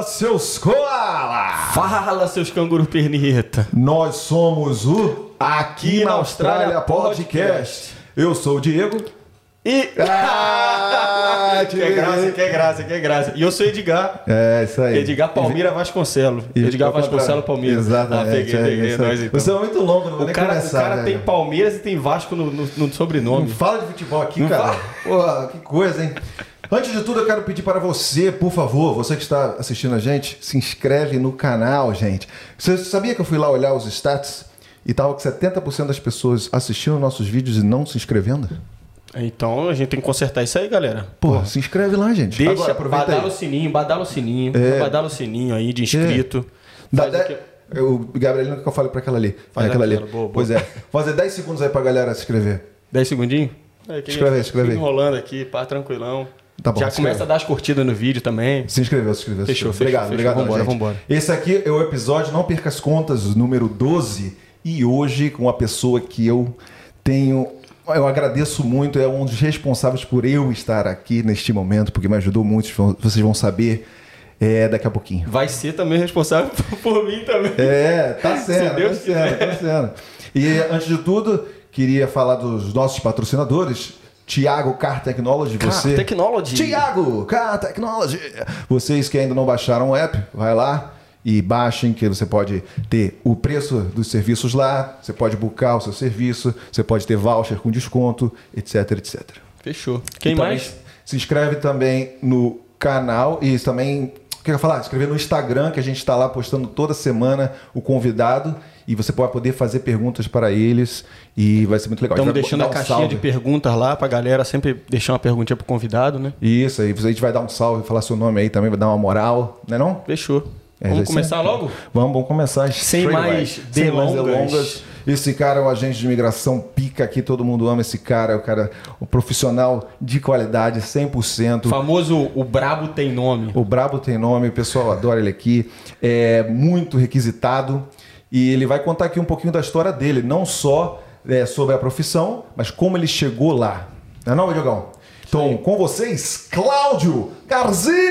Fala, seus koala! Fala, seus canguru pernita. Nós somos o Aqui na Austrália Podcast. Eu sou o Diego. E. Ah, que graça, que graça, que graça. E eu sou Edgar. É, isso aí. Edgar Palmira Vasconcelo. E- Edgar ao contrário. Vasconcelo Palmira. Exatamente. Ah, peguei, é peguei. aí. Nós, então. Você é muito longo, não vou O nem cara, começar. o cara né, tem? Palmeiras e tem Vasco no, no- no sobrenome. Não fala de futebol aqui, cara. Pô, que coisa, hein? Antes de tudo, eu quero pedir para você, por favor, você que está assistindo a gente, se inscreve no canal, gente. Você sabia que eu fui lá olhar os stats e tava com 70% das pessoas assistindo nossos vídeos e não se inscrevendo? Então a gente tem que consertar isso aí, galera. Pô, se inscreve lá, gente. Deixa, Agora, aproveita badala o aí. sininho, badala o sininho, É. badala o sininho aí de inscrito. Dá Faz o de- que- O Gabrielino que eu falei para aquela ali. Faz aquela ali. boa, boa. Pois é. Fazer 10 segundos aí pra galera se inscrever. 10 segundinhos? É, que Escreve aí, escreve aí. Enrolando aqui, pá, tranquilão. Tá bom, Já começa a dar as curtidas no vídeo também. Se inscreveu, se inscreveu. se Fechou, inscreveu. Obrigado, fechou, obrigado. fechou. Vambora, gente. vambora. Esse aqui é o episódio Não Perca as Contas, número 12. E hoje, com uma pessoa que eu tenho. Eu agradeço muito, é um dos responsáveis por eu estar aqui neste momento, porque me ajudou muito, vocês vão saber é, daqui a pouquinho. Vai ser também responsável por mim também. É, tá sendo, tá Deus sendo, tá sendo. E antes de tudo, queria falar dos nossos patrocinadores. Tiago Car Technology, Car você. Technology. Tiago Car Technology. Vocês que ainda não baixaram o app, vai lá e baixem, que você pode ter o preço dos serviços lá, você pode buscar o seu serviço, você pode ter voucher com desconto, etc, etc. Fechou. Quem também mais? Se inscreve também no canal e também. O que eu ia falar? Escrever no Instagram, que a gente está lá postando toda semana o convidado e você pode poder fazer perguntas para eles e vai ser muito legal. Estamos A deixando a um caixinha de perguntas lá pra galera sempre deixar uma perguntinha pro convidado, né? Isso, aí a gente vai dar um salve, falar seu nome aí também, vai dar uma moral, né não? Fechou. É, Vamos isso começar logo? Vamos, vamos começar. Sem mais away. Sem mais delongas. delongas. Esse cara é um agente de imigração pica aqui, todo mundo ama esse cara, é o cara, um profissional de qualidade, 100%. O famoso O Brabo Tem Nome. O Brabo tem nome, o pessoal adora ele aqui. É muito requisitado. E ele vai contar aqui um pouquinho da história dele, não só é, sobre a profissão, mas como ele chegou lá. Não é não, Diogão? Então, com vocês, Cláudio Garzini!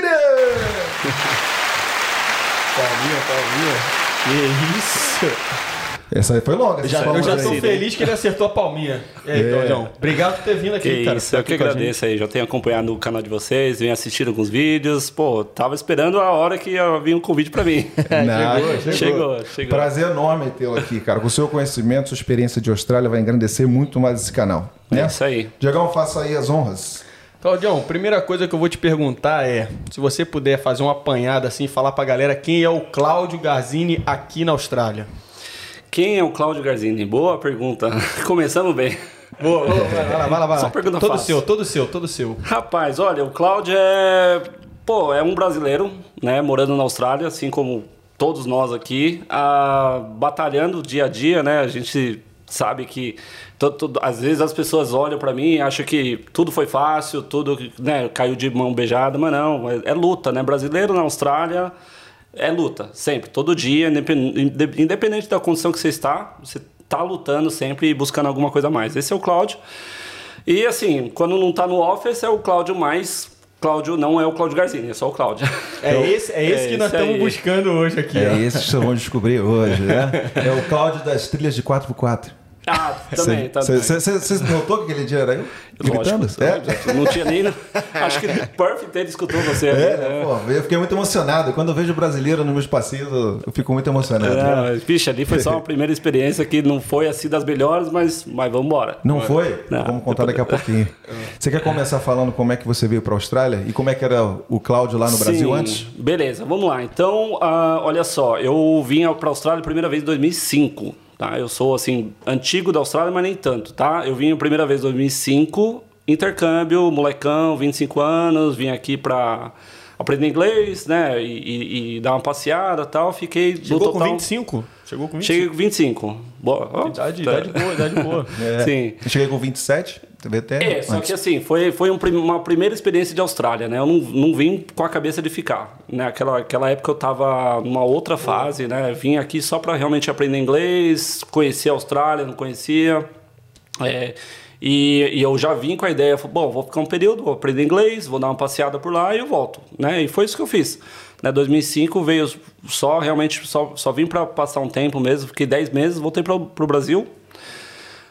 Palminha, palminha. Que isso. Essa aí foi longa. Eu já, eu já aí. feliz que ele acertou a palminha. E aí, É. Claudião? Obrigado por ter vindo aqui, Que cara. isso, Tá eu que agradeço aí. Já tenho acompanhado o canal de vocês, venho assistindo alguns vídeos. Pô, tava esperando a hora que ia vir um convite pra mim. Não, chegou, chegou, chegou. Prazer enorme tê-lo aqui, cara. Com o seu conhecimento, sua experiência de Austrália vai engrandecer muito mais esse canal. Né? É isso aí. Diogão, faça aí as honras. Claudião, primeira coisa que eu vou te perguntar é: se você puder fazer uma apanhada assim e falar pra galera quem é o Cláudio Garzini aqui na Austrália. Quem é o Cláudio Garzini? Boa pergunta. Começamos bem. Boa, boa, vai lá, vai lá, vai lá. Só pergunta todo fácil. seu, todo seu, todo seu. Rapaz, olha, o Cláudio é. Pô, é um brasileiro, né? Morando na Austrália, assim como todos nós aqui, ah, batalhando dia a dia, né? A gente sabe que. to- to- às vezes as pessoas olham pra mim e acham que tudo foi fácil, tudo né, caiu de mão beijada, mas não, é, é luta, né? Brasileiro na Austrália é luta, sempre, todo dia, independ- inde- independente da condição que você está, você tá lutando sempre e buscando alguma coisa a mais. Esse é o Cláudio. E assim, quando não tá no office é o Cláudio mais. Cláudio não é o Cláudio Garzini, é só o Cláudio. É esse, é esse É que nós estamos buscando hoje aqui. É ó. esse que vocês vão descobrir hoje, né? É o Cláudio das trilhas de 4x4. Ah, também, também. Você notou que aquele dia era eu? Gritando? Lógico, É? Não tinha nem. Acho que o Perf inteiro escutou você É, né? pô, eu fiquei muito emocionado. Quando eu vejo brasileiro nos meus passeios, eu- fico muito emocionado. É, bicho, ali foi só uma primeira experiência que não foi assim das melhores, mas, mas vamos embora. Não foi? Não. Vamos contar daqui a pouquinho. Você quer começar falando como é que você veio para a Austrália e como é que era o Cláudio lá no Brasil Sim, antes? Beleza, vamos lá. Então, ah, olha só, eu vim para a Austrália a primeira vez em 2005. Tá? Eu sou assim antigo da Austrália, mas nem tanto, tá? Eu vim a primeira vez em 2005, intercâmbio, molecão, 25 anos, vim aqui para aprender inglês, né? E, e- e dar uma passeada, tal. Fiquei no Chegou com total. 25? Chegou com 25? Cheguei com 25. Boa. ó, Idade, tá. idade boa, idade boa. É, Sim. Eu cheguei com 27, teve até É, só antes. que assim, foi, foi um uma primeira experiência de Austrália, né? Eu não, não vim com a cabeça de ficar. Né? Aquela, aquela época eu tava numa outra fase, né? Vim aqui só para realmente aprender inglês, conhecer a Austrália, não conhecia. É, E, e eu já vim com a ideia, bom, vou ficar um período, vou aprender inglês, vou dar uma passeada por lá e eu volto, né? E foi isso que eu fiz. Né, 2005 veio só, realmente, só, só vim para passar um tempo mesmo, fiquei 10 meses, voltei para o Brasil.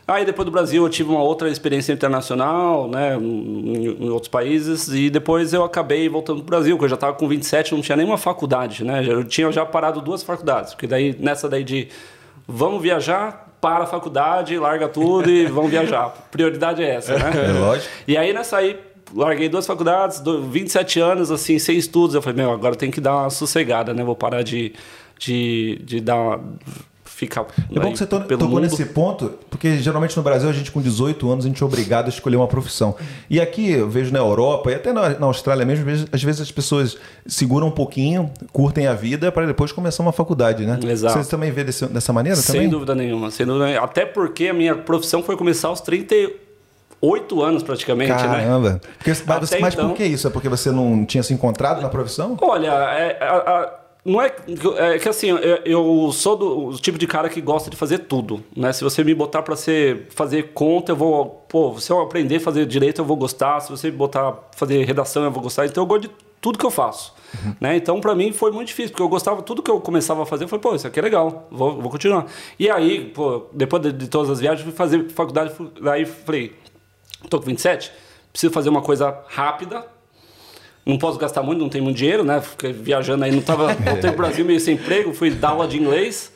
Aí depois do Brasil eu tive uma outra experiência internacional, né, em, em outros países, e depois eu acabei voltando para o Brasil, porque eu já estava com 27, não tinha nenhuma faculdade, né? Eu tinha já parado duas faculdades, porque daí nessa daí de vamos viajar, para a faculdade, larga tudo e vão viajar. Prioridade é essa, né? É lógico. E aí nessa aí, larguei duas faculdades, 27 anos, assim, sem estudos. Eu falei, meu, agora tem que dar uma sossegada, né? Vou parar de, de, de dar uma, ficar. É bom que você to tocou mundo. nesse ponto, porque geralmente no Brasil a gente com 18 anos a gente é obrigado a escolher uma profissão. E aqui eu vejo na Europa e até na, na Austrália mesmo, às vezes as pessoas seguram um pouquinho, curtem a vida para depois começar uma faculdade, né? Exato. Você também vê desse, dessa maneira? Sem também? dúvida nenhuma, sem dúvida nenhuma. Até porque a minha profissão foi começar aos 38 anos praticamente, Caramba. né? Caramba. Mas, mas então, por que isso? É porque você não tinha se encontrado na profissão? Olha, é, a, a, não é, é que assim, eu, eu sou do tipo de cara que gosta de fazer tudo, né? Se você me botar para ser fazer conta, eu vou, pô, se eu aprender a fazer direito, eu vou gostar. Se você me botar fazer redação, eu vou gostar. Então eu gosto de tudo que eu faço, uhum. né? Então para mim foi muito difícil, porque eu gostava tudo que eu começava a fazer, eu falei, pô, isso aqui é legal, vou, vou continuar. E aí, pô, depois de, de todas as viagens, fui fazer faculdade, daí falei, tô com 27, preciso fazer uma coisa rápida, não posso gastar muito, não tenho muito dinheiro, né? Fiquei viajando aí, não tava. Voltei pro Brasil meio sem emprego, fui dar aula de inglês.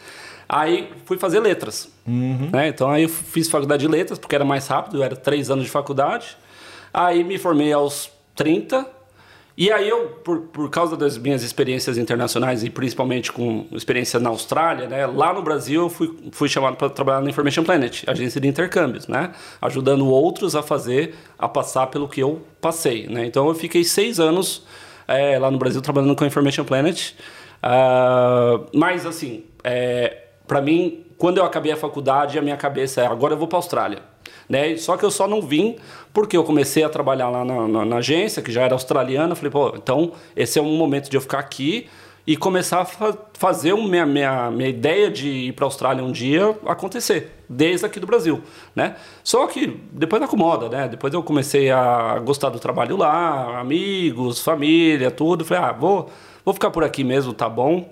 Aí fui fazer letras. Uhum. Né? Então aí eu fiz faculdade de letras, porque era mais rápido, era três anos de faculdade. Aí me formei aos 30 e aí eu, por, por causa das minhas experiências internacionais e principalmente com experiência na Austrália, né, lá no Brasil eu fui, fui chamado para trabalhar na Information Planet, agência de intercâmbios, né, ajudando outros a fazer, a passar pelo que eu passei. Né. Então eu fiquei seis anos é, lá no Brasil trabalhando com a Information Planet. Uh, mas assim, é, para mim, quando eu acabei a faculdade, a minha cabeça é agora eu vou para a Austrália. Né? Só que eu só não vim porque eu comecei a trabalhar lá na, na, na agência, que já era australiana. Falei, pô, então esse é um momento de eu ficar aqui e começar a fa fazer uma, minha, minha, minha ideia de ir para a Austrália um dia acontecer, desde aqui do Brasil, né? Só que depois acomoda, né? Depois eu comecei a gostar do trabalho lá, amigos, família, tudo. Falei, ah, vou, vou ficar por aqui mesmo, tá bom.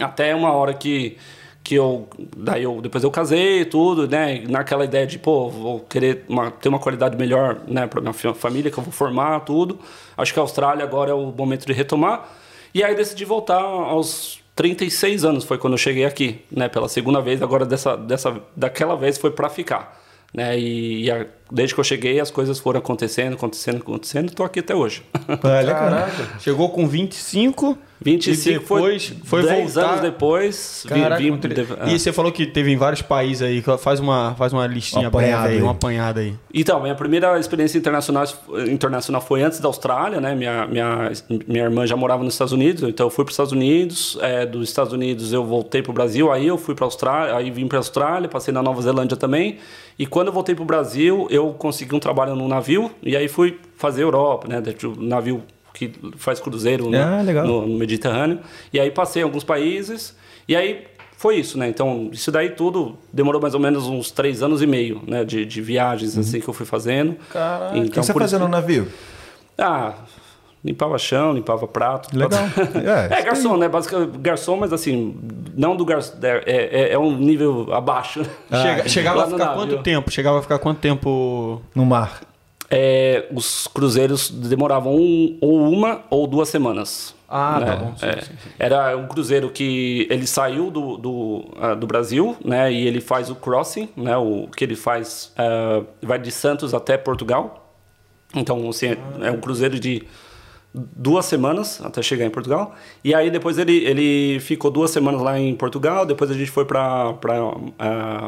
Até uma hora que que eu daí eu depois eu casei tudo né? Naquela ideia de pô vou querer uma, ter uma qualidade melhor né para minha família que eu vou formar tudo. Acho que a Austrália agora é o momento de retomar. E aí decidi voltar aos 36 anos foi quando eu cheguei aqui né pela segunda vez. Agora dessa dessa daquela vez foi para ficar né? E, e a, desde que eu cheguei as coisas foram acontecendo acontecendo acontecendo estou aqui até hoje Olha, Caraca. chegou com 25 25 e depois, foi, foi 10 voltar... anos depois. Caraca, vim, vim, E você falou que teve em vários países aí. Faz uma, faz uma listinha breve aí, uma apanhada aí. Então, minha primeira experiência internacional, internacional foi antes da Austrália, né? Minha, minha, minha irmã já morava nos Estados Unidos, então eu fui para os Estados Unidos. É, dos Estados Unidos eu voltei para o Brasil, aí eu fui para a Austrália, aí vim para a Austrália, passei na Nova Zelândia também. E quando eu voltei para o Brasil, eu consegui um trabalho num navio e aí fui fazer Europa, né? O navio que faz cruzeiro ah, no, no, Mediterrâneo. E aí passei em alguns países, e aí foi isso, né? Então, isso daí tudo demorou mais ou menos uns três anos e meio, né? De, de viagens, uhum. assim, que eu fui fazendo. Caraca, então, o que você fazia no navio? Ah, limpava chão, limpava prato. Legal. é, é garçom, né? Basicamente, garçom, mas assim, não do garçom. É, é, é um nível abaixo. Ah, Chega, chegava a ficar quanto tempo? Chegava a ficar quanto tempo no mar? é, os cruzeiros demoravam um, ou uma ou duas semanas. Ah, tá né? tá bom. Sim, é, sim, sim. Era um cruzeiro que ele saiu do, do, uh, do, Brasil, né? E ele faz o crossing, né? O que ele faz uh, vai de Santos até Portugal. Então, assim, é, é um cruzeiro de duas semanas até chegar em Portugal. E aí depois ele, ele ficou duas semanas lá em Portugal, depois a gente foi para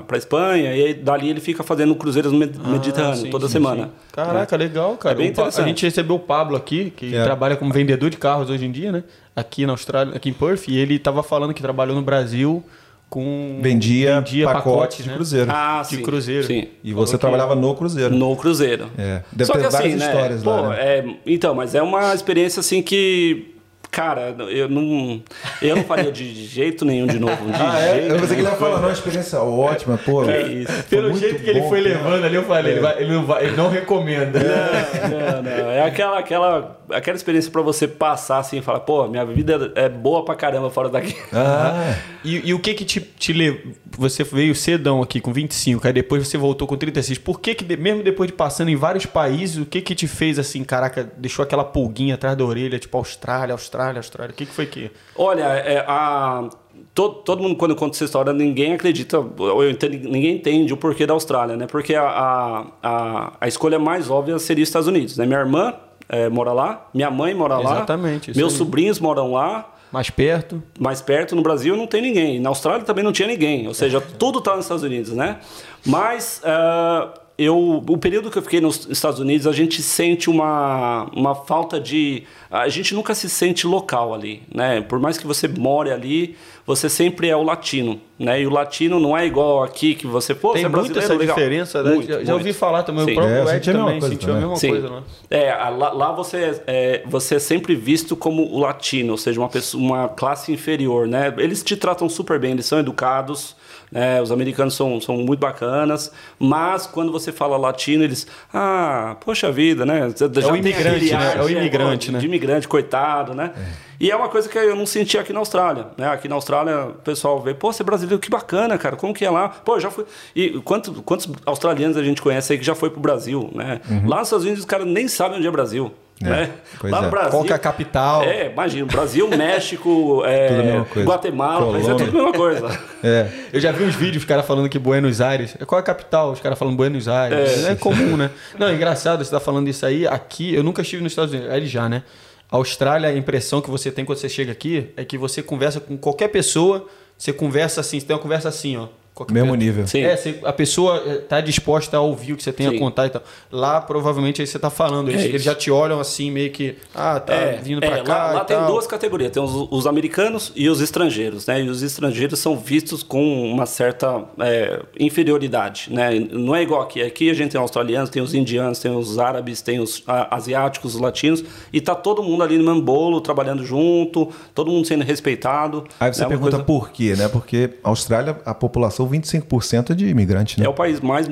para Espanha e aí, dali ele fica fazendo cruzeiros no ah, Mediterrâneo sim, toda sim, semana. Sim. Caraca, é. legal, cara. É bem interessante. A gente recebeu o Pablo aqui, que é. trabalha como vendedor de carros hoje em dia, né? Aqui na Austrália, aqui em Perth, e ele estava falando que trabalhou no Brasil com vendia, vendia pacotes, pacotes de né? cruzeiro. Ah, de sim, cruzeiro. Sim. E você trabalhava no cruzeiro. No cruzeiro. É. Deve Só ter que, várias assim, né, histórias pô, lá. Né? É, então, mas é uma experiência assim que Cara, eu não, eu não faria de jeito nenhum de novo. De ah, é? Eu pensei que ele ia falar, não, uma experiência ótima, pô. É isso. Pelo jeito que ele foi levando ali, eu falei, é. ele, vai, ele, não vai, ele não recomenda. Não, não, não. É aquela, aquela, aquela experiência pra você passar assim e falar, pô, minha vida é boa pra caramba fora daqui. Ah. e, e o que que te, te levou? Você veio cedão aqui com 25, aí depois você voltou com 36. Por que que, mesmo depois de passando em vários países, o que que te fez assim, caraca, deixou aquela pulguinha atrás da orelha, tipo Austrália, Austrália, Austrália? O que que foi que... Olha, é, a todo, todo mundo, quando conta essa história, ninguém acredita, ou entendo, ninguém entende o porquê da Austrália, né? Porque a, a, a escolha mais óbvia seria os Estados Unidos, né? Minha irmã é, mora lá, minha mãe mora lá. Exatamente. Meus aí. sobrinhos moram lá. Mais perto? Mais perto. No Brasil não tem ninguém. Na Austrália também não tinha ninguém. Ou seja, tudo está nos Estados Unidos, né? Mas... Uh, eu, o período que eu fiquei nos Estados Unidos, a gente sente uma, uma falta de. A gente nunca se sente local ali, né? Por mais que você more ali, você sempre é o latino, né? E o latino não é igual aqui que você, pô, Tem você é brasileiro, essa legal. diferença, né? Muito, já, já ouvi falar também, Sim. o próprio é, Ed também sentiu a mesma coisa, né? É, lá, lá você, é, você é sempre visto como o latino, ou seja, uma, pessoa, uma classe inferior, né? Eles te tratam super bem, eles são educados, né? Os americanos são, são muito bacanas, mas quando você fala latino, eles, ah, poxa vida, né? Já é o imigrante, né? É o imigrante, né? De imigrante, coitado, né? É. E é uma coisa que eu não senti aqui na Austrália, né? Aqui na Austrália, o pessoal vê, pô, você é brasileiro, que bacana, cara, como que é lá? Pô, já fui. E quantos, quantos australianos a gente conhece aí que já foi pro Brasil, né? Uhum. Lá nos Estados Unidos os caras nem sabem onde é Brasil. É, né? Lá no é. Brasil. Qual que é a capital? É, imagina, Brasil, México, é, Guatemala, mas é tudo a mesma coisa. É. Eu já vi uns vídeos, os caras falando que Buenos Aires. Qual é a capital? Os caras falando Buenos Aires. É, é comum, né? Não, é engraçado você tá falando isso aí. Aqui, eu nunca estive nos Estados Unidos. Aí já, né? A Austrália, a impressão que você tem quando você chega aqui é que você conversa com qualquer pessoa, você conversa assim, você tem uma conversa assim, ó. Mesmo nível. Sim. É, a pessoa está disposta a ouvir o que você tem Sim. a contar e tal. Lá, provavelmente, aí você está falando. Eles, é eles, já te olham assim, meio que. Ah, tá é, vindo para é, cá. Lá, lá tem duas categorias: tem os, os, americanos e os estrangeiros. Né? E os estrangeiros são vistos com uma certa é, inferioridade. Né? Não é igual aqui. Aqui a gente tem australianos, tem os indianos, tem os árabes, tem os a, asiáticos, os latinos. E tá todo mundo ali no mesmo bolo, trabalhando junto, todo mundo sendo respeitado. Aí você pergunta coisa... por quê, né? Porque a Austrália, a população 25% é de imigrantes, né? É o país mais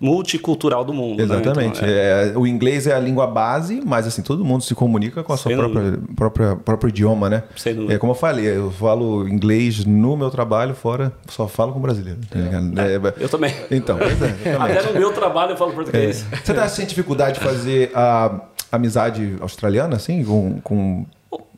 multicultural do mundo. Né? Exatamente. Né? Então, é... É, o inglês é a língua base, mas assim, todo mundo se comunica com a sua própria, própria próprio idioma, né? Sem dúvida. É como eu falei, eu falo inglês no meu trabalho, fora só falo com brasileiro. Tá é. É, eu também. Então, é, Até no meu trabalho eu falo português. Você tá sem dificuldade de fazer a amizade australiana, assim, com, com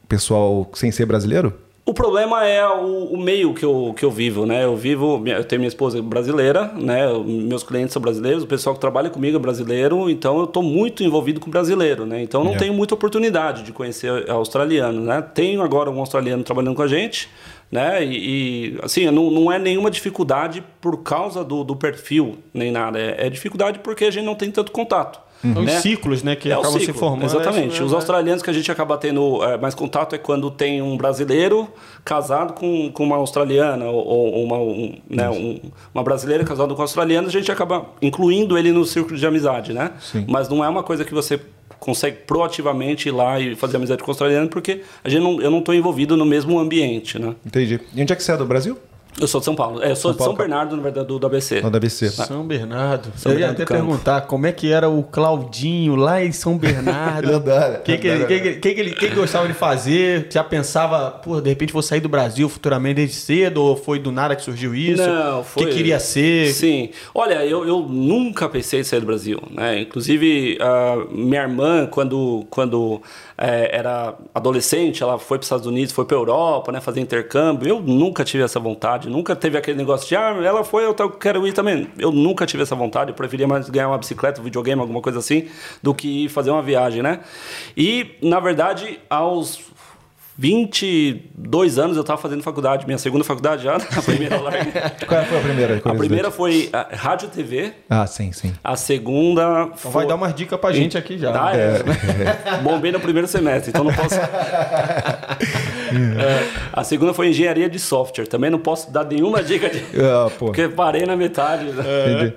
pessoal sem ser brasileiro? O problema é o, o, meio que eu, que eu vivo, né? Eu vivo, eu tenho minha esposa brasileira, né? Meus clientes são brasileiros, o pessoal que trabalha comigo é brasileiro, então eu estou muito envolvido com brasileiro, né? Então não yeah. tenho muita oportunidade de conhecer australiano, né? Tenho agora um australiano trabalhando com a gente, né? E, e assim, não, não é nenhuma dificuldade por causa do, do perfil, nem nada. É, é dificuldade porque a gente não tem tanto contato. Uhum. Os né? ciclos, né? Que é acabam se formando. Exatamente. Os australianos que a gente acaba tendo é, mais contato é quando tem um brasileiro casado com, com uma australiana, ou, ou uma, um, né, um, uma brasileira casada com um australiano, a gente acaba incluindo ele no círculo de amizade, né? Sim. Mas não é uma coisa que você consegue proativamente ir lá e fazer amizade com o australiano, porque a gente não, eu não estou envolvido no mesmo ambiente, né? Entendi. E onde é que você é do Brasil? Eu sou de São Paulo. É, eu sou São de São Bernardo, na verdade, do, do ABC. do ABC. São Bernardo. São eu ia até perguntar como é que era o Claudinho lá em São Bernardo. O que, que, ele, que, que, que, ele, que, que gostava de fazer? Já pensava, pô, de repente vou sair do Brasil futuramente desde cedo? Ou foi do nada que surgiu isso? Não, foi. O que queria ser? Sim. Olha, eu, eu nunca pensei em sair do Brasil. Né? Inclusive, uh, minha irmã, quando, quando é, era adolescente, ela foi para os Estados Unidos, foi para a Europa, né, fazer intercâmbio. Eu nunca tive essa vontade, nunca teve aquele negócio de, ah, ela foi, eu quero ir também. Eu nunca tive essa vontade, eu preferia mais ganhar uma bicicleta, um videogame, alguma coisa assim, do que fazer uma viagem, né? E, na verdade, aos 22 anos eu estava fazendo faculdade, minha segunda faculdade já, a primeira Qual foi a primeira? A primeira foi a Rádio TV. Ah, sim, sim. A segunda então vai dar umas dicas pra gente aqui já. Dá, é. é. Bombei no primeiro semestre, então não posso. É, a segunda foi engenharia de software. Também não posso dar nenhuma dica de. Ah. Porque parei na metade. Entendi.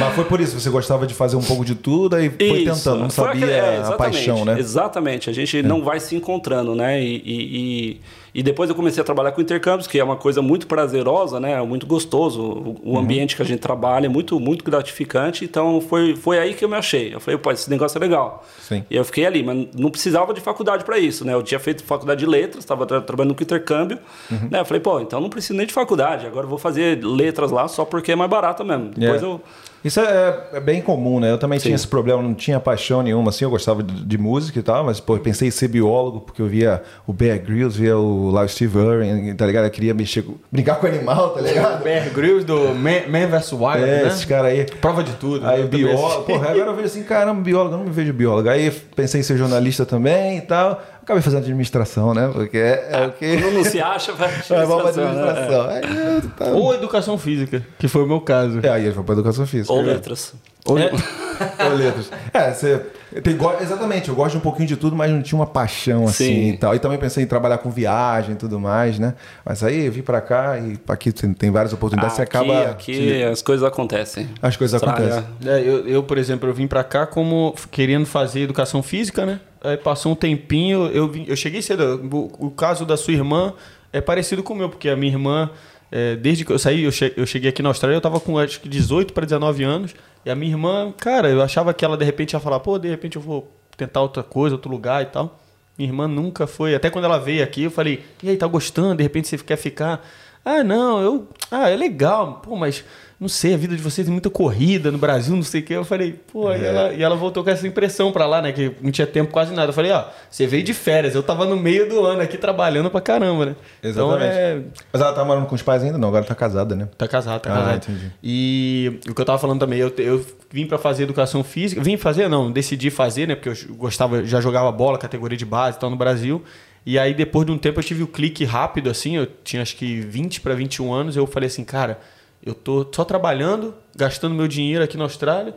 Mas foi por isso, você gostava de fazer um pouco de tudo e foi Isso. tentando, não Foi sabia aquele- é, a paixão, né? Exatamente. A gente não vai se encontrando, né? E, 以。E depois eu comecei a trabalhar com intercâmbios, que é uma coisa muito prazerosa, né? Muito gostoso. O, Uhum. o ambiente que a gente trabalha é muito, muito gratificante. Então foi, foi aí que eu me achei. Eu falei, pô, esse negócio é legal. Sim. E eu fiquei ali, mas não precisava de faculdade para isso, né? Eu tinha feito faculdade de letras, estava trabalhando com intercâmbio. Uhum. Né? Eu falei, pô, então não preciso nem de faculdade. Agora eu vou fazer letras lá só porque é mais barato mesmo. Depois É. eu. Isso é, é bem comum, né? Eu também Sim. tinha esse problema, não tinha paixão nenhuma, assim, eu gostava de, de música e tal, mas, pô, eu pensei em ser biólogo, porque eu via o Bear Grylls, via o lá o Steve Irwin, tá ligado? Eu queria mexer, com- brincar com animal, tá ligado? Bear Grylls do Man, Man vs. Wild, É, né? esses caras aí. Prova de tudo. Aí né? Eu também biólogo, porra, agora eu vejo assim, caramba, biólogo, eu não me vejo biólogo. Aí pensei em ser jornalista também e tal. Acabei fazendo administração, né? Porque é, é o que. Quando não se acha, vai. É, vamos pra né? administração. Aí, é, tá- Ou educação física, que foi o meu caso. É, aí ele foi pra educação física. Ou É. letras. Ou- É. Ou letras. É, você. Tem, exatamente, eu gosto de um pouquinho de tudo, mas não tinha uma paixão assim Sim. e tal. E também pensei em trabalhar com viagem e tudo mais, né? Mas aí eu vim pra cá e aqui tem, tem várias oportunidades, você aqui, acaba. aqui as coisas acontecem. As coisas Austrália, acontecem. É, eu, eu, por exemplo, eu vim pra cá como querendo fazer educação física, né? Aí passou um tempinho, eu, vim, eu cheguei cedo. O, o caso da sua irmã é parecido com o meu, porque a minha irmã, é, desde que eu saí, eu, che- eu cheguei aqui na Austrália, eu tava com acho que 18 para 19 anos. E a minha irmã, cara, eu achava que ela de repente ia falar, pô, de repente eu vou tentar outra coisa, outro lugar e tal. Minha irmã nunca foi. Até quando ela veio aqui, eu falei, e aí, tá gostando? De repente você quer ficar? Ah, não, eu. Ah, é legal. Pô, mas não sei, a vida de vocês é muita corrida no Brasil, não sei o quê. Eu falei, pô, É. e, ela, e ela voltou com essa impressão pra lá, né? Que não tinha tempo quase nada. Eu falei, ó, você veio de férias, eu tava no meio do ano aqui trabalhando pra caramba, né? Exatamente. Então é. Mas ela tá morando com os pais ainda? Não, agora tá casada, né? Tá casado, tá Ah, casado. entendi. E o que eu tava falando também, eu, eu vim pra fazer educação física. Vim fazer, não, decidi fazer, né? Porque eu gostava, já jogava bola, categoria de base e tal no Brasil. E aí, depois de um tempo, eu tive o clique rápido, assim. Eu tinha acho que 20 para 21 anos. Eu falei assim, cara, eu tô só trabalhando, gastando meu dinheiro aqui na Austrália.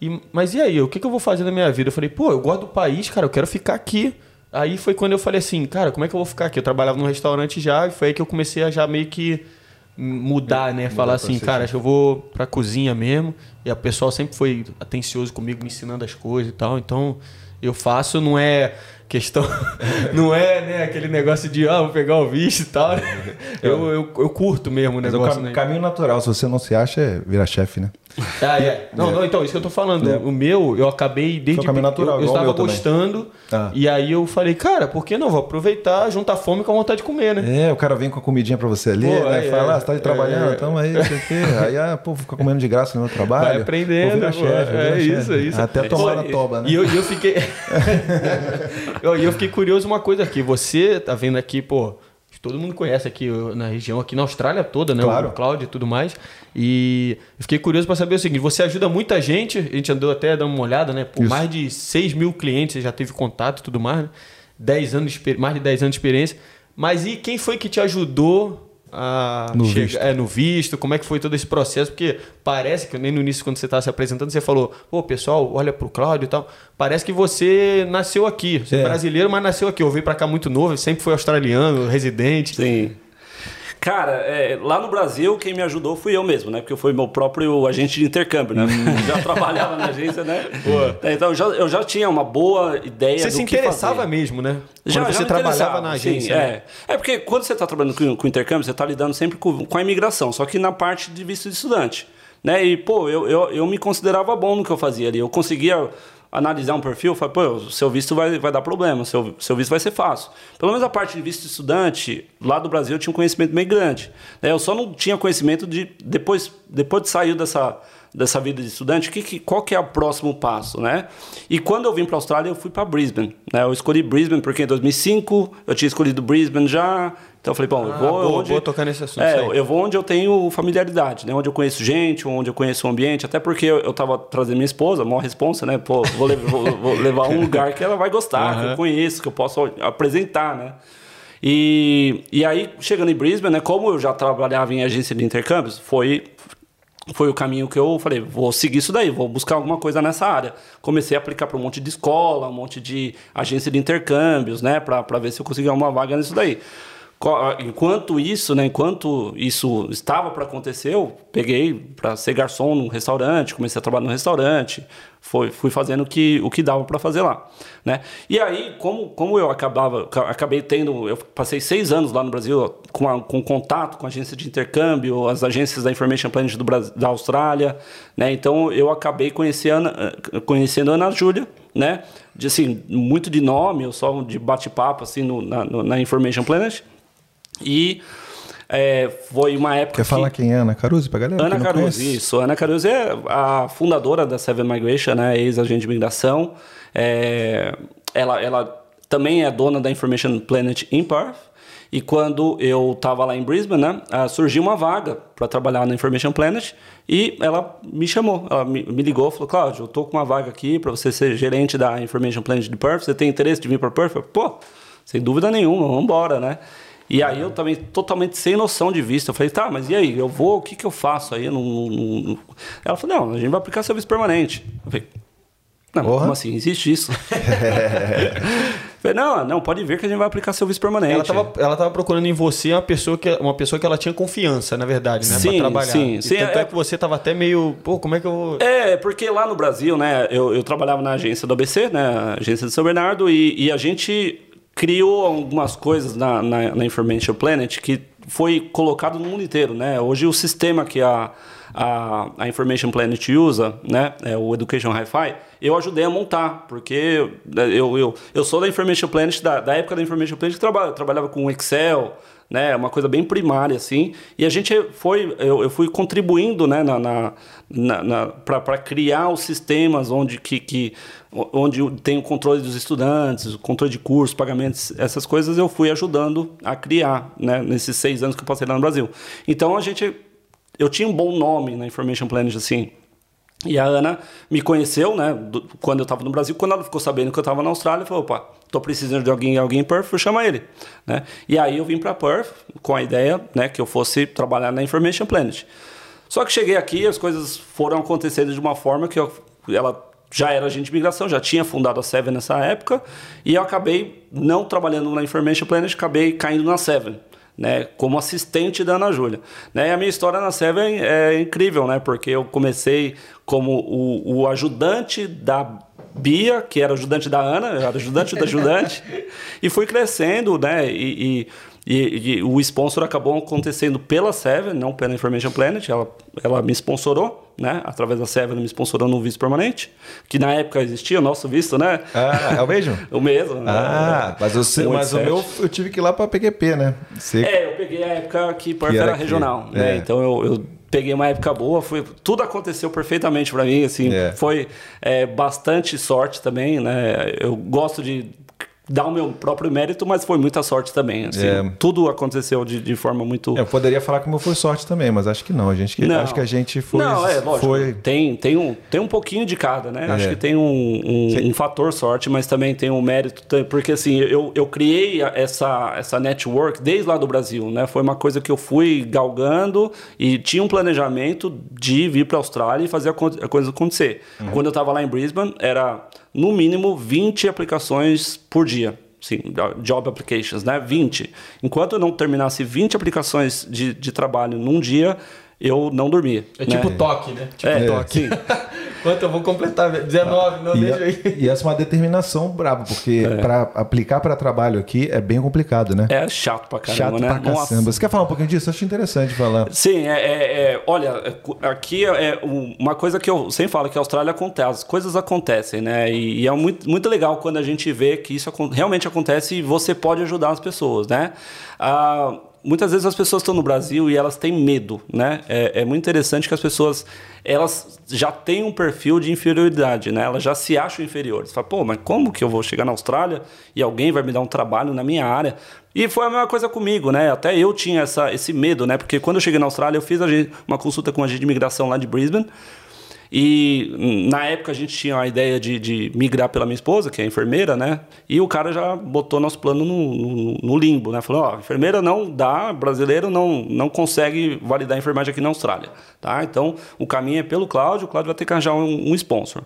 E, mas e aí, o que, que eu vou fazer na minha vida? Eu falei, pô, eu gosto do país, cara, eu quero ficar aqui. Aí foi quando eu falei assim, cara, como é que eu vou ficar aqui? Eu trabalhava num restaurante já, e foi aí que eu comecei a já meio que mudar, né? Falar assim, cara, acho que eu vou pra cozinha mesmo. E o pessoal sempre foi atencioso comigo, me ensinando as coisas e tal. Então, eu faço, não é questão. não é, né, aquele negócio de, ah, vou pegar o visto e tal. Eu, eu, eu curto mesmo o Mas o negócio, cam- né? caminho natural, se você não se acha, é virar chefe, né? Ah, é. Não, não, então, isso que eu tô falando. É. O meu, eu acabei desde. Foi um natural, eu, eu estava gostando. Ah. E aí eu falei, cara, por que não? Vou aproveitar, juntar fome com a vontade de comer, né? É, o cara vem com a comidinha pra você ali, Pô, né? é, Fala, é, ah, você tá trabalhando, é. tamo aí, não sei o quê. Aí, ah, pô, vou ficar comendo de graça no meu trabalho. Vai aprendendo, pô. chefe, É isso, é isso. Até É tomar na toba, né? E eu, eu fiquei. eu, e eu fiquei curioso uma coisa aqui. Você tá vendo aqui, pô. Todo mundo conhece aqui eu- na região, aqui na Austrália toda, né? Claro. O Cláudio e tudo mais. E eu fiquei curioso para saber o seguinte: você ajuda muita gente, a gente andou até dando uma olhada, né? Por Isso. mais de 6 mil clientes, você já teve contato e tudo mais, né? 10 anos mais de 10 anos de experiência. Mas e quem foi que te ajudou a No chegar- visto. é, no visto, como é que foi todo esse processo? Porque parece que nem no início, quando você estava se apresentando, você falou, pô, pessoal, olha pro Cláudio e tal. Parece que você nasceu aqui. Você é, É. brasileiro, mas nasceu aqui. Eu veio pra cá muito novo, sempre foi australiano, residente. Sim. Cara, é, lá no Brasil, quem me ajudou fui eu mesmo, né? Porque eu fui meu próprio agente de intercâmbio, né? já trabalhava na agência, né? É, Então eu já, eu já tinha uma boa ideia Você do se que interessava fazer. mesmo, né? Já, Quando já você me trabalhava na sim, agência. né? é. é porque quando você está trabalhando com, com intercâmbio, você está lidando sempre com, com a imigração, só que na parte de visto de estudante. Né? E, pô, eu, eu, eu me considerava bom no que eu fazia ali. Eu conseguia analisar um perfil, falar, pô, o seu visto vai, vai dar problema, seu, seu visto vai ser fácil. Pelo menos a parte de visto de estudante, lá do Brasil eu tinha um conhecimento bem grande. né? Eu só não tinha conhecimento de, depois, depois de sair dessa, dessa vida de estudante, que, que, qual que é o próximo passo, né? E quando eu vim para a Austrália, eu fui para Brisbane. Né? Eu escolhi Brisbane porque em 2005 eu tinha escolhido Brisbane já. Então eu falei, bom, eu Ah, vou boa, onde... boa tocar nesse assunto, É, eu vou onde eu tenho familiaridade, né? Onde eu conheço gente, onde eu conheço o ambiente. Até porque eu, eu tava trazendo minha esposa, maior responsa, né? Pô, vou, levar, vou, vou levar um lugar que ela vai gostar, que eu conheço, que eu posso apresentar, né? E, e aí, chegando em Brisbane, né? Como eu já trabalhava em agência de intercâmbios, foi foi o caminho que eu falei, vou seguir isso daí, vou buscar alguma coisa nessa área. Comecei a aplicar para um monte de escola, um monte de agência de intercâmbios, né, para ver se eu conseguia uma vaga nisso daí. Enquanto isso, né, enquanto isso estava para acontecer, eu peguei para ser garçom num restaurante, comecei a trabalhar no restaurante, foi, fui fazendo o que, o que dava para fazer lá, né? E aí, como, como eu acabava, acabei tendo, eu passei seis anos lá no Brasil com, a, com contato com agências de intercâmbio, as agências da Information Planet do Brasil, da Austrália, né? Então eu acabei conhecendo, conhecendo a Ana Júlia, né? De, assim, muito de nome, eu só de bate-papo assim no, na, no, na Information Planet. E é, foi uma época. Quer que... falar quem é Ana Caruso pra galera? Ana Caruso, isso. Ana Caruso é a fundadora da Seven Migration, né? Ex-agente de migração. É... Ela, ela também é dona da Information Planet in Perth. E quando eu estava lá em Brisbane, né, ah, surgiu uma vaga para trabalhar na Information Planet e ela me chamou, ela me, me ligou, falou: Cláudio, eu tô com uma vaga aqui para você ser gerente da Information Planet de Perth. Você tem interesse de vir para Perth? Eu, Pô, sem dúvida nenhuma, vamos embora, né? E aí eu também totalmente sem noção de vista. Eu falei, tá, mas e aí? Eu vou, o que, que eu faço aí? Não, não, não... Ela falou, não, a gente vai aplicar serviço permanente. Eu falei, não, como assim? Existe isso? falei, não, não, pode ver que a gente vai aplicar serviço permanente. Ela estava ela tava procurando em você uma pessoa, que, uma pessoa que ela tinha confiança, na verdade, né? Sim, pra trabalhar. Sim, e sim. Tanto é, é que você estava até meio, pô, como é que eu vou... É, porque lá no Brasil, né, eu, eu trabalhava na agência do ABC, né, agência de São Bernardo, e, e a gente criou algumas coisas na, na, na, Information Planet que foi colocado no mundo inteiro, né? Hoje o sistema que a, a, a Information Planet usa, né? É o Education Hi-Fi, eu ajudei a montar, porque eu, eu, eu sou da Information Planet, da, da época da Information Planet que trabalha, trabalhava com Excel, né? Uma coisa bem primária, assim. E a gente foi, eu, eu fui contribuindo, né? Na, na, na para criar os sistemas onde, que, que, onde tem o controle dos estudantes, o controle de cursos, pagamentos, essas coisas eu fui ajudando a criar, né? Nesses seis anos que eu passei lá no Brasil. Então a gente, eu tinha um bom nome na Information Planet, assim. E a Ana me conheceu, né, do, quando eu estava no Brasil. Quando ela ficou sabendo que eu estava na Austrália, falou: opa, tô precisando de alguém, alguém em Perth, vou chamar ele. Né? E aí eu vim para Perth com a ideia né, que eu fosse trabalhar na Information Planet. Só que cheguei aqui, as coisas foram acontecendo de uma forma que eu, ela já era agente de migração, já tinha fundado a Seven nessa época, e eu acabei não trabalhando na Information Planet, acabei caindo na Seven. Né, como assistente da Ana Júlia. Né, e a minha história na Seven é incrível, né, porque eu comecei como o, o ajudante da Bia, que era ajudante da Ana, era ajudante da ajudante, e fui crescendo, né? E, e, e, e, o sponsor acabou acontecendo pela Seven, não pela Information Planet. Ela, ela me sponsorou, né? Através da Seven, me sponsorou no visto permanente, que na época existia o nosso visto, né? Ah, é o mesmo? o mesmo. Né? Ah, mas, o, mas o meu eu tive que ir lá para PQP, né? Você... É, eu peguei a época que Perth era, era regional, né? É. Então eu, eu peguei uma época boa, foi, tudo aconteceu perfeitamente para mim, assim, é. foi é, bastante sorte também, né? Eu gosto de dar o meu próprio mérito, mas foi muita sorte também. Assim, é. Tudo aconteceu de, de forma muito. Eu poderia falar como foi sorte também, mas acho que não. A gente, não. Acho que a gente foi. Não, é, lógico. Foi... Tem, tem, um, tem um pouquinho de cada, né? É. Acho que tem um, um, um, fator sorte, mas também tem um mérito. Porque assim, eu, eu criei essa, essa network desde lá do Brasil, né? Foi uma coisa que eu fui galgando e tinha um planejamento de vir para a Austrália e fazer a coisa acontecer. Uhum. Quando eu estava lá em Brisbane, era no mínimo 20 aplicações por dia. Sim, job applications, né? 20. Enquanto eu não terminasse 20 aplicações de, de trabalho num dia, eu não dormia. É né? tipo toque, né? Tipo é, toque. Sim. Quanto eu vou completar? 19, não e deixa aí. E essa é uma determinação brava, porque é. para aplicar para trabalho aqui é bem complicado, né? É chato pra caramba, chato né? Pra caramba. Você quer falar um pouquinho disso? Acho interessante falar. Sim, é, é, é olha, aqui é uma coisa que eu sempre falo, que a Austrália acontece, as coisas acontecem, né? E, e, é muito, muito legal quando a gente vê que isso realmente acontece e você pode ajudar as pessoas, né? Ah, muitas vezes as pessoas estão no Brasil e elas têm medo, né? É, é, muito interessante que as pessoas elas já têm um perfil de inferioridade, né? Elas já se acham inferiores. Fala, pô, mas como que eu vou chegar na Austrália e alguém vai me dar um trabalho na minha área? E foi a mesma coisa comigo, né? Até eu tinha essa, esse medo, né? Porque quando eu cheguei na Austrália, eu fiz uma consulta com a agente de imigração lá de Brisbane. E na época a gente tinha a ideia de, de, migrar pela minha esposa, que é enfermeira, né? E o cara já botou nosso plano no, no, no limbo, né? Falou, ó, enfermeira não dá, brasileiro não, não consegue validar a enfermagem aqui na Austrália, tá? Então o caminho é pelo Cláudio, o Cláudio vai ter que arranjar um, um sponsor.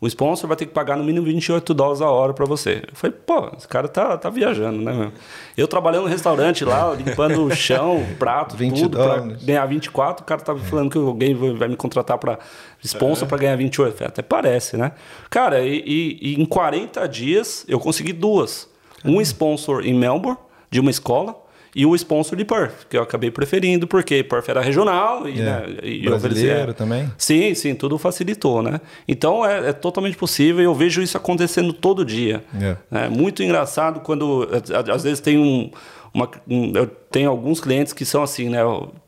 O sponsor vai ter que pagar no mínimo 28 dólares a hora para você. Eu falei, pô, esse cara tá, tá viajando, né, meu? Eu trabalhando no restaurante lá, limpando o chão, prato, 20 tudo, para ganhar 24, o cara tava falando que alguém vai me contratar para sponsor é. para ganhar 28. Falei, até parece, né? Cara, e, e, e, em 40 dias eu consegui duas. Um sponsor em Melbourne, de uma escola, e o sponsor de Perth, que eu acabei preferindo, porque Perth era regional e, é. né, e brasileiro também. Sim, sim, tudo facilitou, né? Então é, é totalmente possível e eu vejo isso acontecendo todo dia. É. é muito engraçado quando às vezes tem um, uma, um, eu tenho alguns clientes que são assim, né?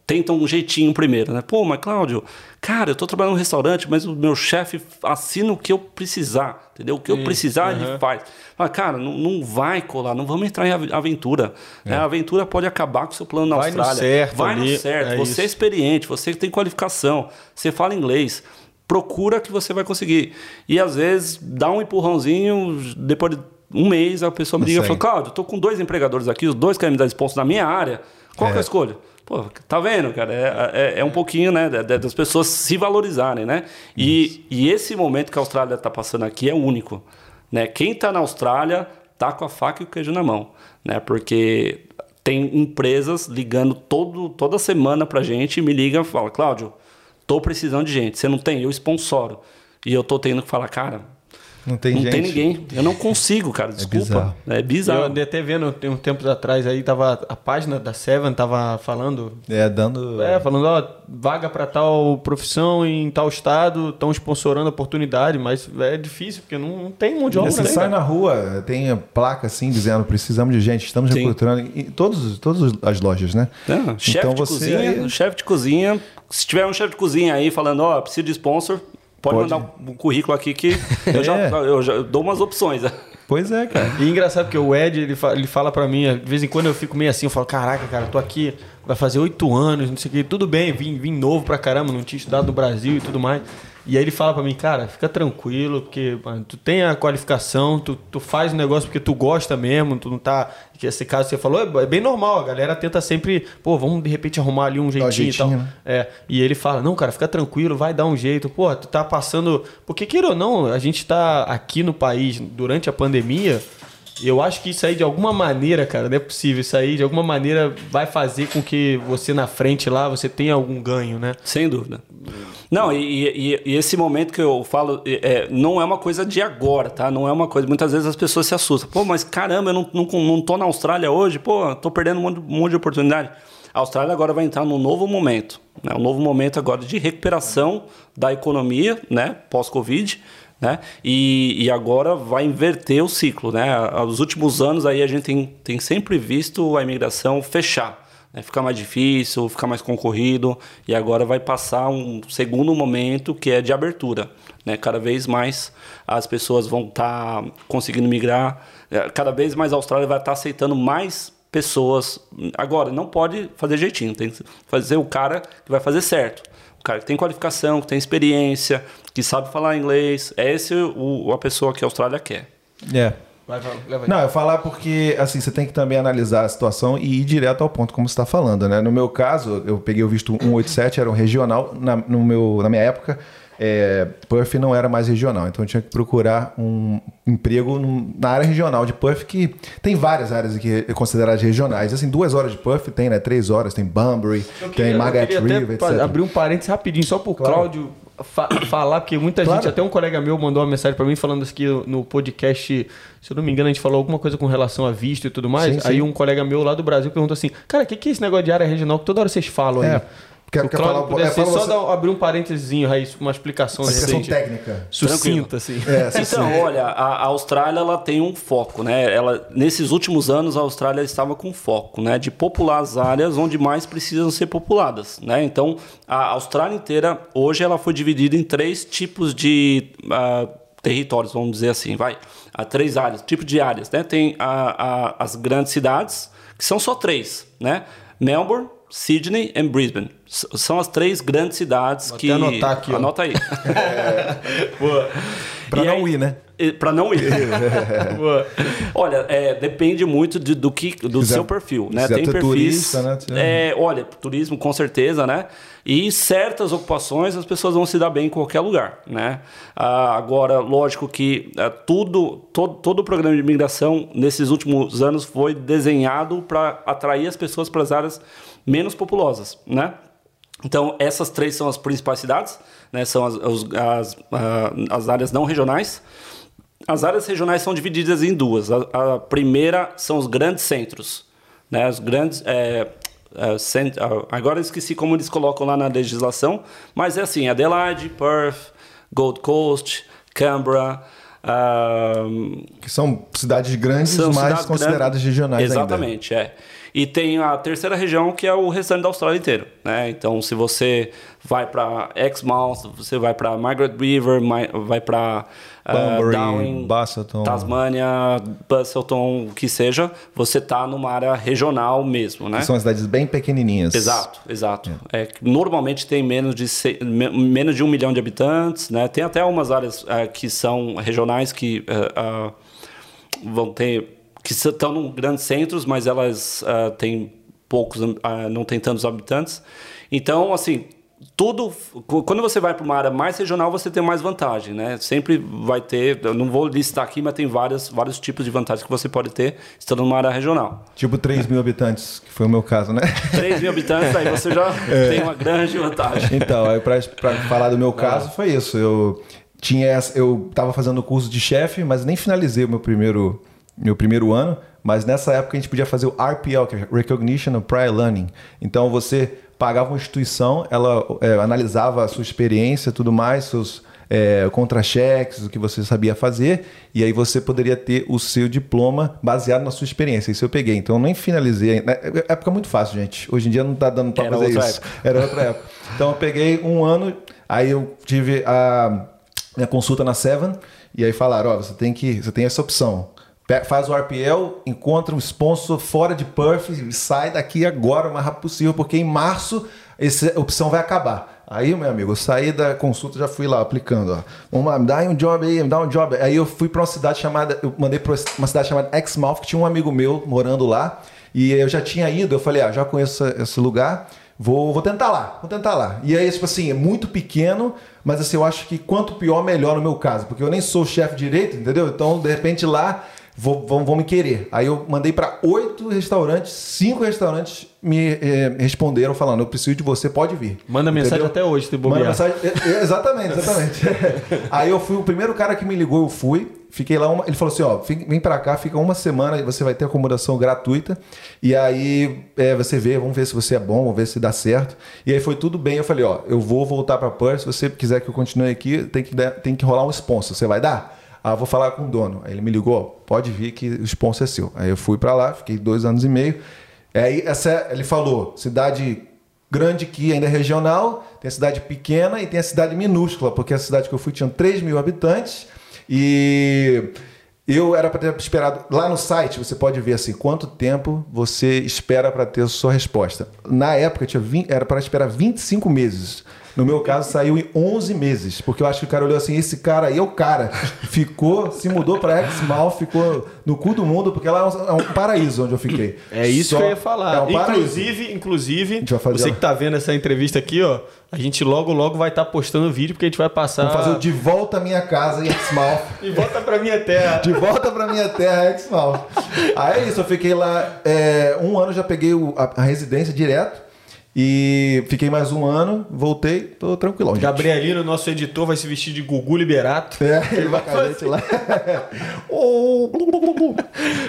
Tentam um jeitinho primeiro, né? Pô, mas Cláudio, cara, eu tô trabalhando no restaurante, mas o meu chefe assina o que eu precisar, entendeu? O que eu precisar, uhum. ele faz. Fala, cara, não, não vai colar, não vamos entrar em aventura. É. Né? A aventura pode acabar com o seu plano na vai Austrália. No certo, vai ali, no certo. É você isso. é experiente, você tem qualificação, você fala inglês procura que você vai conseguir. E às vezes dá um empurrãozinho, depois de um mês a pessoa me liga e fala, Cláudio, eu tô com dois empregadores aqui, os dois querem me dar sponsor na minha área. Qual é. que eu escolho? Pô, tá vendo, cara? É, é, é um pouquinho, né, das pessoas se valorizarem, né? E, e esse momento que a Austrália está passando aqui é único. Né? Quem está na Austrália tá com a faca e o queijo na mão, né? Porque tem empresas ligando todo, toda semana pra gente, me ligam e falam, Cláudio, tô precisando de gente. Você não tem? Eu sponsoro. E eu tô tendo que falar, cara, não tem não gente. tem ninguém. Eu não consigo, cara. É Desculpa. É bizarro. É bizarro. Eu andei até vendo tem um tempos atrás aí, tava a página da Seven tava falando. É, dando. É, falando, ó, vaga para tal profissão em tal estado, estão sponsorando a oportunidade, mas é difícil, porque não, não tem mão de obra. Você sai na rua, tem placa assim dizendo, precisamos de gente, estamos Sim. recrutando em todos, todas as lojas, né? É, chefe então, de você cozinha, aí... chefe de cozinha. Se tiver um chefe de cozinha aí falando, ó, preciso de sponsor, Pode, Pode, mandar um currículo aqui que eu, já, é. eu já dou umas opções. Né? Pois é, cara. E engraçado porque o Ed, ele fala, ele fala pra mim, de vez em quando eu fico meio assim, eu falo, caraca, cara, tô aqui, vai fazer oito anos, não sei o que, tudo bem, vim, vim novo pra caramba, não tinha estudado no Brasil e tudo mais. E aí ele fala para mim, cara, fica tranquilo, porque mano, tu tem a qualificação, tu, tu faz o negócio porque tu gosta mesmo, tu não tá. Que esse caso que você falou é, é bem normal, a galera tenta sempre, pô, vamos de repente arrumar ali um jeitinho, jeitinho e tal. Né? É, e ele fala, não, cara, fica tranquilo, vai dar um jeito. Pô, tu tá passando. Porque queira ou não, a gente tá aqui no país durante a pandemia eu acho que isso aí, de alguma maneira, cara, não é possível. Isso aí, de alguma maneira, vai fazer com que você na frente lá, você tenha algum ganho, né? Sem dúvida. Não, e, e, e esse momento que eu falo, é, não é uma coisa de agora, tá? Não é uma coisa. Muitas vezes as pessoas se assustam. Pô, mas caramba, eu não, não, não tô na Austrália hoje, pô, tô perdendo um monte, um monte de oportunidade. A Austrália agora vai entrar num novo momento, né? um novo momento agora de recuperação da economia, né? Pós-Covid né? E, e agora vai inverter o ciclo, né? Nos últimos anos aí a gente tem, tem sempre visto a imigração fechar, né? ficar mais difícil, ficar mais concorrido e agora vai passar um segundo momento que é de abertura, né? Cada vez mais as pessoas vão estar tá conseguindo migrar, é, cada vez mais a Austrália vai estar tá aceitando mais pessoas. Agora, não pode fazer jeitinho, tem que fazer o cara que vai fazer certo cara que tem qualificação, que tem experiência, que sabe falar inglês. É esse o, a pessoa que a Austrália quer. É. Vai, vai, Não, eu falar porque assim você tem que também analisar a situação e ir direto ao ponto, como você está falando, né? No meu caso, eu peguei o visto 187, era um regional na, no meu, na minha época é, Perth não era mais regional, então eu tinha que procurar um emprego na área regional de Perth, que tem várias áreas aqui consideradas regionais. Assim, duas horas de Perth tem, né? Três horas, tem Bunbury, tem Margaret River, etc. Abrir um parênteses rapidinho, só pro claro. Cláudio fa falar, porque muita claro. gente, até um colega meu mandou uma mensagem para mim falando aqui no podcast, se eu não me engano, a gente falou alguma coisa com relação a visto e tudo mais. Sim, Aí um colega meu lá do Brasil perguntou assim: Cara, o que, que é esse negócio de área regional que toda hora vocês falam é. aí? Quer, quer falar, é, fala só dar, abrir um parênteses aí, uma explicação, uma explicação técnica. Sucinta, assim. É, então, olha, a, a, Austrália ela tem um foco, né? Ela, nesses últimos anos, a Austrália estava com foco, né? De popular as áreas onde mais precisam ser populadas, né? Então, a Austrália inteira, hoje, ela foi dividida em três tipos de uh, territórios, vamos dizer assim, vai. Há três áreas, tipo de áreas, né? Tem a, a, as grandes cidades, que são só três, né? Melbourne, Sydney e Brisbane. São as três grandes cidades Vou que. Anotar aqui. Anota ó. aí. é... Pra E não aí- ir, né? Pra não ir. Olha, é, depende muito de- do que do seu perfil, né? quiser Tem perfis. turista, né? É, olha, turismo com certeza, né? E certas ocupações as pessoas vão se dar bem em qualquer lugar, né? Ah, agora, lógico que ah, tudo, todo, todo o programa de imigração nesses últimos anos foi desenhado para atrair as pessoas para as áreas menos populosas, né? Então, essas três são as principais cidades, né? São as, as, as áreas não regionais. As áreas regionais são divididas em duas. A, a primeira são os grandes centros, né? Os grandes é, é, cent- ah, agora eu esqueci como eles colocam lá na legislação, mas é assim: Adelaide, Perth, Gold Coast, Canberra. ah, Que são cidades grandes, são mas cidades consideradas grandes. regionais ainda. Exatamente, é. E tem a terceira região, que é o restante da Austrália inteiro. Né? Então, se você vai para Exmouth, você vai para Margaret River, vai para Bunbury, Darwin, Busselton. Tasmânia, Busselton, o que seja, você está numa área regional mesmo, né? Que são cidades bem pequenininhas. Exato, exato. É, que normalmente tem menos de, se- me- menos de um milhão de habitantes, né? Tem até algumas áreas ah, que são regionais que ah, vão ter que estão em grandes centros, mas elas ah, têm poucos, ah, não tem tantos habitantes. Então, assim, tudo qu- quando você vai para uma área mais regional, você tem mais vantagem, né? Sempre vai ter, eu não vou listar aqui, mas tem várias, vários tipos de vantagens que você pode ter estando numa área regional. Tipo 3 mil habitantes, que foi o meu caso, né? 3 mil habitantes, aí você já É. tem uma grande vantagem. Então, aí pra falar do meu caso, foi isso. Eu tinha eu tava fazendo o curso de chefe, mas nem finalizei o meu primeiro, meu primeiro ano. Mas nessa época a gente podia fazer o RPL, que é Recognition of Prior Learning. Então você pagava uma instituição, ela é, analisava a sua experiência tudo mais, seus é, contra-cheques, o que você sabia fazer, e aí você poderia ter o seu diploma baseado na sua experiência. Isso eu peguei. Então eu nem finalizei. ainda. É época muito fácil, gente. Hoje em dia não tá dando pra Era fazer isso. Era outra época. Então eu peguei um ano, aí eu tive a minha consulta na Seven, e aí falaram, ó, você tem que, você tem essa opção. Faz o RPL, encontra um sponsor fora de Perth e sai daqui agora o mais rápido possível, porque em março essa opção vai acabar. Aí, meu amigo, eu saí da consulta, já fui lá aplicando. Ó. Vamos lá, me dá um job aí, me dá um job. Aí eu fui para uma cidade chamada, eu mandei para uma cidade chamada Exmouth, que tinha um amigo meu morando lá, e eu já tinha ido, eu falei, ah, já conheço esse lugar, Vou, vou tentar lá, vou tentar lá. E aí, tipo assim, é muito pequeno, mas assim, eu acho que quanto pior, melhor no meu caso. Porque eu nem sou chefe direito, entendeu? Então, de repente, lá vou, vão, vão me querer. Aí eu mandei para oito restaurantes, cinco restaurantes me eh, responderam falando: eu preciso de você, pode vir. Manda mensagem Entendeu? até hoje, se Manda mensagem. é, é, Exatamente, exatamente. Aí eu fui, o primeiro cara que me ligou, eu fui. Fiquei lá, uma, ele falou assim: ó, vem pra cá, fica uma semana você vai ter acomodação gratuita. E aí é, você vê, vamos ver se você é bom, vamos ver se dá certo. E aí foi tudo bem. Eu falei: ó, eu vou voltar pra Perth. Se você quiser que eu continue aqui, tem que, tem que rolar um sponsor. Você vai dar? Ah, vou falar com o dono. Aí ele me ligou: pode vir que o sponsor é seu. Aí eu fui pra lá, fiquei dois anos e meio. Aí essa, ele falou: cidade grande que ainda é regional, tem a cidade pequena e tem a cidade minúscula, porque a cidade que eu fui tinha 3 mil habitantes e eu era para ter esperado. Lá no site você pode ver assim quanto tempo você espera para ter sua resposta. Na época tinha 20, era para esperar 25 meses. No meu caso, saiu em 11 meses, porque eu acho que o cara olhou assim: esse cara aí é o cara. Ficou, se mudou para Exmouth, ficou no cu do mundo, porque lá é um, é um paraíso onde eu fiquei. É isso Só- que eu ia falar. É um paraíso. inclusive, inclusive, você ela. que tá vendo essa entrevista aqui, ó, a gente logo logo vai estar postando vídeo porque a gente vai passar Vou fazer o de volta à minha casa em Exmouth. e volta pra minha terra. De volta pra minha terra, Exmouth. Aí é isso, eu fiquei lá é, um ano, já peguei o- a, a residência direto. E fiquei mais um ano, voltei, tô tranquilão. gente. Gabrielino, nosso editor, vai se vestir de Gugu Liberato. É, ele vai com a gente lá. Oh, blu, blu, blu, blu.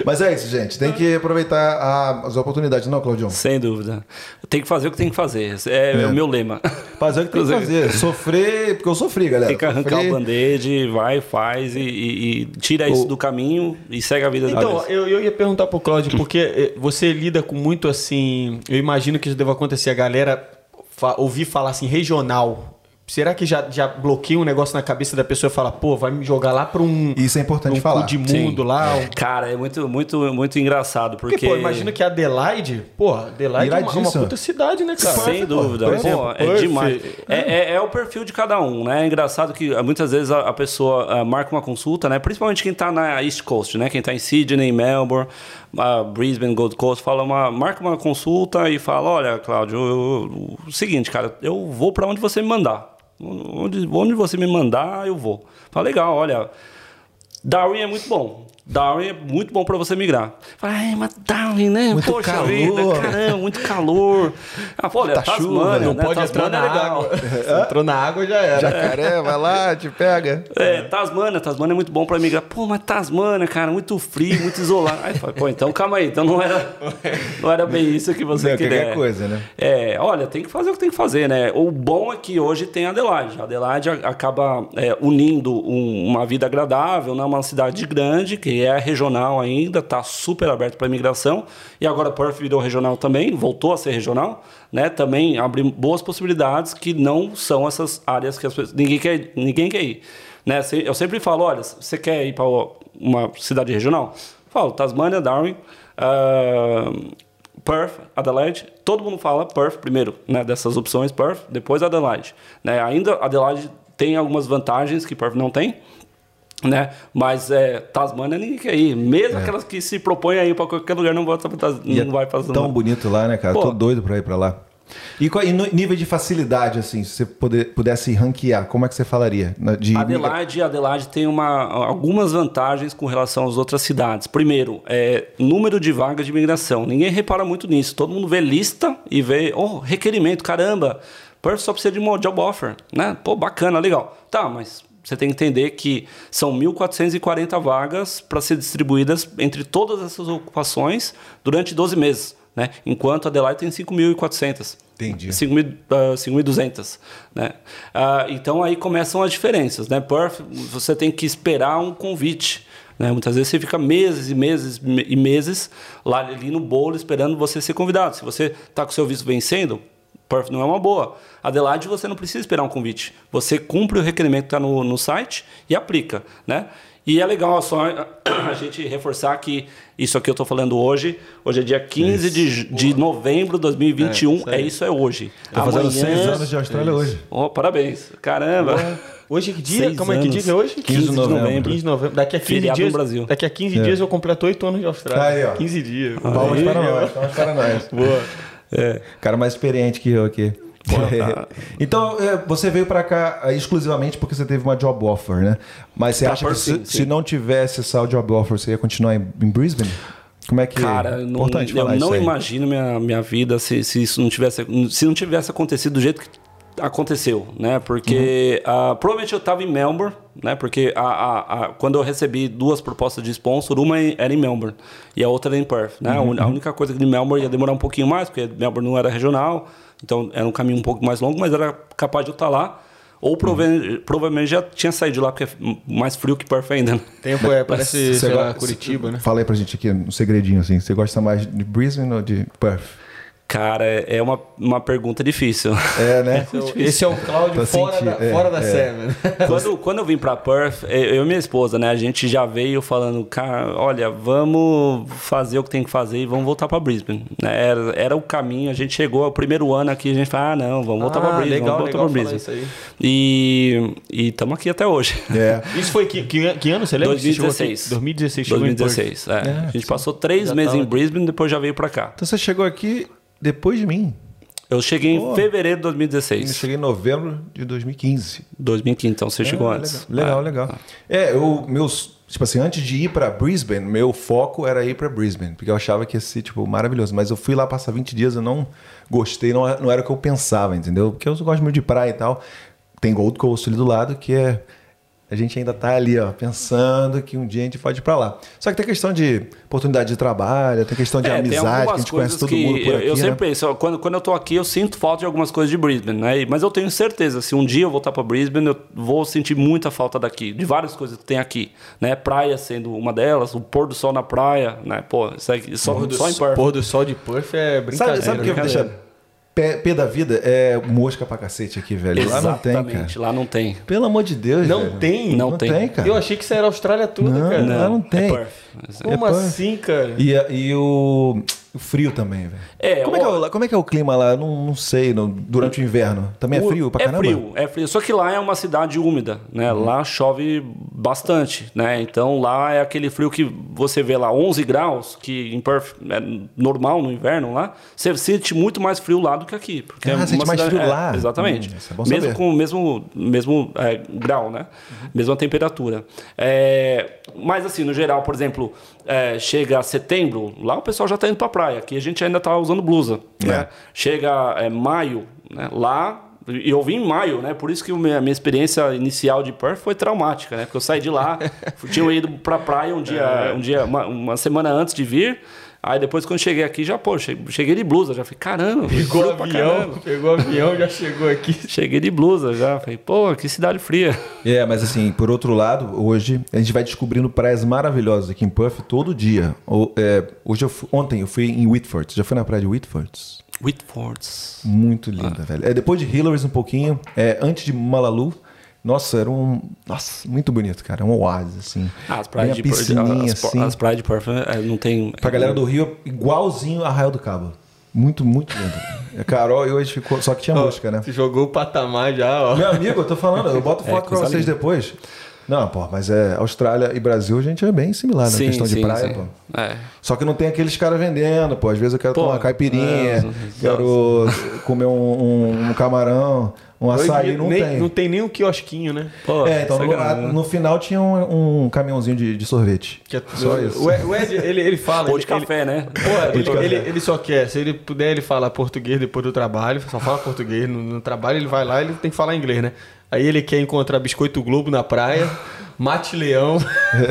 Mas é isso, gente. Tem que aproveitar a- as oportunidades, não, Claudião? Sem dúvida. Tem que fazer o que tem que fazer. É, o meu lema. Fazer o que tem que fazer. Sofrer, porque eu sofri, galera. Tem que arrancar Sofri. o band-aid, vai, faz e, e- e tira isso do caminho e segue a vida Então, eu, eu ia perguntar pro Cláudio, porque eh, você lida com muito assim. Eu imagino que isso deva acontecer, a galera fa- ouvir falar assim, regional. Será que já, já bloqueia um negócio na cabeça da pessoa e fala, pô, vai me jogar lá pra um. Isso é importante um falar. de mundo Sim. lá? um- Cara, é muito, muito, muito engraçado, porque... Porque, pô, imagina que Adelaide, pô, Adelaide é uma, uma Iradíssimo. puta cidade, né, cara? Sem dúvida. Por Pô, exemplo, é Perth, demais. É, é- é o perfil de cada um, né? É engraçado que ah, muitas vezes a, a pessoa ah, marca uma consulta, né? Principalmente quem tá na East Coast, né? Quem tá em Sydney, Melbourne, ah, Brisbane, Gold Coast, fala uma, marca uma consulta e fala, olha, Cláudio, eu- eu- o seguinte, cara, eu vou para onde você me mandar. Onde, onde você me mandar, eu vou. Fala, legal, olha, Darwin é muito bom. Darwin é muito bom para você migrar. Fala, ai, mas Darwin, né? Muito Poxa calor. vida, caramba, muito calor. Ah, pô, olha, Muita chuva, Não né? pode entrar Tasmânia na é legal. água. Se entrou na água já era. Jacaré, vai lá, te pega. É, Tasmânia, Tasmânia é muito bom pra migrar. Pô, mas Tasmânia, cara, muito frio, muito isolado. Aí, fala, pô, então calma aí, então não era, não era bem isso que você Não, queria. qualquer coisa, né? É, olha, tem que fazer o que tem que fazer, né? O bom é que hoje tem Adelaide. Adelaide a- acaba é, unindo um- uma vida agradável, né? Uma cidade grande, que é regional ainda, tá super aberto para imigração. E agora Perth virou regional também, voltou a ser regional, né? Também abre boas possibilidades que não são essas áreas que as pessoas, ninguém quer, ninguém quer ir. Né? Eu sempre falo, olha, você quer ir para uma cidade regional? Falo, Tasmânia, Darwin, ah, Perth, Adelaide, todo mundo fala Perth primeiro, né, dessas opções Perth, depois Adelaide, né? Ainda Adelaide tem algumas vantagens que Perth não tem, né? Mas é, Tasmânia ninguém quer ir, mesmo aquelas que se propõem a ir para qualquer lugar não, volta pra Tas- é não vai para tão bonito lá, né, cara? Pô. Tô doido pra ir pra lá. E, qual- e no nível de facilidade, assim, se você poder- pudesse ranquear, como é que você falaria? Na- De Adelaide, Adelaide tem uma, algumas vantagens com relação às outras cidades. Primeiro, é número de vagas de imigração. Ninguém repara muito nisso. Todo mundo vê lista e vê, oh, requerimento, caramba, Perth só precisa de uma job offer, né? Pô, bacana, legal. Tá, mas você tem que entender que são 1.440 vagas para ser distribuídas entre todas essas ocupações durante 12 meses, né? Enquanto Adelaide tem 5.400. Entendi. 5.000, ah, 5.200, né? Ah, então aí começam as diferenças, né? Perth, você tem que esperar um convite, né? Muitas vezes você fica meses e meses me- e meses lá ali no bolo esperando você ser convidado. Se você está com seu visto vencendo, Perth não é uma boa. Adelaide você não precisa esperar um convite. Você cumpre o requerimento que está no, no site e aplica, né? E é legal só a gente reforçar que isso aqui eu estou falando hoje. Hoje é dia 15 de, de novembro de 2021. É, isso é hoje. Tô fazendo seis anos de Austrália hoje. Oh, parabéns. Caramba. Hoje que dia? Seis Como é que dia anos. é hoje? 15 de novembro. 15 de novembro. Daqui a 15 Feriado dias. no Brasil. Daqui a 15 dias eu completo 8 anos de Austrália. Aí, ó. 15 dias. Palmas para nós, palmas para nós. Boa. É. Cara mais experiente que eu aqui. tá. então, é, você veio pra cá é, exclusivamente porque você teve uma job offer, né? Mas você Pra acha que se, sim, se não tivesse essa job offer, você ia continuar em, em Brisbane? Como é que Cara, é eu não, importante eu não imagino minha, minha vida se, se isso não tivesse se não tivesse acontecido do jeito que aconteceu, né? Porque Uhum. ah, provavelmente eu estava em Melbourne, né? Porque a, a, a- quando eu recebi duas propostas de sponsor, uma era em Melbourne e a outra era em Perth, né? A Uhum. A única coisa que de Melbourne ia demorar um pouquinho mais, porque Melbourne não era regional, então era um caminho um pouco mais longo, mas era capaz de eu estar lá. Ou prova- Uhum. provavelmente já tinha saído de lá, porque é mais frio que Perth ainda. né? Tempo é, parece, sei lá, Curitiba, né? Fala aí pra gente aqui um segredinho assim. Você gosta mais de Brisbane ou de Perth? Cara, é uma, uma pergunta difícil. É, né? Esse é o Cláudio Tô fora, sentindo, da, é, fora da é. série, quando, quando eu vim pra Perth, eu e minha esposa, né? A gente já veio falando, cara, olha, vamos fazer o que tem que fazer e vamos voltar pra Brisbane. né? Era, era o caminho, a gente chegou, o primeiro ano aqui, a gente falou, ah, não, vamos voltar pra Ah, Brisbane, legal, vamos voltar legal pra falar Brisbane. isso aí. E estamos aqui até hoje. É. Isso foi que, que, que ano você lembra? que você chegou aqui? 2016. 2016 chegou em Perth. 2016, é. É, a gente passou três meses tava em. Brisbane, depois já veio pra cá. Então você chegou aqui depois de mim. Eu cheguei Pô. em fevereiro de Eu 2016. cheguei em novembro de 2015. 2015, então você chegou É, antes. Legal, legal. legal. É, eu, meus. Tipo assim, antes de ir pra Brisbane, meu foco era ir pra Brisbane, porque eu achava que ia ser, tipo, maravilhoso. Mas eu fui lá passar 20 dias, eu não gostei, não, não era o que eu pensava, entendeu? Porque eu gosto muito de praia e tal. Tem Gold Coast ali do lado, que é. A gente ainda tá ali, ó, pensando que um dia a gente pode ir pra lá. Só que tem questão de oportunidade de trabalho, tem questão de É, tem amizade, que a gente conhece todo que mundo por eu- aqui. Eu né? sempre penso, ó, quando, quando eu tô aqui, eu sinto falta de algumas coisas de Brisbane, né? Mas eu tenho certeza, se um dia eu voltar para Brisbane, eu vou sentir muita falta daqui, de várias coisas que tem aqui, né? Praia sendo uma delas, o pôr do sol na praia, né? Pô, isso aqui, só, Pôr do, só em Perth. pôr do sol de Perth é brincadeira. Sabe, sabe o que me brincadeira. deixa pé, pé da vida é mosca pra cacete aqui, velho. Lá não tem, cara. Exatamente, lá não tem. Pelo amor de Deus, Não velho. tem? Não Não tem. tem, cara. Eu achei que isso era Austrália toda, Não, cara. não. lá não tem. É Perth. Como É Perth. assim, cara? E, e o, o frio também, velho. É, como, é que é como é que é o clima lá? Não, não sei, durante o inverno. Também é frio pra é caramba? frio, é frio. Só que lá é uma cidade úmida, né? Uhum. Lá chove bastante, né? Então lá é aquele frio que você vê lá 11 graus, que em Perth é normal no inverno lá. Você sente muito mais frio lá do que aqui. Porque Ah, é sente uma mais frio é, lá. Exatamente. Hum, é mesmo saber. com o mesmo, mesmo é, grau, né? Uhum. Mesma temperatura. É, mas assim, no geral, por exemplo, é, chega setembro, lá o pessoal já está indo para praia. Aqui a gente ainda está usando blusa. É. Né? Chega é, maio, né? lá e eu vim em maio, né? Por isso que a minha, minha experiência inicial de Perth foi traumática, né? Porque eu saí de lá, tinha ido pra praia um dia, É. um dia uma, uma semana antes de vir. Aí depois, quando cheguei aqui, já, pô, che- cheguei de blusa. Já falei, caramba, Pegou avião, caramba. pegou avião, já chegou aqui. Cheguei de blusa já. Falei, pô, que cidade fria. É, mas assim, por outro lado, hoje a gente vai descobrindo praias maravilhosas aqui em Puff todo dia. Ou, é, hoje eu fui- ontem eu fui em Whitford. Já fui na praia de Whitford? Whitfords. Muito linda, Ah. velho. É, depois de Hillary's um pouquinho, é, antes de Malalu, nossa, era um. Nossa, muito bonito, cara. Um oásis, assim. Ah, as praias Bem de piscininha, as, assim. as praias de Perth é, não tem. Pra galera do Rio, igualzinho a Arraial do Cabo. Muito, muito lindo. Carol e hoje ficou. Só que tinha mosca, né? Você jogou o patamar já, ó. Meu amigo, eu tô falando, eu boto É, foto pra coisa vocês linda. depois. Não, pô, mas é Austrália e Brasil, a gente é bem similar na questão de praia, pô. É. Só que não tem aqueles caras vendendo, pô. Às vezes eu quero Pô, tomar caipirinha, é, quero comer um, um- um camarão, um açaí, não nem, tem. Não tem nem um quiosquinho, né? Pô, É, então no, sacanagem, né? no final tinha um, um caminhãozinho de, de sorvete. Que é- Só isso. O Ed, ele, ele fala. Pô de ele- café, né? Pô, ele, ele, ele só quer, se ele puder, ele fala português depois do trabalho, só fala português. No, no trabalho ele vai lá ele tem que falar inglês, né? Aí ele quer encontrar biscoito Globo na praia, mate leão.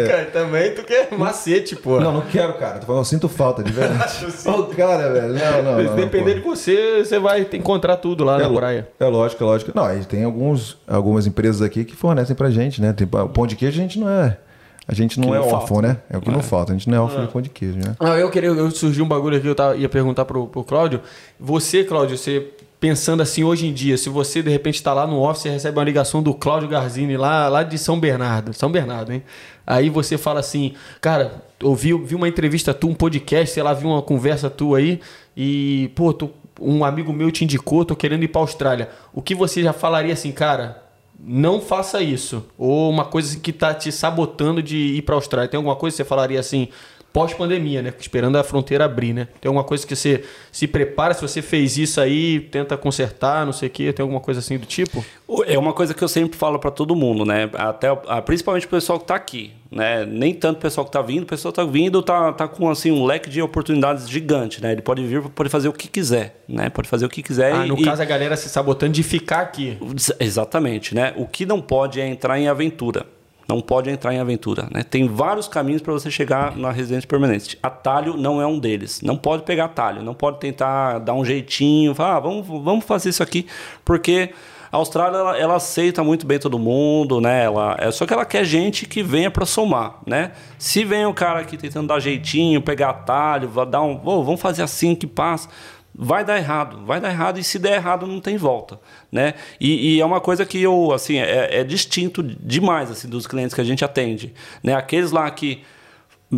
Cara, também tu quer macete, pô. Não, não quero, cara. Tô falando, eu sinto falta, de verdade. Ô, cara, velho. Não, não, não. Dependendo de você, você vai encontrar tudo lá É, na praia. é lógico, é lógico. Não, aí tem alguns, algumas empresas aqui que fornecem pra gente, né? Tem, o pão de queijo a gente não é. A gente não é não órfão, falta. né? É o que não falta. A gente não é órfão de pão de queijo, né? Ah, eu queria, eu surgiu um bagulho aqui, eu tava, ia perguntar pro, pro Cláudio. Você, Cláudio, você pensando assim hoje em dia, se você de repente está lá no office e recebe uma ligação do Cláudio Garzini lá, lá de São Bernardo, São Bernardo, hein? Aí você fala assim, cara, ouvi, vi uma entrevista tua, um podcast, sei lá, vi uma conversa tua aí e, pô, um amigo meu te indicou, tô querendo ir pra Austrália. O que você já falaria assim, cara? Não faça isso. Ou uma coisa que tá te sabotando de ir pra Austrália. Tem alguma coisa que você falaria assim, pós-pandemia, né? Esperando a fronteira abrir, né? Tem alguma coisa que você se prepara, se você fez isso aí, tenta consertar, não sei o quê, tem alguma coisa assim do tipo? É uma coisa que eu sempre falo para todo mundo, né? Até principalmente o pessoal que está aqui, né? Nem tanto o pessoal que está vindo, o pessoal que está vindo tá, tá com assim um leque de oportunidades gigante, né? Ele pode vir, pode fazer o que quiser, né? Pode fazer o que quiser. Ah, e- no e- caso a galera se sabotando de ficar aqui. Exatamente, né? O que não pode é entrar em aventura. Não pode entrar em aventura, né? Tem vários caminhos para você chegar na residência permanente. Atalho não é um deles. Não pode pegar atalho, não pode tentar dar um jeitinho, falar, ah, vamos, vamos fazer isso aqui, porque a Austrália ela, ela aceita muito bem todo mundo, né? Ela, é só que ela quer gente que venha para somar, né? Se vem um cara aqui tentando dar jeitinho, pegar atalho, vai dar um, "Ô, vamos fazer assim que passa vai dar errado, vai dar errado e se der errado não tem volta, né? E, e é uma coisa que eu assim é, é distinto demais assim dos clientes que a gente atende, né? Aqueles lá que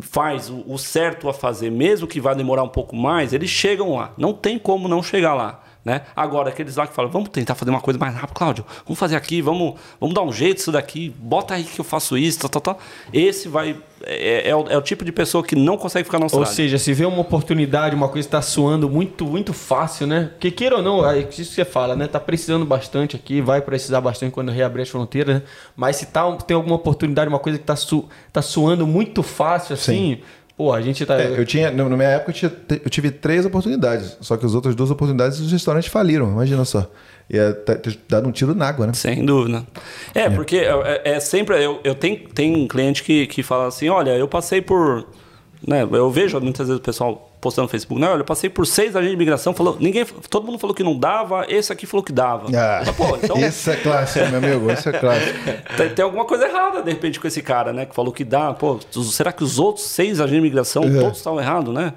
faz o, o certo a fazer, mesmo que vá demorar um pouco mais, eles chegam lá. Não tem como não chegar lá. Né? Agora, aqueles lá que falam, vamos tentar fazer uma coisa mais rápido, Cláudio, vamos fazer aqui, vamos, vamos dar um jeito isso daqui, bota aí que eu faço isso, tal, tal, tal. Esse vai. É, é o, é o tipo de pessoa que não consegue ficar na Ou Austrália. seja, se vê uma oportunidade, uma coisa que tá suando muito, muito fácil, né? Porque queira ou não, é isso que você fala, né? Tá precisando bastante aqui, vai precisar bastante quando reabrir as fronteiras, né? Mas se tá, tem alguma oportunidade, uma coisa que tá, su, tá suando muito fácil, assim, pô, a gente tá. É, eu tinha, no- na minha época, eu, tinha eu tive três oportunidades. Só que as outras duas oportunidades os restaurantes faliram. Imagina só. Ia ter ter dado um tiro na água, né? Sem dúvida. É, porque é, é sempre. Eu, eu tenho, tenho cliente que, que fala assim: olha, eu passei por. Né, eu vejo muitas vezes o pessoal postando no Facebook, não, olha, eu passei por seis agentes de imigração, falou, ninguém, todo mundo falou que não dava, esse aqui falou que dava. Ah, Mas, pô, então Isso é clássico, meu amigo. Isso é clássico. tem, tem alguma coisa errada, de repente, com esse cara, né? Que falou que dá. Pô, será que os outros seis agentes de imigração É. todos estavam errados, né?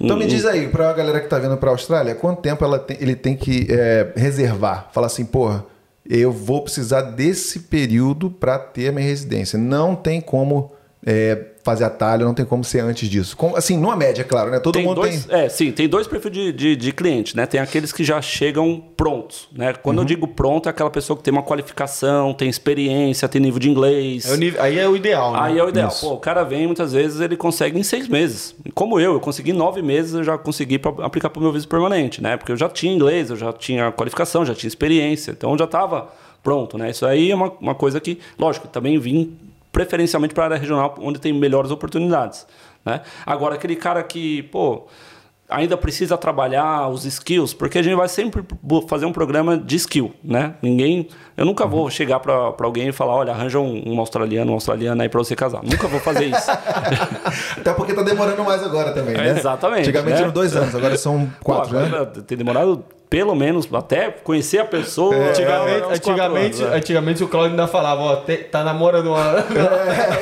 Então me diz aí, pra galera que tá vindo pra Austrália, quanto tempo ela tem- ele tem que é, reservar? Falar assim, porra, eu vou precisar desse período pra ter a minha residência. Não tem como é, fazer atalho, não tem como ser antes disso. Com- assim, numa média, claro, né? Todo tem mundo dois, tem. É, sim, tem dois perfis de, de, de cliente, né? Tem aqueles que já chegam prontos, né? Quando Uhum. eu digo pronto, é aquela pessoa que tem uma qualificação, tem experiência, tem nível de inglês. É o nível- aí é o ideal, né? Aí é o ideal. Isso. Pô, o cara vem, muitas vezes, ele consegue em seis meses. Como eu, eu consegui em nove meses, eu já consegui pra aplicar para o meu visto permanente, né? Porque eu já tinha inglês, eu já tinha qualificação, já tinha experiência. Então, eu já estava pronto, né? Isso aí é uma, uma coisa que, lógico, também vim preferencialmente para a área regional, onde tem melhores oportunidades, né? Agora, aquele cara que, pô... Ainda precisa trabalhar os skills, porque a gente vai sempre fazer um programa de skill, né? Ninguém. Eu nunca vou chegar para alguém e falar: olha, arranja um, um australiano, uma australiana aí para você casar. Nunca vou fazer isso. Até porque tá demorando mais agora também, né? Exatamente, Antigamente né? eram dois anos, agora são quatro, Pô, né? agora Tem demorado pelo menos até conhecer a pessoa. É. Antigamente, quatro antigamente, anos, né? antigamente o Claudio ainda falava, ó, te- tá namorando uma.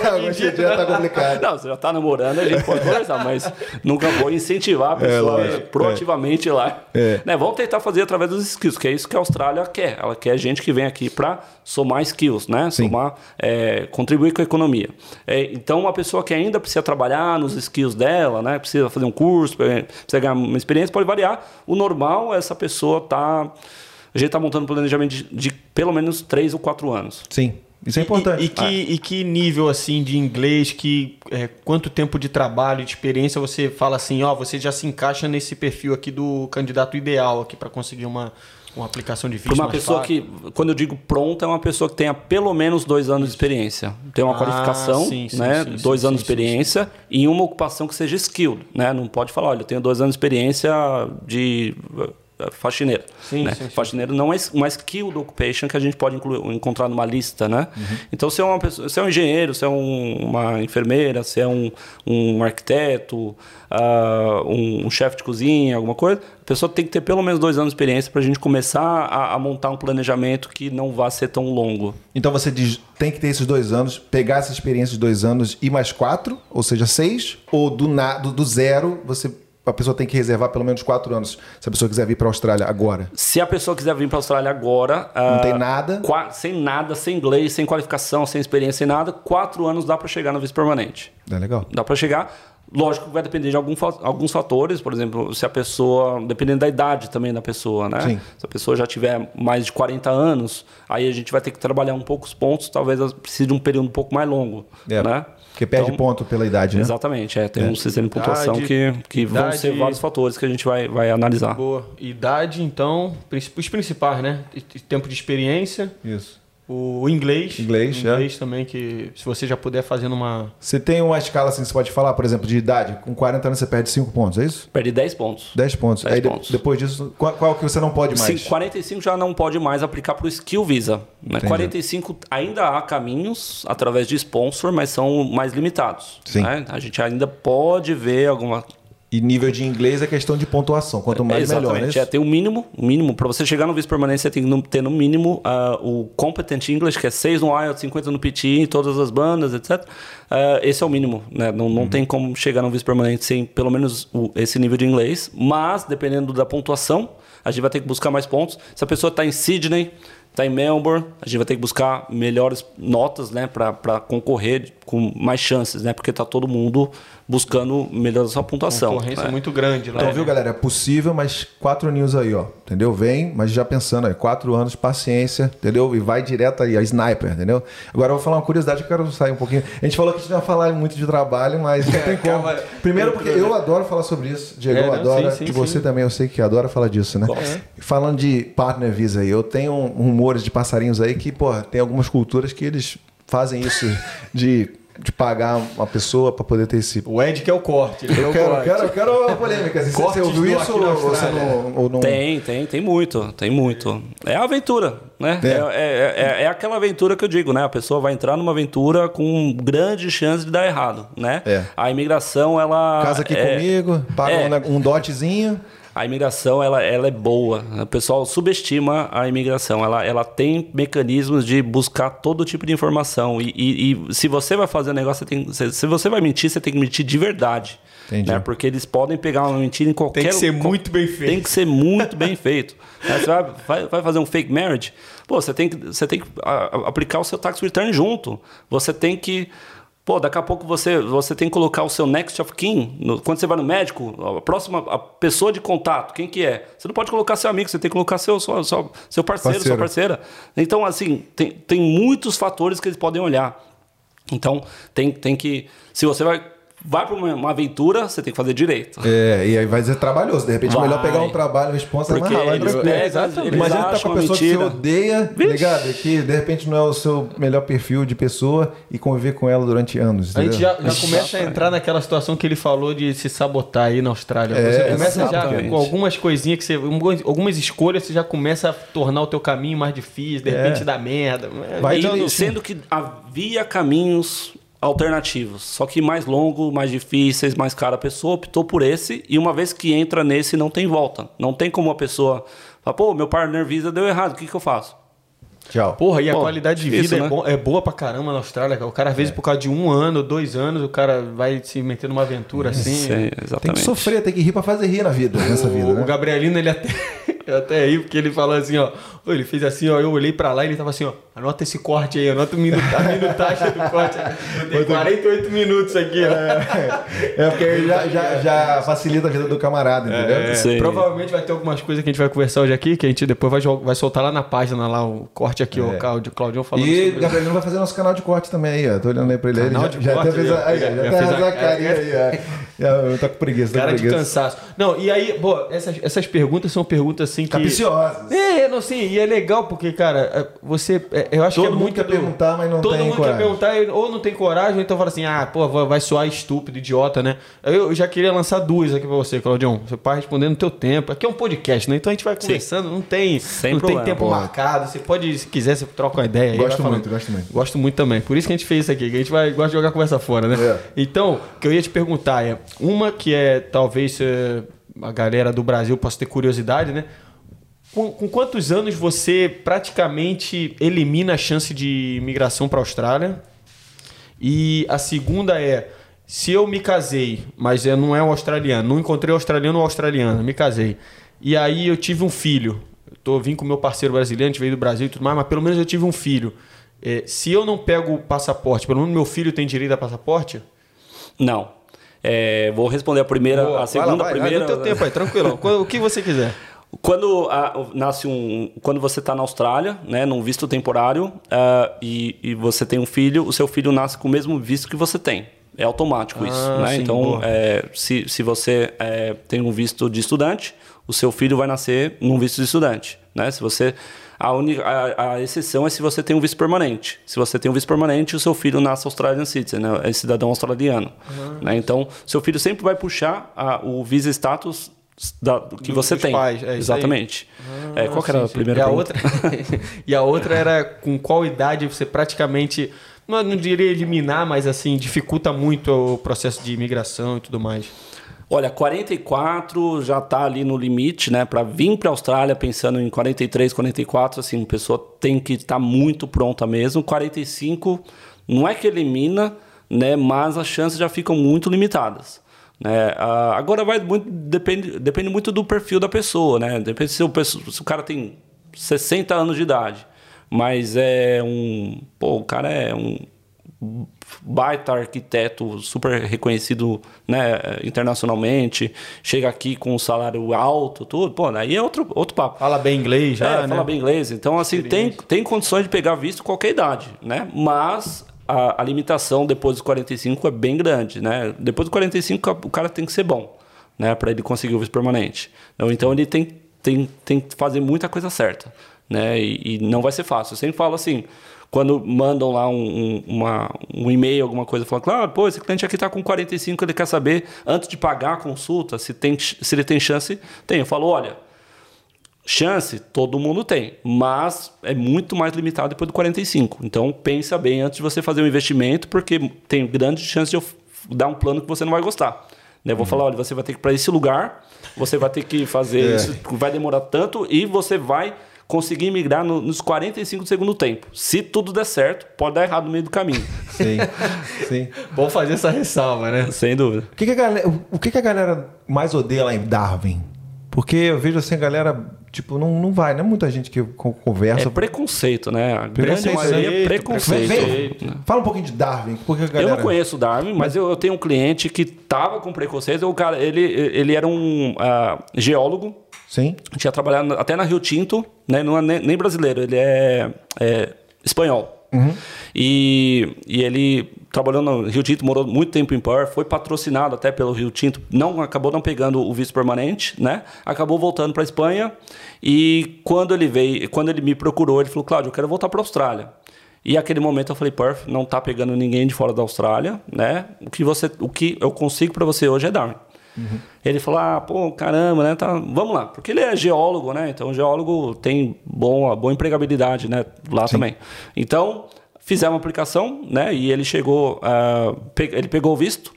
É, hoje em dia tá complicado. Não, você já tá namorando, a gente pode conversar, mas nunca vou incentivar a pessoa lógico. proativamente ir lá. É. Né, vamos tentar fazer através dos skills, que é isso que a Austrália quer. Ela quer gente que vem aqui para somar skills, né? Sim. Somar, é, contribuir com a economia. É, então, uma pessoa que ainda precisa trabalhar nos skills dela, né? Precisa fazer um curso, precisa ganhar uma experiência, pode variar. O normal é essa pessoa tá. A gente está montando um planejamento de, de pelo menos três ou quatro anos. Sim, isso é importante. E, e que, e que nível assim de inglês, que é, quanto tempo de trabalho, de experiência você fala assim, ó, você já se encaixa nesse perfil aqui do candidato ideal aqui para conseguir uma, uma aplicação de visto uma mais pessoa fácil? que, quando eu digo pronta, é uma pessoa que tenha pelo menos dois anos de experiência. Tem uma Ah, qualificação, sim, sim, né? sim, dois sim, anos de experiência e uma ocupação que seja skilled, né? Não pode falar, olha, eu tenho dois anos de experiência de faxineiro. Sim, né? sim, sim. Faxineiro não é uma skilled occupation que a gente pode incluir, encontrar numa lista, né? Uhum. Então, se é uma pessoa, se é um engenheiro, se é um- uma enfermeira, se é um, um arquiteto, ah, um, um chefe de cozinha, alguma coisa, a pessoa tem que ter pelo menos dois anos de experiência para a gente começar a, a montar um planejamento que não vá ser tão longo. Então você diz, tem que ter esses dois anos, pegar essa experiência de dois anos e mais quatro, ou seja, seis, ou do, na, do, do zero, você, a pessoa tem que reservar pelo menos quatro anos, se a pessoa quiser vir para a Austrália agora. Se a pessoa quiser vir para a Austrália agora, Não ah, tem nada. sem nada, sem inglês, sem qualificação, sem experiência, sem nada, quatro anos dá para chegar no visto permanente. É legal. Dá para chegar. Lógico que vai depender de algum alguns fatores, por exemplo, se a pessoa, dependendo da idade também da pessoa, né? Sim. Se a pessoa já tiver mais de 40 anos, aí a gente vai ter que trabalhar um pouco os pontos, talvez precise de um período um pouco mais longo, É, né? Porque perde Então, ponto pela idade, né? Exatamente, é, tem um sistema de pontuação Idade, que, que vão idade- ser vários fatores que a gente vai, vai analisar. Boa. Idade, então, os principais, né? Tempo de experiência, Isso. O inglês. Inglês, o inglês também, que se você já puder fazer numa. Você tem uma escala assim, você pode falar, por exemplo, de idade. Com 40 anos você perde 5 pontos, é isso? Perde 10 pontos. 10 pontos. 10 Aí de- pontos. depois disso, qual, qual que você não pode mais? Sim, 45 já não pode mais aplicar para o Skill Visa. Né? Entendi. 45 ainda há caminhos através de sponsor, mas são mais limitados. Sim. né? A gente ainda pode ver alguma. E nível de inglês é questão de pontuação. Quanto mais melhor, né? Exatamente. É, tem um mínimo. um mínimo. Para você chegar no visto permanente, você tem que ter no mínimo ah, o Competent English, que é 6 no IELTS, 50 no PT, em todas as bandas, etc. Ah, esse é o mínimo. Né? Não, Uhum. não tem como chegar no visto permanente sem pelo menos o- esse nível de inglês. Mas, dependendo da pontuação, a gente vai ter que buscar mais pontos. Se a pessoa está em Sydney, está em Melbourne, a gente vai ter que buscar melhores notas né? para concorrer com mais chances, né? porque está todo mundo buscando melhorar sua pontuação. Concorrência né? muito grande lá. Então, né? viu, galera? É possível, mas quatro aninhos aí, ó. Entendeu? Vem, mas já pensando aí. Quatro anos, paciência, entendeu? E vai direto aí, a sniper, entendeu? Agora eu vou falar uma curiosidade que eu quero sair um pouquinho. A gente falou que a gente não ia falar muito de trabalho, mas não tem como. Primeiro porque eu adoro falar sobre isso. Diego É, não, adora. sim, sim, e você sim. também, eu sei que adora falar disso, né? Gosto. Falando de partner visa aí, eu tenho um- rumores de passarinhos aí que, pô, tem algumas culturas que eles fazem isso de, de pagar uma pessoa para poder ter esse O Ed que é o corte. ele é eu quero, corte. quero, quero polêmica. Você, você Cortes ouviu isso ou você não, ou não? Tem, tem, tem muito, tem muito. É a aventura, né? É. É, é, é- é aquela aventura que eu digo, né? A pessoa vai entrar numa aventura com grande chance de dar errado, né? É. A imigração, ela... Casa aqui é- comigo, paga um dotezinho. A imigração ela, ela é boa. O pessoal subestima a imigração. Ela, ela tem mecanismos de buscar todo tipo de informação. E, e, e se você vai fazer um negócio, você tem, se, se você vai mentir, você tem que mentir de verdade. Entendi. Né? Porque eles podem pegar uma mentira em qualquer... Tem que ser muito bem feito. Tem que ser muito bem feito. Né? Você vai, vai, vai fazer um fake marriage, pô, você tem que, você tem que aplicar o seu tax return junto. Você tem que... Pô, daqui a pouco você, você tem que colocar o seu next of kin. no- quando você vai no médico, a próxima a pessoa de contato, quem que é? Você não pode colocar seu amigo, você tem que colocar seu, seu, seu, seu parceiro, sua Parceiro. parceira. Então, assim, tem, tem muitos fatores que eles podem olhar. Então, tem, tem que... Se você vai, vai para uma, uma aventura, você tem que fazer direito. É, e aí vai ser trabalhoso. De repente é Vai. melhor pegar um trabalho, responsa, lá e eles- tranquilo. é, exatamente. Imagina tá com acham a pessoa que você mentira. odeia, tá Vixe. ligado? Que de repente não é o seu melhor perfil de pessoa e conviver com ela durante anos. A gente entendeu? já, já começa a entrar naquela situação que ele falou de se sabotar aí na Austrália. É, você começa já exatamente. com algumas coisinhas que você. Algumas escolhas você já começa a tornar o teu caminho mais difícil, de repente dá merda. Vai E dando- sendo que havia caminhos alternativos, só que mais longo, mais difíceis, mais caro. A pessoa optou por esse e uma vez que entra nesse, não tem volta. Não tem como a pessoa falar, pô, meu partner Visa deu errado, o que, que eu faço? Tchau. Porra, e a Pô, qualidade de vida é, né? bom- é boa pra caramba na Austrália. O cara, às vezes, por causa de um ano, dois anos, o cara vai se meter numa aventura assim. Sim, Tem que exatamente. sofrer, tem que rir pra fazer rir na vida, nessa vida, O, né? o Gabrielino, ele até, eu até ri, porque ele falou assim, ó. Ele fez assim, ó. Eu olhei pra lá e ele tava assim, ó. Anota esse corte aí, anota o minuto, a minutagem do corte. Tem 48 minutos aqui, ó. É porque aí já, já, já facilita a vida do camarada, entendeu? É, provavelmente vai ter algumas coisas que a gente vai conversar hoje aqui, que a gente depois vai, vai soltar lá na página, lá o corte aqui, o Claudio, Claudião falando É. E o Gabrielino vai fazer nosso canal de corte também aí, ó. Tô olhando aí pra ele. Canal ele de já, já corte, até fez a, aí, já já, fez a- a carinha aí, ó. Já, Eu tô com preguiça, tô Cara com de preguiça. cansaço. Não, e aí, pô, essas, essas perguntas são perguntas assim que. Capiciosas. É, não sei, e é legal porque, cara, é, você. é, eu acho Todo que é mundo muito quer do- perguntar, mas não Todo tem mundo coragem. quer perguntar, ou não tem coragem, ou então fala assim, ah, pô, vai soar estúpido, idiota, né? Eu já queria lançar duas aqui pra você, Claudião. Você pode responder no teu tempo. Aqui é um podcast, né? Então a gente vai conversando, não tem, Sem não problema, tem tempo pô. marcado. Você pode, se quiser, você troca uma ideia. aí, Gosto muito, gosto muito. Gosto muito também. Por isso que a gente fez isso aqui, que a gente vai, gosta de jogar conversa fora, né? É. Então, o que eu ia te perguntar é, uma que é, talvez, eh, a galera do Brasil possa ter curiosidade, né? Com, com quantos anos você praticamente elimina a chance de imigração para a Austrália? E a segunda é, se eu me casei, mas eu não é um australiano, não encontrei australiano ou australiana, me casei. E aí eu tive um filho. Eu tô, vim com meu parceiro brasileiro, a gente veio do Brasil e tudo mais, mas pelo menos eu tive um filho. É, se eu não pego o passaporte, pelo menos meu filho tem direito a passaporte? Não. É, vou responder a primeira, Boa, a vai segunda, lá, vai, a primeira. vai, do teu tempo aí, tranquilo. o que você quiser. Quando a- nasce um, quando você está na Austrália, né, num visto temporário, ah, e, e você tem um filho, o seu filho nasce com o mesmo visto que você tem. É automático isso, Ah, né? sim, então, é, se, se você é, tem um visto de estudante, o seu filho vai nascer num visto de estudante, né? Se você a, única, a, a exceção é se você tem um visto permanente. Se você tem um visto permanente, o seu filho nasce Australian Citizen, né? é cidadão australiano. Né? Então, seu filho sempre vai puxar a- o visa status da- que Do- você tem. pais, é. Exatamente. É, qual que era a sim. primeira e a outra E a outra era com qual idade você praticamente, não, não diria eliminar, mas assim, dificulta muito o processo de imigração e tudo mais. Olha, 44 já está ali no limite, né? Para vir para a Austrália pensando em 43, 44, assim, a pessoa tem que estar muito pronta mesmo. 45 não é que elimina, né? Mas as chances já ficam muito limitadas. Ah, agora vai muito depende, depende muito do perfil da pessoa, né? Depende se o, se o cara tem 60 anos de idade, mas é um, pô, o cara é um baita arquiteto super reconhecido né, internacionalmente, chega aqui com um salário alto, tudo, pô, aí é outro, outro papo. Fala bem inglês já, é, né? fala bem inglês. Então, assim, tem, tem condições de pegar visto qualquer idade, né? Mas a, a limitação depois dos 45 é bem grande, né? Depois dos 45, o cara tem que ser bom, né? Para ele conseguir o visto permanente. Então, então ele tem, tem, tem que fazer muita coisa certa, né? E, e não vai ser fácil. Eu sempre falo assim, quando mandam lá um, um, uma, um e-mail, alguma coisa, falando, claro, pô, esse cliente aqui está com 45, ele quer saber, antes de pagar a consulta, se, tem, se ele tem chance. Tem. Eu falo, olha, chance todo mundo tem, mas é muito mais limitado depois do 45. Então, pensa bem antes de você fazer um investimento, porque tem grande chance de eu dar um plano que você não vai gostar. Né? Eu vou falar, olha, você vai ter que ir para esse lugar, você vai ter que fazer isso, vai demorar tanto e você vai conseguir migrar no, nos 45 do segundo tempo. Se tudo der certo, pode dar errado no meio do caminho. Sim, sim. Bom fazer essa ressalva, né? Sem dúvida. O que, que a galera, o que, que a galera mais odeia lá em Darwin? Porque eu vejo assim, a galera, tipo, não, não vai, não é muita gente que co- conversa. É preconceito, né? A grande Preconceito, maioria é Vem, preconceito. vem, fala um pouquinho de Darwin, porque a Eu galera... não conheço o Darwin, mas eu, eu tenho um cliente que tava com preconceito. O cara, ele, ele era um ah, geólogo, Sim, tinha trabalhado até na Rio Tinto, né? Não é nem, brasileiro, ele é, é espanhol. E, e ele trabalhou no Rio Tinto, morou muito tempo em Perth, foi patrocinado até pelo Rio Tinto, não acabou não pegando o visto permanente, né? Acabou voltando para Espanha e quando ele veio, quando ele me procurou, ele falou: "Cláudio, eu quero voltar para Austrália". E aquele momento eu falei: "Perth, não tá pegando ninguém de fora da Austrália, né? O que você, o que eu consigo para você hoje é Darwin". Ele falou: ah, pô, caramba, né? Tá, vamos lá. Porque ele é geólogo, né? Então, o geólogo tem bom, boa empregabilidade, né? Lá também. Então, fizemos uma aplicação, né? E ele chegou, ah, pe- ele pegou o visto,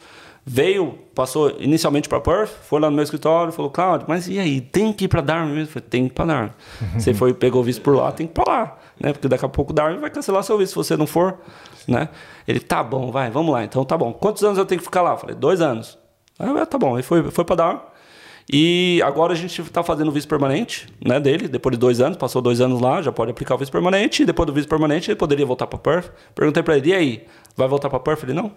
veio, passou inicialmente para Perth, foi lá no meu escritório, falou: Claudio, mas e aí? Tem que ir para Darwin mesmo? Eu falei: tem que ir para Darwin. Você foi, pegou o visto por lá, tem que ir para lá, né? Porque daqui a pouco Darwin vai cancelar seu visto se você não for, né? Ele: tá bom, vai, vamos lá. Então, tá bom. Quantos anos eu tenho que ficar lá? Eu falei: dois anos. Ah, tá bom. Ele foi, foi para Darwin. E agora a gente está fazendo o visto permanente né, dele, depois de dois anos, passou dois anos lá, já pode aplicar o visto permanente, e depois do visto permanente ele poderia voltar para Perth. Perguntei para ele, e aí, vai voltar para Perth? Ele, não,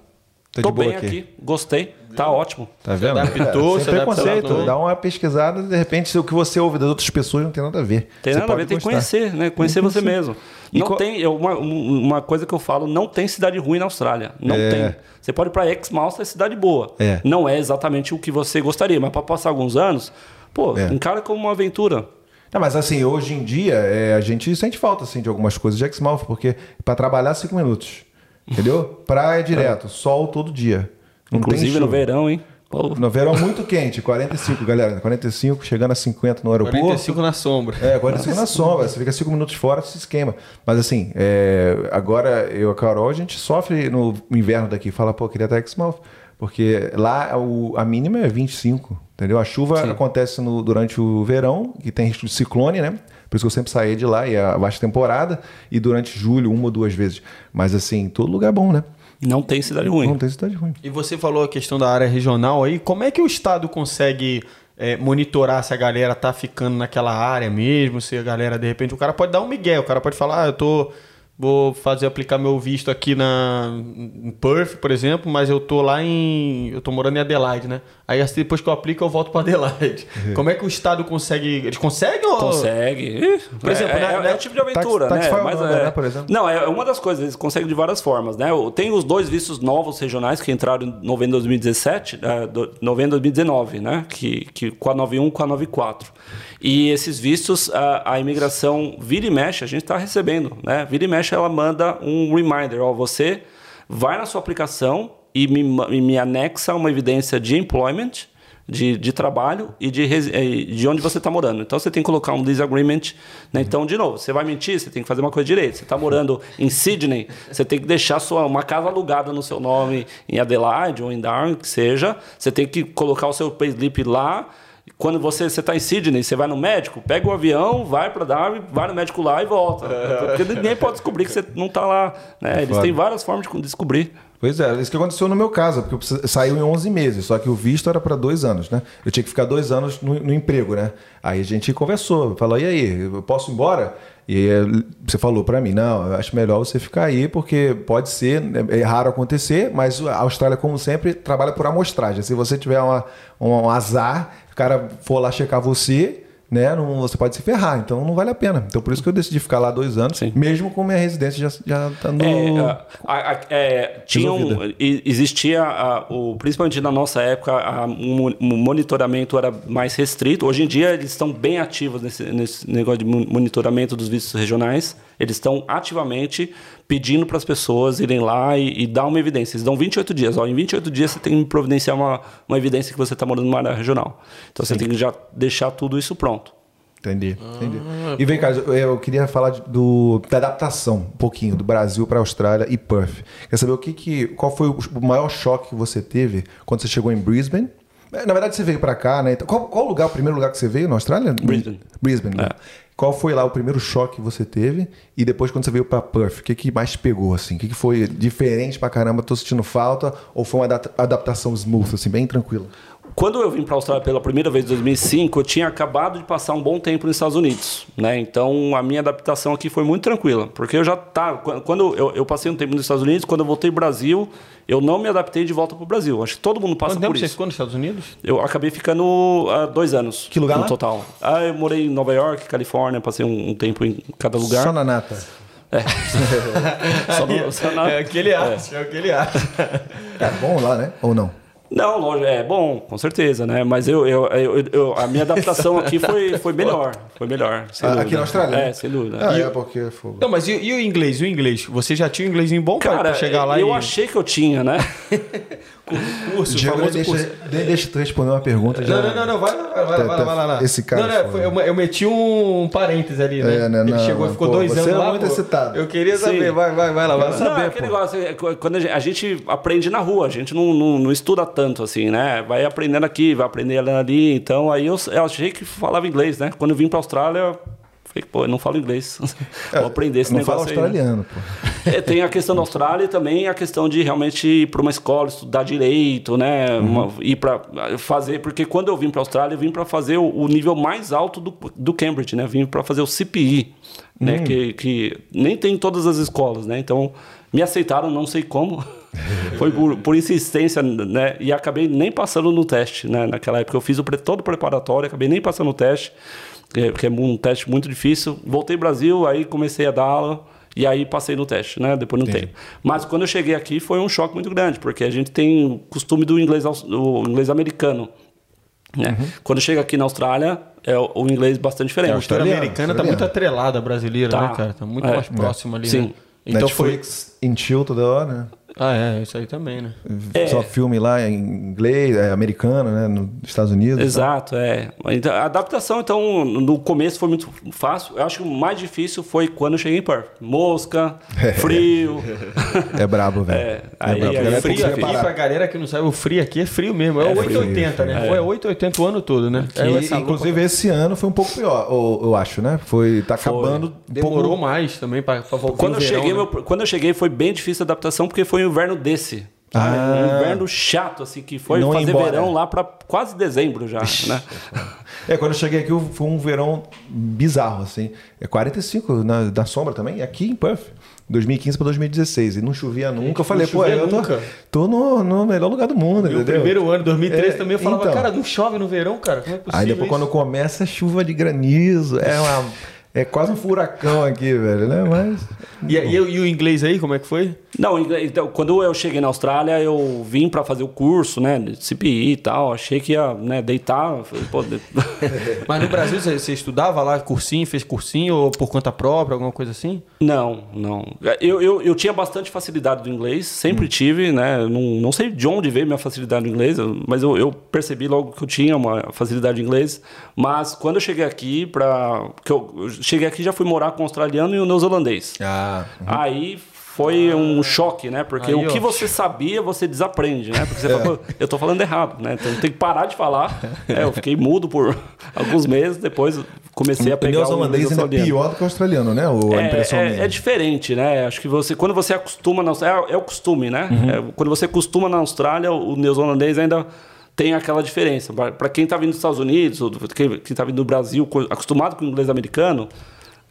Tá de tô boa bem aqui." aqui. gostei, tá ótimo. Tá vendo? adaptou, é, se sem preconceito. adaptou. Dá uma pesquisada, de repente, se o que você ouve das outras pessoas não tem nada a ver. Tem Você nada a pode ver, tem que conhecer, né? Conhecer você mesmo. E Não qual- tem, eu- uma, uma coisa que eu falo, não tem cidade ruim na Austrália. Não É. tem. Você pode ir para Exmouth, é cidade boa. É. Não é exatamente o que você gostaria, mas para passar alguns anos, pô, É. encara como uma aventura. Não, mas assim, hoje em dia, é, a gente sente falta assim, de algumas coisas de Exmouth, porque para trabalhar cinco minutos, entendeu? Praia direto, sol todo dia. Não Inclusive no verão, hein? Pô, No verão muito quente, 45, galera. 45, chegando a 50 no aeroporto. 45 na sombra. É, 45 na sombra. Você fica 5 minutos fora, se esquema. Mas assim, é, agora eu e a Carol, a gente sofre no inverno daqui. Fala, pô, queria estar Exmouth. Porque lá o- a mínima é 25, entendeu? A chuva acontece no- durante o verão, que tem risco de ciclone, né? Por isso que eu sempre saí de lá, e é a baixa temporada. E durante julho, uma ou duas vezes. Mas assim, todo lugar é bom, né? não tem cidade ruim. Não tem cidade ruim. E você falou a questão da área regional aí. Como é que o Estado consegue é, monitorar se a galera tá ficando naquela área mesmo? Se a galera, de repente, o cara pode dar um migué, o cara pode falar, ah, eu tô. Vou fazer aplicar meu visto aqui na, em Perth, por exemplo, mas eu tô lá em. Eu tô morando em Adelaide, né? Aí assim, depois que eu aplico, eu volto para Adelaide. Como é que o Estado consegue. Eles conseguem ou. Consegue. Por exemplo, é, né, é, né, é o tipo de aventura, Tax- né? Taxify Mas, é- né, por exemplo? Não, é uma das coisas, eles conseguem de várias formas, né? Tem os dois vistos novos regionais que entraram em novembro de 2017, é, do- novembro de 2019, né? Que, que, com a 91 com a 94. E esses vistos, a, a imigração vira e mexe, a gente está recebendo, né? Vira e mexe, ela manda um reminder, ó, você vai na sua aplicação e me, me anexa uma evidência de employment, de, de trabalho e de, de onde você está morando. Então você tem que colocar um disagreement. Né? Então, de novo, você vai mentir, você tem que fazer uma coisa direito. Você está morando em Sydney, você tem que deixar sua, uma casa alugada no seu nome em Adelaide ou em Darwin, que seja. Você tem que colocar o seu payslip lá. Quando você está em Sydney, você vai no médico, pega o avião, vai para Darwin, vai no médico lá e volta. Porque ninguém pode descobrir que você não está lá. Né? Eles foda. têm várias formas de descobrir. Pois é, isso que aconteceu no meu caso, porque eu saiu em 11 meses, só que o visto era para dois anos, né? Eu tinha que ficar dois anos no, no emprego, né? Aí a gente conversou, falou, e aí, eu posso ir embora? E você falou para mim, não, eu acho melhor você ficar aí, porque pode ser, é raro acontecer, mas a Austrália, como sempre, trabalha por amostragem. Se você tiver uma, um azar, o cara for lá checar você, né? Não, você pode se ferrar, então não vale a pena. Então por isso que eu decidi ficar lá dois anos, Sim. mesmo com minha residência já, já tá no. É, a- a- é, tinha um- existia, a- o, principalmente na nossa época, a- um um monitoramento era mais restrito. Hoje em dia, eles estão bem ativos nesse, nesse negócio de mon- monitoramento dos vistos regionais. Eles estão ativamente pedindo para as pessoas irem lá e, e dar uma evidência. Eles dão 28 dias. Ó, em 28 dias, você tem que providenciar uma, uma evidência que você está morando numa área regional. Então, você tem que já deixar tudo isso pronto. Entendi, entendi. E vem cá, eu, eu queria falar de- do, da adaptação um pouquinho do Brasil para a Austrália e Perth. Quer saber o que, que qual foi o maior choque que você teve quando você chegou em Brisbane Na verdade, você veio pra cá, né? Então, qual, qual lugar, o primeiro lugar que você veio na Austrália? Brisbane. Brisbane, né? Qual foi lá o primeiro choque que você teve? E depois, quando você veio pra Perth, o que, que mais pegou, assim? O que, que foi diferente pra caramba? Tô sentindo falta? Ou foi uma adap- adaptação smooth, assim, bem tranquila? Quando eu vim para a Austrália pela primeira vez em 2005, eu tinha acabado de passar um bom tempo nos Estados Unidos, né? Então a minha adaptação aqui foi muito tranquila, porque eu já tá quando eu, eu passei um tempo nos Estados Unidos, quando eu voltei ao Brasil, eu não me adaptei de volta para o Brasil. Acho que todo mundo passa Quanto tempo por você isso. ficou nos Estados Unidos? Eu acabei ficando há dois anos. Que lugar no lá? total? Ah, eu morei em Nova York, Califórnia, passei um, um tempo em cada lugar. Só na nata. Só no- só na- É o que ele acha, é o que ele acha. É bom lá, né? Ou não? Não, lógico, é bom, com certeza, né? Mas eu, eu, eu, eu- a minha adaptação aqui foi, foi melhor. Foi melhor. sem Ah, aqui na Austrália? É, sem dúvida. Ah, é porque é fogo. Não, mas e, e o inglês? E o inglês? Você já tinha um inglês bom pra- Cara, pra chegar lá eu e... achei que eu tinha, né? curso, o Diego, famoso deixa, curso. nem deixa tu responder uma pergunta. Já... Não, não, não, não, vai lá, vai lá, vai lá, vai lá, vai lá. Esse cara Não, não, foi- eu, eu meti um parênteses ali, né? É, né, Ele não, chegou ficou pô, dois você anos é lá. muito pô. excitado. Eu queria Sim. saber, vai, vai, vai lá, vai lá. Não, aquele negócio, é, quando a gente, a gente aprende na rua, a gente não, não, não estuda tanto assim, né? Vai aprendendo aqui, vai aprendendo ali. Então aí eu, eu achei que falava inglês, né? Quando eu vim pra Austrália, falei, pô, eu não falo inglês. Vou aprender esse não fala negócio aí. né? australiano, pô. É, tem a questão da Austrália e também a questão de realmente ir para uma escola, estudar direito, né? Uma- ir para fazer, porque quando eu vim para a Austrália, eu vim para fazer o, o nível mais alto do, do Cambridge, né? Vim para fazer o CPI, né? Que, que nem tem em todas as escolas, né? Então me aceitaram, não sei como. Foi por, por insistência, né? E acabei nem passando no teste, né? Naquela época eu fiz o pre- todo o preparatório, acabei nem passando no teste, que é- é um teste muito difícil. Voltei ao Brasil, aí comecei a dar aula. E aí passei no teste, né? Depois não tempo. Mas quando eu cheguei aqui foi um choque muito grande, porque a gente tem o costume do inglês, do inglês americano. Né? Quando chega aqui na Austrália, é o inglês bastante diferente. A cultura Australiano, americana tá australiano. muito atrelada à brasileira, Tá. né, cara? Tá muito É. mais próxima ali, Sim. né? Então foi... Netflix, em chill toda hora, né? Ah, é, isso aí também, né? É. Só filme lá em inglês, é, americano, né? Nos Estados Unidos. Exato, é. Então, a adaptação, então, no começo foi muito fácil. Eu acho que o mais difícil foi quando eu cheguei em Perth. Mosca, frio. É brabo, velho. É, É, aí- brabo. é que Frio aqui, pra galera que não sabe, o frio aqui é frio mesmo. É, É 880, frio, né? Ou é 880 o ano todo, né? É E, inclusive, esse ano foi um pouco pior, eu, eu acho, né? Foi, tá acabando um Demorou pouco... mais também pra, pra voltar Quando eu, verão, cheguei, né? meu- quando eu cheguei foi bem difícil a adaptação, porque foi um inverno desse. sabe? Ah. Um inverno chato, assim, que foi Não fazer verão lá para quase dezembro já, né? É, quando eu cheguei aqui foi um verão bizarro, assim. É 45 na, na sombra também, aqui em Perth. 2015 para 2016. E não chovia nunca. Eu falei, pô, eu tô, nunca. tô no, no melhor lugar do mundo, Meu entendeu? primeiro ano, 2013, É, também eu falava, então. cara, não chove no verão, cara. Como é possível Aí depois isso? quando começa a chuva de granizo, é uma... É quase um furacão aqui, velho, né? Mas... E, e, e o inglês aí, como é que foi? Não, então, quando eu cheguei na Austrália, eu vim para fazer o curso, né, de CPI e tal. Achei que ia né, deitar. falei, pô, de- Mas no Brasil você, você estudava lá cursinho, fez cursinho ou por conta própria, alguma coisa assim? Não, não. Eu, eu, eu tinha bastante facilidade do inglês, sempre tive, né? Não, não sei de onde veio minha facilidade do inglês, mas eu, eu percebi logo que eu tinha uma facilidade de inglês. Mas quando eu cheguei aqui, para que eu, eu cheguei aqui já fui morar com o australiano e o neozelandês. Ah, Aí foi um choque, né? Porque Aí, o que ó. você sabia, você desaprende, né? Porque você fala, pô, eu tô falando errado, né? Então tem que parar de falar. É, eu fiquei mudo por alguns meses, depois comecei a o pegar o neozelandês ainda é pior do que o australiano, né? O, a impressão É, é, é diferente, né? Acho que você, quando você acostuma na Austrália, é, é o costume, né? Uhum. É, quando você acostuma na Austrália, o neozelandês ainda tem aquela diferença. Para quem está vindo dos Estados Unidos, ou quem está vindo do Brasil, co- acostumado com o inglês americano,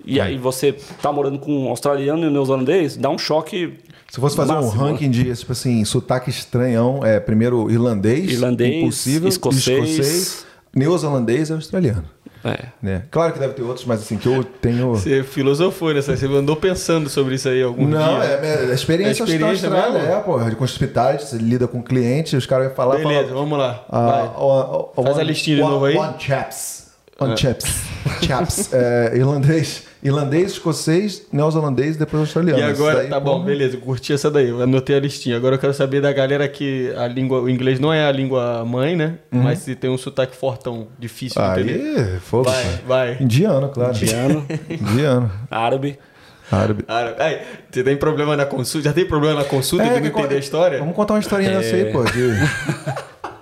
e aí você tá morando com um australiano e um neozelandês, dá um choque. Se fosse fazer um máximo, né? ranking de, tipo assim, sotaque estranhão, é primeiro irlandês, Irlandês, impossível, escocês. neozelandês e australiano. É. Né? Claro que deve ter outros, mas assim, que eu tenho... Você filosofou nessa, você andou pensando sobre isso aí algum Não, dia. é, é a experiência, É experiência da Austrália, é, pô, de com hospitais, você lida com cliente, os caras vão falar... Beleza, fala, vamos lá. vai. o- o- Faz a one- listinha de novo aí. One chaps. One chaps. chaps. É, irlandês, irlandês, escocês, neozelandês e depois australiano. E agora, daí, tá bom, pô, beleza, curti essa daí, anotei a listinha. Agora eu quero saber da galera que a língua, o inglês não é a língua mãe, né? Mas se tem um sotaque fortão, difícil de entender. Aí, fogo, Vai, cara. vai. Indiano, claro. Indiano, Indiano. árabe. Árabe. Cara, ai, você tem problema na consulta? Já tem problema na consulta de não que- entender a história? Vamos contar uma historinha dessa aí, pô. De...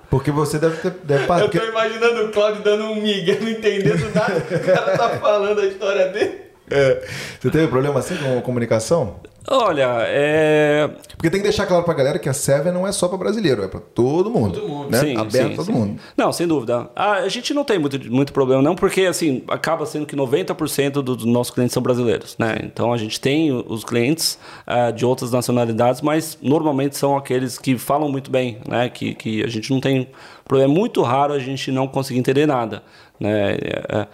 Porque você deve ter. Deve, Eu tô imaginando o Claudio dando um migué, não entendendo nada que o cara tá falando a história dele. É. Você teve problema assim com comunicação? Olha, é. Porque tem que deixar claro pra galera que a Seven não é só pra brasileiro, é pra todo mundo. Todo mundo. Né? Sim, Aberto sim, a todo sim. mundo. Não, sem dúvida. A gente não tem muito, muito problema, não, porque assim, acaba sendo que 90% do- dos nossos clientes são brasileiros, né? Então a gente tem os clientes ah, de outras nacionalidades, mas normalmente são aqueles que falam muito bem, né? Que, que a gente não tem problema. É muito raro a gente não conseguir entender nada. Né? É, é,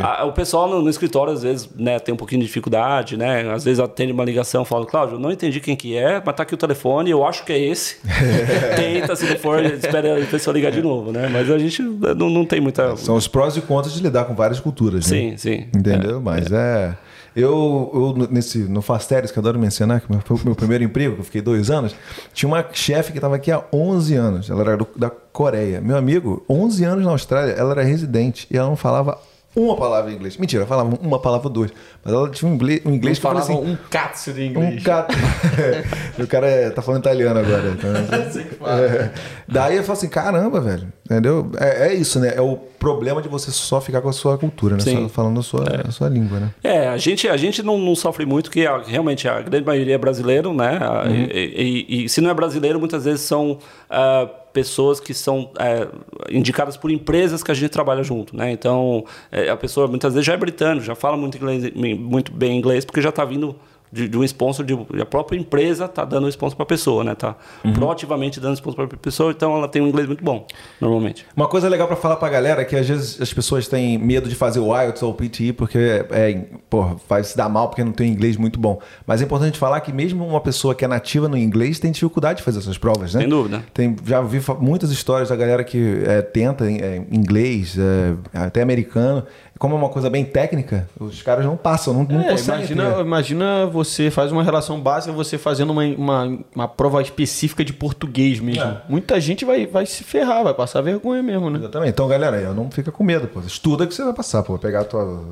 A- o pessoal no, no escritório, às vezes, né, tem um pouquinho de dificuldade, né? Às vezes atende uma ligação fala, Cláudio, eu não entendi quem que é, mas tá aqui o telefone, eu acho que é esse. Tenta, se não for, espera a pessoa ligar de novo, né? Mas a gente não, não tem muita... São os prós e contras de lidar com várias culturas, né? Sim, sim. Entendeu? Mas é. Eu, eu, nesse, no Fastérios, que eu adoro mencionar, que foi o meu primeiro emprego, que eu fiquei dois anos, tinha uma chefe que estava aqui há 11 anos. Ela era do- da Coreia. Meu amigo, 11 anos na Austrália, ela era residente e ela não falava uma palavra em inglês. Mentira, falava uma palavra ou duas. Mas ela tinha um inglês, um inglês que Falava assim. um catso de Um inglês. cara. o cara é- tá falando italiano agora. Então, Assim que fala. é. Daí eu falo assim, caramba, velho. Entendeu? É, é isso, né? É o problema de você só ficar com a sua cultura, né? Sim. Só falando a sua, a sua língua, né? É, a gente, a gente não, não sofre muito, que a- realmente a grande maioria é brasileiro, né? Uhum. E, e- e se não é brasileiro, muitas vezes são ah, pessoas que são é, indicadas por empresas que a gente trabalha junto, né? Então, é, a pessoa muitas vezes já é britânico, já fala muito, inglês, muito bem inglês, porque já está vindo de, de um sponsor, de, a própria empresa está dando o sponsor para a pessoa, né? Tá Uhum. proativamente dando sponsor para a pessoa, então ela tem um inglês muito bom, normalmente. Uma coisa legal pra falar pra galera é que às vezes as pessoas têm medo de fazer o IELTS ou o PTE porque é, porra, vai se dar mal porque não tem inglês muito bom. Mas é importante falar que mesmo uma pessoa que é nativa no inglês tem dificuldade de fazer essas provas, né? Sem dúvida. Tem, já vi muitas histórias da galera que é, tenta é, inglês, é, até americano. Como é uma coisa bem técnica, os caras não passam, não, não É, conseguem. imagina, imagina você faz uma relação básica, você fazendo uma, uma, uma prova específica de português mesmo. É. Muita gente vai, vai se ferrar, vai passar vergonha mesmo, né? Exatamente. Então, galera, aí, não fica com medo, pô. Estuda que você vai passar, pô. Vai pegar a tua.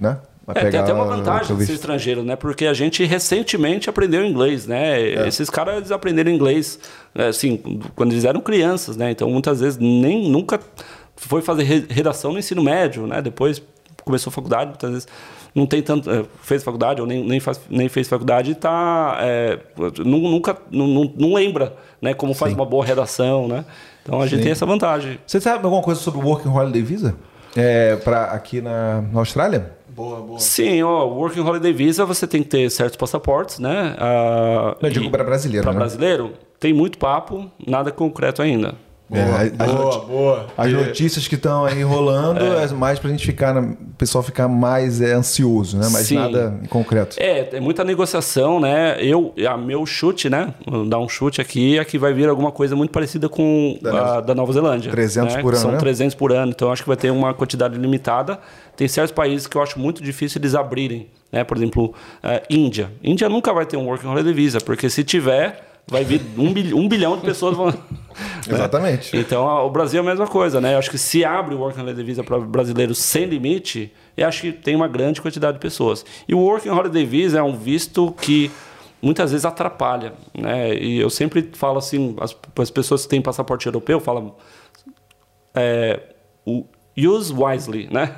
Né? É, tem até uma vantagem de ser estrangeiro, né? Porque a gente recentemente aprendeu inglês, né? É. Esses caras eles aprenderam inglês, é, assim, quando eles eram crianças, né? Então, muitas vezes, nem nunca foi fazer re- redação no ensino médio, né? Depois começou a faculdade, muitas vezes não tem tanto... é, fez faculdade ou nem, nem, faz, nem fez faculdade e tá... é, nu- nunca... Não, não, não lembra, né? Como faz Sim. uma boa redação, né? Então, a gente Sim. tem essa vantagem. Você sabe alguma coisa sobre o Working Holiday Visa? É, pra aqui na, na Austrália? Boa, boa. Sim, ó, Working Holiday Visa você tem que ter certos passaportes, né? Ah, Eu digo para brasileiro, Para né? brasileiro, tem muito papo, nada concreto ainda. É, as, boa, noti- boa. as notícias que estão aí rolando é, mais pra gente ficar, o pessoal ficar mais é, ansioso, né? Mas Sim. nada em concreto. É, é muita negociação, né? Eu, a meu chute, né? Vou dar um chute aqui, é que vai vir alguma coisa muito parecida com Da a da Nova Zelândia. 300 né? por ano, São né? 300 por ano, então acho que vai ter uma quantidade limitada. Tem certos países que eu acho muito difícil eles abrirem, né? Por exemplo, a Índia. Índia nunca vai ter um Working Holiday Visa, porque se tiver, vai vir um, bil- um bilhão de pessoas vão... Exatamente. Então, a- o Brasil é a mesma coisa, né? Eu acho que se abre o Working Holiday Visa para brasileiros sem limite, eu acho que tem uma grande quantidade de pessoas. E o Working Holiday Visa é um visto que muitas vezes atrapalha, né? E eu sempre falo assim, as, as pessoas que têm passaporte europeu falam é, o use wisely, né?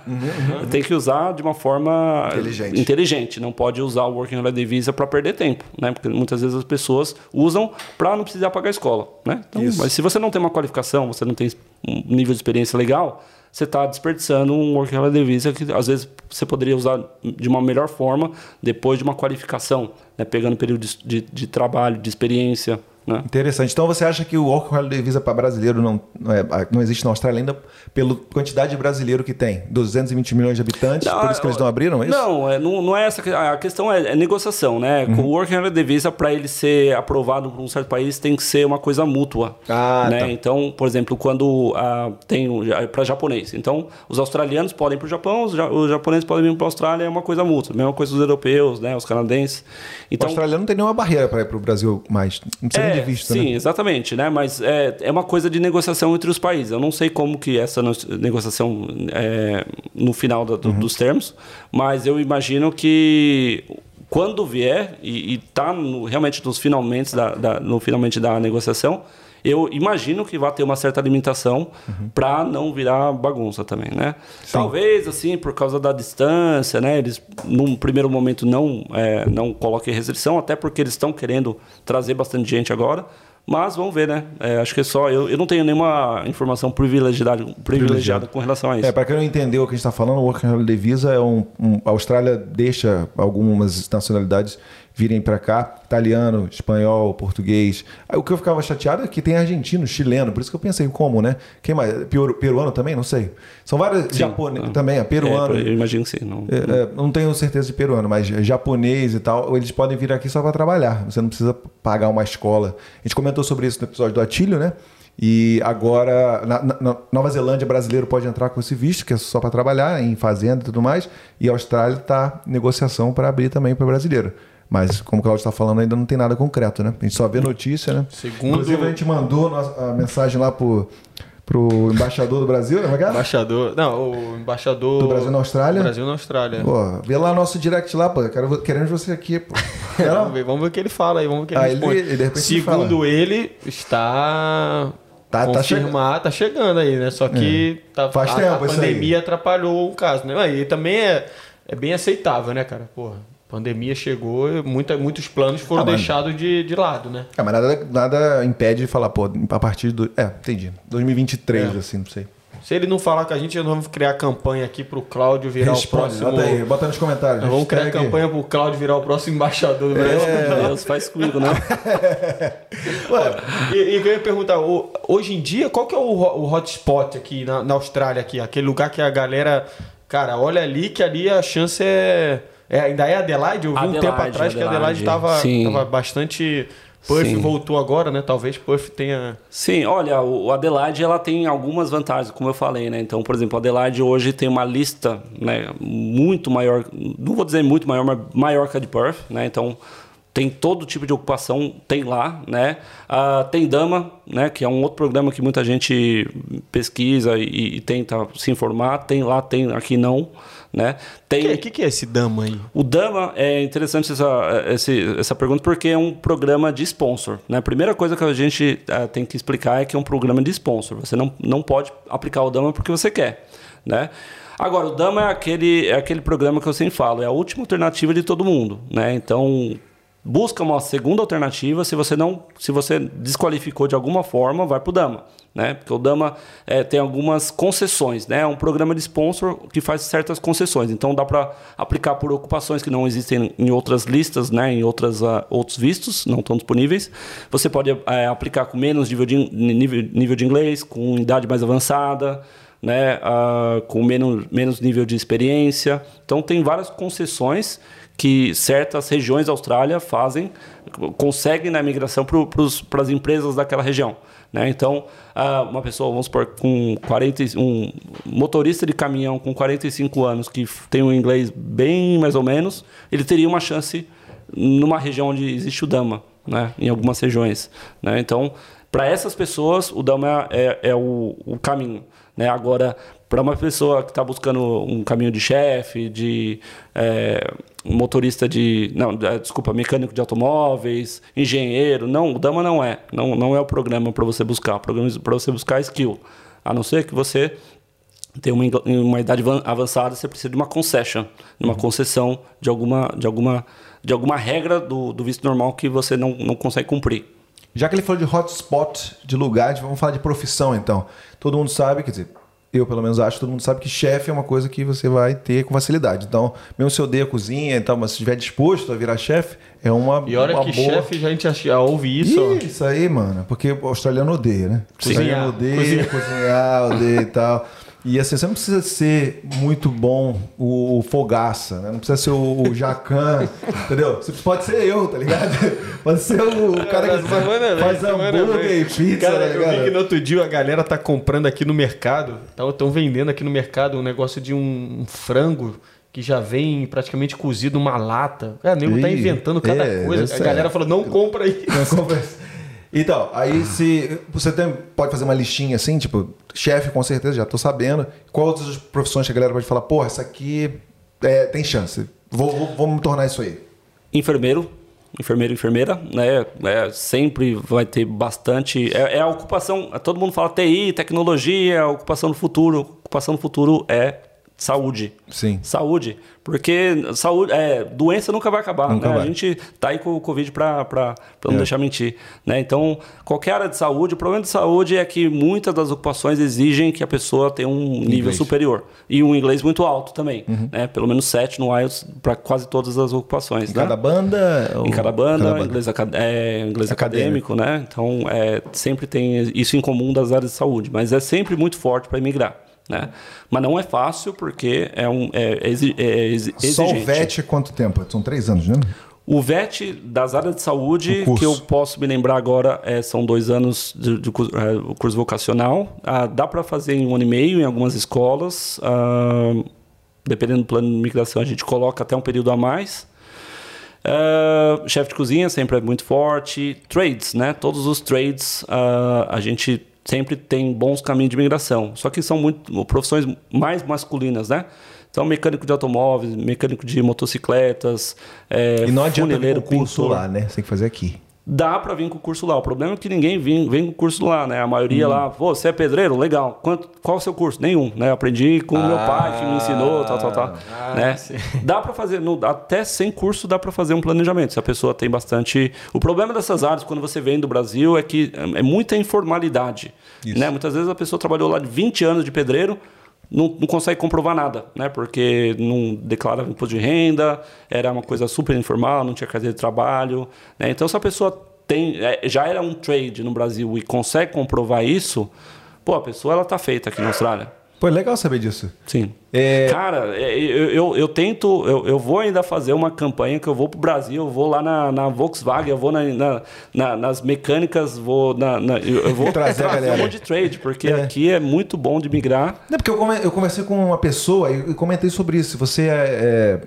Tem que usar de uma forma Inteligente. inteligente. Não pode usar o Working Holiday Visa para perder tempo, né? Porque muitas vezes as pessoas usam para não precisar pagar a escola, né? Então, Isso. mas se você não tem uma qualificação, você não tem um nível de experiência legal, você está desperdiçando um Working Holiday Visa que às vezes você poderia usar de uma melhor forma depois de uma qualificação, né? Pegando período de, de, de trabalho, de experiência, né? Interessante. Então você acha que o Working Holiday Visa para brasileiro não, não, é- não existe na Austrália ainda pela quantidade de brasileiro que tem? 220 milhões de habitantes, por isso que eles não abriram, é isso? Não, é, não, não é essa. A questão é, é negociação, né? Uhum. Com o Working Holiday Visa, para ele ser aprovado por um certo país, tem que ser uma coisa mútua. Ah, né? tá. Então, por exemplo, quando ah, tem para japonês. Então, os australianos podem ir para o Japão, os, ja- os japoneses podem vir para a Austrália, é uma coisa mútua. Mesma coisa os europeus, né? Os canadenses. O Então, australiano não tem nenhuma barreira para ir para o Brasil mais. Não precisa nem de visto, sim, né? exatamente, né? Mas é, é uma coisa de negociação entre os países. Eu não sei como que essa negociação é, no final do- Uhum. dos termos, mas eu imagino que quando vier e está realmente nos finalmente da, da- no finalmente da negociação, Eu imagino que vai ter uma certa limitação Uhum. para não virar bagunça também, né? Talvez, assim, por causa da distância, né? Eles, num primeiro momento, não, é, não coloquem restrição, até porque eles estão querendo trazer bastante gente agora. Mas vamos ver, né? É, acho que é só. Eu, eu não tenho nenhuma informação privilegiada, privilegiada com relação a isso. É, para quem não entendeu o que a gente está falando, o Working Holiday Visa é um, um- A Austrália deixa algumas nacionalidades virem para cá, italiano, espanhol, português. Aí, o que eu ficava chateado é que tem argentino, chileno, por isso que eu pensei como, né? Quem mais? Peru- peruano também? Não sei. São vários japoneses também, é peruano. É, eu imagino que sim. Não, É, é, não tenho certeza de peruano, mas japonês e tal, eles podem vir aqui só para trabalhar. Você não precisa pagar uma escola. A gente comentou sobre isso no episódio do Atílio, né? E agora, na, na- Nova Zelândia, brasileiro pode entrar com esse visto, que é só para trabalhar em fazenda e tudo mais. E a Austrália está negociação para abrir também para brasileiro. Mas, como o Claudio está falando, ainda não tem nada concreto, né? A gente só vê notícia, né? Segundo- Inclusive, a gente mandou a mensagem lá pro, pro embaixador do Brasil, né? É é? Embaixador. Não, o embaixador. Do Brasil na Austrália? Do Brasil na Austrália. Pô, vê lá nosso direct lá, pô. Quero, queremos você aqui, pô. Vamos ver, vamos ver o que ele fala aí, vamos ver o que ele Ah, responde. ele, de repente, ele Segundo ele, está Tá- tá confirmado, tá chegando aí, né? Só que tá, Faz a, tempo a aí. pandemia atrapalhou o caso, né? E também é, é bem aceitável, né, cara? Porra, pandemia chegou e muita, muitos planos foram Ah, deixados de, de lado, né? É, mas nada, nada impede de falar, pô, a partir do. É, entendi. 2023, É. assim, não sei. Se ele não falar com a gente, nós vamos criar campanha aqui pro Cláudio virar o Responde, próximo. bota aí, bota nos comentários. Nós vamos criar Hashtag- campanha pro Cláudio virar o próximo embaixador do Brasil. Meu Deus, faz comigo, né? Ué, e, e eu ia perguntar, o- hoje em dia, qual que é o, o hotspot aqui na, na Austrália, aqui? Aquele lugar que a galera, cara, olha ali que ali a chance é... é- ainda é Adelaide? Eu vi um Adelaide, tempo atrás que a Adelaide Adelaide. estava bastante... Perth Sim. voltou agora, né? Talvez Perth tenha... Sim, olha, o Adelaide ela tem algumas vantagens, como eu falei, né? Então, por exemplo, a Adelaide hoje tem uma lista, né, muito maior, não vou dizer muito maior, mas maior que a de Perth, né? Então, tem todo tipo de ocupação, tem lá, né? Ah, tem Dama, né? Que é um outro programa que muita gente pesquisa e, e tenta se informar. Tem lá, tem aqui não, né? O Tem que, que, que é esse Dama aí? o Dama é interessante essa, essa pergunta porque é um programa de sponsor. Né? A primeira coisa que a gente eh, tem que explicar é que é um programa de sponsor. Você não, não pode aplicar o Dama porque você quer. Né? Agora, o Dama é aquele, é aquele programa que eu sempre falo, é a última alternativa de todo mundo. Né? Então, busca uma segunda alternativa. Se você não, se você desqualificou de alguma forma, vai para o Dama. Né? Porque o Dama eh, tem algumas concessões, né? É um programa de sponsor que faz certas concessões. Então dá para aplicar por ocupações que não existem em outras listas, né? Em outras ah, outros vistos não estão disponíveis. Você pode eh, aplicar com menos nível de nível, nível de inglês, com idade mais avançada, né? Ah, com menos menos nível de experiência. Então tem várias concessões que certas regiões da Austrália fazem, conseguem na migração para as empresas daquela região. Né? Então, ah, uma pessoa, vamos supor, com 40, e- um motorista de caminhão com 45 anos que tem um inglês bem mais ou menos, ele teria uma chance numa região onde existe o Dama, né? em algumas regiões. Né? Então, para essas pessoas, o Dama é, é o, o caminho. Né? Agora, para uma pessoa que está buscando um caminho de chefe, de é, motorista de. Não, é, desculpa, mecânico de automóveis, engenheiro. Não, o Dama não é. Não, não é o programa para você buscar. O programa para você buscar é skill. A não ser que você tenha uma, uma idade van- avançada, você precisa de uma concession, de uma concessão de alguma, de alguma, de alguma regra do, do visto normal que você não, não consegue cumprir. Já que ele falou de hotspot, de lugares, vamos falar de profissão então. Todo mundo sabe, quer dizer, eu pelo menos acho, todo mundo sabe que chefe é uma coisa que você vai ter com facilidade. Então, mesmo se eu odeio a cozinha e tal, mas se estiver disposto a virar chefe, é uma, E olha uma que boa... chefe já a gente já ouve isso. isso aí, mano. Porque o australiano odeia, né? O Cozinhar. australiano odeia, Cozinhar. cozinhar, odeia e tal. E assim, você não precisa ser muito bom o, fogaça, né? Não precisa ser o, o jacan, entendeu? Você pode ser eu, tá ligado? Pode ser o cara que Semana faz, semana hambúrguer e pizza, Cara, né, eu vi que no outro dia a galera tá comprando aqui no mercado, estão vendendo aqui no mercado um negócio de um, um frango que já vem praticamente cozido numa lata. Cara, o nego tá inventando cada é, coisa. A galera falou, não compra aí. Não conversa. Então, aí se você tem, pode fazer uma listinha assim, tipo, chefe com certeza, já tô sabendo. Qual outras profissões que a galera pode falar, porra, essa aqui é, tem chance. Vou, vou, vou me tornar isso aí. Enfermeiro, enfermeiro enfermeira, né? É, sempre vai ter bastante. É, é, a ocupação. Todo mundo fala TI, tecnologia, ocupação do futuro. Ocupação do futuro é saúde. Sim. Saúde. Porque saúde, é, doença nunca vai acabar. Nunca né? vai. A gente tá aí com o Covid para não é. deixar mentir. Né? Então, qualquer área de saúde, o problema de saúde é que muitas das ocupações exigem que a pessoa tenha um inglês. nível superior. E um inglês muito alto também. Uhum. Né? Pelo menos sete no IELTS para quase todas as ocupações. Em né? cada banda? Em cada banda, cada banda. inglês, é, inglês acadêmico, acadêmico, né? Então, é, sempre tem isso em comum das áreas de saúde. Mas é sempre muito forte para imigrar. Né? Mas não é fácil porque é, um, é, é, é exigente. Só o VET é quanto tempo? São três anos, né? O VET das áreas de saúde, que eu posso me lembrar agora, é, são dois anos de, de, de é, curso vocacional. Ah, dá para fazer em um ano e meio em algumas escolas. Ah, dependendo do plano de migração, a gente coloca até um período a mais. Uh, chefe de cozinha sempre é muito forte. Trades, né? Todos os trades uh, a gente sempre tem bons caminhos de migração. Só que são muito profissões mais masculinas, né? Então, mecânico de automóveis, mecânico de motocicletas, é, E não adianta vir o curso pintor. lá, né? Você tem que fazer aqui. Dá para vir com o curso lá. O problema é que ninguém vem, vem com o curso lá, né? A maioria hum. lá, Pô, você é pedreiro? Legal. Quanto, qual é o seu curso? Nenhum, né? aprendi com o ah, meu pai que me ensinou, tal, tal, tal. Ah, né? Sim. Dá para fazer, no, até sem curso dá para fazer um planejamento. Se a pessoa tem bastante... O problema dessas áreas, quando você vem do Brasil, é que é muita informalidade. Né? Muitas vezes a pessoa trabalhou lá de 20 anos de pedreiro, não, não, consegue comprovar nada, né? Porque não declara imposto de renda, era uma coisa super informal, não tinha carteira de trabalho. Né? Então, se a pessoa tem, é, já era um trade no Brasil e consegue comprovar isso, pô, a pessoa ela tá feita aqui na Austrália. Pô, é legal saber disso. Sim. É... Cara, é, eu, eu, eu tento, eu, eu, vou ainda fazer uma campanha que eu vou pro Brasil, eu vou lá na, na Volkswagen, eu vou na, na, na nas mecânicas, vou na, eu vou trazer, trazer um monte de trade, porque é. aqui é muito bom de migrar. Não, porque eu, come, eu conversei com uma pessoa e comentei sobre isso. Você é, é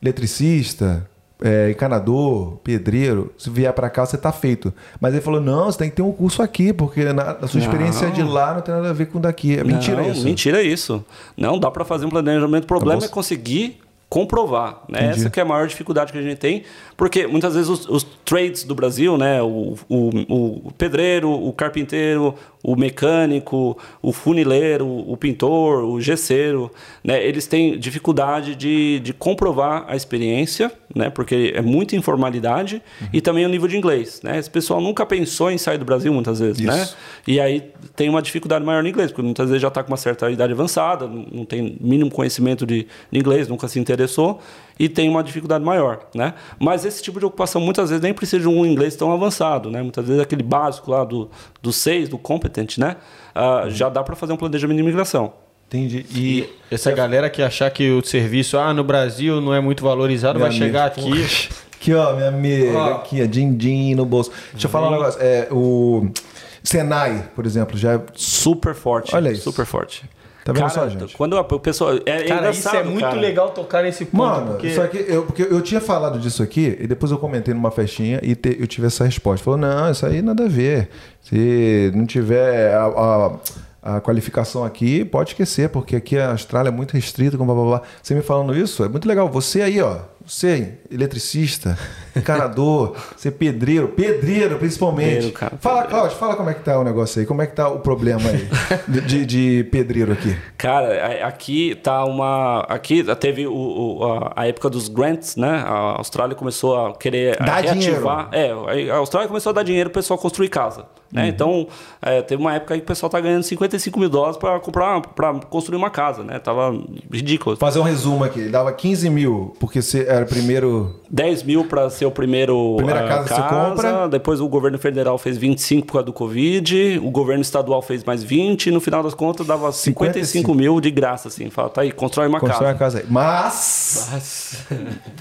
eletricista, é, encanador, pedreiro, se vier para cá, você tá feito. Mas ele falou: não, você tem que ter um curso aqui, porque na, a sua experiência de lá não tem nada a ver com daqui. É mentira não, isso. Mentira isso. Não, dá para fazer um planejamento. O problema tá é conseguir comprovar. Né? Essa que é a maior dificuldade que a gente tem, porque muitas vezes os, os trades do Brasil, né? O, o, o, pedreiro, o carpinteiro, o mecânico, o funileiro, o pintor, o gesseiro, né? eles têm dificuldade de, de comprovar a experiência, né? porque é muita informalidade, uhum. e também o nível de inglês. Né? Esse pessoal nunca pensou em sair do Brasil muitas vezes, né? E aí tem uma dificuldade maior no inglês, porque muitas vezes já está com uma certa idade avançada, não tem mínimo conhecimento de, de inglês, nunca se interessou, e tem uma dificuldade maior, né? Mas esse tipo de ocupação muitas vezes nem precisa de um inglês tão avançado, né? Muitas vezes aquele básico lá do, do 6, do competent, né? Uh, já dá para fazer um planejamento de imigração. Entendi. E essa é... galera que achar que o serviço ah, no Brasil não é muito valorizado, vai chegar aqui. Aqui, ó, minha amiga, ó. aqui, a din-din no bolso. Deixa eu falar um negócio. É, o Senai, por exemplo, já é super forte. Olha isso. Super forte. Tá vendo cara, só, gente? Quando o pessoal. É, cara, isso é muito cara. legal tocar nesse ponto. Mano, porque... Isso aqui, eu, porque eu tinha falado disso aqui, e depois eu comentei numa festinha e te, eu tive essa resposta. Falou: não, isso aí nada a ver. Se não tiver a, a, a qualificação aqui, pode esquecer, porque aqui a Austrália é muito restrita, com blá blá blá. Você me falando isso, é muito legal. Você aí, ó, você, eletricista, encanador, ser pedreiro, pedreiro principalmente. Pedreiro, cara, fala, pedreiro. Cláudio, fala como é que tá o negócio aí, como é que tá o problema aí de, de pedreiro aqui. Cara, aqui tá uma. Aqui teve o, o, a, época dos grants, né? A Austrália começou a querer Dá reativar. Dinheiro. É, a Austrália começou a dar dinheiro para o pessoal construir casa. Né? Uhum. Então, é, teve uma época aí que o pessoal tá ganhando 55 mil dólares para comprar, para construir uma casa, né? Tava ridículo. Fazer um resumo aqui, dava 15 mil, porque você era o primeiro. 10 mil para ser o primeiro. Primeira casa, casa você compra. Depois o governo federal fez 25 por causa do Covid, o governo estadual fez mais 20, e no final das contas dava 55, 55. mil de graça, assim. Fala, tá aí, constrói uma constrói casa. Constrói uma casa aí. Mas. Mas...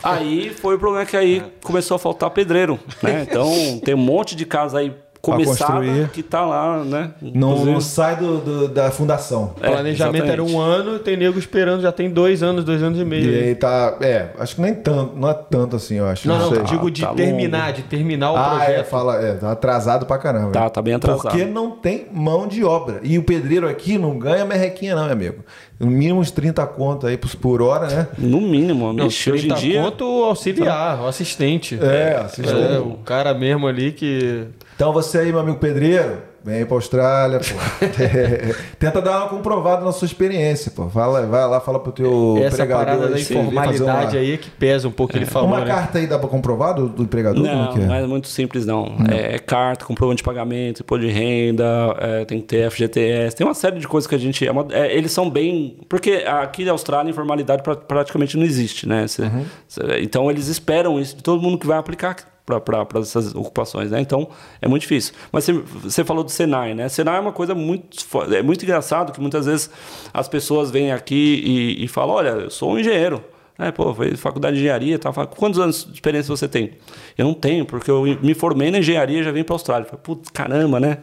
aí foi o problema que aí começou a faltar pedreiro, né? Então tem um monte de casa aí começada construir. que tá lá, né? Não, não sai do, do- da fundação. O planejamento era um exatamente. ano, tem nego esperando, já tem dois anos, dois anos e meio. E aí. tá. É, acho que nem tanto, não é tanto assim, eu acho. Não, não, sei. digo de tá terminar, de terminar o Ah, é, projeto. fala, é, tá atrasado pra caramba. Tá, tá bem atrasado. Porque não tem mão de obra. E o pedreiro aqui não ganha merrequinha, não, meu amigo. No mínimo uns 30 conto aí por, por hora, né? No mínimo, Não, Ixi, hoje em 30 dia. conto o auxiliar, o assistente. É, assistente. É, o cara mesmo ali que. Então você aí, meu amigo pedreiro, vem aí pra Austrália, pô. Tenta dar uma comprovada na sua experiência, pô. Fala, vai lá, fala pro teu essa empregador parada da informalidade uma- aí é que pesa um pouco, ele falou. Uma né? carta aí dá pra comprovar do, do empregador? Não, é? não é muito simples, não. É carta, comprovante de pagamento, imposto de renda, é, tem que ter FGTS, tem uma série de coisas que a gente. é uma- é, eles são bem. Porque aqui na Austrália, informalidade pra- praticamente não existe, né? Cê- cê- então eles esperam isso de todo mundo que vai aplicar para essas ocupações, né? Então é muito difícil. Mas você- falou do Senai, né? Senai é uma coisa muito. É muito engraçado que muitas vezes as pessoas vêm aqui e, e falam: olha, eu sou um engenheiro. É, pô, fez faculdade de engenharia, tá? Fala, Quantos anos de experiência você tem? Eu não tenho, porque eu me formei na engenharia e já vim para a Austrália. Falei, putz, caramba, né?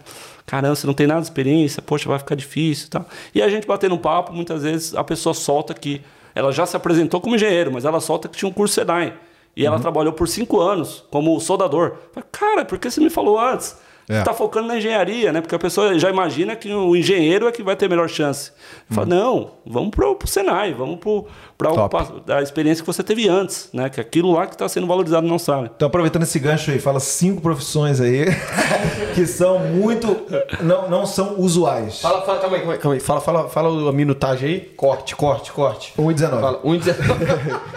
Caramba, você não tem nada de experiência, poxa, vai ficar difícil tal. E a gente batendo um papo, muitas vezes a pessoa solta que ela já se apresentou como engenheiro, mas ela solta que tinha um curso Senai. E ela trabalhou por cinco anos como soldador. Falei, Cara, por que você me falou antes? É. Você tá focando na engenharia, né? Porque a pessoa já imagina que o engenheiro é que vai ter melhor chance. Fala, não, vamos pro, pro Senai, vamos pro, ocupa- a experiência que você teve antes, né? Que é aquilo lá que está sendo valorizado na Austrália. Então, aproveitando esse gancho aí, fala cinco profissões aí que são muito. Não, não são usuais. Fala, fala, calma aí, calma aí, calma aí. Fala, fala, fala a minutagem aí. Corte, corte, corte. 1,19. Fala, um dizer...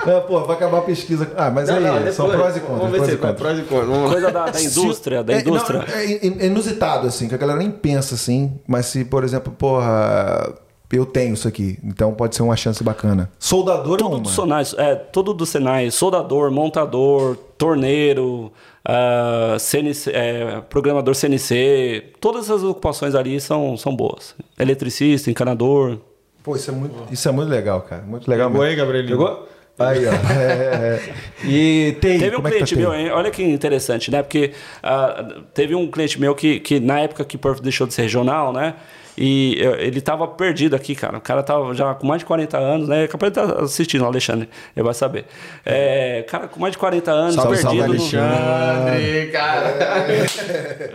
É, pô, vai acabar a pesquisa. Ah, mas aí, são prós e contras. Vamos ver prós se e contras. prós e contras. Coisa da, da indústria, da É, indústria. não, é, é inusitado, assim, que a galera nem pensa assim, mas se, por exemplo, porra, eu tenho isso aqui, então pode ser uma chance bacana. Soldador é Tudo uma. do Senai, é, tudo do Senai, soldador, montador, torneiro, ah, CNC, é, programador CNC, todas essas ocupações ali são, são boas. Eletricista, encanador. Pô, isso é muito, isso é muito legal, cara. Muito legal Pegou mesmo. aí, Gabrielinho? Pegou? Aí, ó. É, é. E TI, Teve um é tá cliente TI? meu, hein? olha que interessante, né? Porque ah, teve um cliente meu que, que na época que Perth deixou de ser regional, né? E ele tava perdido aqui, cara. O cara tava já com mais de 40 anos, né? Capaz de estar assistindo, o Alexandre, ele vai saber. É, cara, com mais de 40 anos, Salve, salve, perdido. no- Alexandre, cara.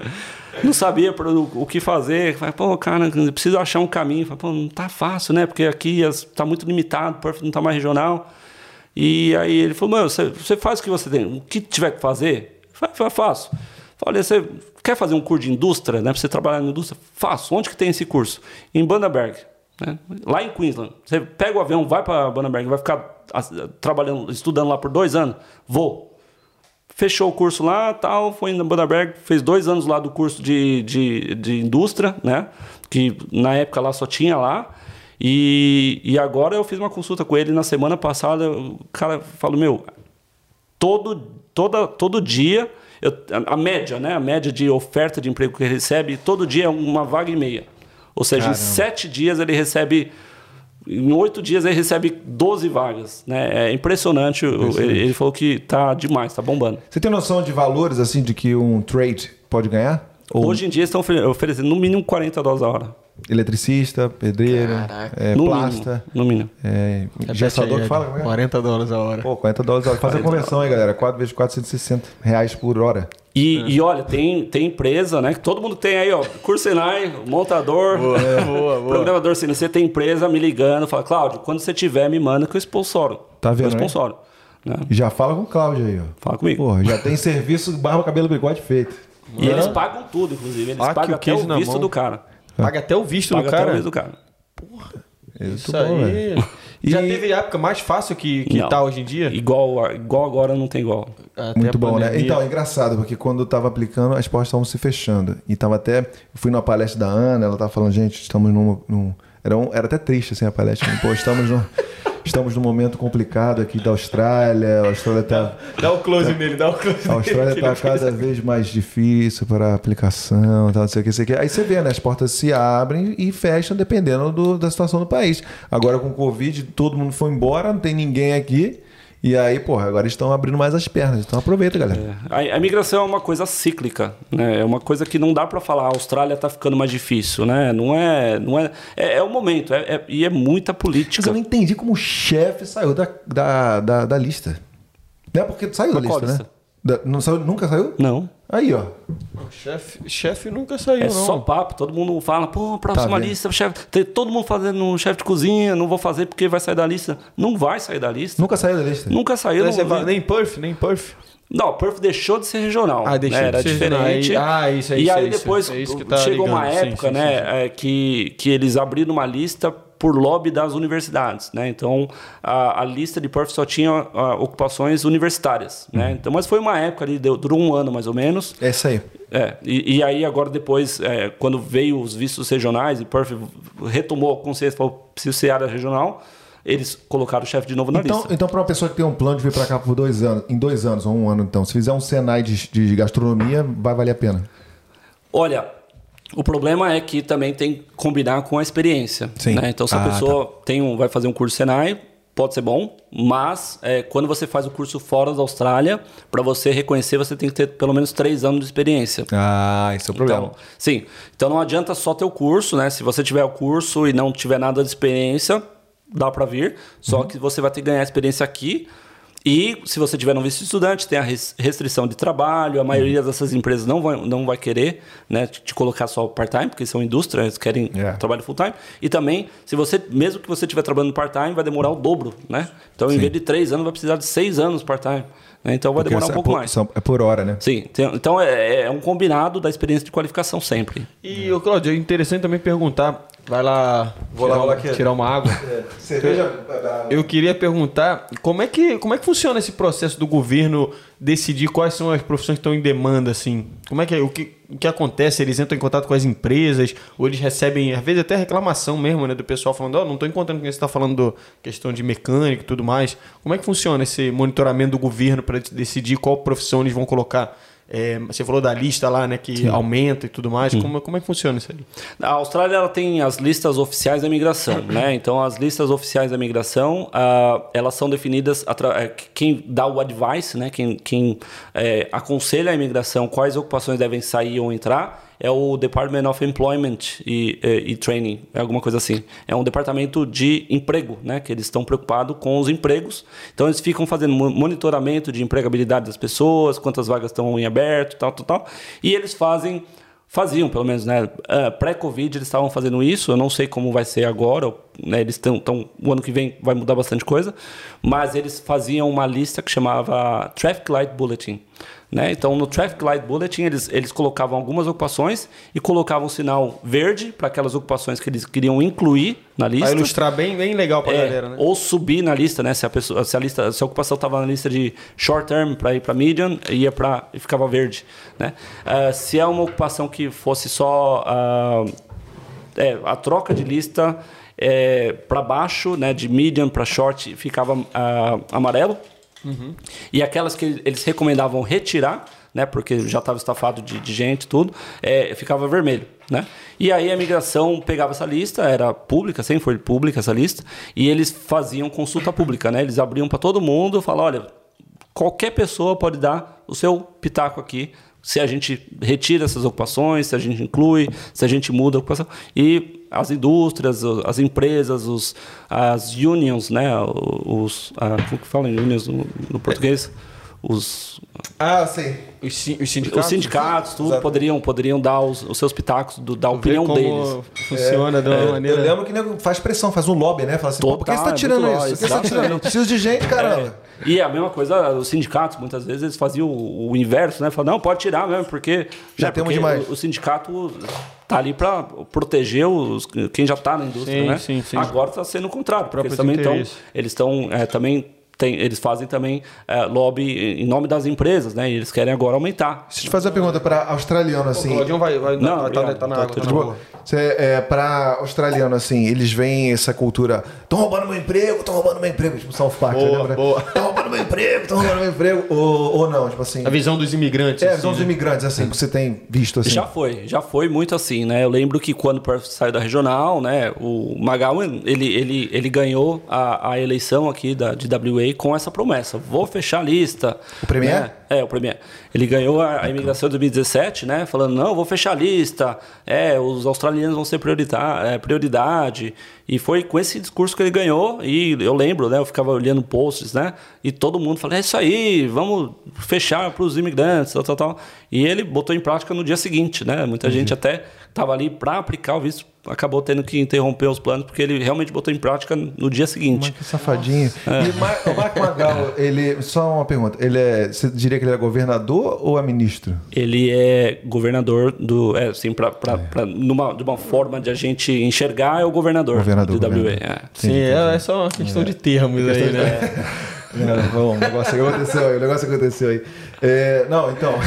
não sabia o que fazer. Falei, pô, cara, preciso achar um caminho. Falei, pô, não tá fácil, né? Porque aqui tá muito limitado, Perth não tá mais regional. E aí ele falou, mano, você, você faz o que você tem, o que tiver que fazer, fa- fa- faço. Falei, você quer fazer um curso de indústria, né? Pra você trabalhar na indústria? Faço. Onde que tem esse curso? Em Bundaberg. Né? Lá em Queensland. Você pega o avião, vai para Bundaberg, vai ficar ah, trabalhando, estudando lá por dois anos? Vou fechou o curso lá, tal, foi na Bundaberg, fez dois anos lá do curso de, de, de indústria, né? Que na época lá só tinha lá. E, e agora eu fiz uma consulta com ele na semana passada. O cara falou: Meu, todo, toda, todo dia, eu- a, a média, né? A média de oferta de emprego que ele recebe, todo dia é uma vaga e meia. Ou seja, Caramba. em sete dias ele recebe. Em oito dias ele recebe 12 vagas. Né? É impressionante. o- Ele, ele falou que tá demais, tá bombando. Você tem noção de valores, assim, de que um trade pode ganhar? Ou Hoje em dia estão ofere- oferecendo no mínimo 40 dólares a hora. Eletricista, pedreiro, é, no plasta, mínimo. No mínimo. é, gessador, aí, fala? É? 40 dólares a hora. Pô, 40 dólares a hora. Faz a conversão aí, galera. 4 vezes 460 reais por hora. E, e olha, tem, tem empresa, né? Que todo mundo tem aí, ó. Curso Senai, montador, boa, boa. programador CNC, tem empresa me ligando, fala, Cláudio, quando você tiver, me manda que eu sponsoro. Tá vendo, Eu sponsoro. Né? E já fala com o Cláudio aí, ó. Fala comigo. Porra, já tem serviço barba, cabelo, bigode feito. E eles pagam tudo, inclusive. Eles Ah, que pagam o até o visto mão. do cara. Paga até o visto Paga do até o cara. visto do cara. Muito Isso bom, aí. velho. Já E- teve época mais fácil que, que Não. tá hoje em dia? Igual, igual agora não tem igual. Até Muito bom, né? pandemia. Então, é engraçado, porque quando eu tava aplicando, as portas estavam se fechando. E tava até. Eu fui numa palestra da Ana, ela tava falando, gente, estamos num. num- era, um- era até triste assim a palestra. Pô, estamos num, estamos num momento complicado aqui da Austrália. A Austrália tá. Dá o close nele, dá o close A Austrália está cada vez mais difícil para aplicação, tal, não sei o que, sei o que. Aí você vê, né? As portas se abrem e fecham dependendo do- da situação do país. Agora com o Covid, todo mundo foi embora, não tem ninguém aqui. E aí, porra, agora eles estão abrindo mais as pernas. Então aproveita, galera. A, a imigração é uma coisa cíclica, né? É uma coisa que não dá para falar. A Austrália tá ficando mais difícil, né? Não é, não é, é, é o momento. É, é- e é muita Mas política. eu não entendi como o chefe saiu da, da, da, da lista. Não é porque saiu da Mas qual lista, né? Da- não saiu, nunca saiu? Não. Aí, ó. Chefe, chefe nunca saiu, É não. só papo, todo mundo fala, pô, próxima Tá lista, chefe. Tem todo mundo fazendo um chefe de cozinha, não vou fazer porque vai sair da lista. Não vai sair da lista. Nunca saiu da lista. Nunca saiu. Não, nem Perth, nem Perth. não, Perth deixou de ser regional. Ah, deixou né? de Era ser regional. diferente. Aí- ah, isso, é E isso, aí é isso. depois É isso que tá chegou uma ligando. Sim, época, sim, né, sim, sim. é, que, que eles abriram uma lista por lobby das universidades, né? Então a, a lista de Perth só tinha ah, ocupações universitárias, Uhum. né? Então, mas foi uma época ali, deu- durou um ano mais ou menos. É isso aí. É, e, e aí agora depois, é, quando veio os vistos regionais e Perth retomou a consciência, falou, preciso ser área regional, eles colocaram o chefe de novo na Então, lista. então para uma pessoa que tem um plano de vir para cá por dois anos, em dois anos ou um ano, então, se fizer um Senai de, de gastronomia, vai valer a pena. Olha, o problema é que também tem que combinar com a experiência. Sim. né? Então, se a Ah, pessoa tem um, vai fazer um curso Senai, pode ser bom, mas é, quando você faz o curso fora da Austrália, para você reconhecer, você tem que ter pelo menos três anos de experiência. Ah, esse é o problema. Então, sim. Então não adianta só ter o curso, né? Se você tiver o curso e não tiver nada de experiência, dá para vir. Só que você vai ter que ganhar experiência aqui. E se você tiver no visto de estudante, tem a res- restrição de trabalho. A maioria dessas empresas não vai, não vai querer né, te colocar só part-time, porque são indústrias, eles querem É. trabalho full-time. E também, se você, mesmo que você estiver trabalhando part-time, vai demorar o dobro, né? Então, em Sim. vez de três anos, vai precisar de seis anos part-time. né? Então, vai Porque demorar um é pouco por- mais. são- é por hora, né? Sim, tem- então é, é um combinado da experiência de qualificação sempre. E, ô, Claudio, é interessante também perguntar. Vai lá, Vou lá, tirar, vou lá um- que- tirar uma água. Cerveja. Eu queria perguntar como é, que, como é que funciona esse processo do governo decidir quais são as profissões que estão em demanda, assim? Como é que é? O que, o que acontece? Eles entram em contato com as empresas, ou eles recebem, às vezes, até reclamação mesmo, né? Do pessoal falando, ó, não estou encontrando quem você está falando do questão de mecânico e tudo mais. Como é que funciona esse monitoramento do governo para decidir qual profissão eles vão colocar? É, você falou da lista lá, né? Que aumenta e tudo mais. Como, como é que funciona isso aí? A Austrália ela tem as listas oficiais da imigração, né? Então as listas oficiais da imigração ah, elas são definidas atra- eh, quem dá o advice, né? Quem, quem eh, aconselha a imigração quais ocupações devem sair ou entrar é o Department of Employment e, eh, e Training, é alguma coisa assim. É um departamento de emprego, né? Que eles estão preocupados com os empregos. Então eles ficam fazendo mo- monitoramento de empregabilidade das pessoas, quantas vagas estão em aberto, tal, tal, tal. E eles fazem faziam, pelo menos, né? Ah, Pré-Covid eles estavam fazendo isso. Eu não sei como vai ser agora. Né? Eles estão, tão, o ano que vem vai mudar bastante coisa. Mas eles faziam uma lista que chamava Traffic Light Bulletin. Né? Então, no Traffic Light Bulletin, eles, eles colocavam algumas ocupações e colocavam um sinal verde para aquelas ocupações que eles queriam incluir na lista. Para ilustrar bem, bem legal para É, galera, né? Ou subir na lista, né? Se a, pessoa, se a, lista, se a ocupação estava na lista de short term para ir para medium, ia para e ficava verde, né? Ah, se é uma ocupação que fosse só ah, é, a troca de lista é, para baixo, né? De medium para short, ficava ah, amarelo. E aquelas que eles recomendavam retirar, né, porque já estava estafado de, de gente tudo, é, ficava vermelho. Né? E aí a imigração pegava essa lista, era pública, sempre foi pública essa lista, e eles faziam consulta pública. Né? Eles abriam para todo mundo, falavam, olha, qualquer pessoa pode dar o seu pitaco aqui, se a gente retira essas ocupações, se a gente inclui, se a gente muda a ocupação. E as indústrias, as empresas, os, as unions, né? Os, a, como que fala em unions no, no português? Os, Ah, sim. Os, os sindicatos. os sindicatos, tudo, Exato. poderiam, poderiam dar os, os seus pitacos, do, da opinião como deles. Funciona de uma Eu maneira. lembro que nego faz pressão, faz um lobby, né? Fala assim, pô, por que você tá Total, tirando muito isso? lobby, Por que você tá tirando? exatamente. Eu preciso de gente, caramba. E a mesma coisa, os sindicatos, muitas vezes, eles faziam o, o inverso, né? Falavam, não, pode tirar mesmo, porque... Já né, temos porque demais. O, o sindicato tá ali para proteger os, quem já está na indústria, Sim, né? sim, sim. Agora está sendo o contrário, porque também estão... interesses. Eles estão é, também... Tem, eles fazem também é, lobby em nome das empresas, né? E eles querem agora aumentar. Deixa eu te fazer uma pergunta para australiano, O assim. Claudião vai. vai Não, tá, obrigado. tá na Tô- água. tá de boa. Cê, é, pra australiano, assim, eles veem essa cultura. Estão roubando meu emprego, estão roubando meu emprego. Tipo, South Park, Boa, lembra? Estão roubando meu emprego, estão roubando meu emprego. Ou, ou não, tipo assim. A visão dos imigrantes. É, a assim, visão dos né? imigrantes, assim, que você tem visto, assim. Já foi, já foi muito assim, né? Eu lembro que quando o Perth saiu da regional, né? O McGowan, ele, ele, ele ganhou a, a eleição aqui da, de WA Com essa promessa: vou fechar a lista. O Premier? Né? É, o Premier. Ele ganhou a, a imigração de 2017, né? Falando: não, vou fechar a lista. É, os australianos vão ser prioridade, é, prioridade. E foi com esse discurso que ele ganhou. E eu lembro, né? Eu ficava olhando posts, né? E todo mundo falou: é isso aí, vamos fechar para os imigrantes, tal, tal, tal. E ele botou em prática no dia seguinte, né? Muita uhum. gente até estava ali para aplicar o visto acabou tendo que interromper os planos porque ele realmente botou em prática no dia seguinte. que safadinho. É. E o Mark Magal, ele. Só uma pergunta. Ele é. Você diria que ele é governador ou é ministro? Ele é governador do. É, assim, pra, pra, é. Pra, numa, de uma forma de a gente enxergar, é o governador, governador do WA. É. Sim, Sim é, é, só uma questão de termos aí, né? É, bom, o negócio aconteceu aí, o negócio aconteceu aí. É, não, então.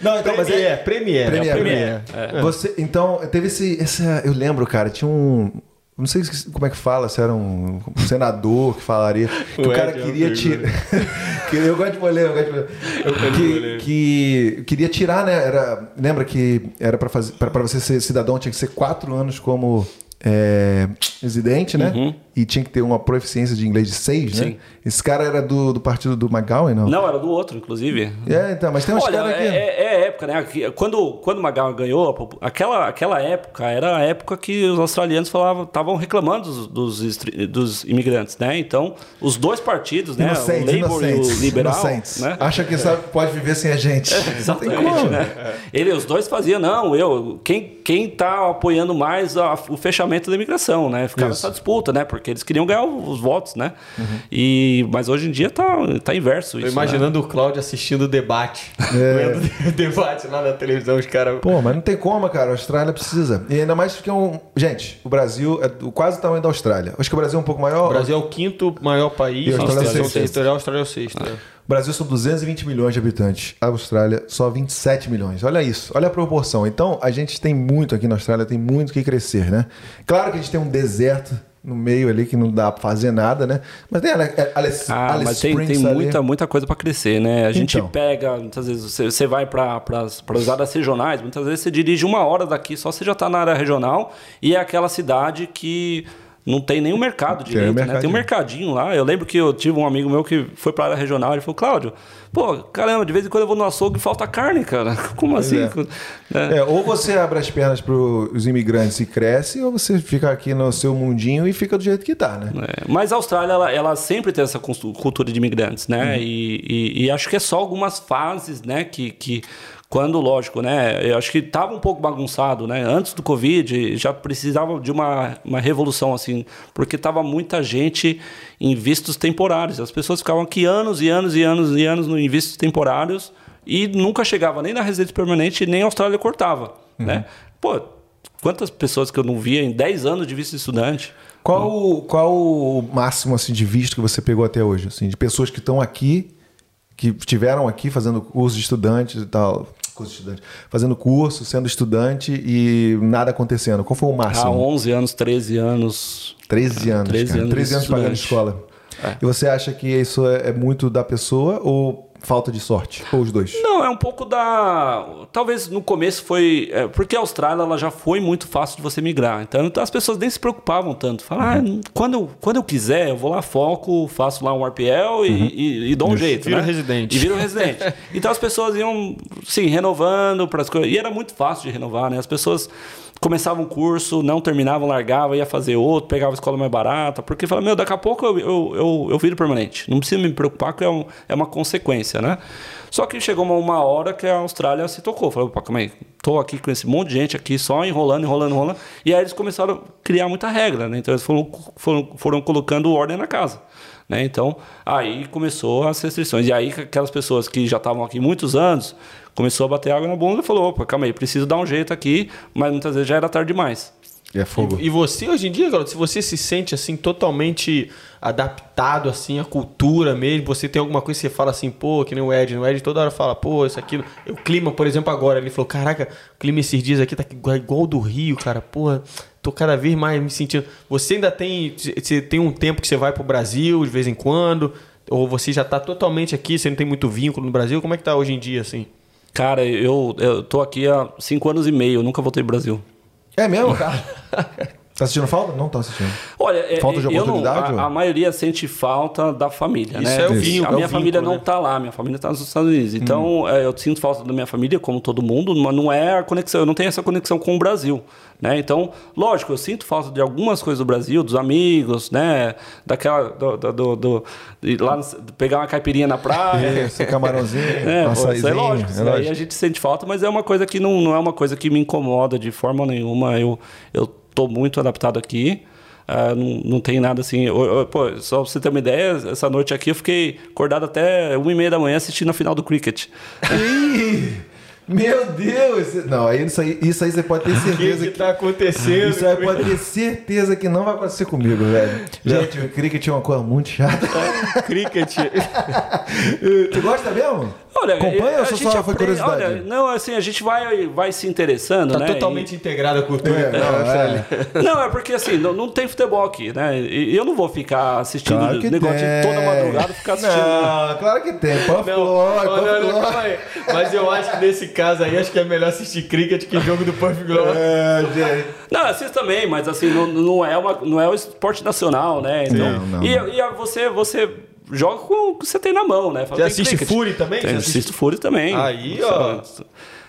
Não, então, mas é, Premier. Premier. Premier. É. Você, então, teve esse, esse. Eu lembro, cara, tinha um. Não sei como é que fala, se era um senador que falaria. Que o, o cara queria tirar. eu gosto de ler, eu gosto de ler. Que, que queria tirar, né? Era, lembra que era para fazer para você ser cidadão tinha que ser quatro anos como é, residente, né? Uhum. E tinha que ter uma proficiência de inglês de 6, né? Esse cara era do, do partido do McGowan, não? Não, era do outro, inclusive. É, então, mas tem uns caras aqui. É, é, é, época, né? Quando, quando o McGowan ganhou, aquela, aquela época era a época que os australianos falavam, estavam reclamando dos, dos, dos, imigrantes, né? Então, os dois partidos, né? Inocentes, o Labour inocentes, e o Liberal. Inocentes. Né? Acha que sabe, pode viver sem a gente. É, exatamente, né? Ele, os dois faziam, não, eu, quem, quem tá apoiando mais a, o fechamento da imigração, né? Ficava Isso. essa disputa, né? Porque eles queriam ganhar os votos, né? Uhum. E, mas hoje em dia tá, tá inverso isso. Tô imaginando né? o Cláudio assistindo o debate. É. O debate lá na televisão, os caras. Pô, mas não tem como, cara. A Austrália precisa. E ainda mais porque é um. Gente, o Brasil é quase o tamanho da Austrália. Acho que o Brasil é um pouco maior. O Brasil é o quinto maior país. E a Austrália é o territorial, a Austrália é o sexto. Ah. O Brasil são 220 milhões de habitantes. A Austrália só 27 milhões. Olha isso, olha a proporção. Então, a gente tem muito aqui na Austrália, tem muito que crescer, né? Claro que a gente tem um deserto no meio ali que não dá para fazer nada, né? Mas tem Alice, Alice, ah, Alice mas tem, tem muita, muita coisa para crescer, né? A gente então. pega, muitas vezes você, você vai para as áreas regionais, muitas vezes você dirige uma hora daqui, só você já está na área regional e é aquela cidade que não tem nenhum mercado direito, tem, né? tem um mercadinho lá. Eu lembro que eu tive um amigo meu que foi para a área regional e falou, Cláudio, pô, caramba, de vez em quando eu vou no açougue e falta carne, cara. Como assim? É. É, ou você abre as pernas para os imigrantes e cresce, ou você fica aqui no seu mundinho e fica do jeito que está, né? É. Mas a Austrália, ela, ela, sempre tem essa cultura de imigrantes, né? Uhum. E, e, e, acho que é só algumas fases, né, que... que quando, lógico, né? Eu acho que estava um pouco bagunçado, né? Antes do Covid, já precisava de uma, uma revolução, assim, porque estava muita gente em vistos temporários. As pessoas ficavam aqui anos e anos e anos e anos em vistos temporários e nunca chegava nem na residência permanente, nem a Austrália cortava, uhum. né? Pô, quantas pessoas que eu não via em 10 anos de visto de estudante. Qual, qual o máximo assim, de visto que você pegou até hoje? Assim, de pessoas que estão aqui que estiveram aqui fazendo curso de estudantes e tal, curso de estudante, fazendo curso, sendo estudante e nada acontecendo. Qual foi o máximo? Há 11 anos, 13 anos. 13 anos, 13 cara. anos, 13 anos pagando escola. É. E você acha que isso é, é muito da pessoa ou falta de sorte? Ou os dois? Não, é um pouco da. Talvez no começo foi. É, porque a Austrália ela já foi muito fácil de você migrar. Então as pessoas nem se preocupavam tanto. Falaram, uhum. ah, quando, eu, quando eu quiser, eu vou lá, foco, faço lá um RPL e, uhum. e, e dou um Isso. jeito. Vira né? residente. E vira residente. então as pessoas iam, sim, renovando para as coisas. E era muito fácil de renovar, né? As pessoas começava um curso, não terminava, largava, ia fazer outro, pegava a escola mais barata, porque falava, meu, daqui a pouco eu, eu, eu, eu viro permanente. Não precisa me preocupar, que é, um, é uma consequência, né? Só que chegou uma, uma hora que a Austrália se tocou. Falou, pô, calma aí, tô aqui com esse monte de gente aqui, só enrolando, enrolando, enrolando. E aí eles começaram a criar muita regra, né? Então eles foram, foram, foram colocando ordem na casa. Né? Então, aí começou as restrições. E aí aquelas pessoas que já estavam aqui muitos anos começou a bater água na bunda e falou: opa, calma aí, preciso dar um jeito aqui, mas muitas vezes já era tarde demais. É fogo. E, e você hoje em dia, se você se sente assim totalmente adaptado assim à cultura mesmo, você tem alguma coisa que você fala assim, pô, que nem o Ed, o Ed toda hora fala, pô, isso aqui, o clima, por exemplo, agora, ele falou, caraca, o clima esses dias aqui tá igual do Rio, cara, porra, tô cada vez mais me sentindo. Você ainda tem, você tem um tempo que você vai pro Brasil de vez em quando, ou você já tá totalmente aqui, você não tem muito vínculo no Brasil, como é que tá hoje em dia assim? Cara, eu, eu tô aqui há cinco anos e meio, nunca voltei pro Brasil. É mesmo, cara? Tá assistindo falta? Não tá assistindo. Olha, é, Falta de eu não- oportunidade, a, a maioria sente falta da família, Isso né? é o vinho, a é o minha família vínculo, não né? tá lá, minha família tá nos Estados Unidos. Então, Hum. é, eu sinto falta da minha família, como todo mundo, mas não é a conexão, eu não tenho essa conexão com o Brasil, né? Então, lógico, eu sinto falta de algumas coisas do Brasil, dos amigos, né? Daquela do, do, do, do- de lá no- pegar uma caipirinha na praia. Esse camarãozinho, É, pô, isso é lógico. é Isso aí lógico. a gente sente falta, mas é uma coisa que não, não é uma coisa que me incomoda de forma nenhuma. Eu, eu tô muito adaptado aqui. Ah, não, não tem nada assim. eu- eu- pô, só pra você ter uma ideia, essa noite aqui eu fiquei acordado até uma e meia da manhã assistindo a final do cricket. Meu Deus! Não, aí isso aí, isso aí você pode ter O que, certeza que que. tá acontecendo? Isso aí pode ter certeza que não vai acontecer comigo, velho. Gente, o cricket é uma coisa muito chata. Cricket. tu gosta mesmo? Olha, Acompanha a ou só gente só foi curiosidade? Olha, não, assim, a gente vai, vai se interessando, Tá né? totalmente integrada a cultura É, internacional, não, é. Não, é porque assim, não, não tem futebol aqui, né? E eu não vou ficar assistindo Claro que negócio tem. de toda madrugada ficar assistindo. Não, claro que tem. Puff Não, não, não, calma aí. Mas eu acho que nesse caso aí, acho que é melhor assistir cricket que jogo do Puff Glory. É, gente. Não, assisto também, mas assim, não, não, é, uma, não é o esporte nacional, né? Então, Não, não, e, não. e a- você, você joga com o que você tem na mão, né? Fala, Você assiste cricket. Fury também? Tem, assisto Fury também. Aí, ó.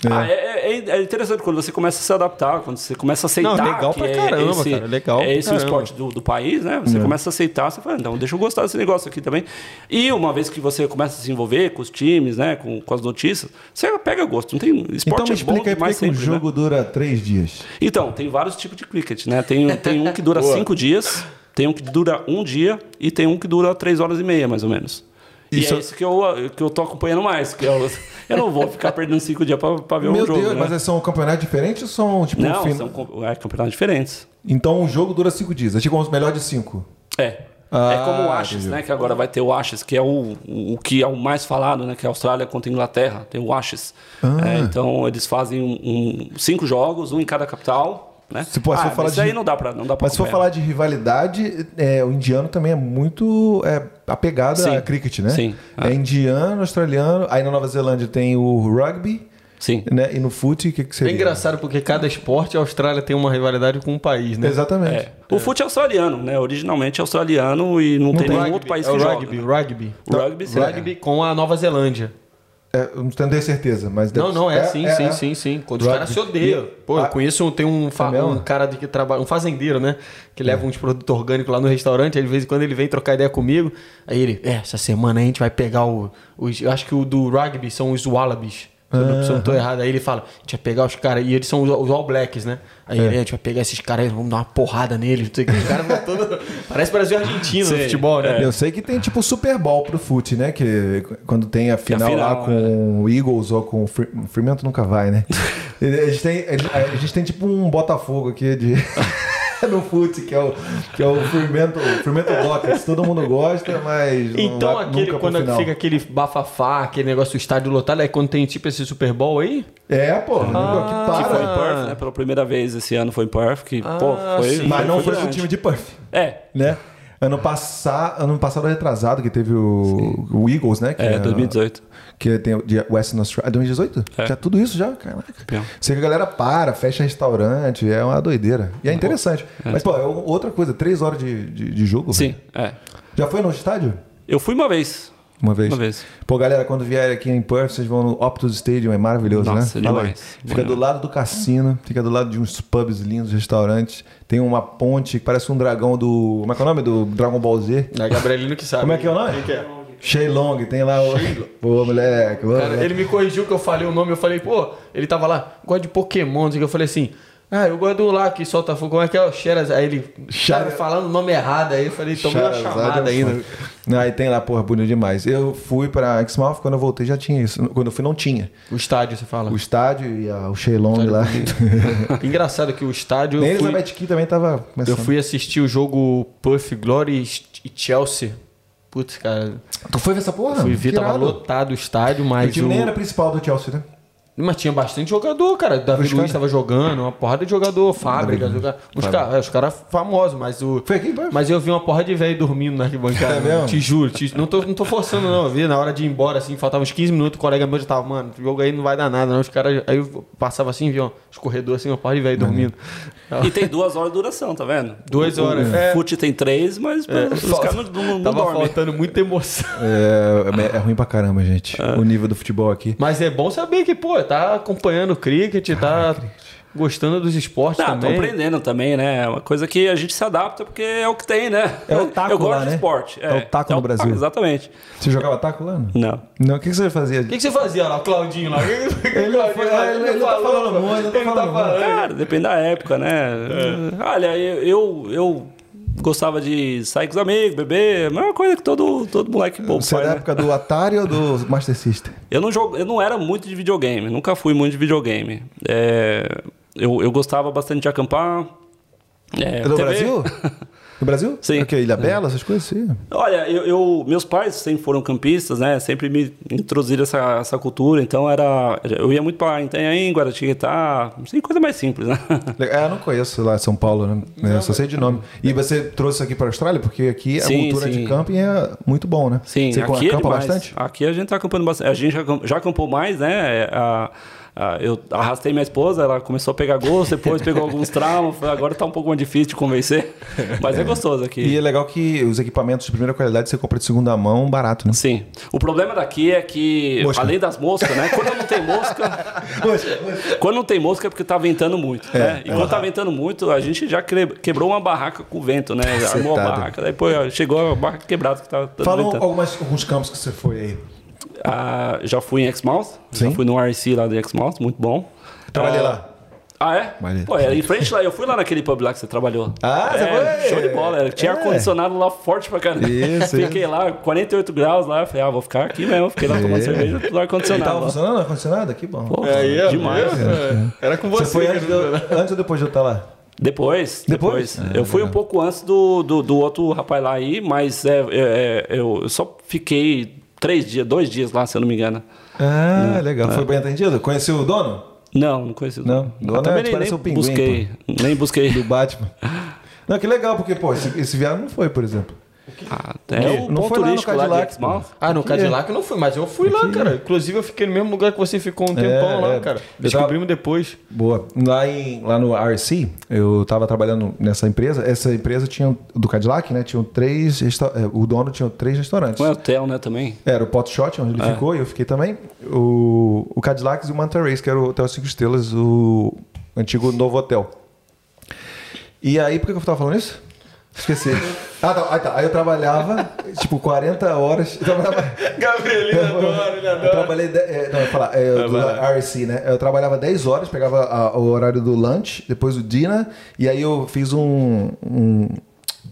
Ah, é, é- é interessante quando você começa a se adaptar, quando você começa a aceitar Não, legal que pra é caramba, esse, cara, legal é esse o esporte do, do país, né? Você começa a aceitar, você fala, então deixa eu gostar desse negócio aqui também. E uma vez que você começa a se envolver com os times, né? Com, com as notícias, você pega gosto. Não tem esporte Então me é bom explica aí por que um sempre, né? jogo dura três dias. Então, tem vários tipos de cricket, né? Tem, tem um que dura cinco dias, tem um que dura um dia e tem um que dura três horas e meia, mais ou menos. Isso- E é isso que eu, que eu tô acompanhando mais. Que eu, eu não vou ficar perdendo cinco dias pra, pra ver Meu um jogo. Deus, né? mas são campeonatos diferentes ou são tipo Não, fin- são é, campeonatos diferentes. Então o jogo dura cinco dias. É tipo os melhores de cinco. É. Ah, é como o Ashes, entendi. né? Que agora vai ter o Ashes, que é o, o que é o mais falado, né? Que é a Austrália contra a Inglaterra. Tem o Ashes. Ah. É, então eles fazem um, um- cinco jogos, um em cada capital. Né? Se for- se for ah, falar isso de- aí não dá pra, não dá pra Mas se for falar de rivalidade, é, o indiano também é muito é, apegado Sim. a cricket, né? Sim. É indiano, australiano. Aí na Nova Zelândia tem o rugby, Sim. né? E no fute, o que, que É seria? engraçado porque cada esporte, a Austrália tem uma rivalidade com um país, né? Exatamente. É. O fute é australiano, né? Originalmente é australiano e não, tem tem. nenhum outro país é que o joga. rugby, né? rugby. O rugby, sim. Rugby com a Nova Zelândia. É, eu não tenho certeza, mas... Não, não, é, sim, sim, é. sim, sim. Quando os Rugby. caras se odeiam. Pô, eu Ah, conheço, um- tem um, fa- é um cara de que trabalha, um fazendeiro, né? Que leva uns produtos orgânicos lá no restaurante, aí de vez em quando ele vem trocar ideia comigo. Aí ele, é, essa semana a gente vai pegar o. Os, eu acho que o do rugby são os Wallabies. Se eu não- se eu não tô errado. Aí ele fala, a gente vai pegar os caras, e eles são os, os All Blacks, né? Aí ele, a gente vai pegar esses caras aí, vamos dar uma porrada neles. Não sei o que. Os caras vão todo. Parece Brasil e Argentina no Sim, futebol, né? Eu sei que tem tipo o Super Bowl pro fute, né? Que quando tem a final, final, lá com o Eagles ou com o Fre- Fremantle nunca vai, né? a, gente tem, a gente tem tipo um Botafogo aqui de no fute, que é o, que é o Fremantle, Fremantle Rockets. Todo mundo gosta, mas não Então, vai aquele, nunca pro quando final. fica aquele bafafá, aquele negócio do estádio lotado, é quando tem tipo esse Super Bowl aí? É, pô, Ah, que Que foi em para. Perth, né? Pela primeira vez esse ano foi em Perth, que, pô, Ah, foi. sim. Mas não foi com o time de Perth, É, né? Ano passado, ano passado retrasado que teve o, o Eagles, né? Que é, 2018. Que tem o de Western Australia. 2018? É. Já tudo isso já? Caraca. Campeão. Sei que a galera para, fecha restaurante, é uma doideira. E é interessante. Mas, pô, é outra coisa, três horas de, de, de jogo. Sim, velho. é. Já foi no estádio? Eu fui uma vez. Uma vez. Uma vez. Pô, galera, quando vier aqui em Perth, vocês vão no Optus Stadium, é maravilhoso, Nossa, né? Fala aí. demais. Fica do lado do cassino, fica do lado de uns pubs lindos, restaurantes. Tem uma ponte que parece um dragão do. Como é que é o nome? Do Dragon Ball Z? É Gabrielino que sabe. Como é que é o nome? Quem que é? Sheilong, tem lá o. Pô, moleque. Cara, moleque. ele me corrigiu que eu falei o nome, eu falei, pô, ele tava lá, gosta de Pokémon, eu falei assim, ah, eu gosto do lá que solta fogo, como é que é o Xeraz? Aí ele, cara, falando o nome errado, aí eu falei, tomei uma chamada é ainda. Não, aí tem lá, porra, bonito demais. Eu fui pra Exmouth, quando eu voltei já tinha isso. Quando eu fui não tinha. O estádio, você fala. O estádio e a- o Sheilong lá. Engraçado que o estádio, Nem eu fui, Elizabeth Key também tava começando. eu fui assistir o jogo Puff Glory e Chelsea. Putz, cara, Tu foi ver essa porra? fui ver, tava irado. lotado o estádio, O mas time o... nem era principal do Chelsea, né? Mas tinha bastante jogador, cara. Davi Os Luiz cara- tava jogando, uma porrada de jogador, fábrica, joga... os caras os cara famosos, mas o. Foi aqui, embaixo? Mas eu vi uma porra de velho dormindo na arquibancada. É mesmo? Te juro, te- não, tô, não tô forçando, não. Eu vi na hora de ir embora, assim, faltavam uns 15 minutos, o colega meu já tava, mano, o jogo aí não vai dar nada, não. Os caras. Aí eu passava assim, vi, ó, os corredores assim, uma porra de velho dormindo. E tem duas horas de duração, tá vendo? Duas O- horas. O É. fute tem três, mas os caras não, não, não Tava dormem. faltando muita emoção. É, é ruim pra caramba, gente. O nível do futebol aqui. Mas é bom saber que, pô, tá acompanhando o cricket, tá gostando dos esportes Ah, também. aprendendo também, né? É uma coisa que a gente se adapta porque é o que tem, né? É o taco Eu gosto lá, de né? esporte. É o taco no Brasil. exatamente. Você jogava taco lá? Não. Não. O que que você fazia? O que, que você fazia lá, o Claudinho lá? Ele não foi- ele- ele não tá falando muito, ele não tá não falando. Cara, depende da época, né? Olha, eu, eu, eu gostava de sair com os amigos, beber, a mesma coisa que todo, todo moleque bom Você é da né? época do Atari ou do Master System? Eu não, jogo, eu não era muito de videogame, nunca fui muito de videogame. É, eu, eu gostava bastante de acampar. É, É do TV. Brasil? Do Brasil? Sim. O quê? Ilha Bela, essas coisas? Sim. Olha, eu, eu- meus pais sempre foram campistas, né? Sempre me introduziram essa, essa cultura, então era. Eu ia muito pra Itanhaém, Guaratinguetá, assim, coisa mais simples, né? É, eu não conheço lá São Paulo, né? É, só sei de nome. E você trouxe isso aqui para a Austrália? Porque aqui a Sim, cultura sim. de camping é muito bom, né? Sim, você aqui é acampa demais. bastante? Aqui a gente tá acampando bastante. A gente já, já acampou mais, né? A- a- eu arrastei minha esposa, ela começou a pegar gosto, depois pegou alguns traumas, agora tá um pouco mais difícil de convencer. Mas é, gostoso aqui. E é legal que os equipamentos de primeira qualidade você compra de segunda mão barato, né? Sim. O problema daqui é que, Mosca. além das moscas, né? Quando não tem mosca. quando não tem mosca é porque tá ventando muito. né? E quando tá ventando muito, a gente já que- quebrou uma barraca com o vento, né? Armou a barraca, daí pô, chegou a barraca quebrada que tava tava Fala um- ventando. algumas, alguns campos que você foi aí. Ah, já fui em Exmouth, já fui no RC lá de Exmouth, muito bom. Trabalhei Ah, lá. Ah, é? Trabalhei. Pô, era em frente lá, eu fui lá naquele pub lá que você trabalhou. Ah, você É, foi? Show de bola, era- tinha É. ar-condicionado lá forte pra caramba. Isso, Fiquei lá, 48 graus lá, falei, ah, vou ficar aqui mesmo. Fiquei lá tomando É. cerveja, tudo Tava ar-condicionado. lá. funcionando ar-condicionado? Que bom. Pô, Aí, ó, demais. viu? É. Era com você. você foi antes, eu- antes ou depois de eu estar lá? Depois, Depois? depois. eu fui um pouco antes do, do, do outro rapaz lá aí, mas é, é, é, eu só fiquei três dias, dois dias lá, se eu não me engano. Ah, legal. Foi bem atendido? Conheceu o dono? Não, não conheci. Não, Ah, dono é, também te nem, nem pinguim, busquei, nem busquei. Do Batman. Não, que legal, porque, pô, esse, esse viado não foi, por exemplo. Ah, é o Não ponto foi lá no turístico lá, Cadillac, Exmouth. Ah, no Cadillac eu não fui, mas eu fui lá, cara. Inclusive eu fiquei no mesmo lugar que você ficou um tempão lá, é. cara. Descobrimos depois. Boa. Lá, em, lá no RC, eu tava trabalhando nessa empresa. Essa empresa tinha, do Cadillac, né? Tinha três. resta- é, O dono tinha três restaurantes. Não é hotel, né, também? Era o Pot Shot, onde ele ficou, e eu fiquei também. O, o Cadillacs e o Manta Race, que era o Hotel 5 Estrelas, o antigo novo hotel. E aí, por que que eu tava falando isso? Esqueci. ah, tá. Aí, tá. aí eu trabalhava, tipo, 40 horas. Eu trabalhava. Gabrielino adora, ele Eu trabalhei. de- é, não, eu ia falar, é, do RC, né? Eu trabalhava 10 horas, pegava a- o horário do lunch, depois o dinner, e aí eu fiz um, um,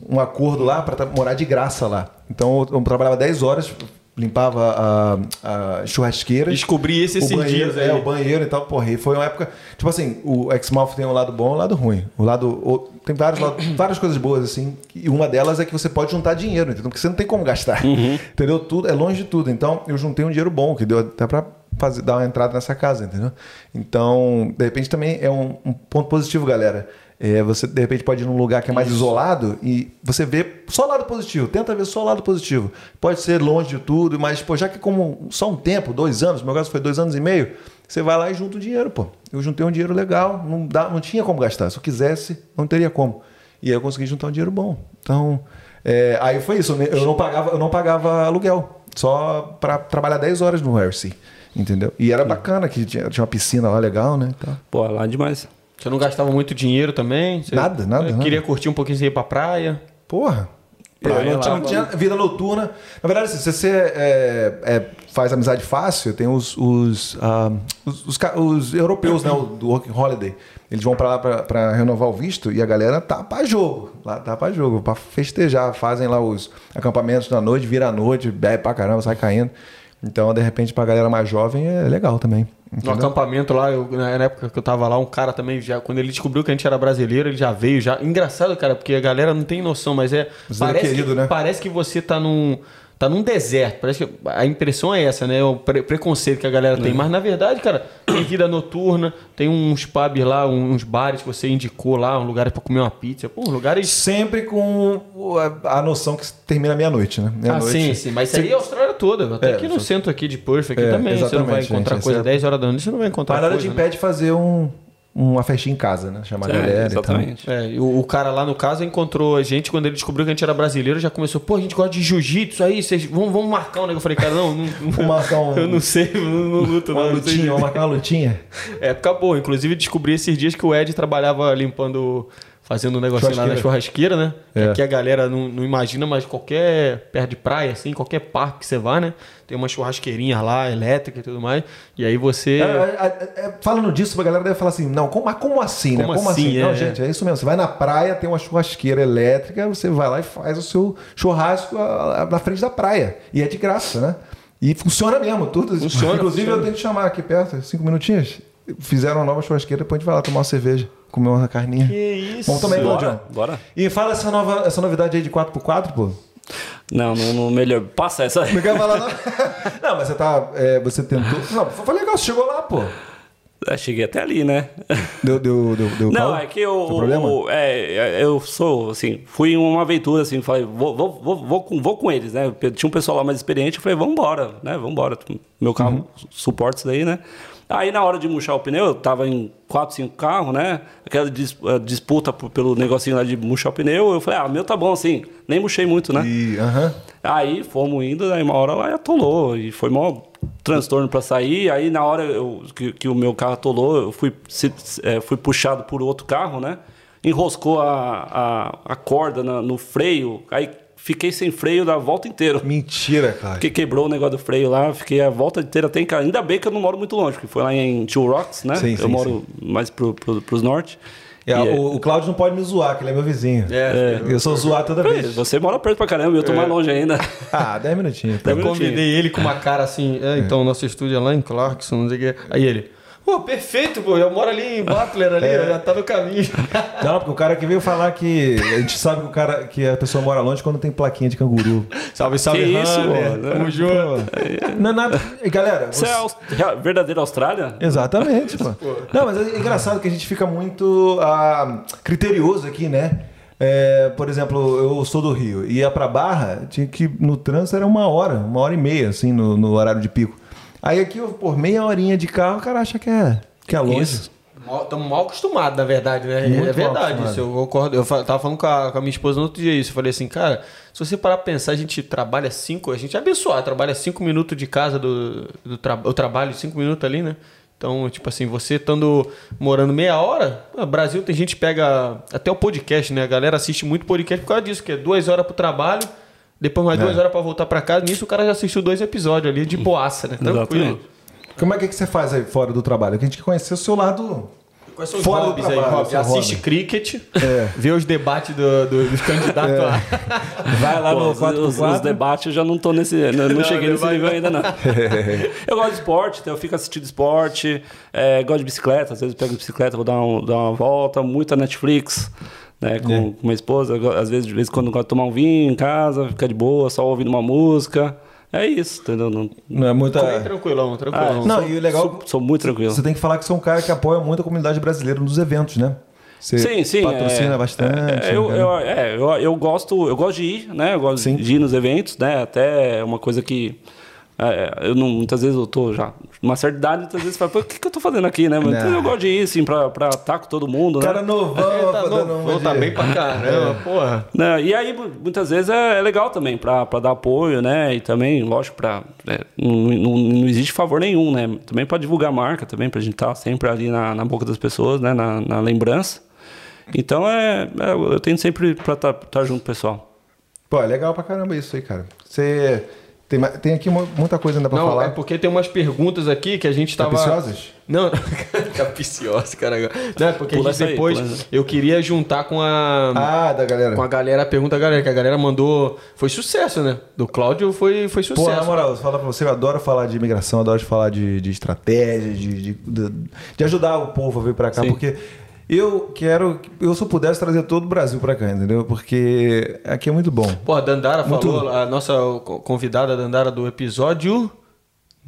um acordo lá para morar de graça lá. Então eu, eu trabalhava 10 horas, limpava a, a churrasqueira. Descobri esse esses banheiro, dias aí. É, o banheiro e tal, porra. E foi uma época. Tipo assim, o Exmouth tem um lado bom e um lado ruim. O lado. o- tem vários, várias coisas boas, assim. E uma delas é que você pode juntar dinheiro, entendeu? Porque você não tem como gastar. Entendeu? Tudo, é longe de tudo. Então, eu juntei um dinheiro bom, que deu até pra fazer, dar uma entrada nessa casa, entendeu? Então, de repente também é um, um ponto positivo, galera. É, você de repente pode ir num lugar que é mais isolado e você vê só o lado positivo, tenta ver só o lado positivo. Pode ser longe de tudo, mas pô, já que como só um tempo, dois anos, no meu caso foi dois anos e meio, você vai lá e junta o dinheiro, pô. Eu juntei um dinheiro legal, não, dá, não tinha como gastar. Se eu quisesse, não teria como. E aí eu consegui juntar um dinheiro bom. Então, é, aí foi isso. Eu não pagava, eu não pagava aluguel, só para trabalhar 10 horas no RC, entendeu? E era bacana que tinha, tinha uma piscina lá legal, né? Pô, lá é demais. Você não gastava muito dinheiro também? Você Nada, nada, eh, nada. Queria curtir um pouquinho, você ia pra praia? Porra. Praia não, tinha, lá, não tinha vida noturna. Na verdade, assim, se você é, é, faz amizade fácil, tem os, os, ah, os, os os europeus, né? o- Do Working Holiday. Eles vão pra lá pra, pra renovar o visto e a galera tá pra jogo. Lá tá pra jogo, pra festejar. Fazem lá os acampamentos da noite, vira a noite, bebe pra caramba, sai caindo. Então, de repente, pra galera mais jovem é legal também. No entendeu? acampamento lá, eu- na época que eu tava lá, um cara também, já, quando ele descobriu que a gente era brasileiro, ele já veio, já. Engraçado, cara, porque a galera não tem noção, mas é. É Parece, querido, que, né? parece que você tá num, tá num deserto. Parece que a impressão é essa, né? O pre preconceito que a galera tem. Mas na verdade, cara, tem vida noturna, tem uns pubs lá, uns bares que você indicou lá, um lugar para comer uma pizza. Pô, lugares. Sempre com a, noção que termina meia-noite, né? Meia ah, sim, sim. Mas isso aí é a Austrália toda. Até é, aqui no centro aqui de Perth, aqui é, também. Você não vai encontrar gente, coisa é... 10 horas da noite, você não vai encontrar Mas nada coisa, te impede né? de fazer um uma festinha em casa, né? Chamar a galera exatamente. É, o, o, cara lá no caso encontrou a gente quando ele descobriu que a gente era brasileiro, já começou, pô, a gente gosta de jiu-jitsu aí, vocês vamos, vamos marcar um negócio. Eu falei, cara, não, não, vamos marcar um. Eu não sei, não, não luto, uma não. lutinha, vamos marcar uma lutinha. É, acabou. Inclusive descobri esses dias que o Ed trabalhava limpando fazendo um negocinho lá na churrasqueira, né? É. Aqui a galera não, não, imagina, mas qualquer perto de praia, assim, qualquer parque que você vá, né? Tem uma churrasqueirinha lá, elétrica e tudo mais. E aí você. É, é, é, é falando disso, a galera deve falar assim: não, como, mas como assim, né? Como assim? assim? Não, gente, é isso mesmo. Você vai na praia, tem uma churrasqueira elétrica, você vai lá e faz o seu churrasco na frente da praia. E é de graça, né? E funciona mesmo, tudo. Funciona. Inclusive, funciona. eu tenho que chamar aqui perto, cinco minutinhos. Fizeram uma nova churrasqueira, depois a gente vai lá tomar uma cerveja comer uma carninha. Que isso? Vamos também, Bora, bora. E fala essa, nova, essa novidade aí de 4x4, pô. Não, não, não melhor. Passa essa aí. Não quer falar, não? não, mas você tá. É, você tentou. Não, foi legal, você chegou lá, pô. É, cheguei até ali, né? Deu, deu, deu, deu Não, é que eu, o, é, eu sou, assim, fui em uma aventura, assim, falei, vou, vou, vou, vou, com, vou com eles, né? Tinha um pessoal lá mais experiente, eu falei, vamos embora, né? Vamos embora. Meu carro uhum. suporta isso daí, né? Aí na hora de murchar o pneu, eu tava em 4, 5 carros, né? Aquela eh, disputa pelo negocinho lá de murchar o pneu, eu falei, ah, meu tá bom assim, nem murchei muito, né? E, uh -huh. Aí fomos indo, aí uma hora lá atolou, e foi mó transtorno para sair. Aí na hora eu, que, que, o meu carro atolou, eu fui, se, é, fui puxado por outro carro, né? Enroscou a, a, a corda na, no freio, aí fiquei sem freio da volta inteira. Mentira, cara. Porque quebrou o negócio do freio lá, fiquei a volta inteira até em casa. Ainda bem que eu não moro muito longe, porque foi lá em Two Rocks, né? Sim, eu sim, moro sim. mais pro, pro, pros norte. É, é, o, o Cláudio não pode me zoar, que ele é meu vizinho. É, é. Eu sou zoado toda vez. Você mora perto pra caramba, eu tô mais longe ainda. Ah, 10 minutinhos. Eu convidei ele com uma cara assim, é, então nosso estúdio é lá em Clarkson, não sei o que. Aí ele, Pô, perfeito, pô. Eu moro ali em Butler, ali, é. já tá no caminho. Não, porque o cara que veio falar que. A gente sabe que, o cara, que a pessoa mora longe quando tem plaquinha de canguru. Salve, salve, que isso, pô. Tamo junto. Não é nada. E, galera. Você, você... é a verdadeira Austrália? Exatamente, pô. Não, mas é engraçado que a gente fica muito ah, criterioso aqui, né? É, por exemplo, eu sou do Rio, ia pra Barra, tinha que no trânsito era uma hora, uma hora e meia, assim, no, no horário de pico. Aí aqui, por meia horinha de carro, o cara acha que é, que é longe. Estamos mal acostumados, na verdade, né? Muito é verdade isso. Eu concordo. Eu tava falando com a, com a, minha esposa no outro dia isso. Eu falei assim, cara, se você parar pra pensar, a gente trabalha cinco, a gente é abençoado, trabalha cinco minutos de casa do, do tra, eu trabalho cinco minutos ali, né? Então, tipo assim, você estando morando meia hora, no Brasil tem gente que pega até o podcast, né? A galera assiste muito podcast por causa disso, que é duas horas pro trabalho depois mais é. duas horas para voltar para casa. Nisso o cara já assistiu dois episódios ali de boaça, né? Tranquilo. Como é que, você faz aí fora do trabalho? Que a gente quer conhecer o seu lado Quais são os Fora hobbies trabalho, aí, Rob? Assiste hobby. cricket, é. vê os debates do, do, dos candidatos é. lá. Vai lá Pô, no 4 os, os, debates eu já não tô nesse. Não, não cheguei nesse nível ainda, não. eu gosto de esporte, então eu fico assistindo esporte, é, gosto de bicicleta, às vezes eu pego bicicleta, vou dar, um, dar uma volta, muita Netflix né, com, é. com minha esposa. Às vezes, de vez em quando, gosto de tomar um vinho em casa, ficar de boa, só ouvindo uma música. É isso, entendeu? Não, não é muita. Bem tranquilão, tranquilão. Ah, não, sou, e o legal. Sou, sou, muito tranquilo. Você tem que falar que você é um cara que apoia muito a comunidade brasileira nos eventos, né? Você sim, sim. Patrocina é, bastante. É, eu, eu, é, eu, eu, gosto, eu gosto de ir, né? Eu gosto sim. de ir nos eventos, né? Até é uma coisa que é, eu não, muitas vezes eu tô já uma certa idade, muitas vezes você fala, o que, que eu tô fazendo aqui, né? Mas então, eu gosto de ir, assim, pra, pra estar com todo mundo, né? Cara novão, é, tá, novo, tá bem pra caramba, é. porra. Né? E aí, muitas vezes é, é, legal também, pra, pra dar apoio, né? E também, lógico, pra, é, não, não, não, existe favor nenhum, né? Também pra divulgar a marca, também, pra gente estar tá sempre ali na, na boca das pessoas, né? Na, na lembrança. Então, é, é eu tenho sempre pra estar tá, tá junto, pessoal. Pô, é legal pra caramba isso aí, cara. Você... Tem, tem aqui muita coisa ainda pra não, falar. É porque tem umas perguntas aqui que a gente tava. Capiciosas? Não, capiciosas, cara. Não, é porque a gente depois. Aí, eu queria juntar com a. Ah, da galera. Com a galera, a pergunta da galera, que a galera mandou. Foi sucesso, né? Do Cláudio foi, foi sucesso. Pô, na moral, fala pra você, eu adoro falar de imigração, adoro falar de, de estratégia, de, de, de, ajudar o povo a vir pra cá, Sim. porque Eu quero, eu se eu pudesse trazer todo o Brasil pra cá, entendeu? Porque aqui é muito bom. Pô, a Dandara Muito- falou, a nossa convidada Dandara do episódio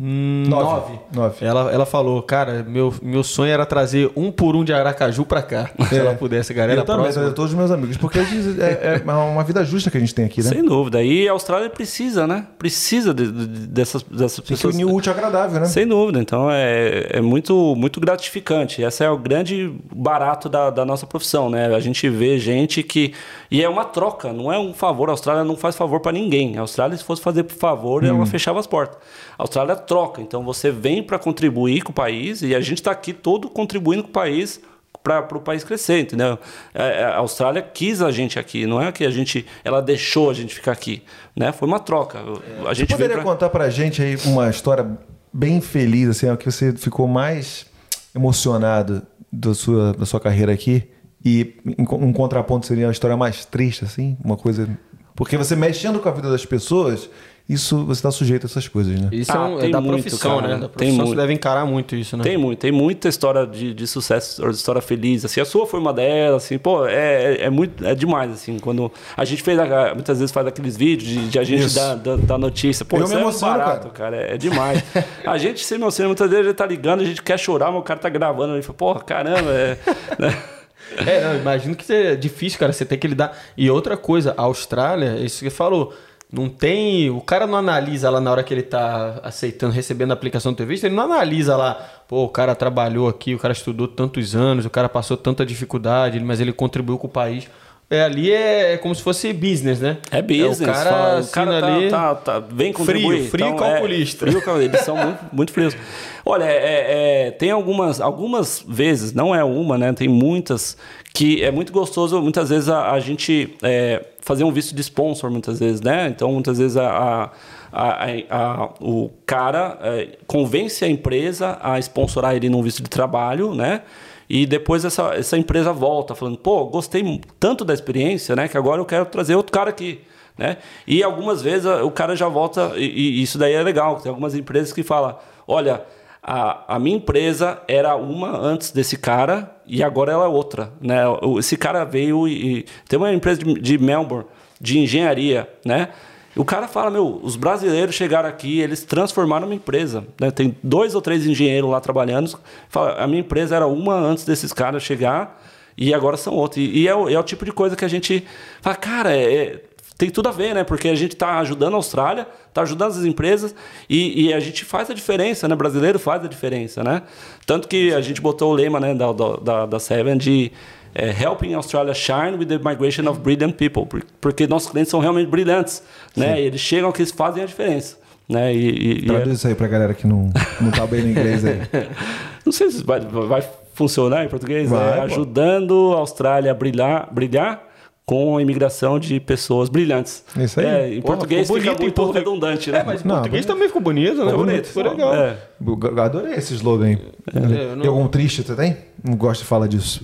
9. Nove. Ela, ela falou, cara, meu, meu sonho era trazer um por um de Aracaju pra cá. Se ela pudesse, galera. eu também, próxima. trazer todos os meus amigos. Porque é, é uma vida justa que a gente tem aqui, né? Sem dúvida. E a Austrália precisa, né? Precisa de- de- dessas, dessas Tem que pessoas. unir o útil agradável, né? Sem dúvida. Então é, é muito, muito gratificante. Esse é o grande barato da, da nossa profissão, né? A gente vê gente que. E é uma troca, não é um favor. A Austrália não faz favor para ninguém. A Austrália, se fosse fazer por favor, ela fechava as portas. A Austrália troca. Então você vem para contribuir com o país e a gente está aqui todo contribuindo com o país para o país crescer, entendeu? É, A Austrália quis a gente aqui, não é que a gente, ela deixou a gente ficar aqui, né? Foi uma troca. A gente veio Poderia pra... contar pra gente aí uma história bem feliz, assim, ó, que você ficou mais emocionado da sua, da sua carreira aqui? E um contraponto seria uma história mais triste, assim? Uma coisa. Porque você mexendo com a vida das pessoas, isso você está sujeito a essas coisas, né? Isso Ah, é, um- é tem da muito, profissão, cara. né? Da Tem profissão você muito. deve encarar muito isso, né? Tem muito, tem muita história de, de sucesso, história feliz, assim, a sua foi uma delas, assim, pô, é, é, é muito, é demais, assim, quando a gente fez, a- muitas vezes faz aqueles vídeos de, de a gente dar da, da notícia, pô, Eu isso me é emociono, barato, cara, é, é demais. a gente se emociona, muitas vezes a gente tá ligando, a gente quer chorar, mas o cara tá gravando, a gente fala, porra, caramba, é... né? É, não, imagino que é difícil, cara, você tem que lidar. E outra coisa, a Austrália, isso que você falou, não tem. O cara não analisa lá na hora que ele tá aceitando, recebendo a aplicação do teu visto, ele não analisa lá, pô, o cara trabalhou aqui, o cara estudou tantos anos, o cara passou tanta dificuldade, mas ele contribuiu com o país. É, ali é como se fosse business, né? É business. o cara, fala, o cara tá, ali. tá, tá- vem contribuir. frio Então, calculista. É, frio. Eles são muito, muito frios. Olha, é- é- é, tem algumas, algumas vezes, não é uma, né? Tem muitas, que é muito gostoso, muitas vezes, a, a gente é, fazer um visto de sponsor, muitas vezes, né? Então, muitas vezes, a, a- a- o cara é, convence a empresa a sponsorar ele num visto de trabalho, né? E depois essa, essa empresa volta falando, pô, gostei tanto da experiência, né? Que agora eu quero trazer outro cara aqui. Né? E algumas vezes o cara já volta, e, e isso daí é legal. Tem algumas empresas que falam: olha, a, a minha empresa era uma antes desse cara e agora ela é outra. Né? Esse cara veio e. e- tem uma empresa de, de Melbourne de engenharia, né? O cara fala, meu, os brasileiros chegaram aqui, eles transformaram uma empresa. né? Tem dois ou três engenheiros lá trabalhando. Fala, a minha empresa era uma antes desses caras chegar e agora são outros. E, e é, o, é o tipo de coisa que a gente fala, cara, é- é- tem tudo a ver, né? Porque a gente está ajudando a Austrália, está ajudando as empresas e, e a gente faz a diferença, né? Brasileiro faz a diferença, né? Tanto que a gente botou o lema né, da, da, da Seven de é, Helping Australia Shine with the Migration of Brilliant People, por- porque nossos clientes são realmente brilhantes, né? E eles chegam aqui, eles fazem a diferença. Né? E, e- e é- Traduz isso aí pra galera que não, não tá bem no inglês aí. não sei se vai, vai funcionar em português. Vai, é, ajudando a Austrália a brilhar, brilhar com a imigração de pessoas brilhantes. Isso aí. É, em Porra, português ficou fica bonito em muito português. redundante, né? É, mas em Não, português bonito. também ficou bonito, né? Ficou bonito. Ficou legal. É. Eu adorei esse slogan aí. eu não- Tem algum triste você tem? Não gosto de falar disso.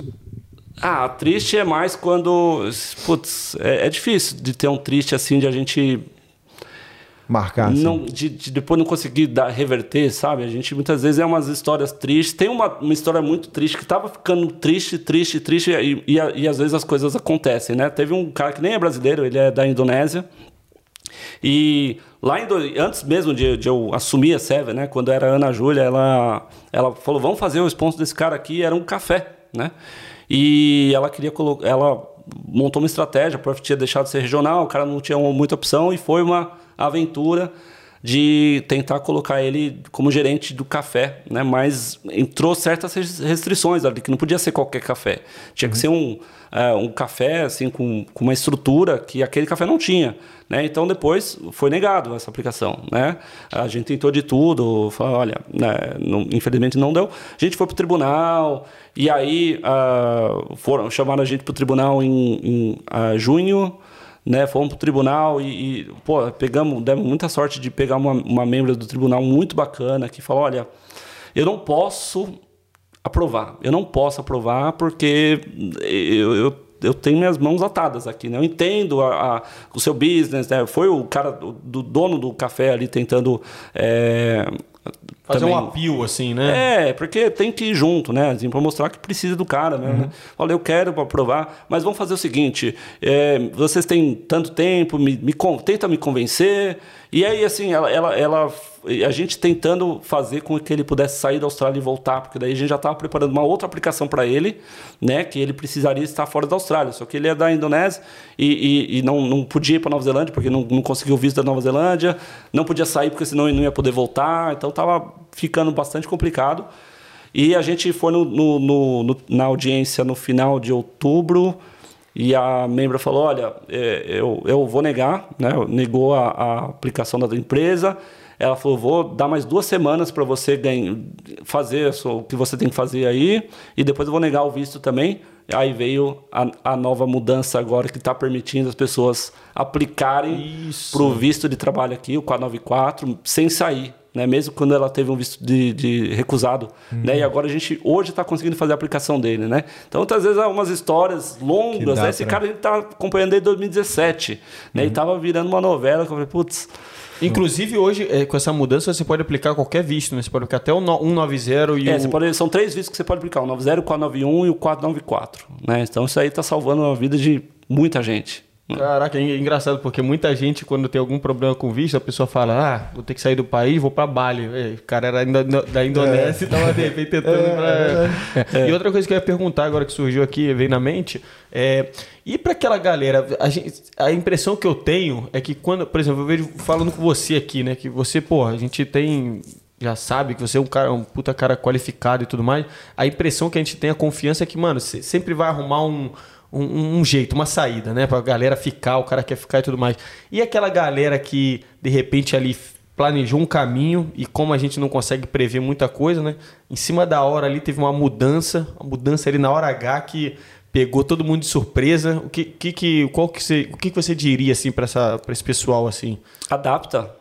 Ah, triste é mais quando. Putz, é, é difícil de ter um triste assim, de a gente Marcar. assim. não, de, de depois não conseguir dar, reverter, sabe? A gente muitas vezes é umas histórias tristes. Tem uma, uma história muito triste que tava ficando triste, triste, triste, e, e, e às vezes as coisas acontecem, né? Teve um cara que nem é brasileiro, ele é da Indonésia. E lá em, antes mesmo de, de eu assumir a Seven, né? Quando era Ana Júlia, ela, ela falou: vamos fazer o sponsor desse cara aqui, era um café, né? E ela queria colocar. Ela montou uma estratégia, a Prof tinha deixado de ser regional, o cara não tinha uma- muita opção e foi uma aventura de tentar colocar ele como gerente do café, né? Mas entrou certas res- restrições ali, que não podia ser qualquer café. Tinha que ser um, é, um café assim com, com uma estrutura que aquele café não tinha. Né? Então depois foi negado essa aplicação. Né? A gente tentou de tudo, falou, olha, né, não- infelizmente não deu. A gente foi para o tribunal, e aí ah, foram, chamaram a gente para o tribunal em, em ah, junho né? Fomos pro tribunal e, e, pô, pegamos, demos muita sorte de pegar uma, uma membro do tribunal muito bacana que falou, olha, eu não posso aprovar, eu não posso aprovar porque eu, eu, eu tenho minhas mãos atadas aqui, né? Eu entendo a, a- o seu business, né? Foi o cara do, do dono do café ali tentando é, Fazer também- um apio, assim, né? É, porque tem que ir junto, né? Assim, pra mostrar que precisa do cara mesmo. Né? Olha, eu quero pra provar, mas vamos fazer o seguinte: é, vocês têm tanto tempo, me, me tenta me convencer. E aí, assim, ela, ela, ela- a gente tentando fazer com que ele pudesse sair da Austrália e voltar, porque daí a gente já estava preparando uma outra aplicação para ele, né? Que ele precisaria estar fora da Austrália. Só que ele é da Indonésia e, e- e não, não podia ir para Nova Zelândia, porque não, não conseguiu o visto da Nova Zelândia, não podia sair, porque senão ele não ia poder voltar. Então estava ficando bastante complicado. E a gente foi no- no- no- na audiência no final de outubro e a membra falou: Olha, é, eu, eu vou negar, né? negou a, a aplicação da empresa. Ela falou: Vou dar mais duas semanas para você ganhar, fazer o que você tem que fazer aí, e depois eu vou negar o visto também. Aí veio a, a nova mudança agora que está permitindo as pessoas aplicarem para o visto de trabalho aqui, o 494, sem sair. Né? Mesmo quando ela teve um visto de, de recusado. Né? E agora a gente hoje está conseguindo fazer a aplicação dele. Né? Então, muitas vezes, há umas histórias longas. né? Esse pra- cara está acompanhando desde 2017. Né? E estava virando uma novela. Que eu falei, putz, Inclusive, hoje, é, com essa mudança, você pode aplicar qualquer visto, né? Você pode aplicar até o no- 190 e É, o... pode- são três vistos que você pode aplicar: o 90, o 491 e o 494. Né? Então, isso aí está salvando a vida de muita gente. Caraca, é engraçado, porque muita gente, quando tem algum problema com visto, a pessoa fala, ah, vou ter que sair do país, vou pra Bali. É, O cara era da Indonésia e tava, de repente, tentando ir pra... É. E outra coisa que eu ia perguntar agora que surgiu aqui, veio na mente, é... E pra aquela galera, a, gente- a impressão que eu tenho é que quando, por exemplo, eu vejo falando com você aqui, né, que você, pô, a gente tem já sabe que você é um cara, um puta cara qualificado e tudo mais. A impressão que a gente tem, a confiança é que, mano, você sempre vai arrumar um, um, um jeito, uma saída, né? Pra galera ficar, o cara quer ficar e tudo mais. E aquela galera que, de repente, ali planejou um caminho e como a gente não consegue prever muita coisa, né? Em cima da hora ali teve uma mudança, uma mudança ali na hora H que pegou todo mundo de surpresa. O que, que, que qual que você, o que, que você diria assim para esse pessoal assim? adapta.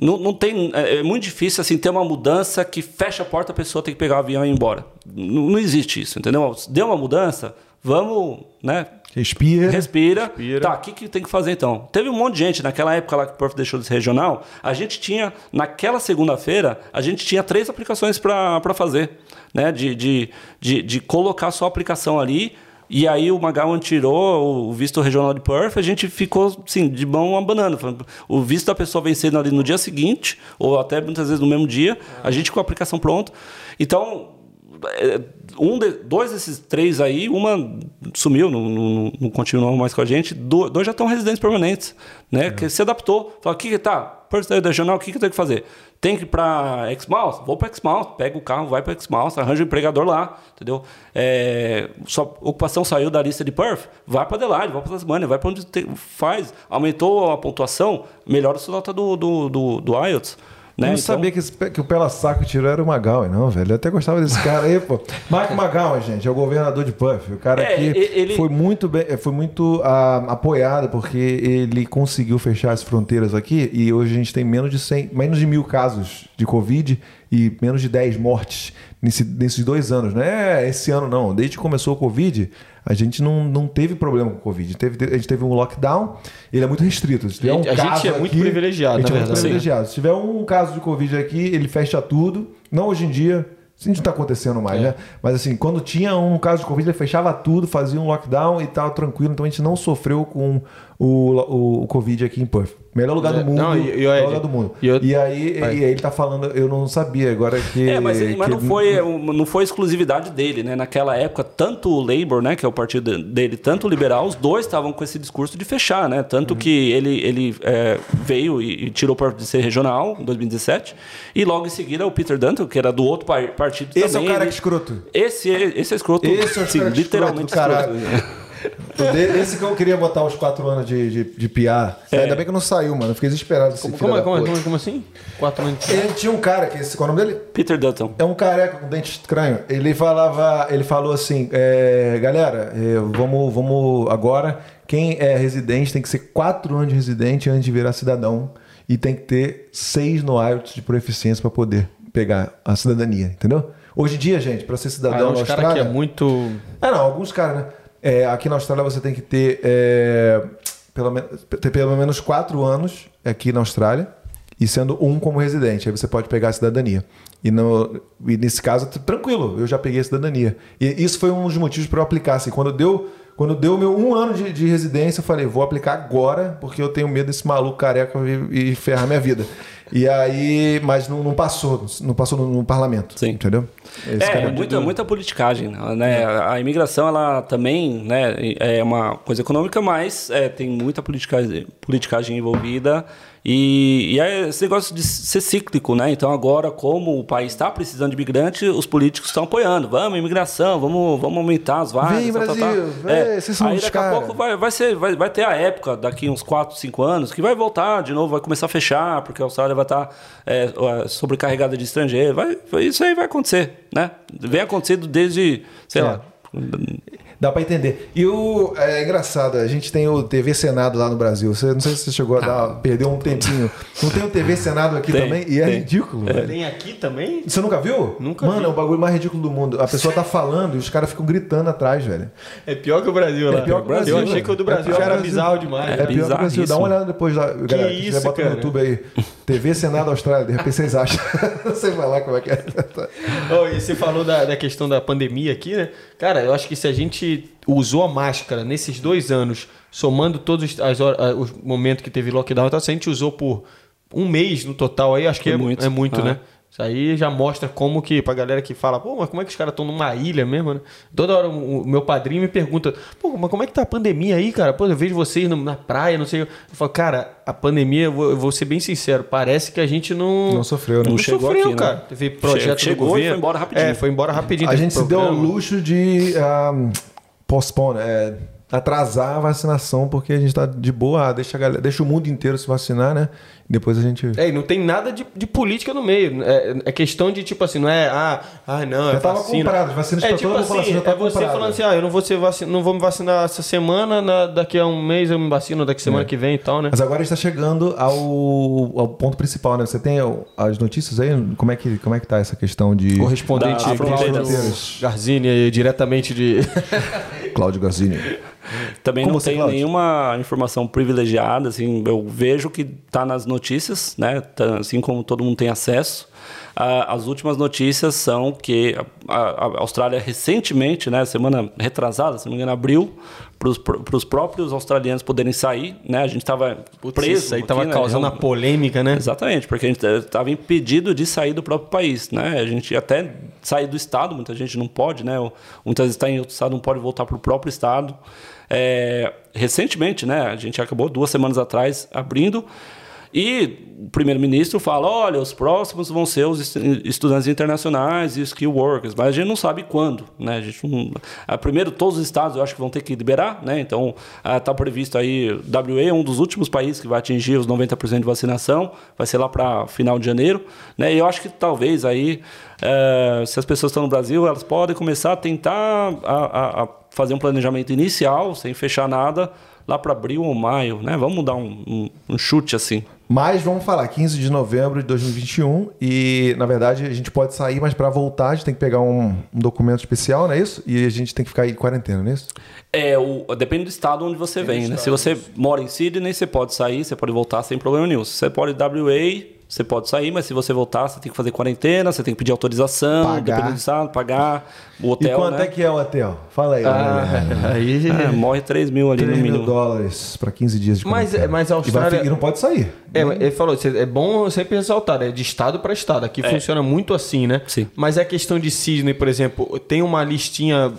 Não, não tem, é, é muito difícil assim ter uma mudança que fecha a porta, a pessoa tem que pegar o avião e ir embora. Não, não existe isso, entendeu? Deu uma mudança, vamos, né? Respira. Respira. Respira. Tá, o que, que tem que fazer então? Teve um monte de gente, naquela época lá que o Perf deixou de ser regional, a gente tinha, naquela segunda-feira, a gente tinha três aplicações para fazer, né? De, de, de, de colocar só a aplicação ali. E aí o Magawan tirou o visto regional de Perth, a gente ficou assim, de mão abanando. Falando, O visto da pessoa vencendo ali no dia seguinte, ou até muitas vezes no mesmo dia, a gente com a aplicação pronta. Então, um de- dois desses três aí, uma sumiu, não, não, não continuou mais com a gente, do- dois já estão residentes permanentes, né? Que se adaptou. Falou, o que que tá? Personal regional, o que que tem que fazer? Tem que ir para Exmouth? Vou para Exmouth, pega o carro, vai para Exmouth, arranja um empregador lá, entendeu? É, sua ocupação saiu da lista de Perth, vai para Adelaide, vai para Tasmania, vai para onde tem- faz, aumentou a pontuação, melhora a sua nota do, do, do, do IELTS. Eu Né? não sabia que, esse, que o Pela Saco tirou era o McGowan, não, velho. Eu até gostava desse cara aí, pô. Mark McGowan, gente, é o governador de Puff. O cara É, que e- ele- foi muito, bem, foi muito ah, apoiado porque ele conseguiu fechar as fronteiras aqui e hoje a gente tem menos de 100, menos de mil casos de Covid e menos de 10 mortes nesse- nesses dois anos. Não é esse ano, não. Desde que começou o Covid, a gente não, não teve problema com o Covid. Teve, a gente teve um lockdown, ele é muito restrito. Se tiver um A gente caso é muito aqui, privilegiado, a gente na é muito verdade. privilegiado. Se tiver um caso de Covid aqui, ele fecha tudo. Não hoje em dia. Isso não está acontecendo mais, né? Mas assim, quando tinha um caso de Covid, ele fechava tudo, fazia um lockdown e tava tranquilo. Então a gente não sofreu com o, o, o Covid aqui em Perth. Melhor lugar É, do mundo. não, e- e melhor lugar do mundo. e eu- E, aí, e aí ele tá falando, eu não sabia agora que. É, mas, mas que não, foi, não foi exclusividade dele, né? Naquela época, tanto o Labour, né, que é o partido dele, tanto o Liberal, os dois estavam com esse discurso de fechar, né? Tanto que ele, ele é, veio e, e tirou para de ser regional em 2017, e logo em seguida o Peter Dutton, que era do outro par- partido Esse também. é o cara ele- que escroto. Esse, é- esse é escroto, Esse é o sim, literalmente escroto. Esse que eu queria botar os quatro anos de, de, de PR. É. Ainda bem que não saiu, mano. Eu fiquei desesperado. Como, como, da como, puta. como, como assim? Quatro anos de... Ele tinha um cara, que esse, qual é o nome dele? Peter Dutton. É um careca com dente estranho. Ele falava, ele falou assim, é, galera, é, vamos, vamos agora. Quem é residente tem que ser quatro anos de residente antes de virar cidadão e tem que ter seis no IELTS de proficiência para poder pegar a cidadania, entendeu? Hoje em dia, gente, para ser Ah, cidadão na os caras aqui Austrália, é muito... é, não, alguns caras, né? É, aqui na Austrália você tem que ter, é, pelo, ter pelo menos quatro anos aqui na Austrália e sendo um como residente. Aí você pode pegar a cidadania. E, no, e nesse caso, tranquilo, eu já peguei a cidadania. E isso foi um dos motivos para eu aplicar. Assim, quando deu quando deu meu um ano de, de, residência, eu falei, vou aplicar agora, porque eu tenho medo desse maluco careca e, e ferrar minha vida. E aí, mas não, não passou, não passou no, no, parlamento. Sim. Entendeu? Esse é, é muita, muita politicagem. Né? A imigração, ela também né, é uma coisa econômica, mas é, tem muita politicagem, politicagem envolvida. E, e é esse negócio de ser cíclico, né? Então agora, como o país está precisando de imigrante, os políticos estão apoiando. Vamos, imigração, vamos, vamos aumentar as vagas. Vem, tal, Brasil, tal, tal. É, vocês são Aí daqui cara. a pouco vai, vai, ser, vai, vai ter a época, daqui uns 4, 5 anos, que vai voltar de novo, vai começar a fechar, porque a Austrália vai estar tá, é, sobrecarregada de estrangeiros. Vai, isso aí vai acontecer, né? Vem acontecendo desde, sei é. lá. Dá para entender. E o é engraçado, a gente tem o TV Senado lá no Brasil. Você não sei se você chegou a dar, perder um tempinho. Não tem o TV Senado aqui tem, também? E é ridículo. É. Tem aqui também? Você nunca viu? Nunca Mano, vi. é o bagulho mais ridículo do mundo. A pessoa tá falando e os caras ficam gritando atrás, velho. É pior que o Brasil lá. É pior que o Brasil. Eu achei que o do Brasil é era bizarro demais. É, é pior que o Brasil. Dá uma olhada depois lá, galera. Que isso, bota no YouTube aí. TV Senado Austrália, de repente vocês acham. Você vai lá como é que é. oh, e você falou da, da questão da pandemia aqui, né? Cara, eu acho que se a gente usou a máscara nesses dois anos, somando todos as horas, os momentos que teve lockdown, se a gente usou por um mês no total aí, acho que é muito, é muito ah. né? Isso aí já mostra como que, pra galera que fala, pô, mas como é que os caras estão numa ilha mesmo, né? Toda hora o meu padrinho me pergunta, pô, mas como é que tá a pandemia aí, cara? Pô, eu vejo vocês na praia, não sei. Eu falo, cara, a pandemia, eu vou, eu vou ser bem sincero, parece que a gente não. Não sofreu, né? Não, não chegou sofreu, aqui, né? cara. Né? Teve projeto chegou, do governo. foi embora rapidinho. É, foi embora rapidinho. A gente se deu ao luxo de um, postpone, é, atrasar a vacinação, porque a gente tá de boa, deixa, galera, deixa o mundo inteiro se vacinar, né? Depois a gente. É, e não tem nada de, de política no meio. É, é, questão de, tipo assim, não é, ah, ah não, é já tava vacina. comprado, vacinas é, pra tipo assim, a população já tava é você comprado. falando assim, ah, eu não vou, ser vacina, não vou me vacinar essa semana, na, daqui a um mês eu me vacino, daqui a semana é. que vem e tal, né? Mas agora está chegando ao, ao ponto principal, né? Você tem as notícias aí? Como é que, como é que tá essa questão de. Correspondente Garzini, diretamente de. Cláudio Garzini. Também Como não tenho nenhuma informação privilegiada, assim, eu vejo que está nas notícias, né? Tá, assim como todo mundo tem acesso. as últimas notícias são que a, Austrália recentemente, né, semana retrasada, se não me engano, abriu para os próprios australianos poderem sair, né? A gente estava preso. Isso aí estava né? causando uma polêmica, né? Exatamente, porque a gente estava impedido de sair do próprio país, né? A gente até sair do estado, muita gente não pode, né? Muitas vezes está em outro estado, não pode voltar para o próprio estado. É, recentemente, né? A gente acabou duas semanas atrás abrindo e o primeiro-ministro fala: olha, os próximos vão ser os estudantes internacionais e skill workers, mas a gente não sabe quando. Né? A gente não... Primeiro, todos os estados eu acho que vão ter que liberar, né? então está ah, previsto aí, WA é um dos últimos países que vai atingir os 90% de vacinação, vai ser lá para final de janeiro. Né? E eu acho que talvez aí, é, se as pessoas estão no Brasil, elas podem começar a tentar a, a, a fazer um planejamento inicial, sem fechar nada, lá para abril ou maio, né? Vamos dar um, um, um, chute assim. Mas vamos falar, 15 de novembro de 2021 e, na verdade, a gente pode sair, mas para voltar a gente tem que pegar um, um, documento especial, não é isso? E a gente tem que ficar em quarentena, não é isso? É, o, depende do estado onde você vem, né? Se você mora em Sydney, você pode sair, você pode voltar sem problema nenhum. Se você pode WA, você pode sair, mas se você voltar, você tem que fazer quarentena, você tem que pedir autorização, pagar. do estado, pagar o hotel. E quanto né? é que é o hotel? Fala aí. Ah, aí é, morre 3 mil ali 3 no mínimo. mil dólares para 15 dias de quarentena. Mas, mas a Austrália... E, vai, e não pode sair. É, ele falou, é bom sempre ressaltar, é de estado para estado. Aqui é. funciona muito assim, né? Sim. Mas é a questão de Sydney, por exemplo, tem uma listinha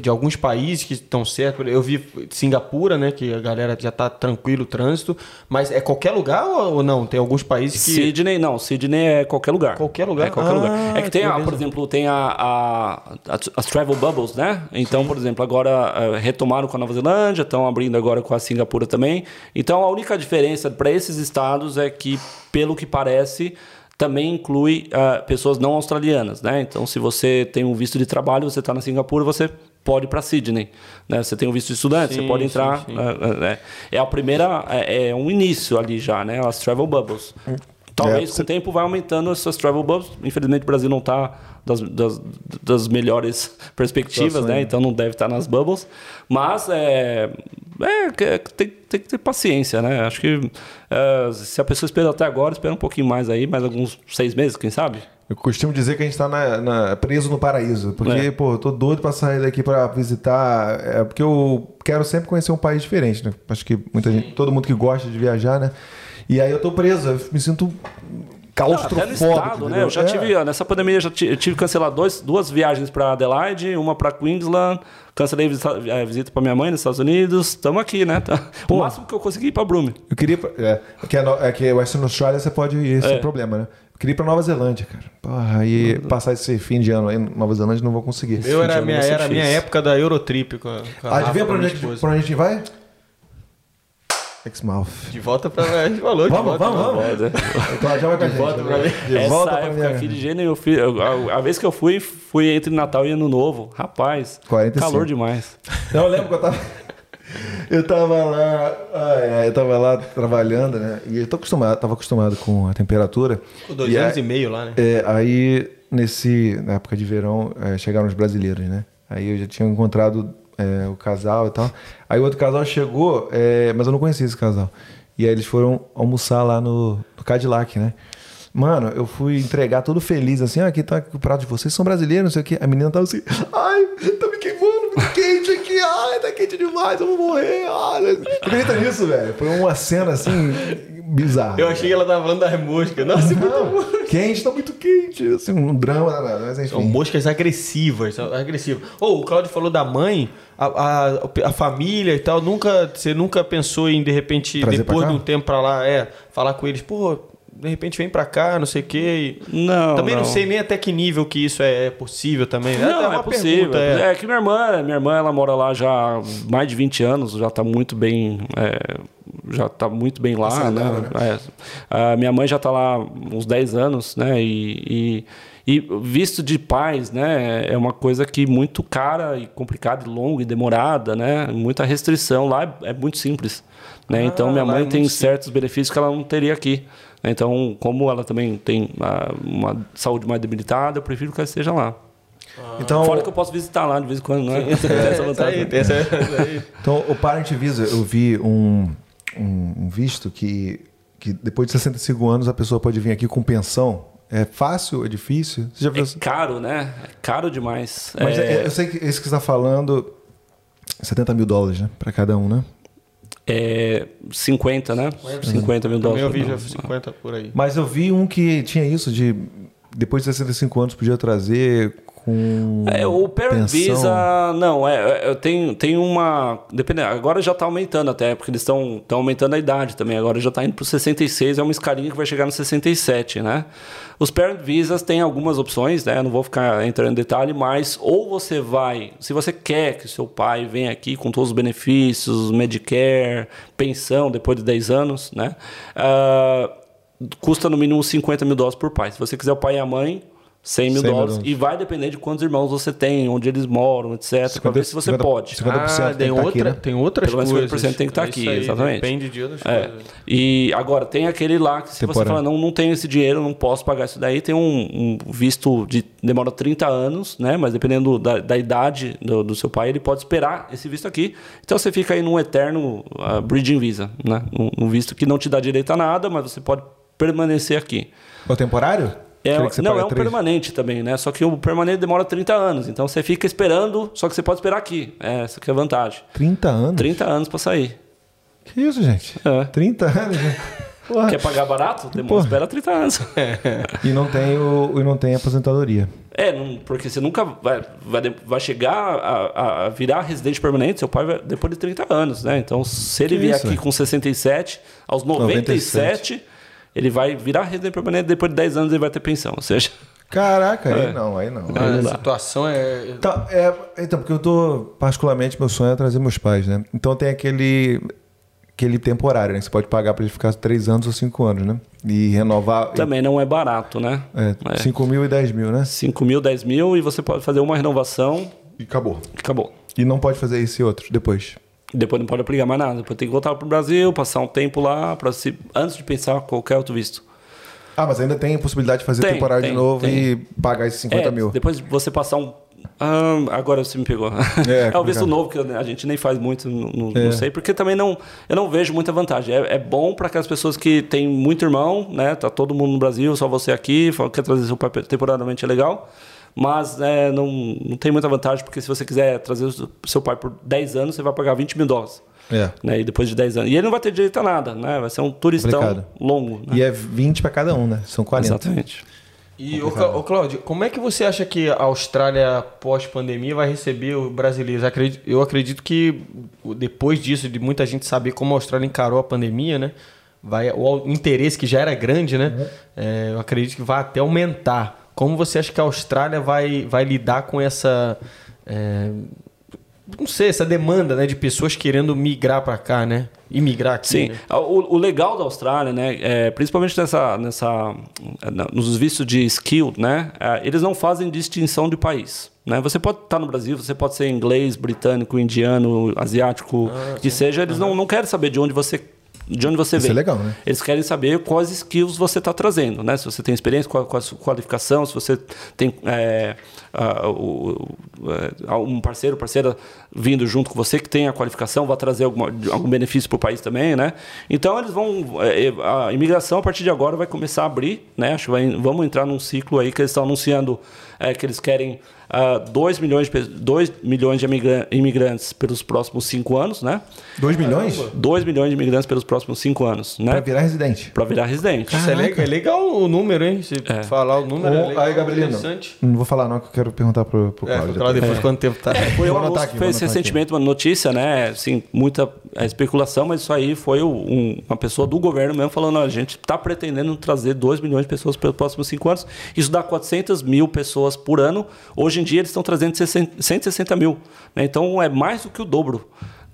de alguns países que estão certos. Eu vi Singapura, né? Que a galera já está tranquilo o trânsito. Mas é qualquer lugar ou não? Tem alguns países que. Sydney, não. Sydney é qualquer lugar. Qualquer lugar? É qualquer ah, lugar. É que tem, a, por exemplo, tem a, a, as travel bubbles, né? Então, Sim. por exemplo, agora eh, retomaram com a Nova Zelândia, estão abrindo agora com a Singapura também. Então, a única diferença para esses estados é que, pelo que parece também inclui uh, pessoas não australianas, né? Então, se você tem um visto de trabalho, você está na Singapura, você pode ir para Sydney, né? Você tem um visto de estudante, sim, você pode entrar. Sim, sim. Uh, uh, é a primeira, é, é, um início ali já, né? As travel bubbles. Talvez é, com o tempo vai aumentando essas travel bubbles. Infelizmente o Brasil não está das, das, das, melhores perspectivas, né? Então não deve estar tá nas bubbles. Mas é, é, que- tem, tem que ter paciência, né? Acho que é, se a pessoa espera até agora, espera um pouquinho mais aí, mais alguns seis meses, quem sabe? Eu costumo dizer que a gente tá na- preso no paraíso. Porque, É. pô, eu tô doido pra sair daqui pra visitar. É, porque eu quero sempre conhecer um país diferente, né? Acho que muita gente, todo mundo que gosta de viajar, né? E aí eu tô preso, eu me sinto Até no claustrofóbico. estado, né? Eu já entendeu? tive, nessa pandemia, eu já tive que cancelar dois, duas viagens para Adelaide, uma para Queensland, cancelei visita, é, visita para minha mãe nos Estados Unidos. Estamos aqui, né? Tá. O máximo que eu consegui ir para Brume. É. Eu queria. É, é que, a, é que Western Australia você pode ir, esse é o É. problema, né? Eu queria ir pra Nova Zelândia, cara. Porra, aí passar esse fim de ano aí em Nova Zelândia não vou conseguir. Eu era, a minha, era a minha época da Eurotrip com a, com a Rafa, Adivinha pra a onde, a gente- pra onde a gente vai? Exmouth. De volta pra. A gente falou, de Vamos, volta, vamos, vamos. O Cláudio vai com a gente. volta pra mim. De Essa volta pra época aqui de gênero, eu fui, eu- a, a vez que eu fui, fui entre Natal e Ano Novo. Rapaz, 45. calor demais. Não, eu lembro que eu tava. Eu tava lá. ai, ai, eu tava lá trabalhando, né? E eu tô acostumado, tava acostumado com a temperatura. Com dois E anos aí- e meio lá, né? É, aí, nesse, na época de verão, é, chegaram os brasileiros, né? Aí eu já tinha encontrado é, o casal e tal. Aí o outro casal chegou, é, mas eu não conhecia esse casal. E aí eles foram almoçar lá no, no Cadillac, né? Mano, eu fui entregar todo feliz, assim, ah, aqui tá o prato de vocês, são brasileiros, não sei o quê. A menina tava assim, ai, tá me queimando, muito quente aqui, ai, tá quente demais, eu vou morrer, ai. Acredita nisso, velho? Foi uma cena, assim, bizarra. Eu achei que ela tava falando das moscas. Nossa, muito Não, quente, tá muito quente. Assim, um drama mas São enfim. moscas agressivas, são agressivas. Ou o Claudio falou da mãe, a, a, a família e tal. Nunca, você nunca pensou em, de repente, Trazer depois de um tempo pra lá, é, falar com eles, pô, de repente vem pra cá, não sei o quê. e- Não, também não. não. sei nem até que nível que isso é possível também. Não, é é uma possível. pergunta, é. é. que minha irmã, minha irmã, ela mora lá já há mais de 20 anos, já tá muito bem, é, já tá muito bem lá, Consolidada, né? É. A minha mãe já tá lá uns 10 anos, né? E, e, e visto de pais, né? É uma coisa que muito cara e complicada, e longa e demorada, né? Muita restrição lá é, é muito simples, né? então minha lá mãe é tem simples. certos benefícios que ela não teria aqui. né? Então, como ela também tem ah, uma saúde mais debilitada, eu prefiro que ela esteja lá. Então, Fora que eu posso visitar lá de vez em quando, né? É, isso vantagem. aí, tem essa- essa aí. então, o Parent Visa, eu vi um, um, um visto que, que depois de 65 anos a pessoa pode vir aqui com pensão. É fácil? É difícil? Você já viu? É caro, né? É caro demais. Mas é, é- eu sei que esse que você está falando, 70 mil dólares, né? Para cada um, né? é 50, né? 50 mil Também eu dólares. vi já Não. 50 por aí. Mas eu vi um que tinha isso de depois de 65 anos podia trazer com É, o Parent. Visa, não, é, é, eu tenho, tem uma. Dependendo, agora já está aumentando até, porque eles estão aumentando a idade também. Agora já está indo para os 66, é uma escalinha que vai chegar no 67, né? Os Parent Visas têm algumas opções, né? Não vou ficar entrando em detalhe, mas ou você vai, se você quer que seu pai venha aqui com todos os benefícios, Medicare, pensão depois de 10 anos, né? Ah, custa no mínimo 50 mil dólares por pai. Se você quiser o pai e a mãe, 100 mil 100 mil dólares. dólares. E vai depender de quantos irmãos você tem, onde eles moram, etc. Para ver se você 50 pode. 50% Ah, tem tem, tá aqui, outra, né? tem outras Pelo menos coisas. 50% tem que estar É aqui, aí, exatamente. Depende de outras É. coisas. E agora tem aquele lá que se você falar, não, não tenho esse dinheiro, não posso pagar isso daí, tem um, um visto de demora 30 anos, né? Mas dependendo da, da idade do, do seu pai, ele pode esperar esse visto aqui. Então você fica aí num eterno uh, bridging visa, né? Um, um visto que não te dá direito a nada, mas você pode permanecer aqui. É o temporário? É, não, é um três? permanente também, né? Só que o permanente demora 30 anos. Então você fica esperando, só que você pode esperar aqui. É, essa que é a vantagem. 30 anos? 30 anos para sair. Que isso, gente? É. 30 anos? Porra. Quer pagar barato? Demora, Porra. espera 30 anos. E não tem o e não tem aposentadoria. É, não- porque você nunca vai, vai, vai chegar a, a- virar residente permanente, seu pai vai, depois de 30 anos, né? Então, se ele Que vier isso, aqui com 67, aos 97, ele vai virar residente permanente, depois de 10 anos ele vai ter pensão. Ou seja, Caraca, aí É. não, aí não. A não dá. situação é. Tá, é, então, porque eu tô, particularmente, meu sonho é trazer meus pais, né? Então tem aquele, aquele temporário, né? Que você pode pagar pra ele ficar 3 anos ou 5 anos, né? E renovar. também não é barato, né? É, É. 5 mil e 10 mil, né? 5 mil, 10 mil e você pode fazer uma renovação E acabou. e acabou. E não pode fazer esse outro depois. Depois não pode aplicar mais nada. Depois tem que voltar para o Brasil, passar um tempo lá, pra se, antes de pensar qualquer outro visto. Ah, mas ainda tem possibilidade de fazer Tem, temporada tem, de novo tem. e pagar esses 50 É, mil. Depois você passar um. Ah, agora você me pegou. É, É, o visto novo que a gente nem faz muito, não, É. não sei, porque também não, eu não vejo muita vantagem. É, é bom para aquelas pessoas que têm muito irmão, né? Tá todo mundo no Brasil, só você aqui, quer trazer seu pai temporariamente é legal. Mas é, não, não tem muita vantagem, porque se você quiser trazer o seu pai por 10 anos, você vai pagar 20 mil dólares. É. Né? E depois de 10 anos. E ele não vai ter direito a nada, né? Vai ser um turistão Complicado. longo. Né? E é 20 para cada um, né? São 40. Exatamente. E, ô, Clá- ô, Cláudio, como é que você acha que a Austrália pós-pandemia vai receber os brasileiros? Eu acredito que depois disso, de muita gente saber como a Austrália encarou a pandemia, né? Vai, o interesse que já era grande, né? É, eu acredito que vai até aumentar. Como você acha que a Austrália vai, vai lidar com essa. é, não sei, essa demanda né, de pessoas querendo migrar para cá, né? Imigrar aqui. Sim, né? o, o legal da Austrália, né, é, principalmente nessa, nessa, nos vistos de skilled, né, é, eles não fazem distinção de país. Né? Você pode estar no Brasil, você pode ser inglês, britânico, indiano, asiático, que seja, eles não, não querem saber de onde você de onde você Isso vem. é legal, né? Eles querem saber quais skills você está trazendo, né? Se você tem experiência, qual, qual a sua qualificação, se você tem é, o- é, um parceiro, parceira vindo junto com você que tem a qualificação, vai trazer alguma, algum benefício para o país também, né? Então eles vão, é, a imigração a partir de agora vai começar a abrir, né? Acho que vai- vamos entrar num ciclo aí que eles estão anunciando é, que eles querem 2 milhões, de dois milhões de imigra- imigrantes pelos próximos cinco anos, né? 2 milhões? 2 milhões de imigrantes pelos próximos cinco anos, né? Pra virar residente. Para virar residente. Isso é, le- é legal o número, hein? Se falar o número é Ô, legal, aí, Gabrielino, interessante. não vou falar não, que eu quero perguntar pro, pro É, Cláudio. falar depois quanto tempo tá. Foi que vou fez anotar recentemente uma notícia, né? Assim, muita é, especulação, mas isso aí foi um- uma pessoa do governo mesmo falando: "Ó, a gente está pretendendo trazer 2 milhões de pessoas pelos próximos cinco anos. Isso dá 400 mil pessoas por ano. Hoje em dia eles estão trazendo 60 160 mil. né? Então é mais do que o dobro.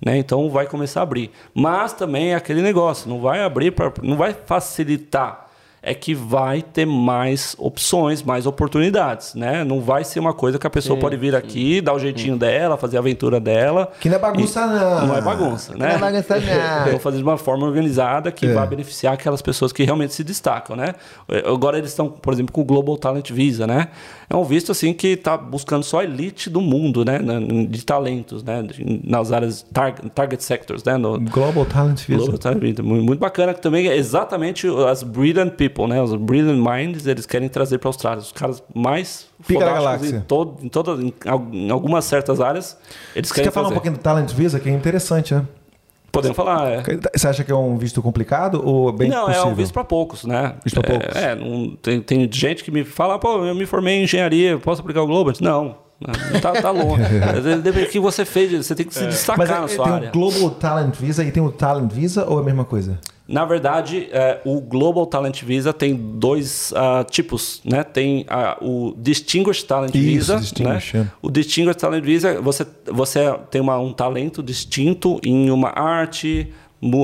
Né? Então vai começar a abrir. Mas também é aquele negócio: não vai abrir, pra, não vai facilitar é que vai ter mais opções, mais oportunidades, né? Não vai ser uma coisa que a pessoa pode vir aqui, dar o jeitinho dela, fazer a aventura dela. Que não é bagunça, não. Não é bagunça, né? não é bagunça, não. Vão fazer de uma forma organizada que É. vai beneficiar aquelas pessoas que realmente se destacam, né? Agora eles estão, por exemplo, com o Global Talent Visa, né? É um visto assim que está buscando só a elite do mundo, né? De talentos, né? Nas áreas tar- target sectors, né? No, Global Talent Visa. Global Talent Visa. Muito muito bacana que também é exatamente as brilliant people, né? Os brilliant minds, eles querem trazer para a Austrália. Os caras mais Pica da galáxia. em, todo, em, toda, em, em algumas certas áreas, eles Você querem quer falar um pouquinho do Talent Visa, que é interessante, né? Podemos falar, é. Você acha que é um visto complicado ou bem não, possível? é um visto para poucos, né? Visto pra é, poucos. É, não- tem, tem gente que me fala, pô, eu me formei em engenharia, posso aplicar o Global? Não, não, tá, tá longe. Depende do que você fez, você tem que se destacar Mas na é, sua tem área. o Global Talent Visa e tem o Talent Visa ou é a mesma coisa? Na verdade, é, o Global Talent Visa tem dois ah, tipos, né? Tem ah, o Distinguished Talent Isso, Visa, Distinguished, né? é. O Distinguished Talent Visa, você, você tem uma, um talento distinto em uma arte,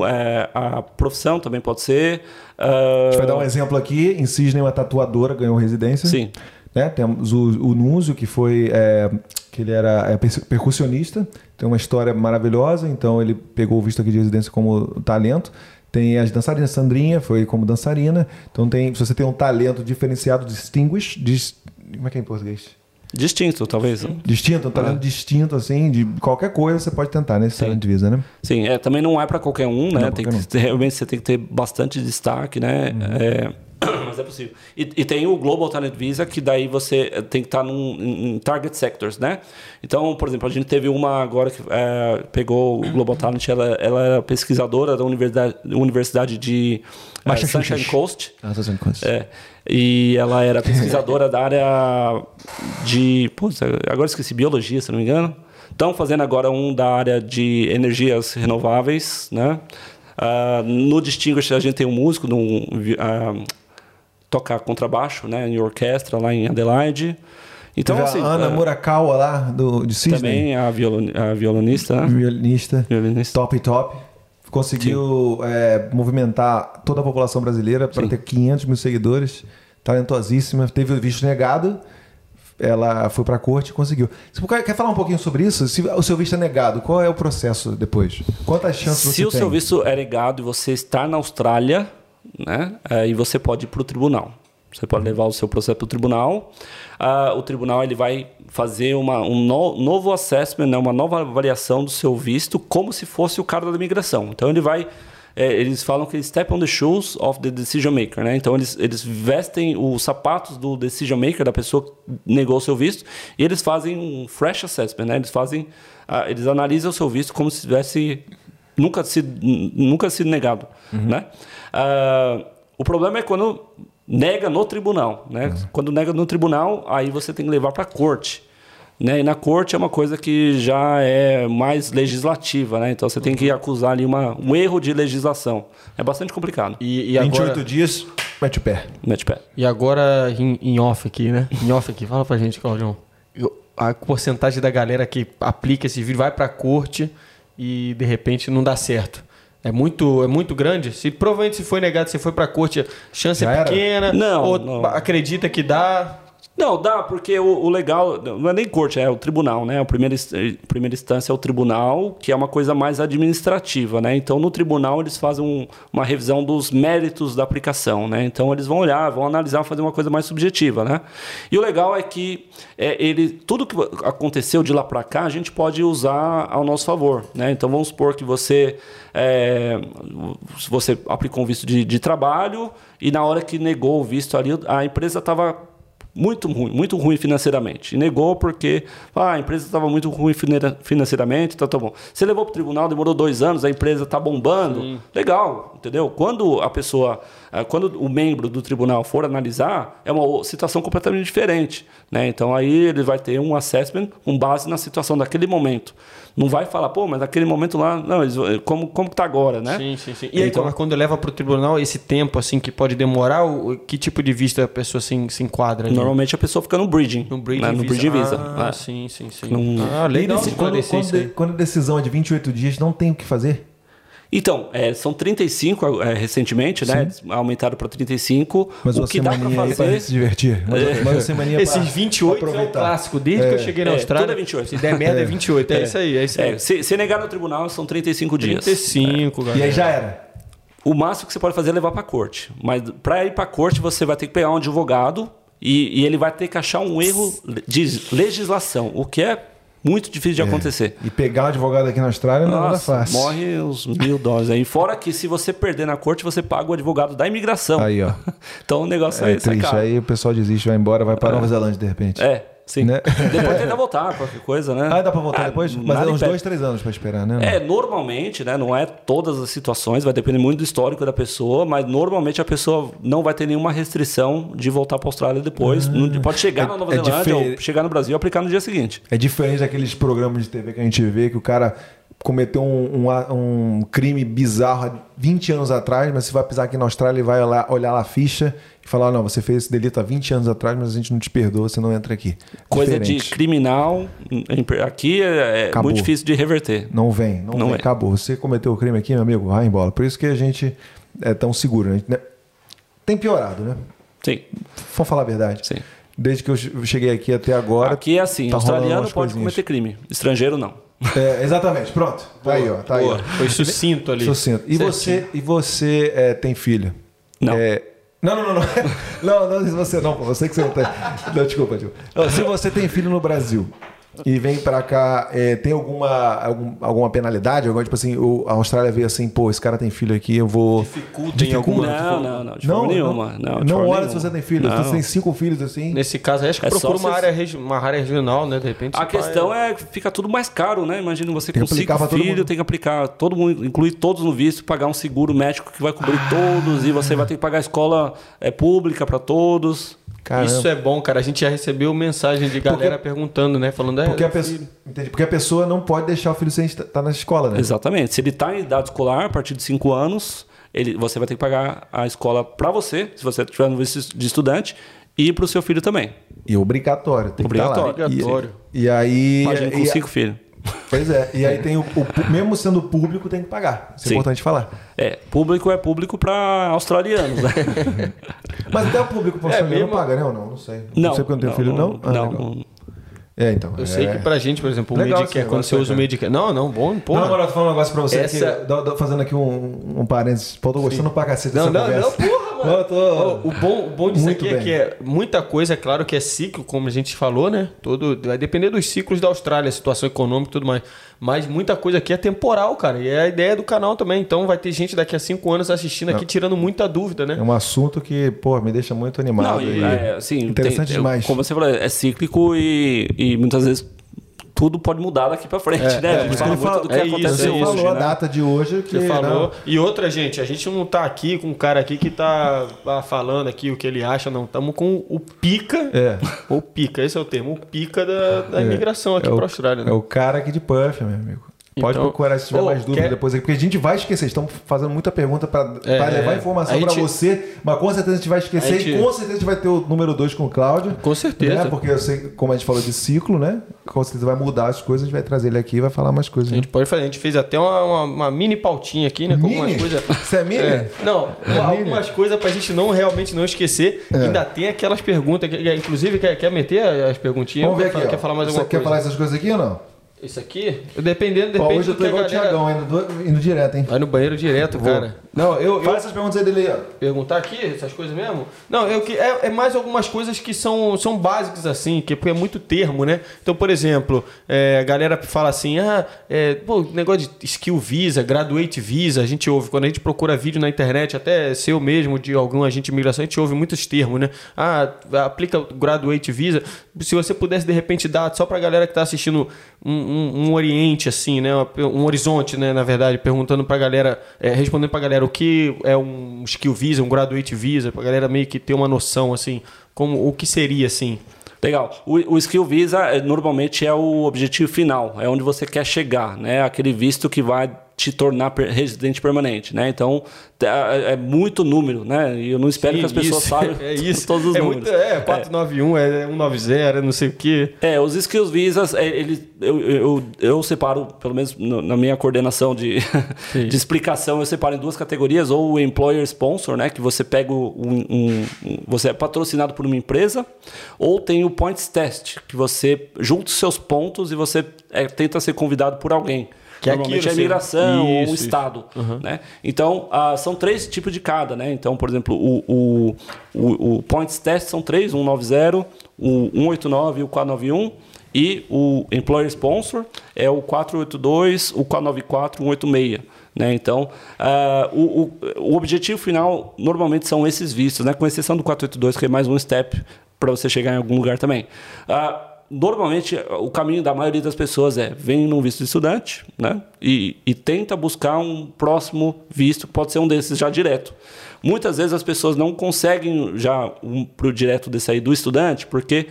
é, a profissão também pode ser. ah, A gente vai dar um exemplo aqui. Em uma tatuadora ganhou residência. Sim. Né? Temos o, o Núzio, que foi. é, que ele era é, per- percussionista, tem uma história maravilhosa, então ele pegou o visto aqui de residência como talento. Tem as dançarinas, Sandrinha foi como dançarina. Então tem, se você tem um talento diferenciado, distinguished, dis, como é que é em português? Distinto, talvez. né? Distinto, um talento distinto, assim, de qualquer coisa você pode tentar nesse talent visa, né? Sim, é, também não é para qualquer um, né? Não, tem qualquer que realmente você tem que ter bastante destaque, né? É, mas é possível. E, e tem o Global Talent Visa, que daí você tem que estar num, em target sectors, né? Então, por exemplo, a gente teve uma agora que é, pegou o Global Talent, ela, ela era pesquisadora da Universidade, Universidade de é, Massachusetts. Sunshine Coast. Ah, sendo coisa. É, e ela era pesquisadora da área de. Putz, agora esqueci, biologia, se não me engano. Estão fazendo agora um da área de energias renováveis, né? Ah, no Distinguished a gente tem um músico, num, ah, toca contrabaixo, né? Em orquestra lá em Adelaide. Então, Teve assim, a Ana ah, Murakawa lá, do, de Sydney. também a, violon, a violonista, né? Violinista. Violinista. Top top. Conseguiu é, movimentar toda a população brasileira para ter 500 mil seguidores. Talentosíssima. Teve o visto negado. Ela foi para a corte e conseguiu. Você quer falar um pouquinho sobre isso? Se o seu visto é negado, qual é o processo depois? Quantas chances Se você o tem? seu visto é negado e você está na Austrália, né? É, e você pode ir para o tribunal. Você pode levar o seu processo para o tribunal. Ah, o tribunal ele vai fazer uma, um no, novo assessment, né? uma nova avaliação do seu visto, como se fosse o cara da imigração. Então ele vai é, eles falam que step on the shoes of the decision maker, né? Então eles, eles vestem os sapatos do decision maker, da pessoa que negou o seu visto, e eles fazem um fresh assessment, né? Eles fazem, uh, eles analisam o seu visto como se tivesse nunca sido, nunca sido negado, uhum. né? Uh, o problema é quando nega no tribunal, né? Uhum. Quando nega no tribunal, aí você tem que levar para a corte. Né? E na corte é uma coisa que já é mais legislativa, né? Então você tem que acusar ali uma, um erro de legislação. É bastante complicado. E, e 28 agora... dias, mete o pé. Mete o pé. E agora em, em off aqui, né? Em off aqui, fala pra gente, Claudião. A porcentagem da galera que aplica esse vídeo vai pra corte e de repente não dá certo. É muito, é muito grande. Se provavelmente se foi negado, se foi para corte, a chance Já é pequena. Era? Não, ou não. acredita que dá. Não, dá, porque o, o, legal, não é nem corte, é o tribunal, né? A primeira, a primeira instância é o tribunal, que é uma coisa mais administrativa, né? Então, no tribunal, eles fazem um, uma revisão dos méritos da aplicação, né? Então, eles vão olhar, vão analisar, fazer uma coisa mais subjetiva, né? E o legal é que é, ele, tudo que aconteceu de lá para cá, a gente pode usar ao nosso favor, né? Então, vamos supor que você, é, você aplicou um visto de, de trabalho e na hora que negou o visto ali, a empresa estava muito ruim, muito ruim financeiramente. E negou porque ah, a empresa estava muito ruim financeiramente, então tá bom. Você levou para o tribunal, demorou dois anos, a empresa está bombando. Sim. Legal, entendeu? Quando a pessoa, eh, quando o membro do tribunal for analisar, é uma situação completamente diferente. Né? Então aí ele vai ter um assessment com base na situação daquele momento. Não vai falar, pô, mas naquele momento lá, não, eles, como, como que tá agora, né? Sim, sim, sim. E então, aí, quando leva para o tribunal, esse tempo, assim, que pode demorar, o, que tipo de vista a pessoa assim, se enquadra? Ali? Normalmente a pessoa fica no bridging. No bridging, né? no bridging visa. Ah, né? sim, sim, sim. Num... Ah, legal. Nesse, quando, quando, quando a decisão é de 28 dias, não tem o que fazer? Então, é, são 35 é, recentemente, né? Sim. né? Aumentaram para 35. Mas o que dá para fazer. se divertir. Mas, é. mas semaninha Esses 28 é o clássico. Desde é. que eu cheguei na é, Austrália. Tudo é 28. Se der merda é 28. É, é, isso aí. É isso aí. Se, se, negar no tribunal, são 35 dias. 35, galera. E aí já era. O máximo que você pode fazer é levar para corte. Mas para ir para corte, você vai ter que pegar um advogado e, e ele vai ter que achar um erro de legislação, o que é muito difícil de é. acontecer. E pegar um advogado aqui na Austrália não é fácil. Morre os mil dólares aí. Fora que se você perder na corte, você paga o advogado da imigração. Aí, ó. então o negócio é, é triste. Aí o pessoal desiste, vai embora, vai para é. Nova Zelândia de repente. É. Sim. Né? Depois tenta voltar, qualquer coisa, né? Ah, dá pra voltar ah, depois? Mas é uns dois, três anos pra esperar, né? É, normalmente, né? Não é todas as situações, vai depender muito do histórico da pessoa, mas normalmente a pessoa não vai ter nenhuma restrição de voltar pra Austrália depois. Ah, pode chegar é, na Nova é Zelândia ou chegar no Brasil e aplicar no dia seguinte. É diferente daqueles programas de TV que a gente vê que o cara cometeu um, um, um, crime bizarro há 20 anos atrás, mas você vai pisar aqui na Austrália e vai olhar, olhar lá a ficha e falar: não, você fez esse delito há 20 anos atrás, mas a gente não te perdoa, você não entra aqui. Coisa Diferente. de criminal, aqui é, é muito difícil de reverter. Não vem, não, não vem, é. acabou. Você cometeu o crime aqui, meu amigo, vai embora. Por isso que a gente é tão seguro. Né? Tem piorado, né? Sim. Vamos falar a verdade. Sim. Desde que eu cheguei aqui até agora. Aqui é assim: tá australiano pode cometer crime, estrangeiro não. É, exatamente, pronto. Tá aí, ó. Tá aí, ó. Foi sucinto ali. Sucinto. E você, e você é, tem filho? Não. É, não, não, não, não. Não, não, você não, você que você não tem. Não, desculpa, desculpa. Se você tem filho no Brasil e vem para cá, é, tem alguma, algum, alguma penalidade? Alguma, tipo assim, o, a Austrália veio assim, pô, esse cara tem filho aqui, eu vou. Dificulta, em alguma. Não, não, não, de não, forma nenhuma. Não, não olha se você tem filho. Se você tem cinco filhos assim. Nesse caso, acho que é procura uma, área, uma área regional, né? De repente. A questão é... é fica tudo mais caro, né? Imagina você tem com cinco filhos, tem que aplicar todo mundo, incluir todos no visto, pagar um seguro médico que vai cobrir ah. todos, e você vai ter que pagar a escola é, pública para todos. Caramba. Isso é bom, cara. A gente já recebeu mensagem de galera porque, perguntando, né? Falando, é, porque, a pessoa, porque a pessoa não pode deixar o filho sem estar tá na escola, né? Exatamente. Se ele está em idade escolar, a partir de 5 anos, ele, você vai ter que pagar a escola para você, se você tiver no visto de estudante, e para o seu filho também. E obrigatório. Tem obrigatório. Que obrigatório. E, e aí. Imagina com 5 filhos. Pois é, e aí tem o, o, mesmo sendo público tem que pagar. Isso é Sim. importante falar. É, público é público para australianos, né? Mas até o público para é, australiano mesmo... paga, né ou não? Não sei. Não, não sei porque eu não tenho filho, não? Ah, não, não. É, então. Eu é... sei que pra gente, por exemplo, o Legal Medicare, quando você usa o Medicare. Não, não, bom, pô. Não, agora eu tô falando um negócio pra você Essa- aqui, fazendo aqui um, um parênteses. Pô, tô gostando pra cacete Não, dessa não, conversa. não, porra, mano. Tô- O bom, o bom disso Muito aqui é bem. que é muita coisa, é claro que é ciclo, como a gente falou, né? Todo, vai depender dos ciclos da Austrália, situação econômica e tudo mais. Mas muita coisa aqui é temporal, cara. E é a ideia do canal também. Então vai ter gente daqui a cinco anos assistindo aqui, tirando muita dúvida, né? É um assunto que, pô, me deixa muito animado. Não, e, e- é, assim, interessante tem- demais. Como você falou, é cíclico e, e muitas vezes tudo pode mudar daqui pra frente, né? É, a gente isso fala muito do que é isso, acontece Você é hoje, falou a né? data de hoje que Você falou. não, E outra, gente, a gente não tá aqui com um cara aqui que tá ah, falando aqui o que ele acha, não. Estamos com o pica. É. Ou pica, esse é o termo. O pica da, da imigração aqui é o- pra Austrália, né? É o cara aqui de Puff, meu amigo. Pode Então, procurar se tiver mais dúvida quer- depois aqui, porque a gente vai esquecer. Estamos fazendo muita pergunta para É, levar a informação gente- para você, mas com certeza a gente vai esquecer A gente- e com certeza a gente vai ter o número 2 com o Cláudio. Com certeza. Né? Porque eu sei, como a gente falou de ciclo, né? Com certeza vai mudar as coisas, a gente vai trazer ele aqui e vai falar mais coisas. A Né? gente pode fazer. A gente fez até uma, uma- uma mini pautinha aqui, né? Com algumas Mini? coisas. Isso é mini? É, não, É algumas coisas pra gente não realmente não esquecer. É. Ainda tem aquelas perguntas. que- inclusive, quer, quer meter as perguntinhas? Vamos ver Quer- aqui. Quer ó. falar mais Você alguma quer coisa? falar essas coisas aqui ou não? Isso aqui? Dependendo, Pô, depende hoje eu do tô igual o galera... Thiagão, indo, do- indo direto, hein? Vai no banheiro direto, cara. Não, eu, eu, Faz essas perguntas aí dele aí, ó. perguntar aqui essas coisas mesmo? Não, eu que é, é mais algumas coisas que são, são básicas assim, que porque é muito termo, né? Então, por exemplo, é, a galera fala assim, ah, é, pô, negócio de skill visa, graduate visa, a gente ouve quando a gente procura vídeo na internet, até seu mesmo de algum agente de imigração, a gente ouve muitos termos, né? Ah, aplica o graduate visa. Se você pudesse de repente dar só pra galera que tá assistindo um, um, um oriente assim, né? Um horizonte, né, na verdade, perguntando pra galera, é, respondendo pra galera o que é um skill visa, um graduate visa, pra galera meio que ter uma noção assim, como o que seria assim. Legal. O, o Skill Visa é, normalmente é o objetivo final, é onde você quer chegar, né? Aquele visto que vai te tornar residente permanente, né? Então é, é muito número, né? E eu não espero que as Sim, pessoas isso, saibam é isso. todos os é números. Muito, é 491, é 190, é não sei o quê. É, os skills visas, é, ele, eu, eu, eu separo, pelo menos no- na minha coordenação de, Sim. de explicação, eu separo em duas categorias, ou o employer sponsor, né, que você pega um, um- um- você é patrocinado por uma empresa, ou tem o points test, que você junta os seus pontos e você é, tenta ser convidado por alguém. Que é Normalmente aquilo, é a imigração Isso, isso. estado. Né? Então, ah, são três tipos de cada. Né? Então, por exemplo, o, o, o, o Points Test são três: o 190, o 189 e o 491. E o Employer Sponsor é o 482, o 494 e o 186. Né? Então, ah, o, o, o objetivo final normalmente são esses vistos, né? com exceção do 482, que é mais um step para você chegar em algum lugar também. Ah, normalmente o caminho da maioria das pessoas é vem num visto de estudante né? e, e tenta buscar um próximo visto, pode ser um desses já direto. Muitas vezes as pessoas não conseguem já um pro direto desse aí do estudante, porque,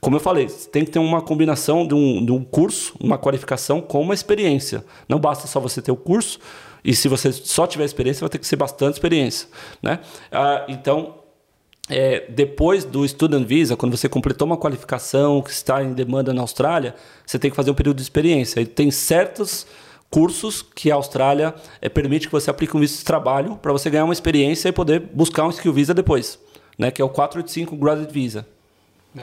como eu falei, tem que ter uma combinação de um, de um curso, uma qualificação com uma experiência. Não basta só você ter o curso, e se você só tiver experiência, vai ter que ser bastante experiência. Né? Ah, então, é, depois do Student Visa, quando você completou uma qualificação que está em demanda na Austrália, você tem que fazer um período de experiência. E tem certos cursos que a Austrália é, permite que você aplique um visto de trabalho para você ganhar uma experiência e poder buscar um Skill Visa depois, né? que é o 485 Graduate Visa.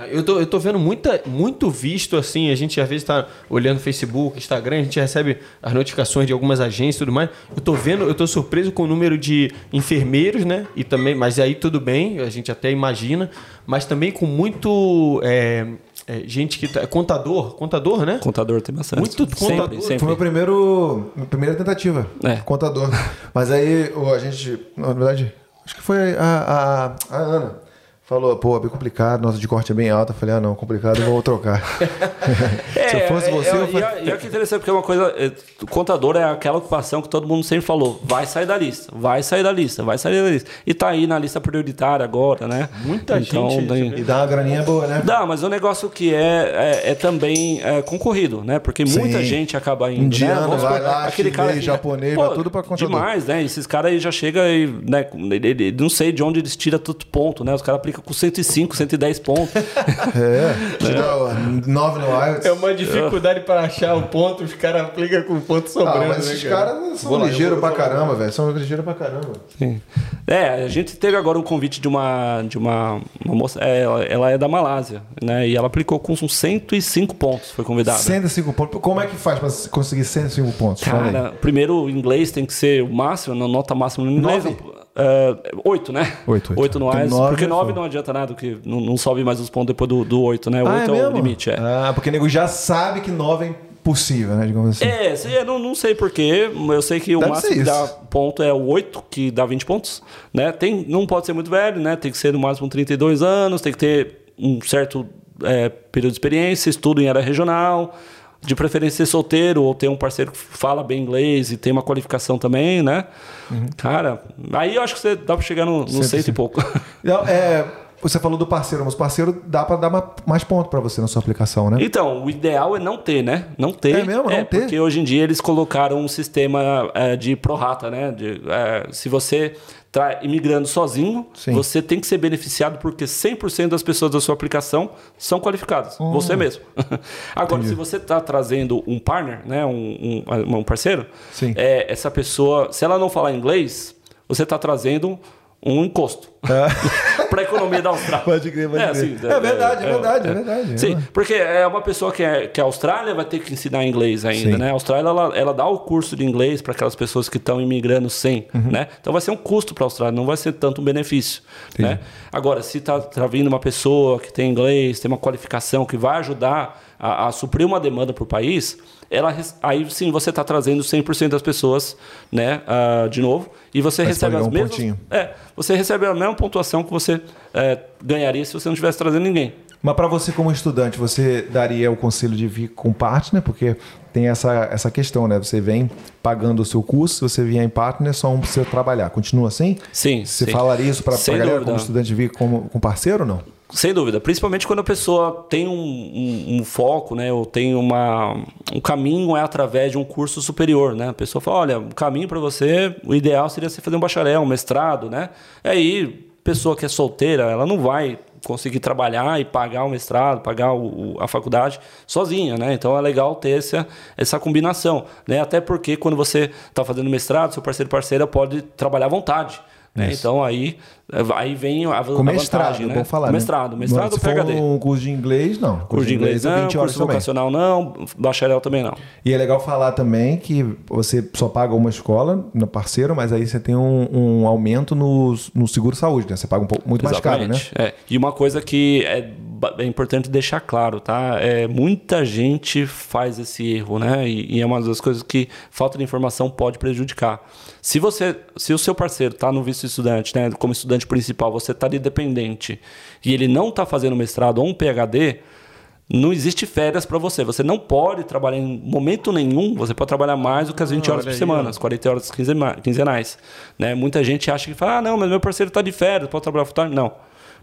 Eu tô, eu tô vendo muita, muito visto assim, a gente às vezes tá olhando Facebook, Instagram, a gente recebe as notificações de algumas agências e tudo mais. Eu tô vendo, eu tô surpreso com o número de enfermeiros, né? E também, mas aí tudo bem, a gente até imagina, mas também com muito é, é, gente que tá, contador, contador, né? Contador tem bastante. Muito sempre, contador. sempre. Foi meu primeiro, minha primeira tentativa. É. Contador. Mas aí o- a gente, na verdade, acho que foi a, a, a Ana. Falou, pô, é bem complicado, nossa de corte é bem alta. Eu falei, ah não, complicado, eu vou trocar. Se eu fosse você, é, eu e, falei. é- e é que interessante, porque é uma coisa. é, o contador é aquela ocupação que todo mundo sempre falou: vai sair da lista, vai sair da lista, vai sair da lista. E tá aí na lista prioritária agora, né? Muita então, gente, daí- E dá uma graninha boa, né? Dá, mas é um negócio que é, é, é também é, concorrido, né? Porque muita Sim. gente acaba indo. Indiano, né? Vai lá, chinês, japonês, vai tudo pra contador. Demais, né? Esses caras aí já chegam e, né? Ele, ele- não sei de onde eles tiram tanto ponto, né? Os caras aplicam com 105, 110 pontos. É, tira 9 no IELTS. É uma dificuldade é. para achar o ponto, os caras aplicam com o ponto sobrando. Ah, mas né, esses caras cara são ligeiros pra caramba, velho. São ligeiros pra caramba. Sim. É, a gente teve agora um convite de uma, de uma, uma moça, é, ela, é da Malásia, né? E ela aplicou com 105 pontos, foi convidada. 105 pontos. Como é que faz para conseguir 105 pontos? Cara, primeiro o inglês tem que ser o máximo, a nota máxima no inglês. 9? Uh, oito, né? Oito, oito. oito no AIS. Porque nove não adianta nada, que não, não sobe mais os pontos depois do, do oito, né? Ah, oito é, é, o limite, é. Ah, porque o nego já sabe que nove é impossível, né? Digamos assim. É, eu é, não, não sei porquê. Eu sei que Deve o máximo que dá ponto é o oito, que dá 20 pontos, né? Tem, não pode ser muito velho, né? Tem que ser no máximo 32 anos, tem que ter um certo é, período de experiência, estudo em área regional, de preferência ser solteiro ou ter um parceiro que fala bem inglês e tem uma qualificação também, né? Uhum. Cara, aí eu acho que você dá pra chegar no, no cento e pouco. Não, é, você falou do parceiro, mas o parceiro dá pra dar ma- mais ponto pra você na sua aplicação, né? Então, o ideal é não ter, né? Não ter. É mesmo? Não ter? Porque hoje em dia eles colocaram um sistema é, de prorata, né? De, é, se você está imigrando sozinho, Sim. você tem que ser beneficiado porque 100% das pessoas da sua aplicação são qualificadas. Hum. Você mesmo. Agora, se você está trazendo um partner, né? Um, um, um parceiro, é, essa pessoa, se ela não falar inglês, você está trazendo um encosto para a economia da Austrália. Pode crer, pode É, crer. assim, é, verdade, é, verdade, é, verdade. Sim, porque é uma pessoa que é, que é Austrália vai ter que ensinar inglês ainda, Sim. né? A Austrália ela, ela dá o curso de inglês para aquelas pessoas que estão imigrando sem, Uhum. né? Então vai ser um custo para a Austrália, não vai ser tanto um benefício, né? Agora, se tá, tá vindo uma pessoa que tem inglês, tem uma qualificação que vai ajudar a, a suprir uma demanda para o país, ela, aí sim você está trazendo 100% das pessoas, né? ah, de novo, e você Mas recebe as um mesmas... pontinho. É, você recebe a mesma pontuação que você é, ganharia se você não estivesse trazendo ninguém. Mas para você como estudante, você daria o conselho de vir com partner, porque tem essa, essa questão, né? Você vem pagando o seu curso, se você vier em partner, só um para você trabalhar. Continua assim? Sim, Você sim. falaria isso para a galera dúvida. como estudante vir como, com parceiro ou não? Sem dúvida, principalmente quando a pessoa tem um, um- um foco, né, ou tem uma, um caminho é através de um curso superior, né? A pessoa fala, olha, o caminho para você, o ideal seria você fazer um bacharel, um mestrado, né? Aí, pessoa que é solteira, ela não vai conseguir trabalhar e pagar o mestrado, pagar o- a faculdade sozinha, né? Então é legal ter essa, essa combinação, né? Até porque quando você está fazendo mestrado, seu parceiro parceira pode trabalhar à vontade. Né? Então aí, aí vem a, Com a mestrado, vantagem, é né? bom falar. Com né? mestrado, mestrado Se ou for PhD. um curso de inglês, não. Curso de inglês é não, 20 horas curso também. vocacional não, bacharel também não. E é legal falar também que você só paga uma escola no parceiro, mas aí você tem um, um aumento no, no seguro-saúde, né? Você paga um pouco, muito mais caro, né? Exatamente. É. E uma coisa que é, é importante deixar claro, tá? É, muita gente faz esse erro, né? E, e é uma das coisas que falta de informação pode prejudicar. Se você, se o seu parceiro está no visto estudante, né? Como estudante principal, você está de dependente e ele não está fazendo mestrado ou um PhD, não existe férias para você. Você não pode trabalhar em momento nenhum. Você pode trabalhar mais do que as 20 Ah, horas por aí, semana, as 40 horas quinzena- quinzenais. Né? Muita gente acha que fala, ah, não, mas meu parceiro está de férias, pode trabalhar full time. Não.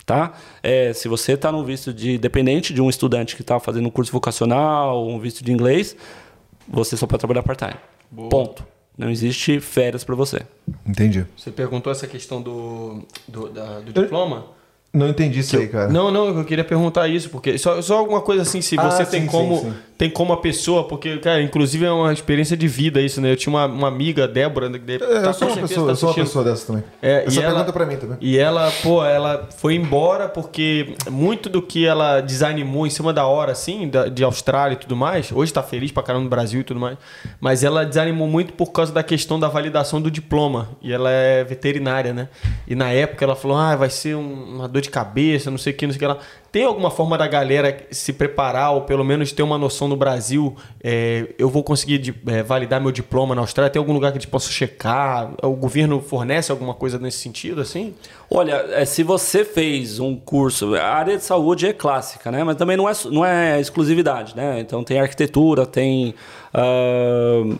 Tá? É, se você está no visto de dependente de um estudante que está fazendo um curso vocacional, um visto de inglês, você só pode trabalhar part-time. Ponto. Não existe férias para você. Entendi. Você perguntou essa questão do, do, da- do diploma? Não entendi isso aí, cara. Não, não, eu queria perguntar isso, porque só, só alguma coisa assim, se Ah, você sim, tem sim, como sim. Tem como a pessoa, porque, cara, inclusive é uma experiência de vida isso, né? Eu tinha uma, uma amiga, Débora, que deve- É, tá eu sou uma pessoa, tá eu sou uma pessoa dessa também. É, Essa e ela- pergunta pra mim também. E ela, pô, ela foi embora porque muito do que ela desanimou em cima da hora, assim, da- de Austrália e tudo mais, hoje tá feliz pra caramba no Brasil e tudo mais, mas ela desanimou muito por causa da questão da validação do diploma. E ela é veterinária, né? E na época ela falou, ah, vai ser um- uma dor de cabeça, não sei o que, não sei o que lá. Tem alguma forma da galera se preparar ou pelo menos ter uma noção no Brasil? é, eu vou conseguir de- é, validar meu diploma na Austrália? Tem algum lugar que a gente possa checar? O governo fornece alguma coisa nesse sentido, assim? Olha, é, se você fez um curso, a área de saúde é clássica, né? Mas também não é, não é exclusividade, né? Então tem arquitetura, tem. ah,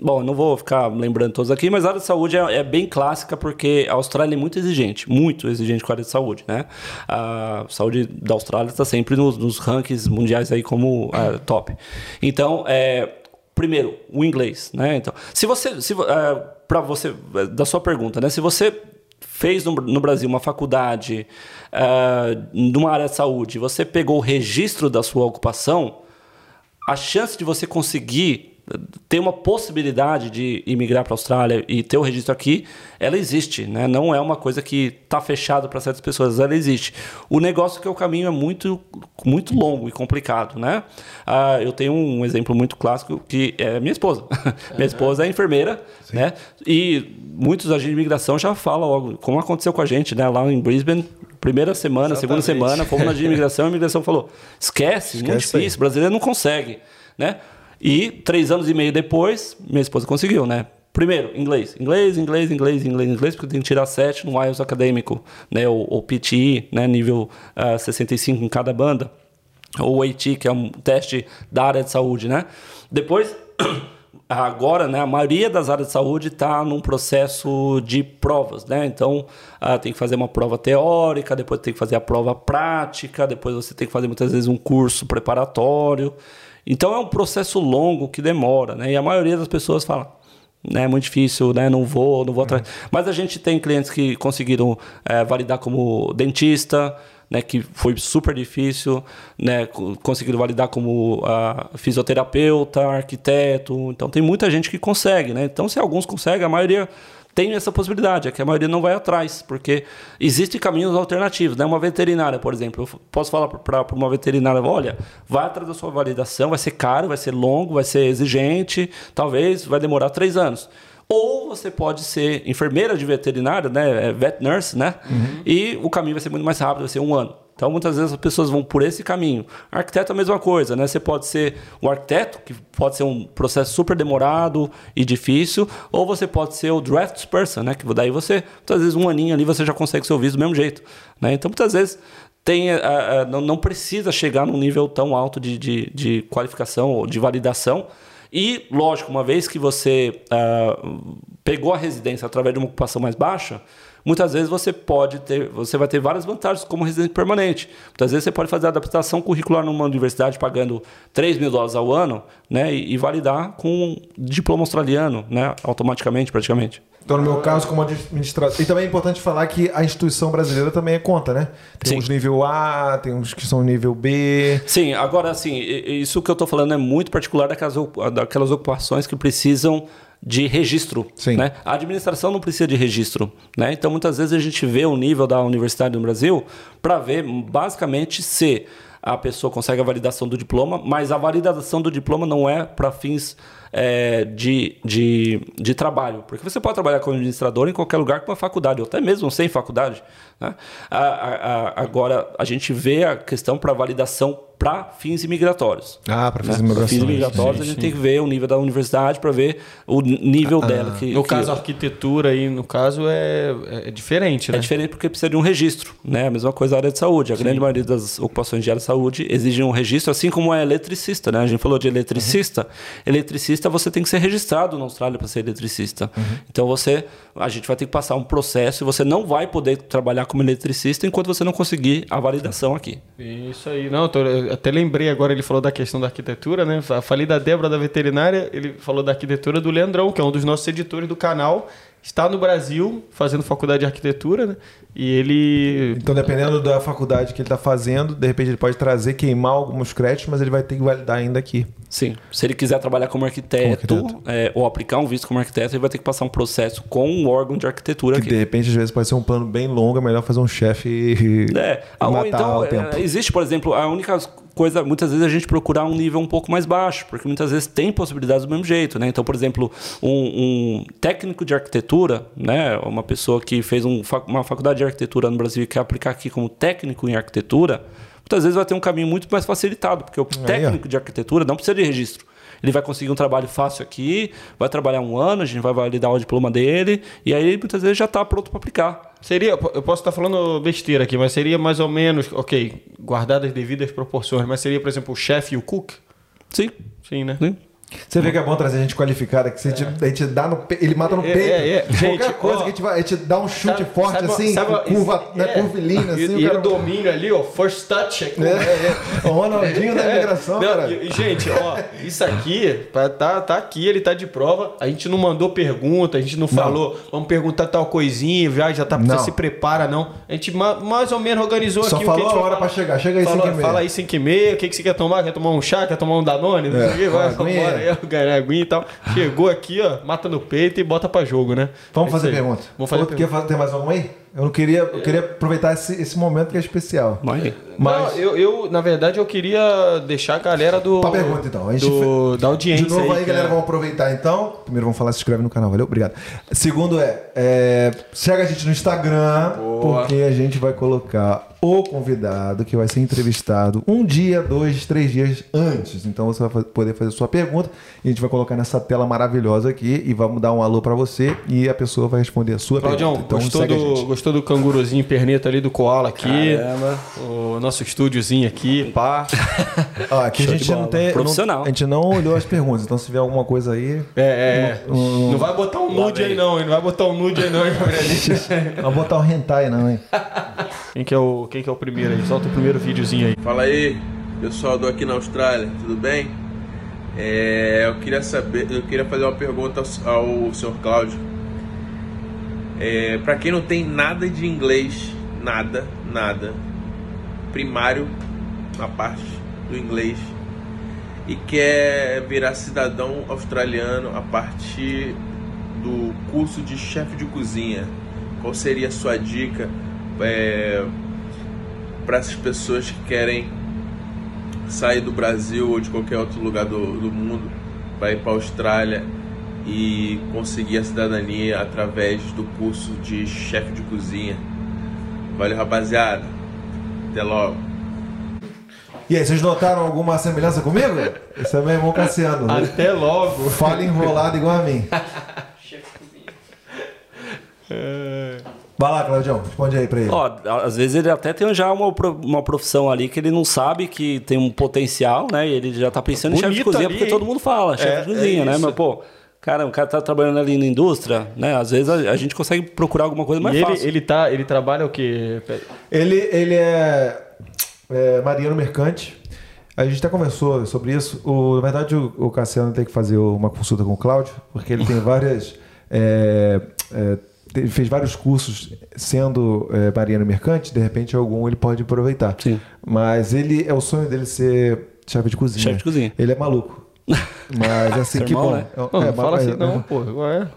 bom, não vou ficar lembrando todos aqui, mas a área de saúde é, é bem clássica porque a Austrália é muito exigente, muito exigente com a área de saúde, né? A saúde da Austrália está sempre nos, nos rankings mundiais aí como ah, top. Então, é, primeiro, o inglês, né? Então, se você, se, para você, da sua pergunta, né? Se você fez no, no Brasil uma faculdade uh, numa área de saúde, você pegou o registro da sua ocupação, a chance de você conseguir ter uma possibilidade de imigrar para a Austrália e ter o registro aqui, ela existe, né? Não é uma coisa que está fechada para certas pessoas, ela existe. O negócio é que o caminho é muito, muito longo e complicado, né? Ah, eu tenho um exemplo muito clássico que é minha esposa. minha esposa é enfermeira, Sim. né? E muitos agentes de imigração já falam logo, como aconteceu com a gente, né? Lá em Brisbane, primeira semana, Exatamente. segunda semana, fomos na de imigração, a imigração falou: esquece, esquece muito difícil, o brasileiro não consegue, né? E três anos e meio depois, minha esposa conseguiu, né? Primeiro, inglês. Inglês, inglês, inglês, inglês, inglês, porque tem que tirar sete no IELTS acadêmico, né? Ou, ou PTE, né? Nível uh, ah, 65 em cada banda. Ou AT, que é um teste da área de saúde, né? Depois, agora, né? A maioria das áreas de saúde está num processo de provas, né? Então, uh, tem que fazer uma prova teórica, depois tem que fazer a prova prática, depois você tem que fazer muitas vezes um curso preparatório. Então é um processo longo que demora, né? E a maioria das pessoas fala, né, é muito difícil, né? Não vou, não vou atrás. Uhum. Mas a gente tem clientes que conseguiram é, validar como dentista, né? Que foi super difícil, né? Conseguiram validar como uh, fisioterapeuta, arquiteto. Então tem muita gente que consegue, né? Então se alguns conseguem, a maioria tem essa possibilidade, é que a maioria não vai atrás, porque existem caminhos alternativos. Né? Uma veterinária, por exemplo, eu posso falar para uma veterinária: olha, vai atrás da sua validação, vai ser caro, vai ser longo, vai ser exigente, talvez vai demorar três anos. Ou você pode ser enfermeira de veterinária, né? É vet nurse, né? Uhum. E o caminho vai ser muito mais rápido, vai ser um ano. Então, muitas vezes as pessoas vão por esse caminho. Arquiteto é a mesma coisa, né? Você pode ser um arquiteto, que pode ser um processo super demorado e difícil, ou você pode ser o draft person, né? Que daí você, muitas vezes, um aninho ali, você já consegue ser visto do mesmo jeito. Né? Então, muitas vezes, tem, uh, uh, não, não, precisa chegar num nível tão alto de, de, de qualificação ou de validação. E, lógico, uma vez que você uh, pegou a residência através de uma ocupação mais baixa, muitas vezes você pode ter, você vai ter várias vantagens como residente permanente. Muitas vezes você pode fazer adaptação curricular numa universidade pagando 3 mil dólares ao ano, né? E, e validar com um diploma australiano, né? Automaticamente, praticamente. Então, no meu caso, como administrador. E também é importante falar que a instituição brasileira também é conta, né? Tem Sim. uns nível A, tem uns que são nível B. Sim, agora, assim, isso que eu estou falando é muito particular daquelas, daquelas ocupações que precisam de registro. Sim. Né? A administração não precisa de registro. Né? Então, muitas vezes a gente vê o nível da universidade no Brasil para ver basicamente se a pessoa consegue a validação do diploma, mas a validação do diploma não é para fins é, de, de, de trabalho. Porque você pode trabalhar como administrador em qualquer lugar com uma faculdade, ou até mesmo sem faculdade. Né? A, a, a, agora, a gente vê a questão para validação para fins imigratórios. Ah, para fins né? imigratórios. Fins imigratórios, sim, a gente sim. tem que ver o nível da universidade para ver o nível ah, dela. Que, no que... caso, a arquitetura aí, no caso, é, é diferente, né? É diferente porque precisa de um registro, né? A mesma coisa a área de saúde. A sim. grande maioria das ocupações de área de saúde exigem um registro, assim como é eletricista, né? A gente falou de eletricista. Uhum. Eletricista, você tem que ser registrado na Austrália para ser eletricista. Uhum. Então, você, a gente vai ter que passar um processo e você não vai poder trabalhar como eletricista enquanto você não conseguir a validação aqui. Isso aí. Não, tô, até lembrei agora, ele falou da questão da arquitetura, né? Falei da Débora da veterinária, ele falou da arquitetura do Leandrão, que é um dos nossos editores do canal está no Brasil fazendo faculdade de arquitetura, né? E ele. Então, dependendo da faculdade que ele está fazendo, de repente ele pode trazer, queimar alguns créditos, mas ele vai ter que validar ainda aqui. Sim. Se ele quiser trabalhar como arquiteto, como arquiteto. É, ou aplicar um visto como arquiteto, ele vai ter que passar um processo com um órgão de arquitetura que aqui. De repente, às vezes, pode ser um plano bem longo, é melhor fazer um chefe. É. Matar então, o tempo. É, existe, por exemplo, a única coisa, muitas vezes a gente procurar um nível um pouco mais baixo, porque muitas vezes tem possibilidades do mesmo jeito, né? Então, por exemplo, um, um técnico de arquitetura, né? Uma pessoa que fez um, uma faculdade de arquitetura no Brasil e quer aplicar aqui como técnico em arquitetura, muitas vezes vai ter um caminho muito mais facilitado, porque o técnico de arquitetura não precisa de registro. Ele vai conseguir um trabalho fácil aqui, vai trabalhar um ano, a gente vai validar o diploma dele, e aí muitas vezes já está pronto para aplicar. Seria, eu posso estar falando besteira aqui, mas seria mais ou menos, ok, guardadas as devidas proporções, mas seria, por exemplo, o chefe e o cook? Sim. Sim, né? Sim. Você vê que é bom trazer gente qualificada, que a gente, a gente dá no pe- ele mata no É, peito. é, é. Qualquer Gente, coisa ó, que a gente vai, a gente dá um chute Sabe- forte sabe- assim, sabe- curva, né, é. curvilínea E, assim. e o cara- ele domina ali, ó, first touch. Com- É, é, é. O Ronaldinho da É. imigração, Não, cara. e- e, gente, ó, isso aqui, tá, tá aqui, ele tá de prova. A gente não mandou pergunta, a gente não falou, vamos perguntar tal coisinha, já, já tá, Não. você se prepara, não. A gente ma- mais ou menos organizou Só aqui falou o que a gente a hora pra chegar. Chega aí, Falou, 5 e meia. Fala aí 5 e meia, o que, que você quer tomar? Quer tomar um chá? Quer tomar um Danone? Não sei o vai, vambora aí, ganhar aguinha e tal. Chegou aqui, ó, mata no peito e bota pra jogo, né? Vamos É fazer pergunta. Vamos fazer Quer pergunta. fazer, tem mais alguma aí? Eu não queria, eu queria aproveitar esse, esse momento que é especial. Mas, Mas Não, eu, eu, na verdade, eu queria deixar a galera do. Pra pergunta, então. A gente do- da audiência. De novo aí, que galera, é- vamos aproveitar então. Primeiro vamos falar, se inscreve no canal, valeu? Obrigado. Segundo é, é, segue a gente no Instagram, Boa. porque a gente vai colocar o convidado que vai ser entrevistado um dia, dois, três dias antes. Então você vai poder fazer sua pergunta e a gente vai colocar nessa tela maravilhosa aqui e vamos dar um alô pra você e a pessoa vai responder a sua Claudião, pergunta. Então gostou, segue a do, gente. Gostou do canguruzinho perneta ali do Koala aqui? Caramba. O nosso estúdiozinho aqui, pá. Ó, aqui a gente não tem. Profissional. não- a gente não olhou as perguntas, então se tiver alguma coisa aí. É, é. Não vai botar um nude aí não, hein? Não vai botar um nude aí não, hein? Vamos botar o hentai, não, hein? Quem que, é o, quem que é o primeiro aí? Solta o primeiro videozinho aí. Fala aí, pessoal do aqui na Austrália, tudo bem? É, eu queria saber, eu queria fazer uma pergunta ao, ao Sr. Cláudio. É, para quem não tem nada de inglês, nada, nada, primário, a parte do inglês, e quer virar cidadão australiano a partir do curso de chefe de cozinha, qual seria a sua dica é, para essas pessoas que querem sair do Brasil ou de qualquer outro lugar do, do mundo para ir para a Austrália e conseguir a cidadania através do curso de chefe de cozinha. Valeu, rapaziada. Até logo. E aí, vocês notaram alguma semelhança comigo? Esse é meu irmão Cassiano. Até logo. Fala enrolado igual a mim. Vai lá, Claudião, responde aí pra ele. Ó, às vezes ele até tem já uma, uma profissão ali que ele não sabe que tem um potencial, né? E ele já tá pensando em chefe de Bonito cozinha, ali, porque hein? todo mundo fala, chefe É, de cozinha, é né? Mas, pô, cara, o cara tá trabalhando ali na indústria, né? Às vezes a, a gente consegue procurar alguma coisa mais e ele, fácil. ele, tá, ele trabalha o quê? Ele, ele é, é marinheiro mercante. A gente até conversou sobre isso. O, na verdade, o, o Cassiano tem que fazer uma consulta com o Cláudio, porque ele tem várias. é, é, ele fez vários cursos sendo é, marinheiro mercante, de repente algum ele pode aproveitar. Sim. Mas ele é o sonho dele ser chefe de cozinha. Chefe de cozinha. Ele é maluco. Mas assim, Seu que irmão, bom. né? É, Não, não é, fala assim não, pô. Ué.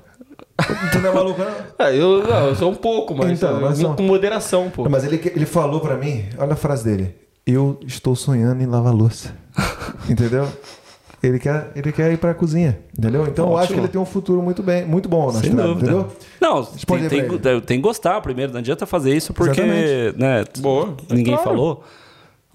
Tu não é maluco, não? É, eu, não, eu sou um pouco, mas, Então, mas são- com moderação, pô. Não, Mas ele, ele falou pra mim, olha a frase dele. Eu estou sonhando em lavar louça. entendeu? Ele quer, ele quer ir pra cozinha, entendeu? Então eu acho Ótimo. que ele tem um futuro muito bem, muito bom na Sem dúvida. entendeu? Não, tem, tem, tem que gostar primeiro. Não adianta fazer isso porque, Exatamente. né? Boa, é Ninguém claro. falou.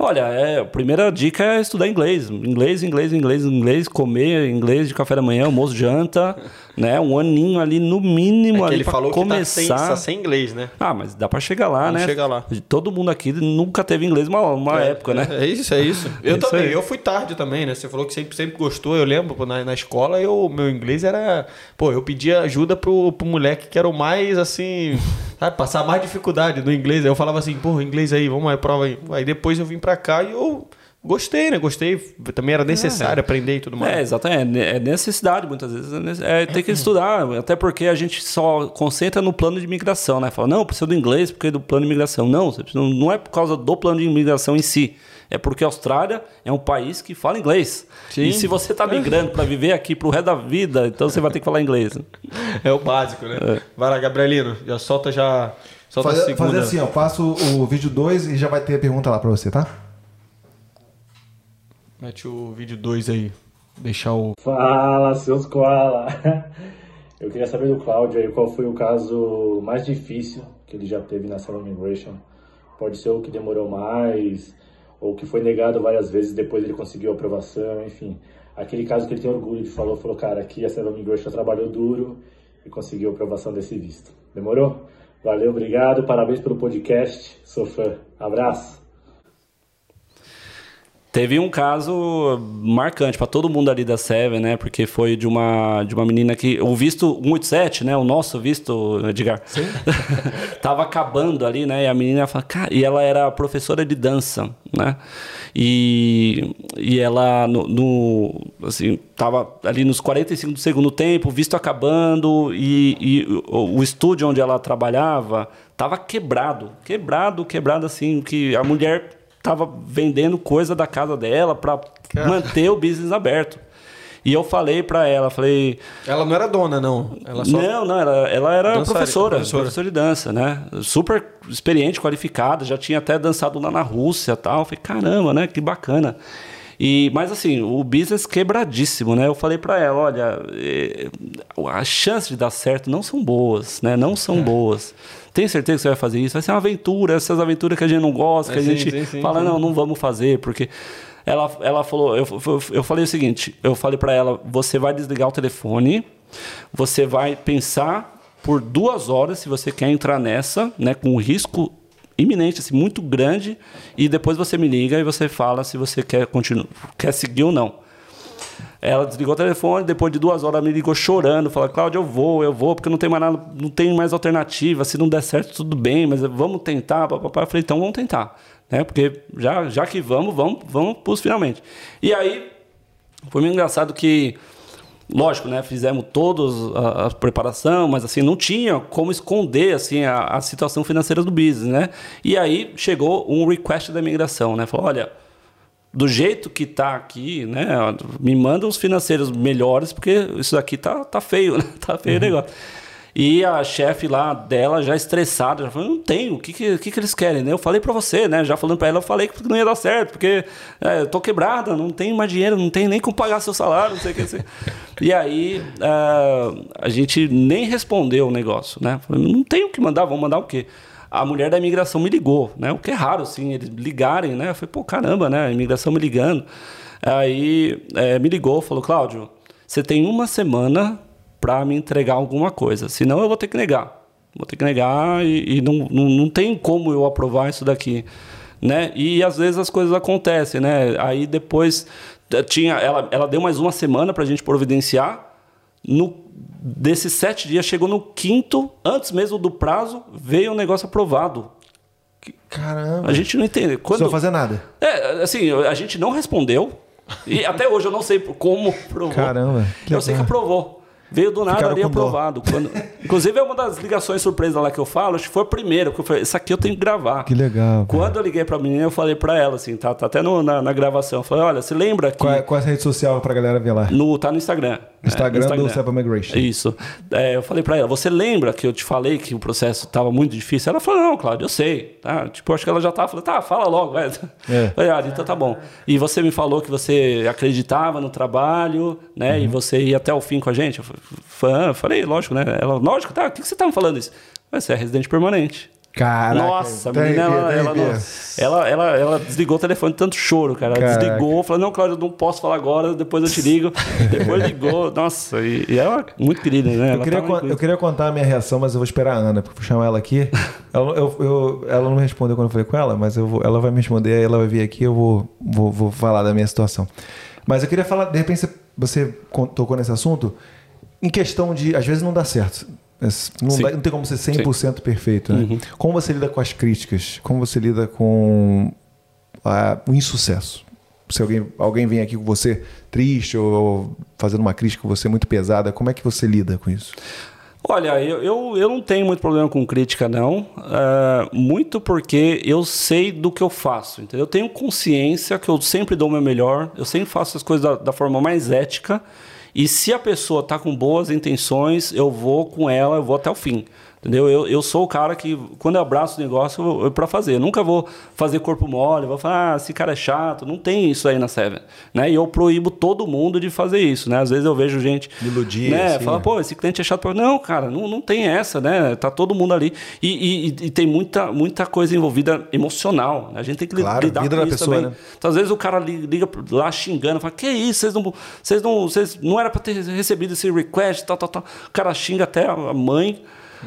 Olha, é, a primeira dica é estudar inglês. Inglês, inglês, inglês, inglês, comer inglês de café da manhã, almoço, janta, né? Um aninho ali no mínimo É ali ele falou começar. que tá sem, tá sem inglês, né? Ah, mas dá pra chegar lá, Vamos né? chegar lá. Todo mundo aqui nunca teve inglês uma, uma época, né? É isso, é isso. Eu É isso também, aí. eu fui tarde também, né? Você falou que sempre, sempre gostou, eu lembro, na, na escola, eu, meu inglês era. Pô, eu pedia ajuda pro, pro moleque que era o mais assim. Sabe, passar mais dificuldade no inglês. Aí eu falava assim, pô, inglês aí, vamos aí, prova aí. Aí depois eu vim pra cá e eu gostei, né? Gostei. Também era necessário aprender e tudo mais. É, exatamente. É necessidade, muitas vezes. É, é ter que estudar. Até porque a gente só concentra no plano de imigração, né? Fala, não, precisa do inglês porque do plano de imigração. Não, não é por causa do plano de imigração em si. É porque a Austrália é um país que fala inglês. Sim. E se você está migrando para viver aqui pro resto da vida, então você vai ter que falar inglês. É o básico, né? Vai lá, Gabrielino, já solta já. Solta a Fazer, segunda. fazer assim, ó, passo o vídeo 2 e já vai ter a pergunta lá pra você, tá? Mete o vídeo 2 aí. Deixar o. Fala, seus koala! Eu queria saber do Cláudio aí qual foi o caso mais difícil que ele já teve na Cell Immigration. Pode ser o que demorou mais, ou que foi negado várias vezes depois ele conseguiu a aprovação, enfim. Aquele caso que ele tem orgulho de falar, falou, cara, aqui a Cell Immigration trabalhou duro e conseguiu a aprovação desse visto. Demorou? Valeu, obrigado, parabéns pelo podcast, sou fã. Abraço! Teve um caso marcante para todo mundo ali da Seven, né? Porque foi de uma, de uma menina que. O visto 187, né? O nosso visto, Edgar. Sim. tava acabando ali, né? E a menina fala, cara, e ela era professora de dança, né? E, e ela, no, no, assim, tava ali nos 45 do segundo tempo, visto acabando, e, e o, o estúdio onde ela trabalhava tava quebrado. Quebrado, quebrado, assim, que a mulher tava vendendo coisa da casa dela para manter o business aberto. E eu falei para ela, falei. Ela não era dona, não. Ela só... Não, não, ela, ela era professora, professora, professora de dança, né? Super experiente, qualificada, já tinha até dançado lá na Rússia tal. Eu falei, caramba, né? Que bacana. E, mas assim, o business quebradíssimo, né? Eu falei para ela, olha, eh, as chances de dar certo não são boas, né? Não são é. boas. Tem certeza que você vai fazer isso? Vai ser uma aventura, essas aventuras que a gente não gosta, que é, a gente sim, sim, fala, sim. não, não vamos fazer, porque ela, ela falou, eu, eu falei o seguinte, eu falei para ela, você vai desligar o telefone, você vai pensar por duas horas se você quer entrar nessa, né, com um risco iminente, assim, muito grande, e depois você me liga e você fala se você quer continuar, quer seguir ou não. Ela desligou o telefone, depois de duas horas me ligou chorando, falou, Cláudio, eu vou, eu vou, porque não tem mais nada, não tem mais alternativa, se não der certo, tudo bem, mas vamos tentar, papapá. Eu falei, então vamos tentar, né? Porque já, já que vamos, vamos, vamos pus finalmente. E aí, foi meio engraçado que, lógico, né? Fizemos todos a, a, preparação, mas assim, não tinha como esconder, assim, a, a situação financeira do business, né? E aí, chegou um request da imigração, né? Falou, olha do jeito que tá aqui, né? Me manda os financeiros melhores, porque isso daqui tá, tá feio, né? Tá feio uhum. o negócio. E a chefe lá dela, já estressada, já falou, não tenho, o que, que, que, eles querem? Né? Eu falei para você, né? Já falando para ela, eu falei que não ia dar certo, porque é, eu tô quebrada, não tenho mais dinheiro, não tenho nem como pagar seu salário, não sei o que. Assim. e aí uh, a gente nem respondeu o negócio, né? Falei, não tenho o que mandar, vamos mandar o quê? A mulher da imigração me ligou, né? O que é raro, assim, eles ligarem, né? Eu falei, pô, caramba, né? A imigração me ligando. Aí é, me ligou, falou, Cláudio, você tem uma semana para me entregar alguma coisa, senão eu vou ter que negar. Vou ter que negar e, e não, não, não tem como eu aprovar isso daqui. Né? E às vezes as coisas acontecem, né? Aí depois tinha, ela, ela deu mais uma semana para a gente providenciar. No desses sete dias, chegou no quinto, antes mesmo do prazo, veio o um negócio aprovado. Caramba. A gente não entende. Quando... Não fazer nada. É, assim, a gente não respondeu. E até hoje eu não sei como provou. Caramba. Eu sei que aprovou. Veio do nada Ficaram ali aprovado. Quando... Inclusive, é uma das ligações surpresa lá que eu falo, acho que foi a primeira, porque eu falei, isso aqui eu tenho que gravar. Que legal. Quando cara. eu liguei pra menina, eu falei pra ela, assim, tá, tá até no, na, na, gravação. Eu falei, olha, você lembra que. Qual é, qual é a rede social pra galera ver lá? No, tá no Instagram. Instagram, é, Instagram. do Sepa Migration. Isso. É, eu falei pra ela, você lembra que eu te falei que o processo tava muito difícil? Ela falou, não, Cláudio, eu sei. Tá? Tipo, acho que ela já tava falando, tá, fala logo. Vai. É. Falei, ah, então tá bom. E você me falou que você acreditava no trabalho, né? Uhum. E você ia até o fim com a gente. Eu falei, falei, lógico, né? Ela, lógico, tá, o que, você tá me falando isso? Você é residente permanente. Caraca, Nossa, a menina, ela, ela, ela, ela, ela, desligou o telefone tanto choro, cara. Ela Caraca. desligou, falou, não, Cláudio, eu não posso falar agora, depois eu te ligo. depois ligou, nossa, e, e ela é muito querida, né? Eu queria, tá eu queria contar a minha reação, mas eu vou esperar a Ana, porque vou chamar ela aqui. ela, eu, eu, ela não me respondeu quando eu falei com ela, mas eu vou, ela vai me responder, aí ela vai vir aqui eu vou, vou, vou falar da minha situação. Mas eu queria falar, de repente você, você tocou nesse assunto, em questão de, às vezes não dá certo. Não, dá, não tem como ser 100% Sim. perfeito. Né? Uhum. Como você lida com as críticas? Como você lida com a, o insucesso? Se alguém, alguém vem aqui com você triste ou fazendo uma crítica com você muito pesada, como é que você lida com isso? Olha, eu, eu, eu não tenho muito problema com crítica, não. Uh, muito porque eu sei do que eu faço. Entendeu? Eu tenho consciência que eu sempre dou o meu melhor, eu sempre faço as coisas da, da forma mais ética. E se a pessoa está com boas intenções, eu vou com ela, eu vou até o fim. Entendeu? Eu, eu sou o cara que, quando eu abraço o negócio, eu, para fazer. Eu nunca vou fazer corpo mole, vou falar, ah, esse cara é chato. Não tem isso aí na Seven. Né? E eu proíbo todo mundo de fazer isso. Né? Às vezes eu vejo gente. Iludir. Né? Assim, Fala, né? pô, esse cliente é chato. Não, cara, não, não tem essa, né? Tá todo mundo ali. E, e, e tem muita, muita coisa envolvida emocional. Né? A gente tem que claro, lidar vida com da isso pessoa, também. Né? Então, às vezes o cara liga lá xingando, fala, que isso, vocês não, vocês não, vocês não era para ter recebido esse request, tal, tal, tal. O cara xinga até a mãe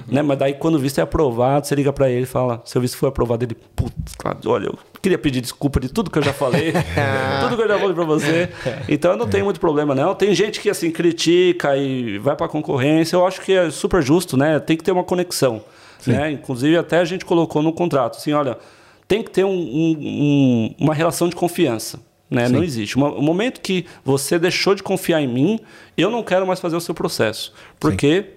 Né? Mas daí, quando o visto é aprovado, você liga para ele e fala: seu visto foi aprovado. Ele, putz, olha, eu queria pedir desculpa de tudo que eu já falei, tudo que eu já falei para você. Então eu não tenho muito problema, não. Tem gente que assim critica e vai para concorrência. Eu acho que é super justo, né? Tem que ter uma conexão. Né? Inclusive, até a gente colocou no contrato assim: olha, tem que ter um, um, uma relação de confiança. Né? Não existe. O momento que você deixou de confiar em mim, eu não quero mais fazer o seu processo. Porque Sim.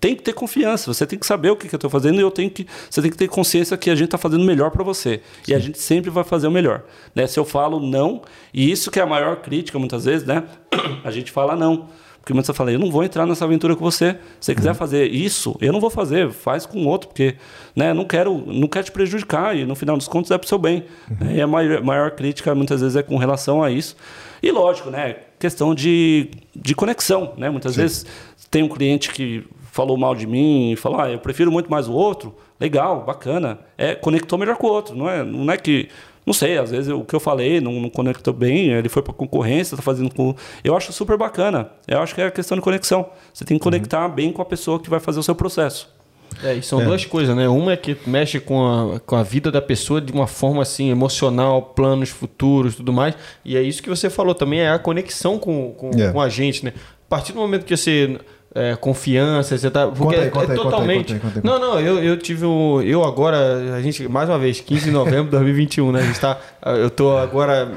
Tem que ter confiança, você tem que saber o que, que eu estou fazendo e eu tenho que, você tem que ter consciência que a gente está fazendo o melhor para você. Sim. E a gente sempre vai fazer o melhor. Né? Se eu falo não, e isso que é a maior crítica muitas vezes, né? a gente fala não. Porque muitas vezes eu falei, eu não vou entrar nessa aventura com você. Se você quiser uhum. fazer isso, eu não vou fazer, faz com outro, porque né, não quero não quero te prejudicar e no final dos contos é para o seu bem. Uhum. E a maior, maior, crítica muitas vezes é com relação a isso. E lógico, né, questão de, de conexão. Né? Muitas Sim. vezes tem um cliente que falou mal de mim e falou, ah, eu prefiro muito mais o outro. Legal, bacana. É, conectou melhor com o outro. Não é, não é que não sei, às vezes o que eu falei não, não conectou bem, ele foi para concorrência, está fazendo com. Eu acho super bacana. Eu acho que é questão de conexão. Você tem que conectar uhum. bem com a pessoa que vai fazer o seu processo. É, e são é. duas coisas, né? Uma é que mexe com a, com a vida da pessoa de uma forma assim, emocional, planos futuros tudo mais. E é isso que você falou também, é a conexão com, com. É. com a gente, né? A partir do momento que você é, confiança, você tá. Porque aí, é, totalmente. Aí, aí, conta aí, não, não, eu, eu tive um. Eu agora, a gente, mais uma vez, 15 de novembro de 2021, né? A gente tá. Eu tô agora.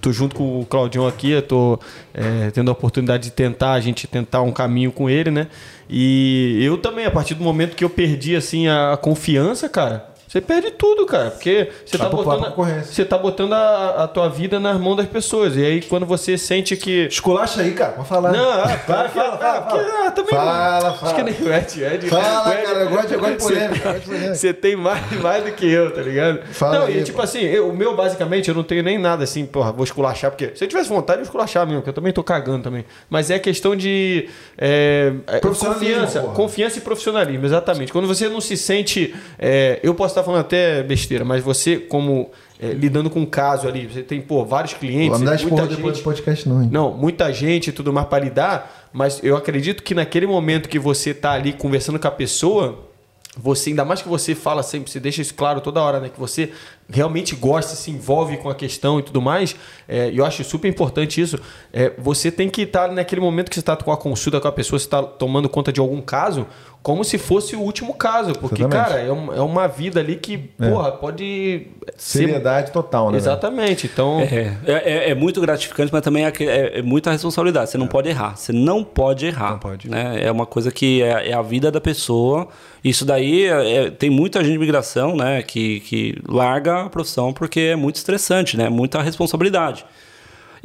tô junto com o Claudião aqui, eu tô é, tendo a oportunidade de tentar, a gente tentar um caminho com ele, né? E eu também, a partir do momento que eu perdi, assim, a confiança, cara você perde tudo, cara, porque você tá, botando, você tá botando a, a, tua vida nas mãos das pessoas. E aí, quando você sente que. Esculacha aí, cara, pode falar. Não, ah, fala, fala, fala, fala. Ah, também fala, fala. Acho que nem o Ed, Ed. Fala, Ed, cara, eu gosto, eu gosto de polêmica. Você tem mais, mais do que eu, tá ligado? Fala não, aí, e tipo pô. assim, eu, o meu, basicamente, eu não tenho nem nada assim, porra, vou esculachar, porque se eu tivesse vontade, eu esculachar mesmo, porque eu também tô cagando também. Mas é questão de. É, é confiança. Porra. Confiança e profissionalismo, exatamente. Quando você não se sente. É, eu posso estar falando até besteira, mas você, como é, lidando com um caso ali, você tem pô, vários clientes. Não muita gente, depois do podcast, não. Hein? Não, muita gente e tudo mais para lidar, mas eu acredito que naquele momento que você está ali conversando com a pessoa, você, ainda mais que você fala sempre, você deixa isso claro toda hora, né? Que você realmente gosta, se envolve com a questão e tudo mais, é, eu acho super importante isso. É, você tem que estar naquele momento que você está com a consulta com a pessoa, você está tomando conta de algum caso, como se fosse o último caso. Porque, Exatamente. cara, é, um, é, uma vida ali que, é. porra, pode. Seriedade ser... total, né? Exatamente. Então. É, é, é, é, muito gratificante, mas também é, muita responsabilidade. Você não pode errar. Você não pode errar. Não pode. Né? É uma coisa que é, a vida da pessoa. Isso daí tem muita gente de migração, né? Que, que larga a profissão porque é muito estressante, né? Muita responsabilidade.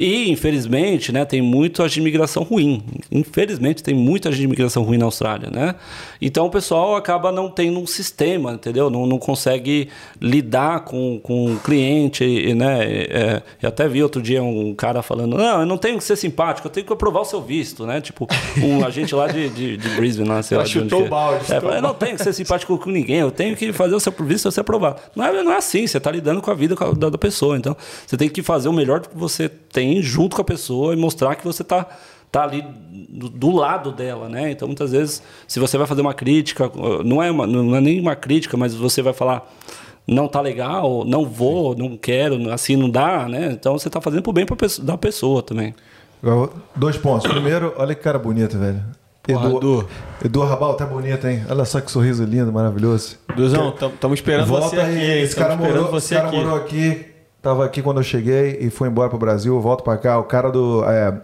E, infelizmente, né, tem muito agente de imigração ruim. Infelizmente, tem muito agente de imigração ruim na Austrália, né? Então, o pessoal acaba não tendo um sistema, entendeu? Não, não consegue lidar com, com o cliente, né? É, eu até vi outro dia um cara falando, não, eu não tenho que ser simpático, eu tenho que aprovar o seu visto, né? Tipo, um agente lá de, de, de Brisbane, lá, sei lá. Chutou o balde. É, eu não tenho que ser simpático com ninguém, eu tenho que fazer o seu visto você aprovar. Não é, não é assim, você está lidando com a vida da, da pessoa. Então, você tem que fazer o melhor que você tem junto com a pessoa e mostrar que você está tá ali do, do, lado dela, né? Então muitas vezes se você vai fazer uma crítica, não é uma, não é nem uma crítica, mas você vai falar não tá legal, não vou, não quero, assim não dá, né? Então você está fazendo pro bem pra, da pessoa também. Dois pontos. Primeiro, olha que cara bonito, velho. Edu, Edu. Edu Rabal, tá bonito, hein? Olha só que sorriso lindo, maravilhoso. Duzão, estamos esperando Volta você aí. aqui. Esse cara, morou, você esse cara aqui. morou aqui, Tava aqui quando eu cheguei e foi embora pro Brasil, volto para cá. O cara do é,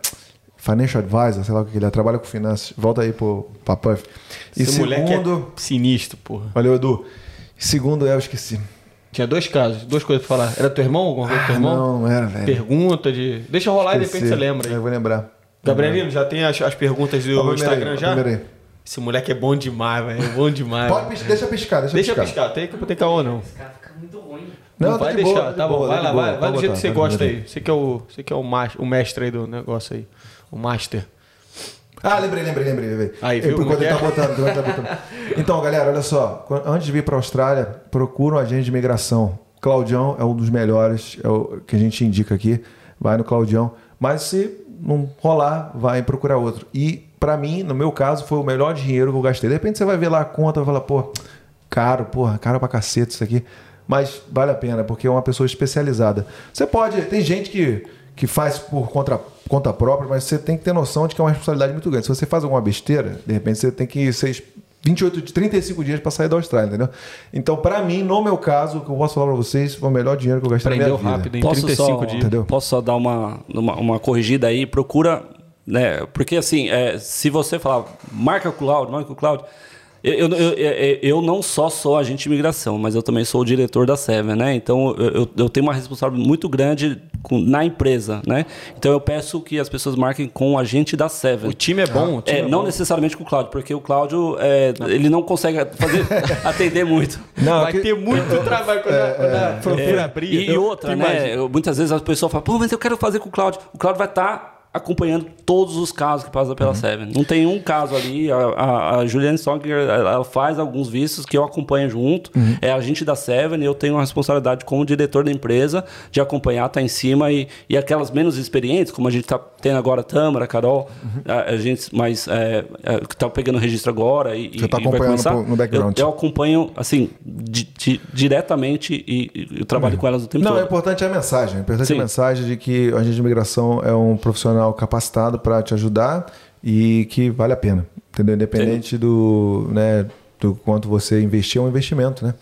Financial Advisor, sei lá o que ele é, trabalha com finanças. Volta aí pro Papuff. E Esse segundo. É sinistro, porra. Valeu, Edu. Segundo, eu esqueci. Tinha dois casos, duas coisas pra falar. Era teu irmão? Alguma coisa ah, teu irmão? Não, não era, velho. Pergunta de. Deixa rolar esqueci. e de repente você lembra. Aí. Eu vou lembrar. Gabrielino, já tem as, as perguntas do Instagram aí, já? Aí. Esse moleque é bom demais, velho. É bom demais. Pode, deixa piscar, deixa, deixa piscar. Deixa piscar, tem que ter caô, não. Piscar fica muito ruim. Não, não vai deixar, boa, tá bom. Boa, vai lá, boa, vai, vai do jeito que você gosta aí. Você que é, o, você que é o, o mestre aí do negócio aí. O master. Ah, lembrei, lembrei, lembrei. lembrei. Aí, viu? Quando ele é? tá botando, tá botando. Então, galera, olha só. Antes de vir para a Austrália, procura um agente de imigração. Claudião é um dos melhores, é o que a gente indica aqui. Vai no Claudião. Mas se não rolar, vai procurar outro. E pra mim, no meu caso, foi o melhor dinheiro que eu gastei. De repente você vai ver lá a conta e vai falar, pô, caro, porra, caro pra cacete isso aqui. Mas vale a pena, porque é uma pessoa especializada. Você pode, tem gente que, que faz por conta, conta própria, mas você tem que ter noção de que é uma responsabilidade muito grande. Se você faz alguma besteira, de repente você tem que ser 28 de 35 dias para sair da Austrália, entendeu? Então, para mim, no meu caso, o que eu posso falar para vocês, foi o melhor dinheiro que eu gastei Aprendeu na minha vida. rápido, em Posso 35 só, dias. Entendeu? Posso só dar uma, uma, uma corrigida aí? Procura, né? Porque assim, é, se você falar, marca o cloud, marca o cloud. Eu, eu, eu, eu- não só sou agente de imigração, mas eu também sou o diretor da Seven, né? Então eu, eu- tenho uma responsabilidade muito grande com- na empresa, né? Então eu peço que as pessoas marquem com o agente da Seven. O time é bom. o time É, é não bom. necessariamente com o Cláudio, porque o Cláudio é, ele não consegue fazer, atender muito. Não, Vai que- ter muito trabalho quando, a- quando a fronteira abrir. E, e outra, né? imagina. muitas vezes as pessoas falam, pô, mas eu quero fazer com o Cláudio. O Cláudio vai estar acompanhando todos os casos que passam Uhum. pela Seven. Não tem um caso ali. A, a, a Juliane Stocker, ela faz alguns vistos que eu acompanho junto. Uhum. É agente da Seven e eu tenho a responsabilidade como diretor da empresa de acompanhar, estar em cima. E, e aquelas menos experientes, como a gente está tendo agora, a Tâmara, a Carol, Uhum. a, a gente mais é, é, que está pegando o registro agora e, Você e- tá e vai acompanhando começar. no background. Eu, eu acompanho, assim, di- di- diretamente e, e eu trabalho com elas o tempo Não, todo. é importante a mensagem. É importante Sim. a mensagem de que o agente de imigração é um profissional capacitado para te ajudar e que vale a pena. Entendeu? Independente do, né, do quanto você investir, é um investimento, né?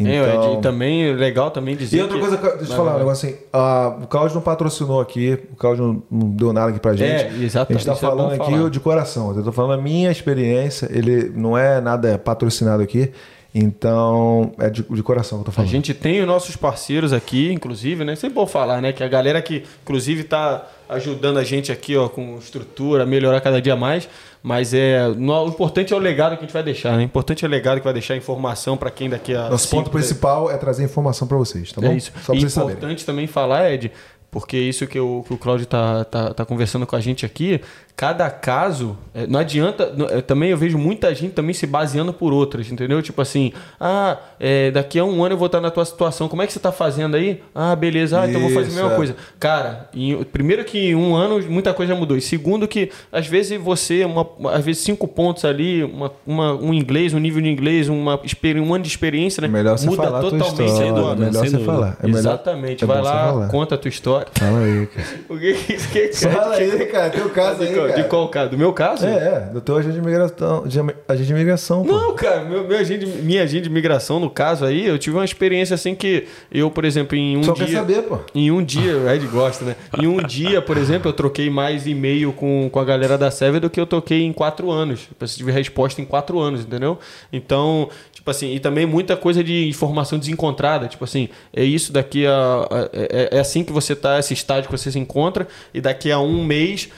É, Ed, e também legal também dizer E outra coisa, que deixa eu falar um negócio assim. ah, o Cláudio não patrocinou aqui, o Cláudio não, deu nada aqui pra gente. É, exato, A gente tá isso é falando aqui falar. de coração. Eu tô falando a minha experiência, ele não é nada patrocinado aqui. Então, é de, de coração que eu tô A falando. gente tem os nossos parceiros aqui, inclusive, né? Sempre bom falar, né? Que a galera que, inclusive, tá ajudando a gente aqui, ó, com estrutura, melhorar cada dia mais. Mas é, no- o importante é o legado que a gente vai deixar, né? O importante é o legado que vai deixar informação para quem daqui a. Nosso cinco, ponto principal é trazer informação pra vocês, tá bom? É isso. Só pra e vocês saberem. importante também falar, Ed, porque isso que o, que o Cláudio tá, tá, tá conversando com a gente aqui, cada caso, é, não adianta. é, também eu vejo muita gente também se baseando por outras, entendeu? Tipo assim, ah, é, daqui a um ano eu vou estar na tua situação, como é que você tá fazendo aí? Ah, beleza, ah, então eu vou fazer a Isso, mesma é. coisa. Cara, em- primeiro que um ano muita coisa mudou. E segundo que, às vezes, você, uma, às vezes, cinco pontos ali, uma, uma- um inglês, um nível de inglês, uma, um ano de experiência, né? Melhor Muda totalmente história. dúvida, melhor sem você falar. É melhor- Exatamente. é Vai lá, falar. conta a tua história. Fala aí, cara. O que que que- que- Fala aí, cara. Teu caso aí, de, qual- cara. de qual caso? Do meu caso? É, é. Do teu agente de imigração. De agente de imigração, pô. Não, cara, meu, meu agente, minha agente de imigração, no caso aí, eu tive uma experiência assim que eu, por exemplo, em um Só dia. quer saber, pô. Em um dia, o Ed gosta, né? Em um dia, por exemplo, eu troquei mais e-mail com, com a galera da Sever do que eu troquei em quatro anos. Eu tive resposta em quatro anos, entendeu? Então, tipo assim, e também muita coisa de informação desencontrada. Tipo assim, é isso daqui a. a- é, é assim que você tá, esse estágio que você se encontra, e daqui a um mês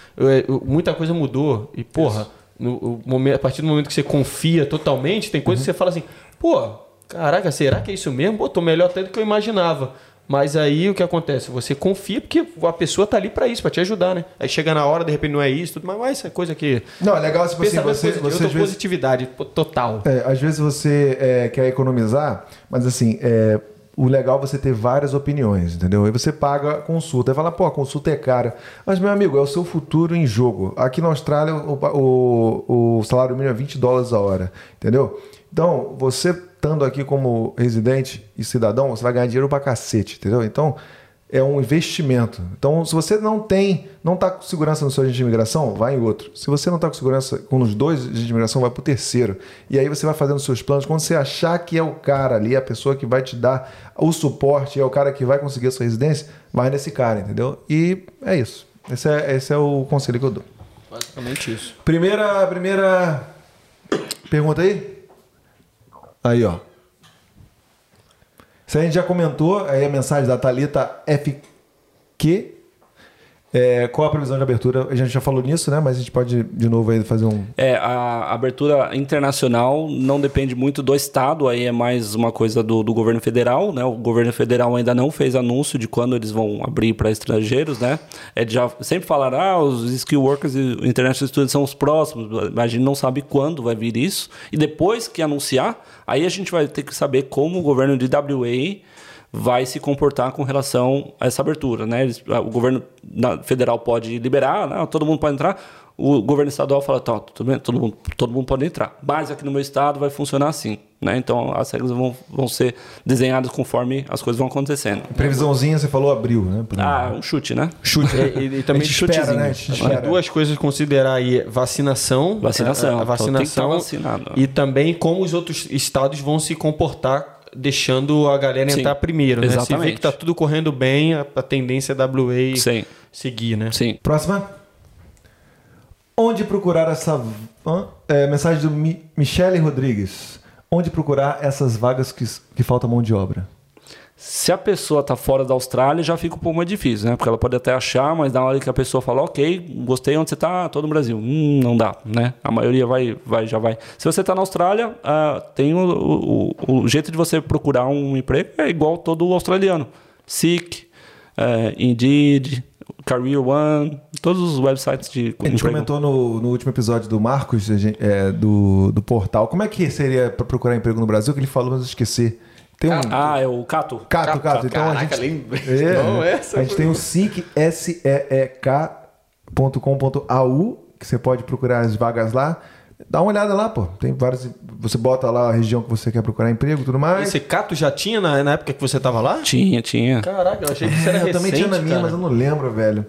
muita coisa mudou. E, porra, no, momento, a partir do momento que você confia totalmente, tem coisa que você fala assim, pô, caraca, será que é isso mesmo? Pô, tô melhor até do que eu imaginava. Mas aí o que acontece? Você confia porque a pessoa tá ali para isso, para te ajudar, né? Aí chega na hora, de repente não é isso, tudo, mas, mas essa coisa que. Não, é legal, assim, Pensamento você, positivo, você eu vezes, positividade total. é, às vezes você é, quer economizar, mas assim, é, o legal é você ter várias opiniões, entendeu? Aí você paga a consulta. Aí fala, pô, a consulta é cara. Mas, meu amigo, é o seu futuro em jogo. Aqui na Austrália, o, o, o salário mínimo é 20 dólares a hora, entendeu? Então, você estando aqui como residente e cidadão, você vai ganhar dinheiro pra cacete, entendeu? Então, é um investimento. Então, se você não tem, não está com segurança no seu agente de imigração, vai em outro. Se você não está com segurança com os dois agentes de imigração, vai para o terceiro. E aí você vai fazendo seus planos. Quando você achar que é o cara ali, a pessoa que vai te dar o suporte, é o cara que vai conseguir a sua residência, vai nesse cara, entendeu? E é isso. Esse é, esse é o conselho que eu dou. Basicamente isso. Primeira, primeira pergunta aí? Aí, ó. Isso a gente já comentou, aí a mensagem da Thalita FQ. É, qual a previsão de abertura? A gente já falou nisso, né? Mas a gente pode de novo aí fazer um. É, a abertura internacional não depende muito do Estado, aí é mais uma coisa do, do governo federal, né? O governo federal ainda não fez anúncio de quando eles vão abrir para estrangeiros, né? É, já sempre falaram, ah, os skill workers e international students são os próximos, a gente não sabe quando vai vir isso. E depois que anunciar, aí a gente vai ter que saber como o governo de WA vai se comportar com relação a essa abertura, né? Eles- o governo federal pode liberar, né? todo mundo pode entrar. o governo estadual fala, tá, tudo bem, todo mundo, todo mundo pode entrar. Mas aqui no meu estado vai funcionar assim. Né? Então as regras vão, vão ser desenhadas conforme as coisas vão acontecendo. Previsãozinha, você falou abril, né? Por- Ah, um chute, né? chute. E, e- e também espera, chutezinho. né? Espera. duas coisas a considerar aí: vacinação. Vacinação. A, a Então tem que vacinação. estar vacinado. E também como os outros estados vão se comportar, deixando a galera Sim. entrar primeiro. Né? Se vê que tá tudo correndo bem, a, a tendência é a WA Sim, seguir, né? sim. Próxima. Onde procurar essa. É, mensagem do Mi, Michele Rodrigues. Onde procurar essas vagas que, que falta mão de obra? Se a pessoa tá fora da Austrália, já fica um pouco mais difícil, né? Porque ela pode até achar, mas na hora que a pessoa fala, ok, gostei onde você tá, tô no Brasil. Hum, não dá, né? A maioria vai, vai já vai. Se você tá na Austrália, ah, tem o, o- o- jeito de você procurar um emprego é igual todo australiano. Seek, eh, Indeed, Career One, todos os websites de A gente comentou no, no último episódio do Marcos, é, do, do portal. Como é que seria para procurar emprego no Brasil? Que ele falou, mas eu esqueci. Tem um. Ah, é o Cato. Cato, Cato. Então a Caraca, gente, lembra- É, Não, essa a gente tem o SEEK, S-E-E-K.com.au, que você pode procurar as vagas lá. Dá uma olhada lá, pô. Tem vários. Você bota lá a região que você quer procurar emprego e tudo mais. Esse Cato já tinha na, na época que você tava lá? Tinha, tinha. Caraca, eu achei que isso era É, eu recente, também tinha na minha, cara. mas eu não lembro, velho.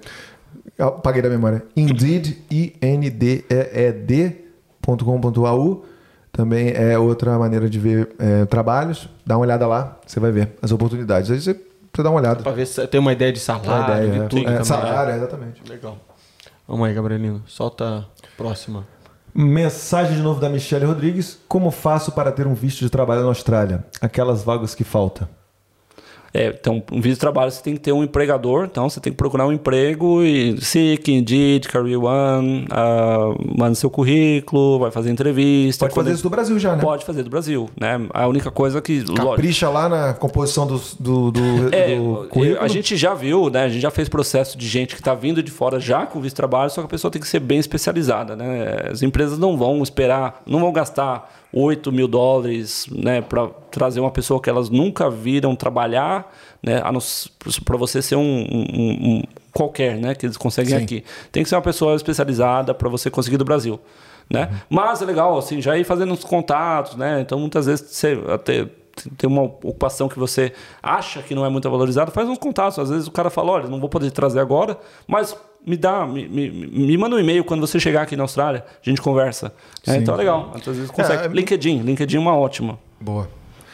Eu apaguei da memória. Indeed, I-N-D-E-E-D.com.au. Também é outra maneira de ver é, trabalhos. Dá uma olhada lá, você vai ver as oportunidades. Aí você precisa dar uma olhada. Pra ver se tem uma ideia de salário, ideia, de é. tudo É, salário, exatamente. Legal. Vamos aí, Gabrielino. Solta a próxima. Mensagem de novo da Michelle Rodrigues. Como faço para ter um visto de trabalho na Austrália? Aquelas vagas que falta. É, então, um visto de trabalho você tem que ter um empregador, então você tem que procurar um emprego e Seek, Indeed, Career One, ah, manda seu currículo, vai fazer entrevista. Pode fazer Quando- isso do Brasil já, né? Pode fazer do Brasil, né? A única coisa que... lógico, Capricha lá na composição do, do, do, É, do currículo. a gente já viu, né? A gente já fez processo de gente que está vindo de fora já com visto de trabalho, só que a pessoa tem que ser bem especializada, né? As empresas não vão esperar, não vão gastar 8 mil dólares, né, para trazer uma pessoa que elas nunca viram trabalhar, né, para você ser um, um- um qualquer, né, que eles conseguem Sim. aqui. Tem que ser uma pessoa especializada para você conseguir do Brasil. Né? Mas é legal, assim, já ir fazendo uns contatos, né? Então, muitas vezes você até tem uma ocupação que você acha que não é muito valorizada, faz uns contatos. Às vezes o cara fala, olha, não vou poder trazer agora, mas me dá, me, me, me manda um e-mail quando você chegar aqui na Austrália, a gente conversa. É, então é legal. Às vezes consegue. É, LinkedIn, LinkedIn é uma ótima. Boa.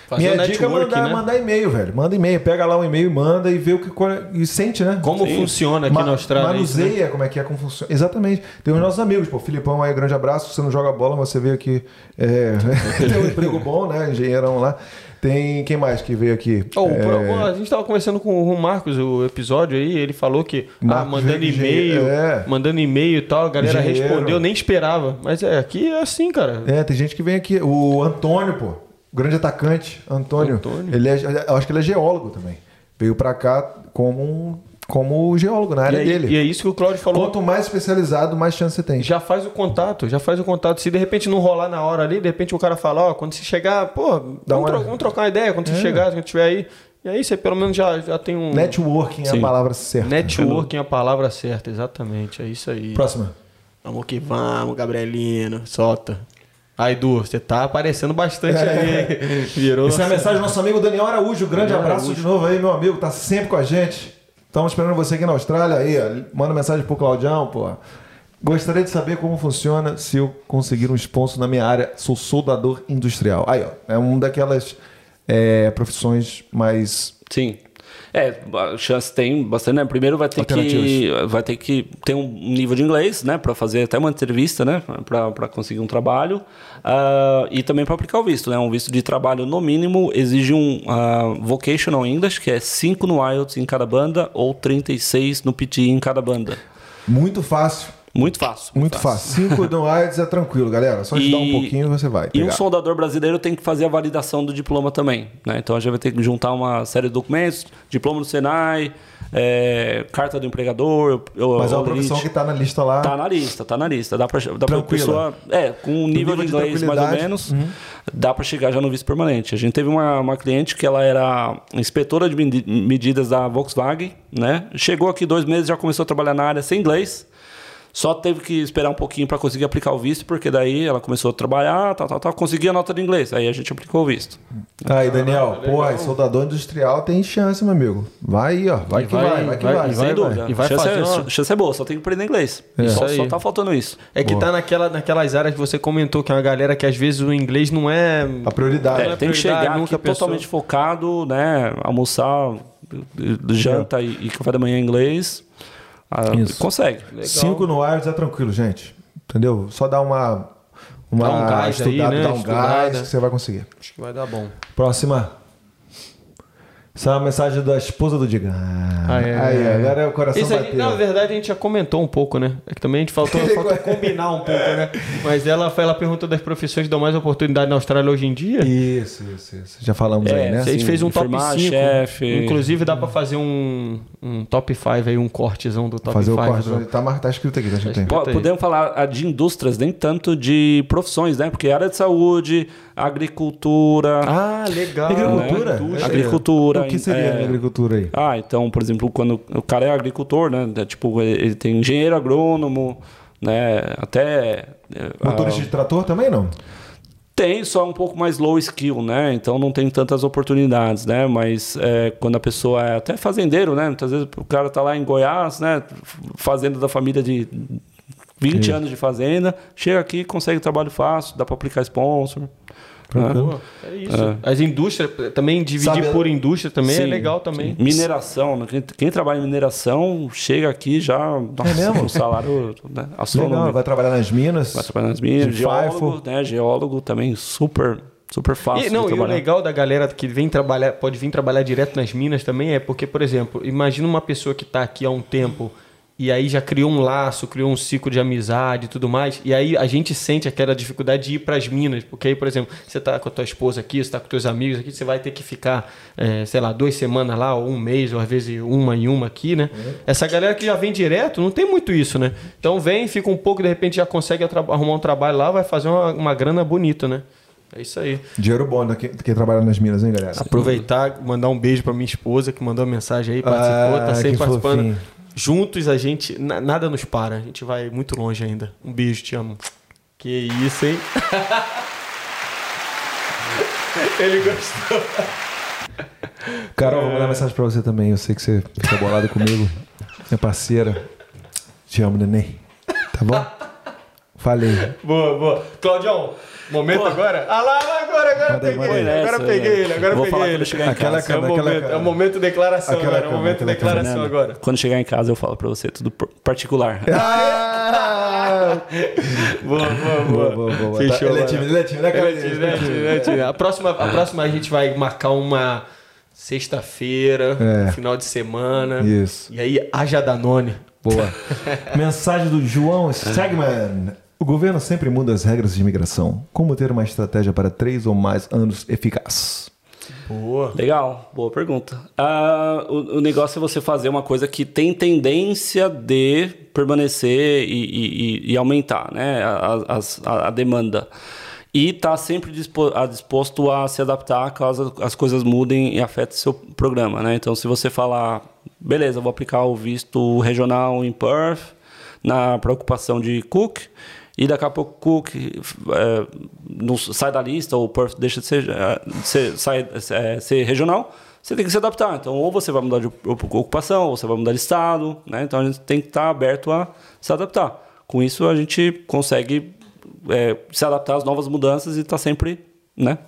Fazer Minha o dica é network, mandar, né? mandar e-mail, velho. Manda e-mail. Pega lá um e-mail e manda e vê o que é- e sente, né? Como Sim. funciona aqui Ma- na Austrália? isso, né? Manuseia como é que é, como funciona. Exatamente. Tem os nossos amigos, pô. Filipão aí, grande abraço. Você não joga bola, mas você veio aqui. É, tem um emprego bom, né? Engenheirão lá. Tem quem mais que veio aqui? Oh, É, a gente tava conversando com o Marcos o episódio aí, ele falou que ah, mandando e-mail, é. mandando e-mail e tal, a galera Engenheiro. respondeu, nem esperava. Mas é, aqui é assim, cara. É, tem gente que vem aqui. O Antônio, pô. O grande atacante, Antônio. Antônio. Ele é, eu acho que ele é geólogo também. Veio pra cá como, um- como geólogo na E, área aí- dele. e é isso que o Claudio falou. Quanto mais especializado, mais chance você tem. Já faz o contato, já faz o contato. Se de repente não rolar na hora ali, de repente o cara fala, ó, quando você chegar, pô, Dá vamos, uma- vamos trocar uma ideia quando você É. chegar, quando estiver aí. E aí você pelo menos já, já tem um. Networking é a Sim. palavra certa. Networking é a palavra certa, exatamente. É isso aí. Próxima. Vamos que vamos, Gabrielino. Solta. Aí, Du, você tá aparecendo bastante aí. Virou. Essa é a mensagem do nosso amigo Daniel Araújo. Grande Daniel abraço Araújo. de novo aí, meu amigo. Tá sempre com a gente. Estamos esperando você aqui na Austrália. Aí. Manda mensagem pro Claudião, pô. Gostaria de saber como funciona se eu conseguir um sponsor na minha área. Sou soldador industrial. Aí, ó. É uma daquelas é, profissões mais. Sim. É, a chance tem bastante, né? Primeiro vai ter que vai ter que ter um nível de inglês, né, para fazer até uma entrevista, né, para conseguir um trabalho Ah, e também para aplicar o visto, né? Um visto de trabalho no mínimo exige um ah, vocational English, que é 5 no IELTS em cada banda ou 36 no PTE em cada banda. Muito fácil. Muito fácil. Muito fácil. Cinco do AIDS é tranquilo, galera. Só um E- pouquinho e você vai. E um pegar. soldador brasileiro tem que fazer a validação do diploma também. Né? Então a gente vai ter que juntar uma série de documentos, diploma do Senai, é, carta do empregador. eu- Mas é uma profissão que tá na lista lá. Tá na lista, tá na lista. Dá pra Tranquila. pessoa. É, com um nível, nível de de inglês mais ou menos, Uhum. dá pra chegar já no visto permanente. A gente teve uma, uma cliente que ela era inspetora de medi- medidas da Volkswagen, né? Chegou aqui dois meses, já começou a trabalhar na área sem inglês. Só teve que esperar um pouquinho para conseguir aplicar o visto, porque daí ela começou a trabalhar, tal, tal, tal, conseguia a nota de inglês. Aí a gente aplicou o visto. Aí, Daniel, pô, aí, soldador industrial tem chance, meu amigo. Vai aí, ó. Vai E que vai, vai, vai que vai, vai. e Sem vai, dúvida. E vai chance, fazer é, chance é boa, só tem que aprender inglês. É. Só, Isso só aí. tá faltando isso. É que tá naquela, naquelas áreas que você comentou, que é uma galera que às vezes o inglês não é. A prioridade. É, é tem que chegar nunca totalmente focado, né? Almoçar, janta e, e café da manhã em inglês. Ah, Isso. consegue. Cinco no IELTS é tranquilo, gente. Entendeu? Só dá uma. Uma Dá um gás aí, estudada, né? dá um Estudada. gás que você vai conseguir. Acho que vai dar bom. Próxima. Essa é uma mensagem da esposa do Diga. Ah, é. Aí, agora o coração Isso aí, na verdade, a gente já comentou um pouco, né? É que também a gente faltou, faltou combinar um pouco, né? Mas ela, ela perguntou das profissões que dão mais oportunidade na Austrália hoje em dia. Isso, isso, isso. Já falamos É, aí, né? a gente sim, fez um top enfermagem, 5. chefe. Inclusive, dá pra fazer um, um top 5 aí, um cortezão do top Fazer 5. o corte. do- Tá, mar- tá escrito aqui, tá escrito aí. Po- aí. Podemos falar de indústrias, nem tanto de profissões, né? Porque área de saúde, agricultura. Ah, legal. Agricultura? Né? Agricultura, O que seria é. agricultura aí? Ah, então, por exemplo, quando o cara é agricultor, né? é Tipo, ele tem engenheiro agrônomo, né? Até. é, Motorista ah, de trator também não? Tem, só um pouco mais low skill, né? Então não tem tantas oportunidades, né? Mas é, quando a pessoa é até fazendeiro, né? Muitas vezes o cara tá lá em Goiás, né? Fazenda da família de 20 anos de fazenda, chega aqui, consegue trabalho fácil, dá para aplicar sponsor. É isso. As indústrias, também dividir Sabe- por indústria também é Sim, legal também. sim. Mineração, né? quem, quem trabalha em mineração chega aqui já. Nossa, mesmo? o salário né? Legal, vai trabalhar nas minas. Vai trabalhar nas minas, geólogo, FIFO. né? Geólogo também super, super fácil E, não, de e o legal da galera que vem trabalhar, pode vir trabalhar direto nas minas também é porque, por exemplo, imagina uma pessoa que está aqui há um tempo e aí já criou um laço, criou um ciclo de amizade e tudo mais, e aí a gente sente aquela dificuldade de ir para as minas, porque aí, por exemplo, você tá com a tua esposa aqui, você tá com teus amigos aqui, você vai ter que ficar, eh, sei lá, duas semanas lá, ou um mês, ou às vezes uma e uma aqui, né? Essa galera que já vem direto, não tem muito isso, né? Então vem, fica um pouco, de repente já consegue arrumar um trabalho lá, vai fazer uma, uma grana bonita, né? É isso aí. Dinheiro bom né? quem, quem trabalha nas minas, hein, galera? Aproveitar, mandar um beijo pra minha esposa que mandou uma mensagem aí, participou, Ah, tá sempre participando. fofinho. Juntos a gente, na- nada nos para, a gente vai muito longe ainda. Um beijo, te amo. Que isso, hein? Ele gostou. Carol, vou mandar mensagem pra você também. Eu sei que você fica bolado comigo. Minha parceira. Te amo, neném. Tá bom? Falei. Boa, boa. Claudião, momento agora? Ah lá, lá, agora, agora Manda peguei ele, agora Essa, peguei né? ele, agora Vou peguei ele. chegar Aquela casa. É o momento, é o momento declaração Aquela agora, é o momento aquela declaração agora. Quando chegar em casa eu falo pra você tudo particular. Ah! Boa, boa, Boa, boa, boa. Fechou. Tá, é é né, cara? Ele é tímido, ele é tímido, ele é tímido. A próxima, a próxima a gente vai marcar uma sexta-feira, É. final de semana. Isso. E aí, haja Danone. Boa. Mensagem do João Stegman. O governo sempre muda as regras de imigração. Como ter uma estratégia para três ou mais anos eficaz? Boa. Legal, boa pergunta. Ah, o, o negócio é você fazer uma coisa que tem tendência de permanecer e, e- e- aumentar né? a, a- a demanda. E tá sempre disposto a se adaptar caso as coisas mudem e afetem seu programa. Né? Então, se você falar, beleza, vou aplicar o visto regional em Perth, na preocupação de Cook, e daqui a pouco Cook é, não sai da lista, ou Perth deixa de ser, é, de ser, sai, é, ser regional, você tem que se adaptar. Então, ou você vai mudar de ocupação, ou você vai mudar de estado. Né? Então, a gente tem que estar aberto a se adaptar. Com isso, a gente consegue é, se adaptar às novas mudanças e estar sempre né?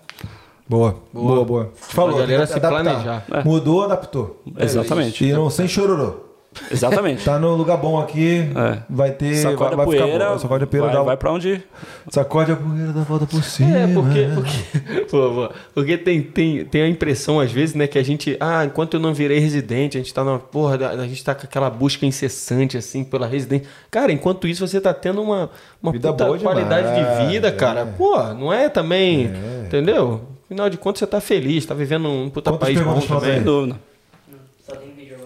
Boa, boa, boa. Falou, A galera se adaptar. planejar. É. Mudou, adaptou. Exatamente. E não sem chororô. Exatamente. Tá no lugar bom aqui, É. vai ter. Sacode vai, a vai ficar poeira, bom. Sacode a poeira, vai, dá, vai pra onde... sacode a poeira, dá a volta por cima. É, porque, porque, pô, pô, porque tem, tem, tem a impressão, às vezes, né, que a gente, ah, enquanto eu não virei residente, a gente tá na, porra, a a gente tá com aquela busca incessante, assim, pela residência. Cara, enquanto isso, você tá tendo uma, uma Vida puta boa qualidade demais, de vida, é. cara. Pô, não é também, entendeu? Afinal de contas, você tá feliz, tá vivendo um puta Quantas país bom também. Sem dúvida.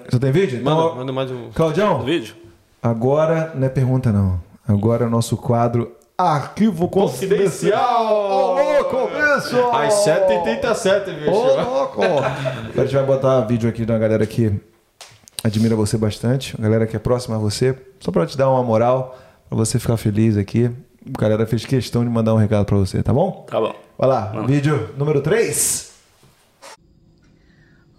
Você tem vídeo? Manda, Então, manda mais um. Claudião, Vídeo? agora não é pergunta, não. Agora é o nosso quadro Arquivo Confidencial. Ô, louco, bicho! Às 7h37, bicho. Ô, louco! a gente vai botar vídeo aqui de uma galera que admira você bastante, uma galera que é próxima a você, só pra te dar uma moral, pra você ficar feliz aqui. A galera fez questão de mandar um recado pra você, tá bom? Tá bom. Vai lá, vídeo número 3.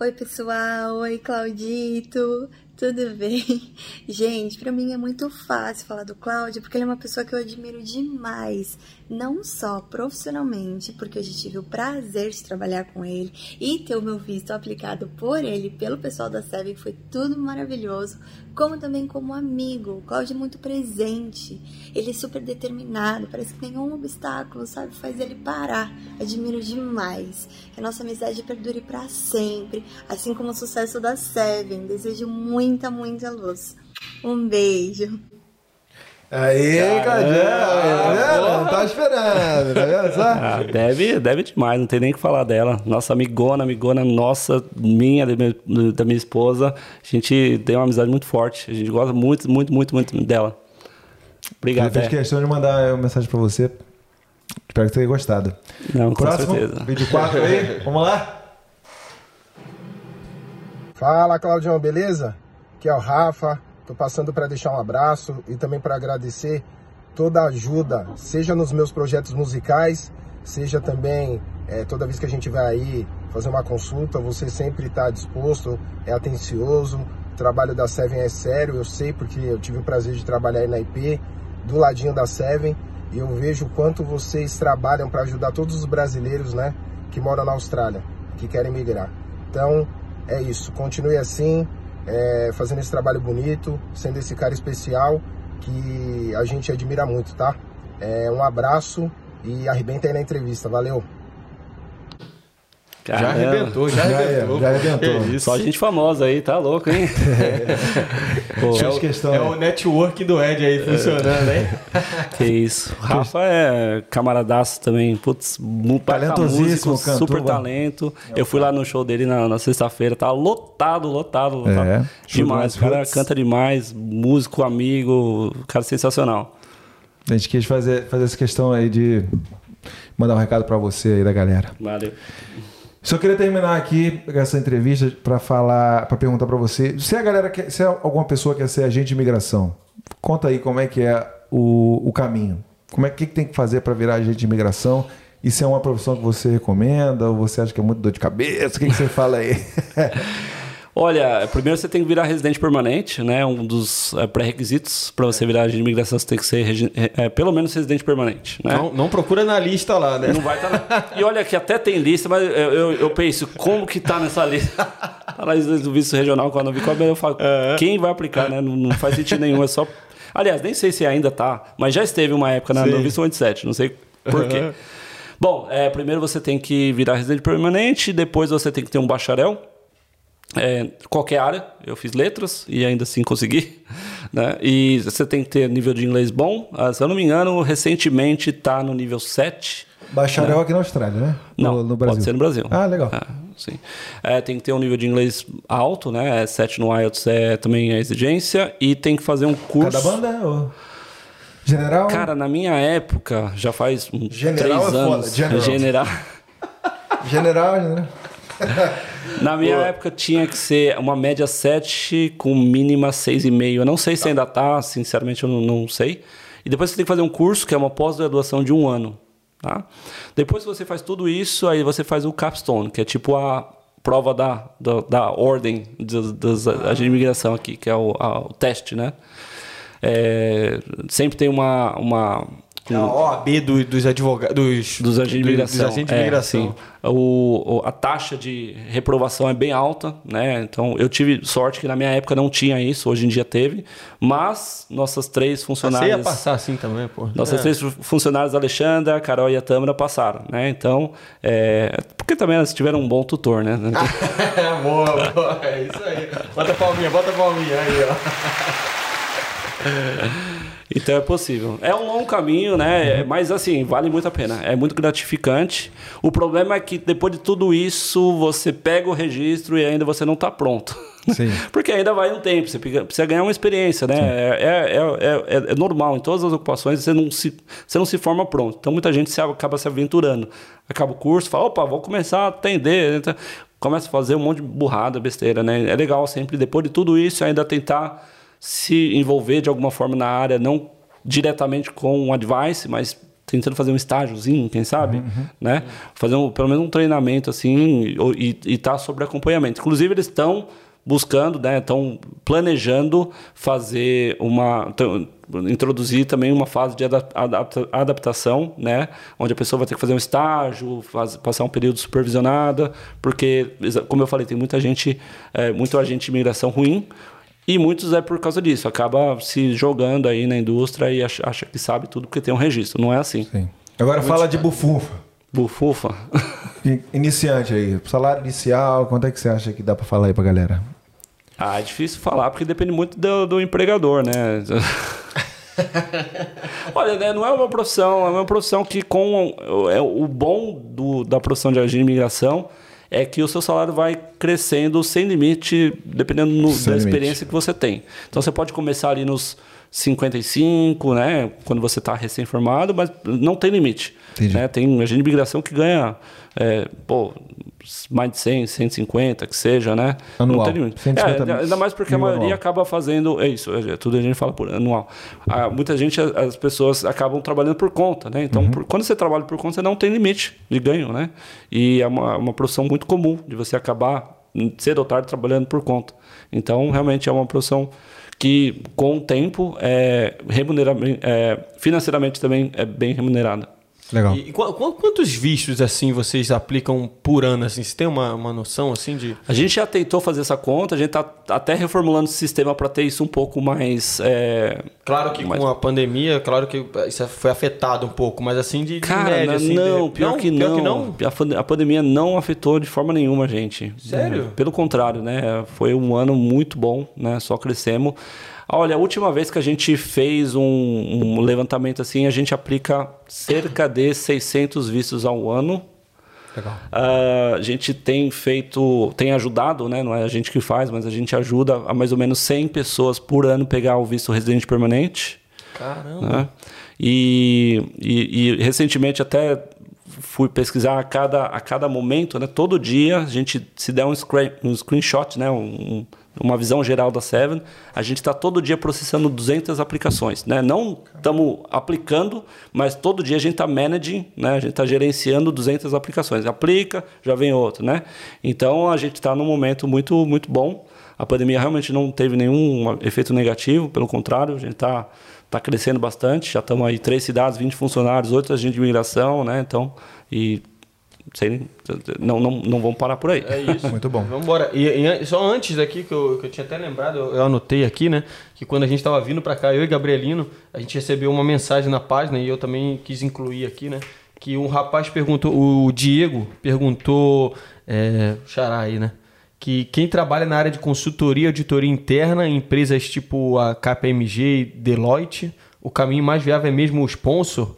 Oi, pessoal. Oi, Claudito. Tudo bem? Gente, para mim é muito fácil falar do Cláudio porque ele é uma pessoa que eu admiro demais, não só profissionalmente, porque já tive o prazer de trabalhar com ele e ter o meu visto aplicado por ele, pelo pessoal da SEB, que foi tudo maravilhoso, como também como amigo. O Cláudio é muito presente, ele é super determinado, parece que nenhum obstáculo, sabe, faz ele parar. Admiro demais. Que a nossa amizade perdure para sempre, assim como o sucesso da Seven. Desejo muita, muita luz. Um beijo. Aí, Cadê? Não tá esperando, tá vendo só? Ah, deve, deve demais, não tem nem o que falar dela. Nossa amigona, amigona nossa, minha, da minha, da minha esposa. A gente tem uma amizade muito forte. A gente gosta muito, muito, muito, muito dela. Obrigado. Ele fez Té. questão de mandar uma mensagem pra você. Espero que tenha gostado. Não, com Próximo, certeza. vídeo 4 aí. Vamos lá? Fala Claudião, beleza? Aqui é o Rafa. Tô passando para deixar um abraço e também para agradecer toda a ajuda, seja nos meus projetos musicais, seja também eh, toda vez que a gente vai aí fazer uma consulta, você sempre está disposto, é atencioso. O trabalho da Seven é sério, eu sei porque eu tive o prazer de trabalhar aí na IP, do ladinho da Seven, e eu vejo o quanto vocês trabalham para ajudar todos os brasileiros, né, que moram na Austrália, que querem migrar. Então, é isso. Continue assim, é, fazendo esse trabalho bonito, sendo esse cara especial que a gente admira muito, tá? É, um abraço e arrebenta aí na entrevista. Valeu! Já Caramba. arrebentou, já, Já, arrebentou. já arrebentou. Isso. Só gente famosa aí, tá louco, hein? Pô, É o, questão. é o network do Ed aí funcionando, hein? que isso. O Rafa é camaradaço também. Putz, Talentosíssimo, músico, cantor, super talento. Eu fui lá no show dele na, na sexta-feira, tá lotado, lotado, lotado. É, demais. O cara canta demais, músico, amigo, cara sensacional. A gente quis fazer, fazer essa questão aí de mandar um recado pra você aí da galera. Valeu. Só queria terminar aqui essa entrevista para falar, para perguntar para você, se a galera quer, se alguma pessoa quer ser agente de imigração, conta aí como é que é o, o caminho. Como é que, que tem que fazer para virar agente de imigração? Se é uma profissão que você recomenda ou você acha que é muito dor de cabeça? O que, que você fala aí? Olha, primeiro você tem que virar residente permanente, né? Um dos eh, pré-requisitos para você virar agente de imigração, você tem que ser eh, pelo menos residente permanente, né? Não, não procura na lista lá, né? Não vai estar. E olha que até tem lista, mas eu, eu, eu penso, como que tá nessa lista? Tá na lista do visto regional, eu vi qual eu falo, quem vai aplicar, né? Não, não faz sentido nenhum, é só. Aliás, nem sei se ainda tá, mas já esteve uma época na, no Sim. visto 27, não sei por quê. Bom, é, primeiro você tem que virar residente permanente, depois você tem que ter um bacharel. É, qualquer área, eu fiz letras e ainda assim consegui. Né? E você tem que ter nível de inglês bom. Ah, se eu não me engano, recentemente está no nível 7. Bacharel aqui na Austrália, né? Não, no, no Brasil. pode ser no Brasil. Ah, legal. É, sim. É, tem que ter um nível de inglês alto, né? É, 7 no IELTS é também a exigência. E tem que fazer um curso. Cada banda? Ou... General? Cara, na minha época, já faz General três é foda, anos. general. General. General, general. Na minha época tinha que ser uma média 7 com mínima 6,5. Eu não sei se ainda tá, sinceramente eu não, não sei. E depois você tem que fazer um curso que é uma pós-graduação de um ano. Tá? Depois que você faz tudo isso, aí você faz o capstone, que é tipo a prova da, da, da ordem dos, dos agentes de imigração aqui, que é o, a- o teste, né? É, sempre tem uma, uma A OAB do- dos advogados. Dos, dos agentes de imigração. Dos agentes de É, imigração. sim. O, a taxa de reprovação é bem alta, né? Então eu tive sorte que na minha época não tinha isso, hoje em dia teve. Mas nossas três Você ia funcionárias. passar assim também, pô. Nossas É. três funcionárias, Alexandra, Carol e a Tâmara, passaram, né? Então, é, porque também elas tiveram um bom tutor, né? boa, boa. É isso aí. Bota a palminha, bota a palminha aí, ó. Então é possível. É um longo caminho, né? Mas assim, vale muito a pena. É muito gratificante. O problema é que depois de tudo isso, você pega o registro e ainda você não está pronto. Sim. Porque ainda vai um tempo, você precisa ganhar uma experiência, né? É, é, é, é- é normal, em todas as ocupações você não, se, você não se forma pronto. Então muita gente se, acaba se aventurando. Acaba o curso, fala, opa, vou começar a atender. Então, começa a fazer um monte de burrada, besteira, né? É legal sempre, depois de tudo isso, ainda tentar se envolver de alguma forma na área, não diretamente com um advice, mas tentando fazer um estágiozinho, quem sabe, né? Fazer um, pelo menos um treinamento assim e estar sobre acompanhamento. Inclusive eles estão buscando, né? Estão planejando fazer uma tão- introduzir também uma fase de adap- adapta- adaptação, né? Onde a pessoa vai ter que fazer um estágio, faz- passar um período supervisionada, porque como eu falei, tem muita gente, é, muito agente de imigração ruim. E muitos é por causa disso, acaba se jogando aí na indústria e acha, acha que sabe tudo porque tem um registro. Não é assim. Sim. Agora fala de bufunfa. Bufufa. I- Iniciante aí, salário inicial, quanto é que você acha que dá pra falar aí pra galera? Ah, é difícil falar porque depende muito do, do empregador, né? Olha, né, não é uma profissão, é uma profissão que com é, o bom do, da profissão de agente de imigração é que o seu salário vai crescendo sem limite, dependendo no- Sem da limite. experiência que você tem. Então você pode começar ali nos 55, né, quando você está recém-formado, mas não tem limite. Né? Tem agente de imigração que ganha, é, pô, mais de 100, 150, que seja, né? Anual. Não tem limite. 150 É, ainda mais porque a maioria anual. acaba fazendo. É isso, é, tudo a gente fala por anual. Ah, muita gente, as pessoas acabam trabalhando por conta, né? Uhum. Então, por- quando você trabalha por conta, você não tem limite de ganho, né? E é uma, uma profissão muito comum de você acabar cedo ou tarde trabalhando por conta. Então, realmente é uma profissão que, com o tempo, é, remunera, é, financeiramente também é bem remunerada. Legal. E qu- quantos vistos assim vocês aplicam por ano? Assim, você tem uma, uma noção assim de. A gente já tentou fazer essa conta, a gente está até reformulando o sistema para ter isso um pouco mais. é, Claro que Mas- com a pandemia, claro que isso foi afetado um pouco, mas assim de, de Cara, média, não, assim, não, de- pior, que, não. Pior que não. A pan- A pandemia não afetou de forma nenhuma a gente. Sério? É, Pelo contrário, né? Foi um ano muito bom, né? Só crescemos. Olha, a última vez que a gente fez um, um levantamento assim, a gente aplica cerca de 600 vistos ao ano. Legal. Ah, a gente tem feito, tem ajudado, né? Não é a gente que faz, mas a gente ajuda a mais ou menos 100 pessoas por ano pegar o visto residente permanente. Caramba. né? E, e, e recentemente até fui pesquisar a cada, a cada momento, né? Todo dia a gente se der um, screen, um screenshot, né? Um- uma visão geral da Seven, a gente está todo dia processando 200 aplicações, né? Não estamos aplicando, mas todo dia a gente está managing, né? A gente está gerenciando 200 aplicações. Aplica, já vem outro, né? Então a gente está num momento muito muito bom. A pandemia realmente não teve nenhum efeito negativo, pelo contrário, a gente está tá crescendo bastante. Já estamos aí três cidades, 20 funcionários, oito agentes de imigração, né? Então, e sem, não, não, não vamos parar por aí. É isso. Muito bom. Vamos embora. E, e só antes daqui, que eu, que eu tinha até lembrado, eu, eu anotei aqui, né? Que quando a gente estava vindo para cá, eu e Gabrielino, a gente recebeu uma mensagem na página e eu também quis incluir aqui, né? Que um rapaz perguntou, o Diego perguntou, é, xará aí, né? Que quem trabalha na área de consultoria e auditoria interna em empresas tipo a KPMG e Deloitte, o caminho mais viável é mesmo o sponsor?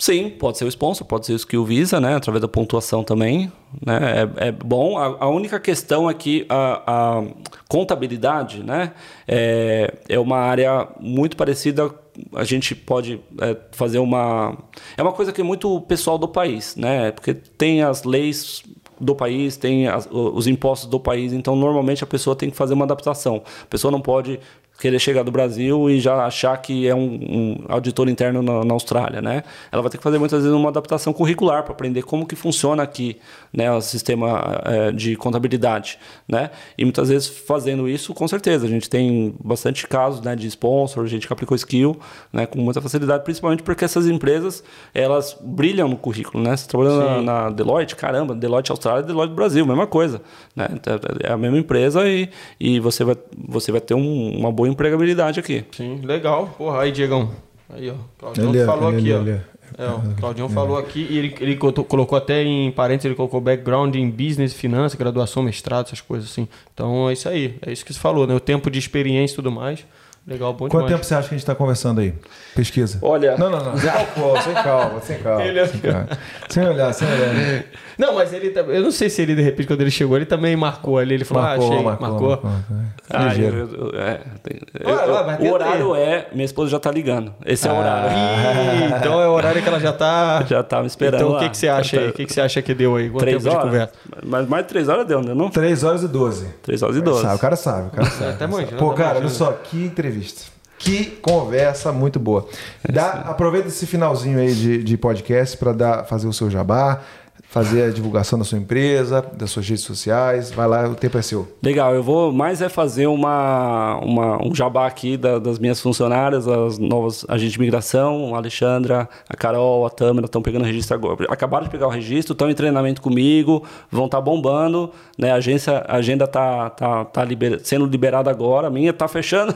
Sim, pode ser o sponsor, pode ser o skill visa, né? Através da pontuação também, né? É, é bom. A, a única questão é que a, a contabilidade, né? É, é uma área muito parecida. A gente pode é, fazer uma... É uma coisa que é muito pessoal do país, né? Porque tem as leis do país, tem as- os impostos do país, então normalmente a pessoa tem que fazer uma adaptação. A pessoa não pode querer chegar do Brasil e já achar que é um, um auditor interno na, na Austrália, né? Ela vai ter que fazer muitas vezes uma adaptação curricular para aprender como que funciona aqui, né, o sistema eh, de contabilidade, né? E muitas vezes fazendo isso, com certeza, a gente tem bastante casos, né, de sponsor, gente que aplicou skill, né, com muita facilidade, principalmente porque essas empresas, elas brilham no currículo, né? Você trabalhando na, na Deloitte, caramba, Deloitte Austrália, Deloitte Brasil, mesma coisa, né? É a mesma empresa e, e você vai você vai ter um- uma boa empregabilidade aqui. Sim, legal. Porra, aí, Diegão. Aí, ó. Claudião Ele falou ele aqui, é- ó. ele é- o Claudião falou aqui e ele, ele colocou até em parênteses, ele colocou background em business, finanças, graduação, mestrado, essas coisas assim. Então é isso aí, é isso que você falou, né? O tempo de experiência e tudo mais. Legal, bom Quanto demais. tempo você acha que a gente está conversando aí? Pesquisa. Olha, Não, não, não. Sem calma, sem calma, sem calma. Ele é- Sem, calma. sem olhar, sem olhar. Não, mas ele também. Eu não sei se ele, de repente, quando ele chegou, ele também marcou ali. Ele falou, ah, achei, marcou. Ah, Ligeiro. eu- eu- é, tem- eu- lá, vai o horário é. Minha esposa já tá ligando. Esse é o horário. Ih, então é o horário que ela já tá. Já tava me esperando. Então o que, que você acha aí? O que, que você acha que deu aí? Quanto Três tempo de horas? conversa? Mas mais de três horas deu, né? Não? 3 horas e 12. Três horas e doze. Sabe, o cara sabe, o cara sabe. até manjando, Pô, tá cara, olha só, que entrevista. Que conversa muito boa. Dá, aproveita esse finalzinho aí de, de podcast para dar fazer o seu jabá, fazer a divulgação da sua empresa, das suas redes sociais. Vai lá, o tempo é seu. Legal, eu vou mais é fazer uma, uma um jabá aqui da- das minhas funcionárias, as novas agentes de migração, a Alexandra, a Carol, a Tâmara estão pegando registro agora. Acabaram de pegar o registro, estão em treinamento comigo, vão estar bombando, né? A agência, a agenda tá, tá, tá liber- sendo liberada agora, a minha tá fechando.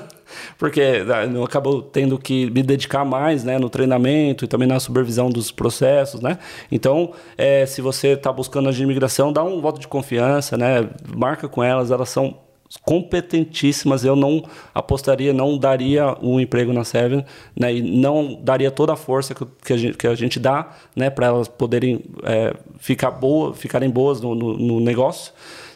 Porque ah, eu acabo tendo que me dedicar mais né, no treinamento e também na supervisão dos processos, né? Então, eh, se você está buscando a imigração, dá um voto de confiança, né? Marca com elas, elas são competentíssimas. Eu não apostaria, não daria o emprego na Seven, né? E não daria toda a força que, a, gente, que a gente dá, né? Para elas poderem eh, ficar boa, ficarem boas no, no, no negócio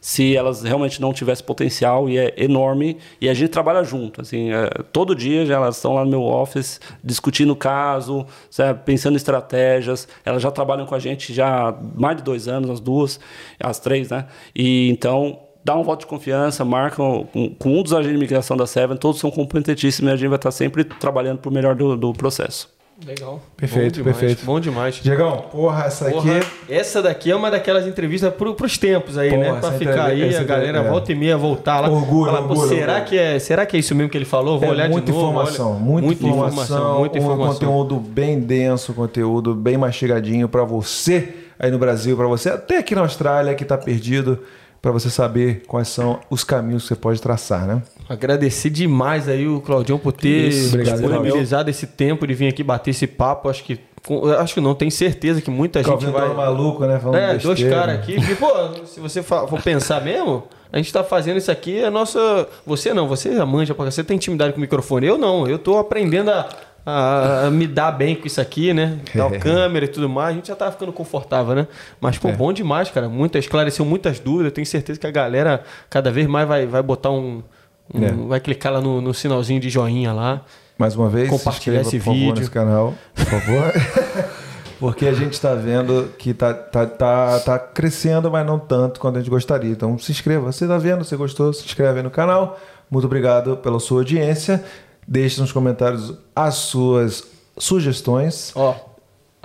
se elas realmente não tivessem potencial e é enorme e a gente trabalha junto assim é, todo dia já elas estão lá no meu office discutindo o caso sabe, pensando em estratégias elas já trabalham com a gente já há mais de dois anos as duas as três né e então dá um voto de confiança marcam com, com um dos agentes de imigração da Seven todos são competentíssimos e a gente vai estar sempre trabalhando para o melhor do, do processo Legal. Perfeito, Bom demais, perfeito. Bom demais. Diegão, porra, essa Porra, aqui. essa daqui é uma daquelas entrevistas pro, pros tempos aí, Porra, né? Pra ficar aí, a galera entrevista- volta e meia voltar lá. Orgulho, falar, pô, orgulho, será, orgulho. Que é, será que é isso mesmo que ele falou? Vou É olhar muita de novo. informação, olha. muita, muita informação, muita um informação. conteúdo bem denso, conteúdo bem mastigadinho para você aí no Brasil, para você até aqui na Austrália que tá perdido, para você saber quais são os caminhos que você pode traçar, né? Agradecer demais aí o Claudião por ter Isso, disponibilizado esse tempo de vir aqui bater esse papo. Acho que acho que não, tenho certeza que muita gente Calvin vai. vai... maluco, né? Falando É, dois besteira. caras aqui. Pô, se você for pensar mesmo, a gente tá fazendo isso aqui, é nossa. Você não, você já manja, pra- você tem intimidade com o microfone. Eu não, eu tô aprendendo a, a- a me dar bem com isso aqui, né? Dar o câmera e tudo mais. A gente já tá ficando confortável, né? Mas, pô, É. bom demais, cara. Muita, esclareceu muitas dúvidas. Eu tenho certeza que a galera cada vez mais vai, vai botar um. É. Vai clicar lá no, no sinalzinho de joinha lá. Mais uma vez, Compartilhar esse por favor, vídeo. nesse canal, por favor. Porque a gente está vendo que tá, tá, tá, tá crescendo, mas não tanto quanto a gente gostaria. Então se inscreva. Você está vendo, você gostou, se inscreve aí no canal. Muito obrigado pela sua audiência. Deixe nos comentários as suas sugestões. Ó,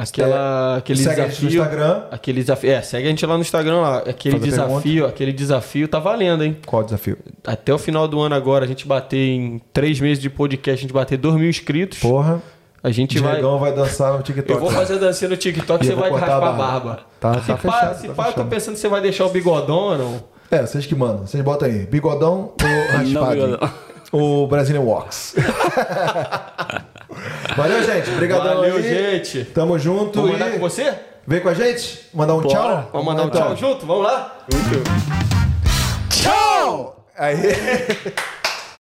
aquela, aquele segue a gente desafio. no Instagram. Aquele desafio. É, segue a gente lá no Instagram lá. Aquele Faz desafio, aquele desafio tá valendo, hein? Qual o desafio? Até o final do ano agora, a gente bater em três meses de podcast, a gente bater 2 mil inscritos. Porra. A gente vai. Diegão vai dançar no TikTok. Eu vou fazer a dancinha no TikTok E você vai a raspar a barba. barba. Tá- se tá pá, fechado, se tá pá, eu tô pensando se você vai deixar o bigodão ou não. É, vocês que mandam. Vocês botam aí. Bigodão ou raspado? bigodão. o Brazilian Walks. Valeu, gente. Obrigadão Valeu, aí. gente. Tamo junto. Vamos mandar e... com você? Vem com a gente? Mandar um Bora. tchau? Vamos mandar um então. tchau junto? Vamos lá? Tchau! Aí.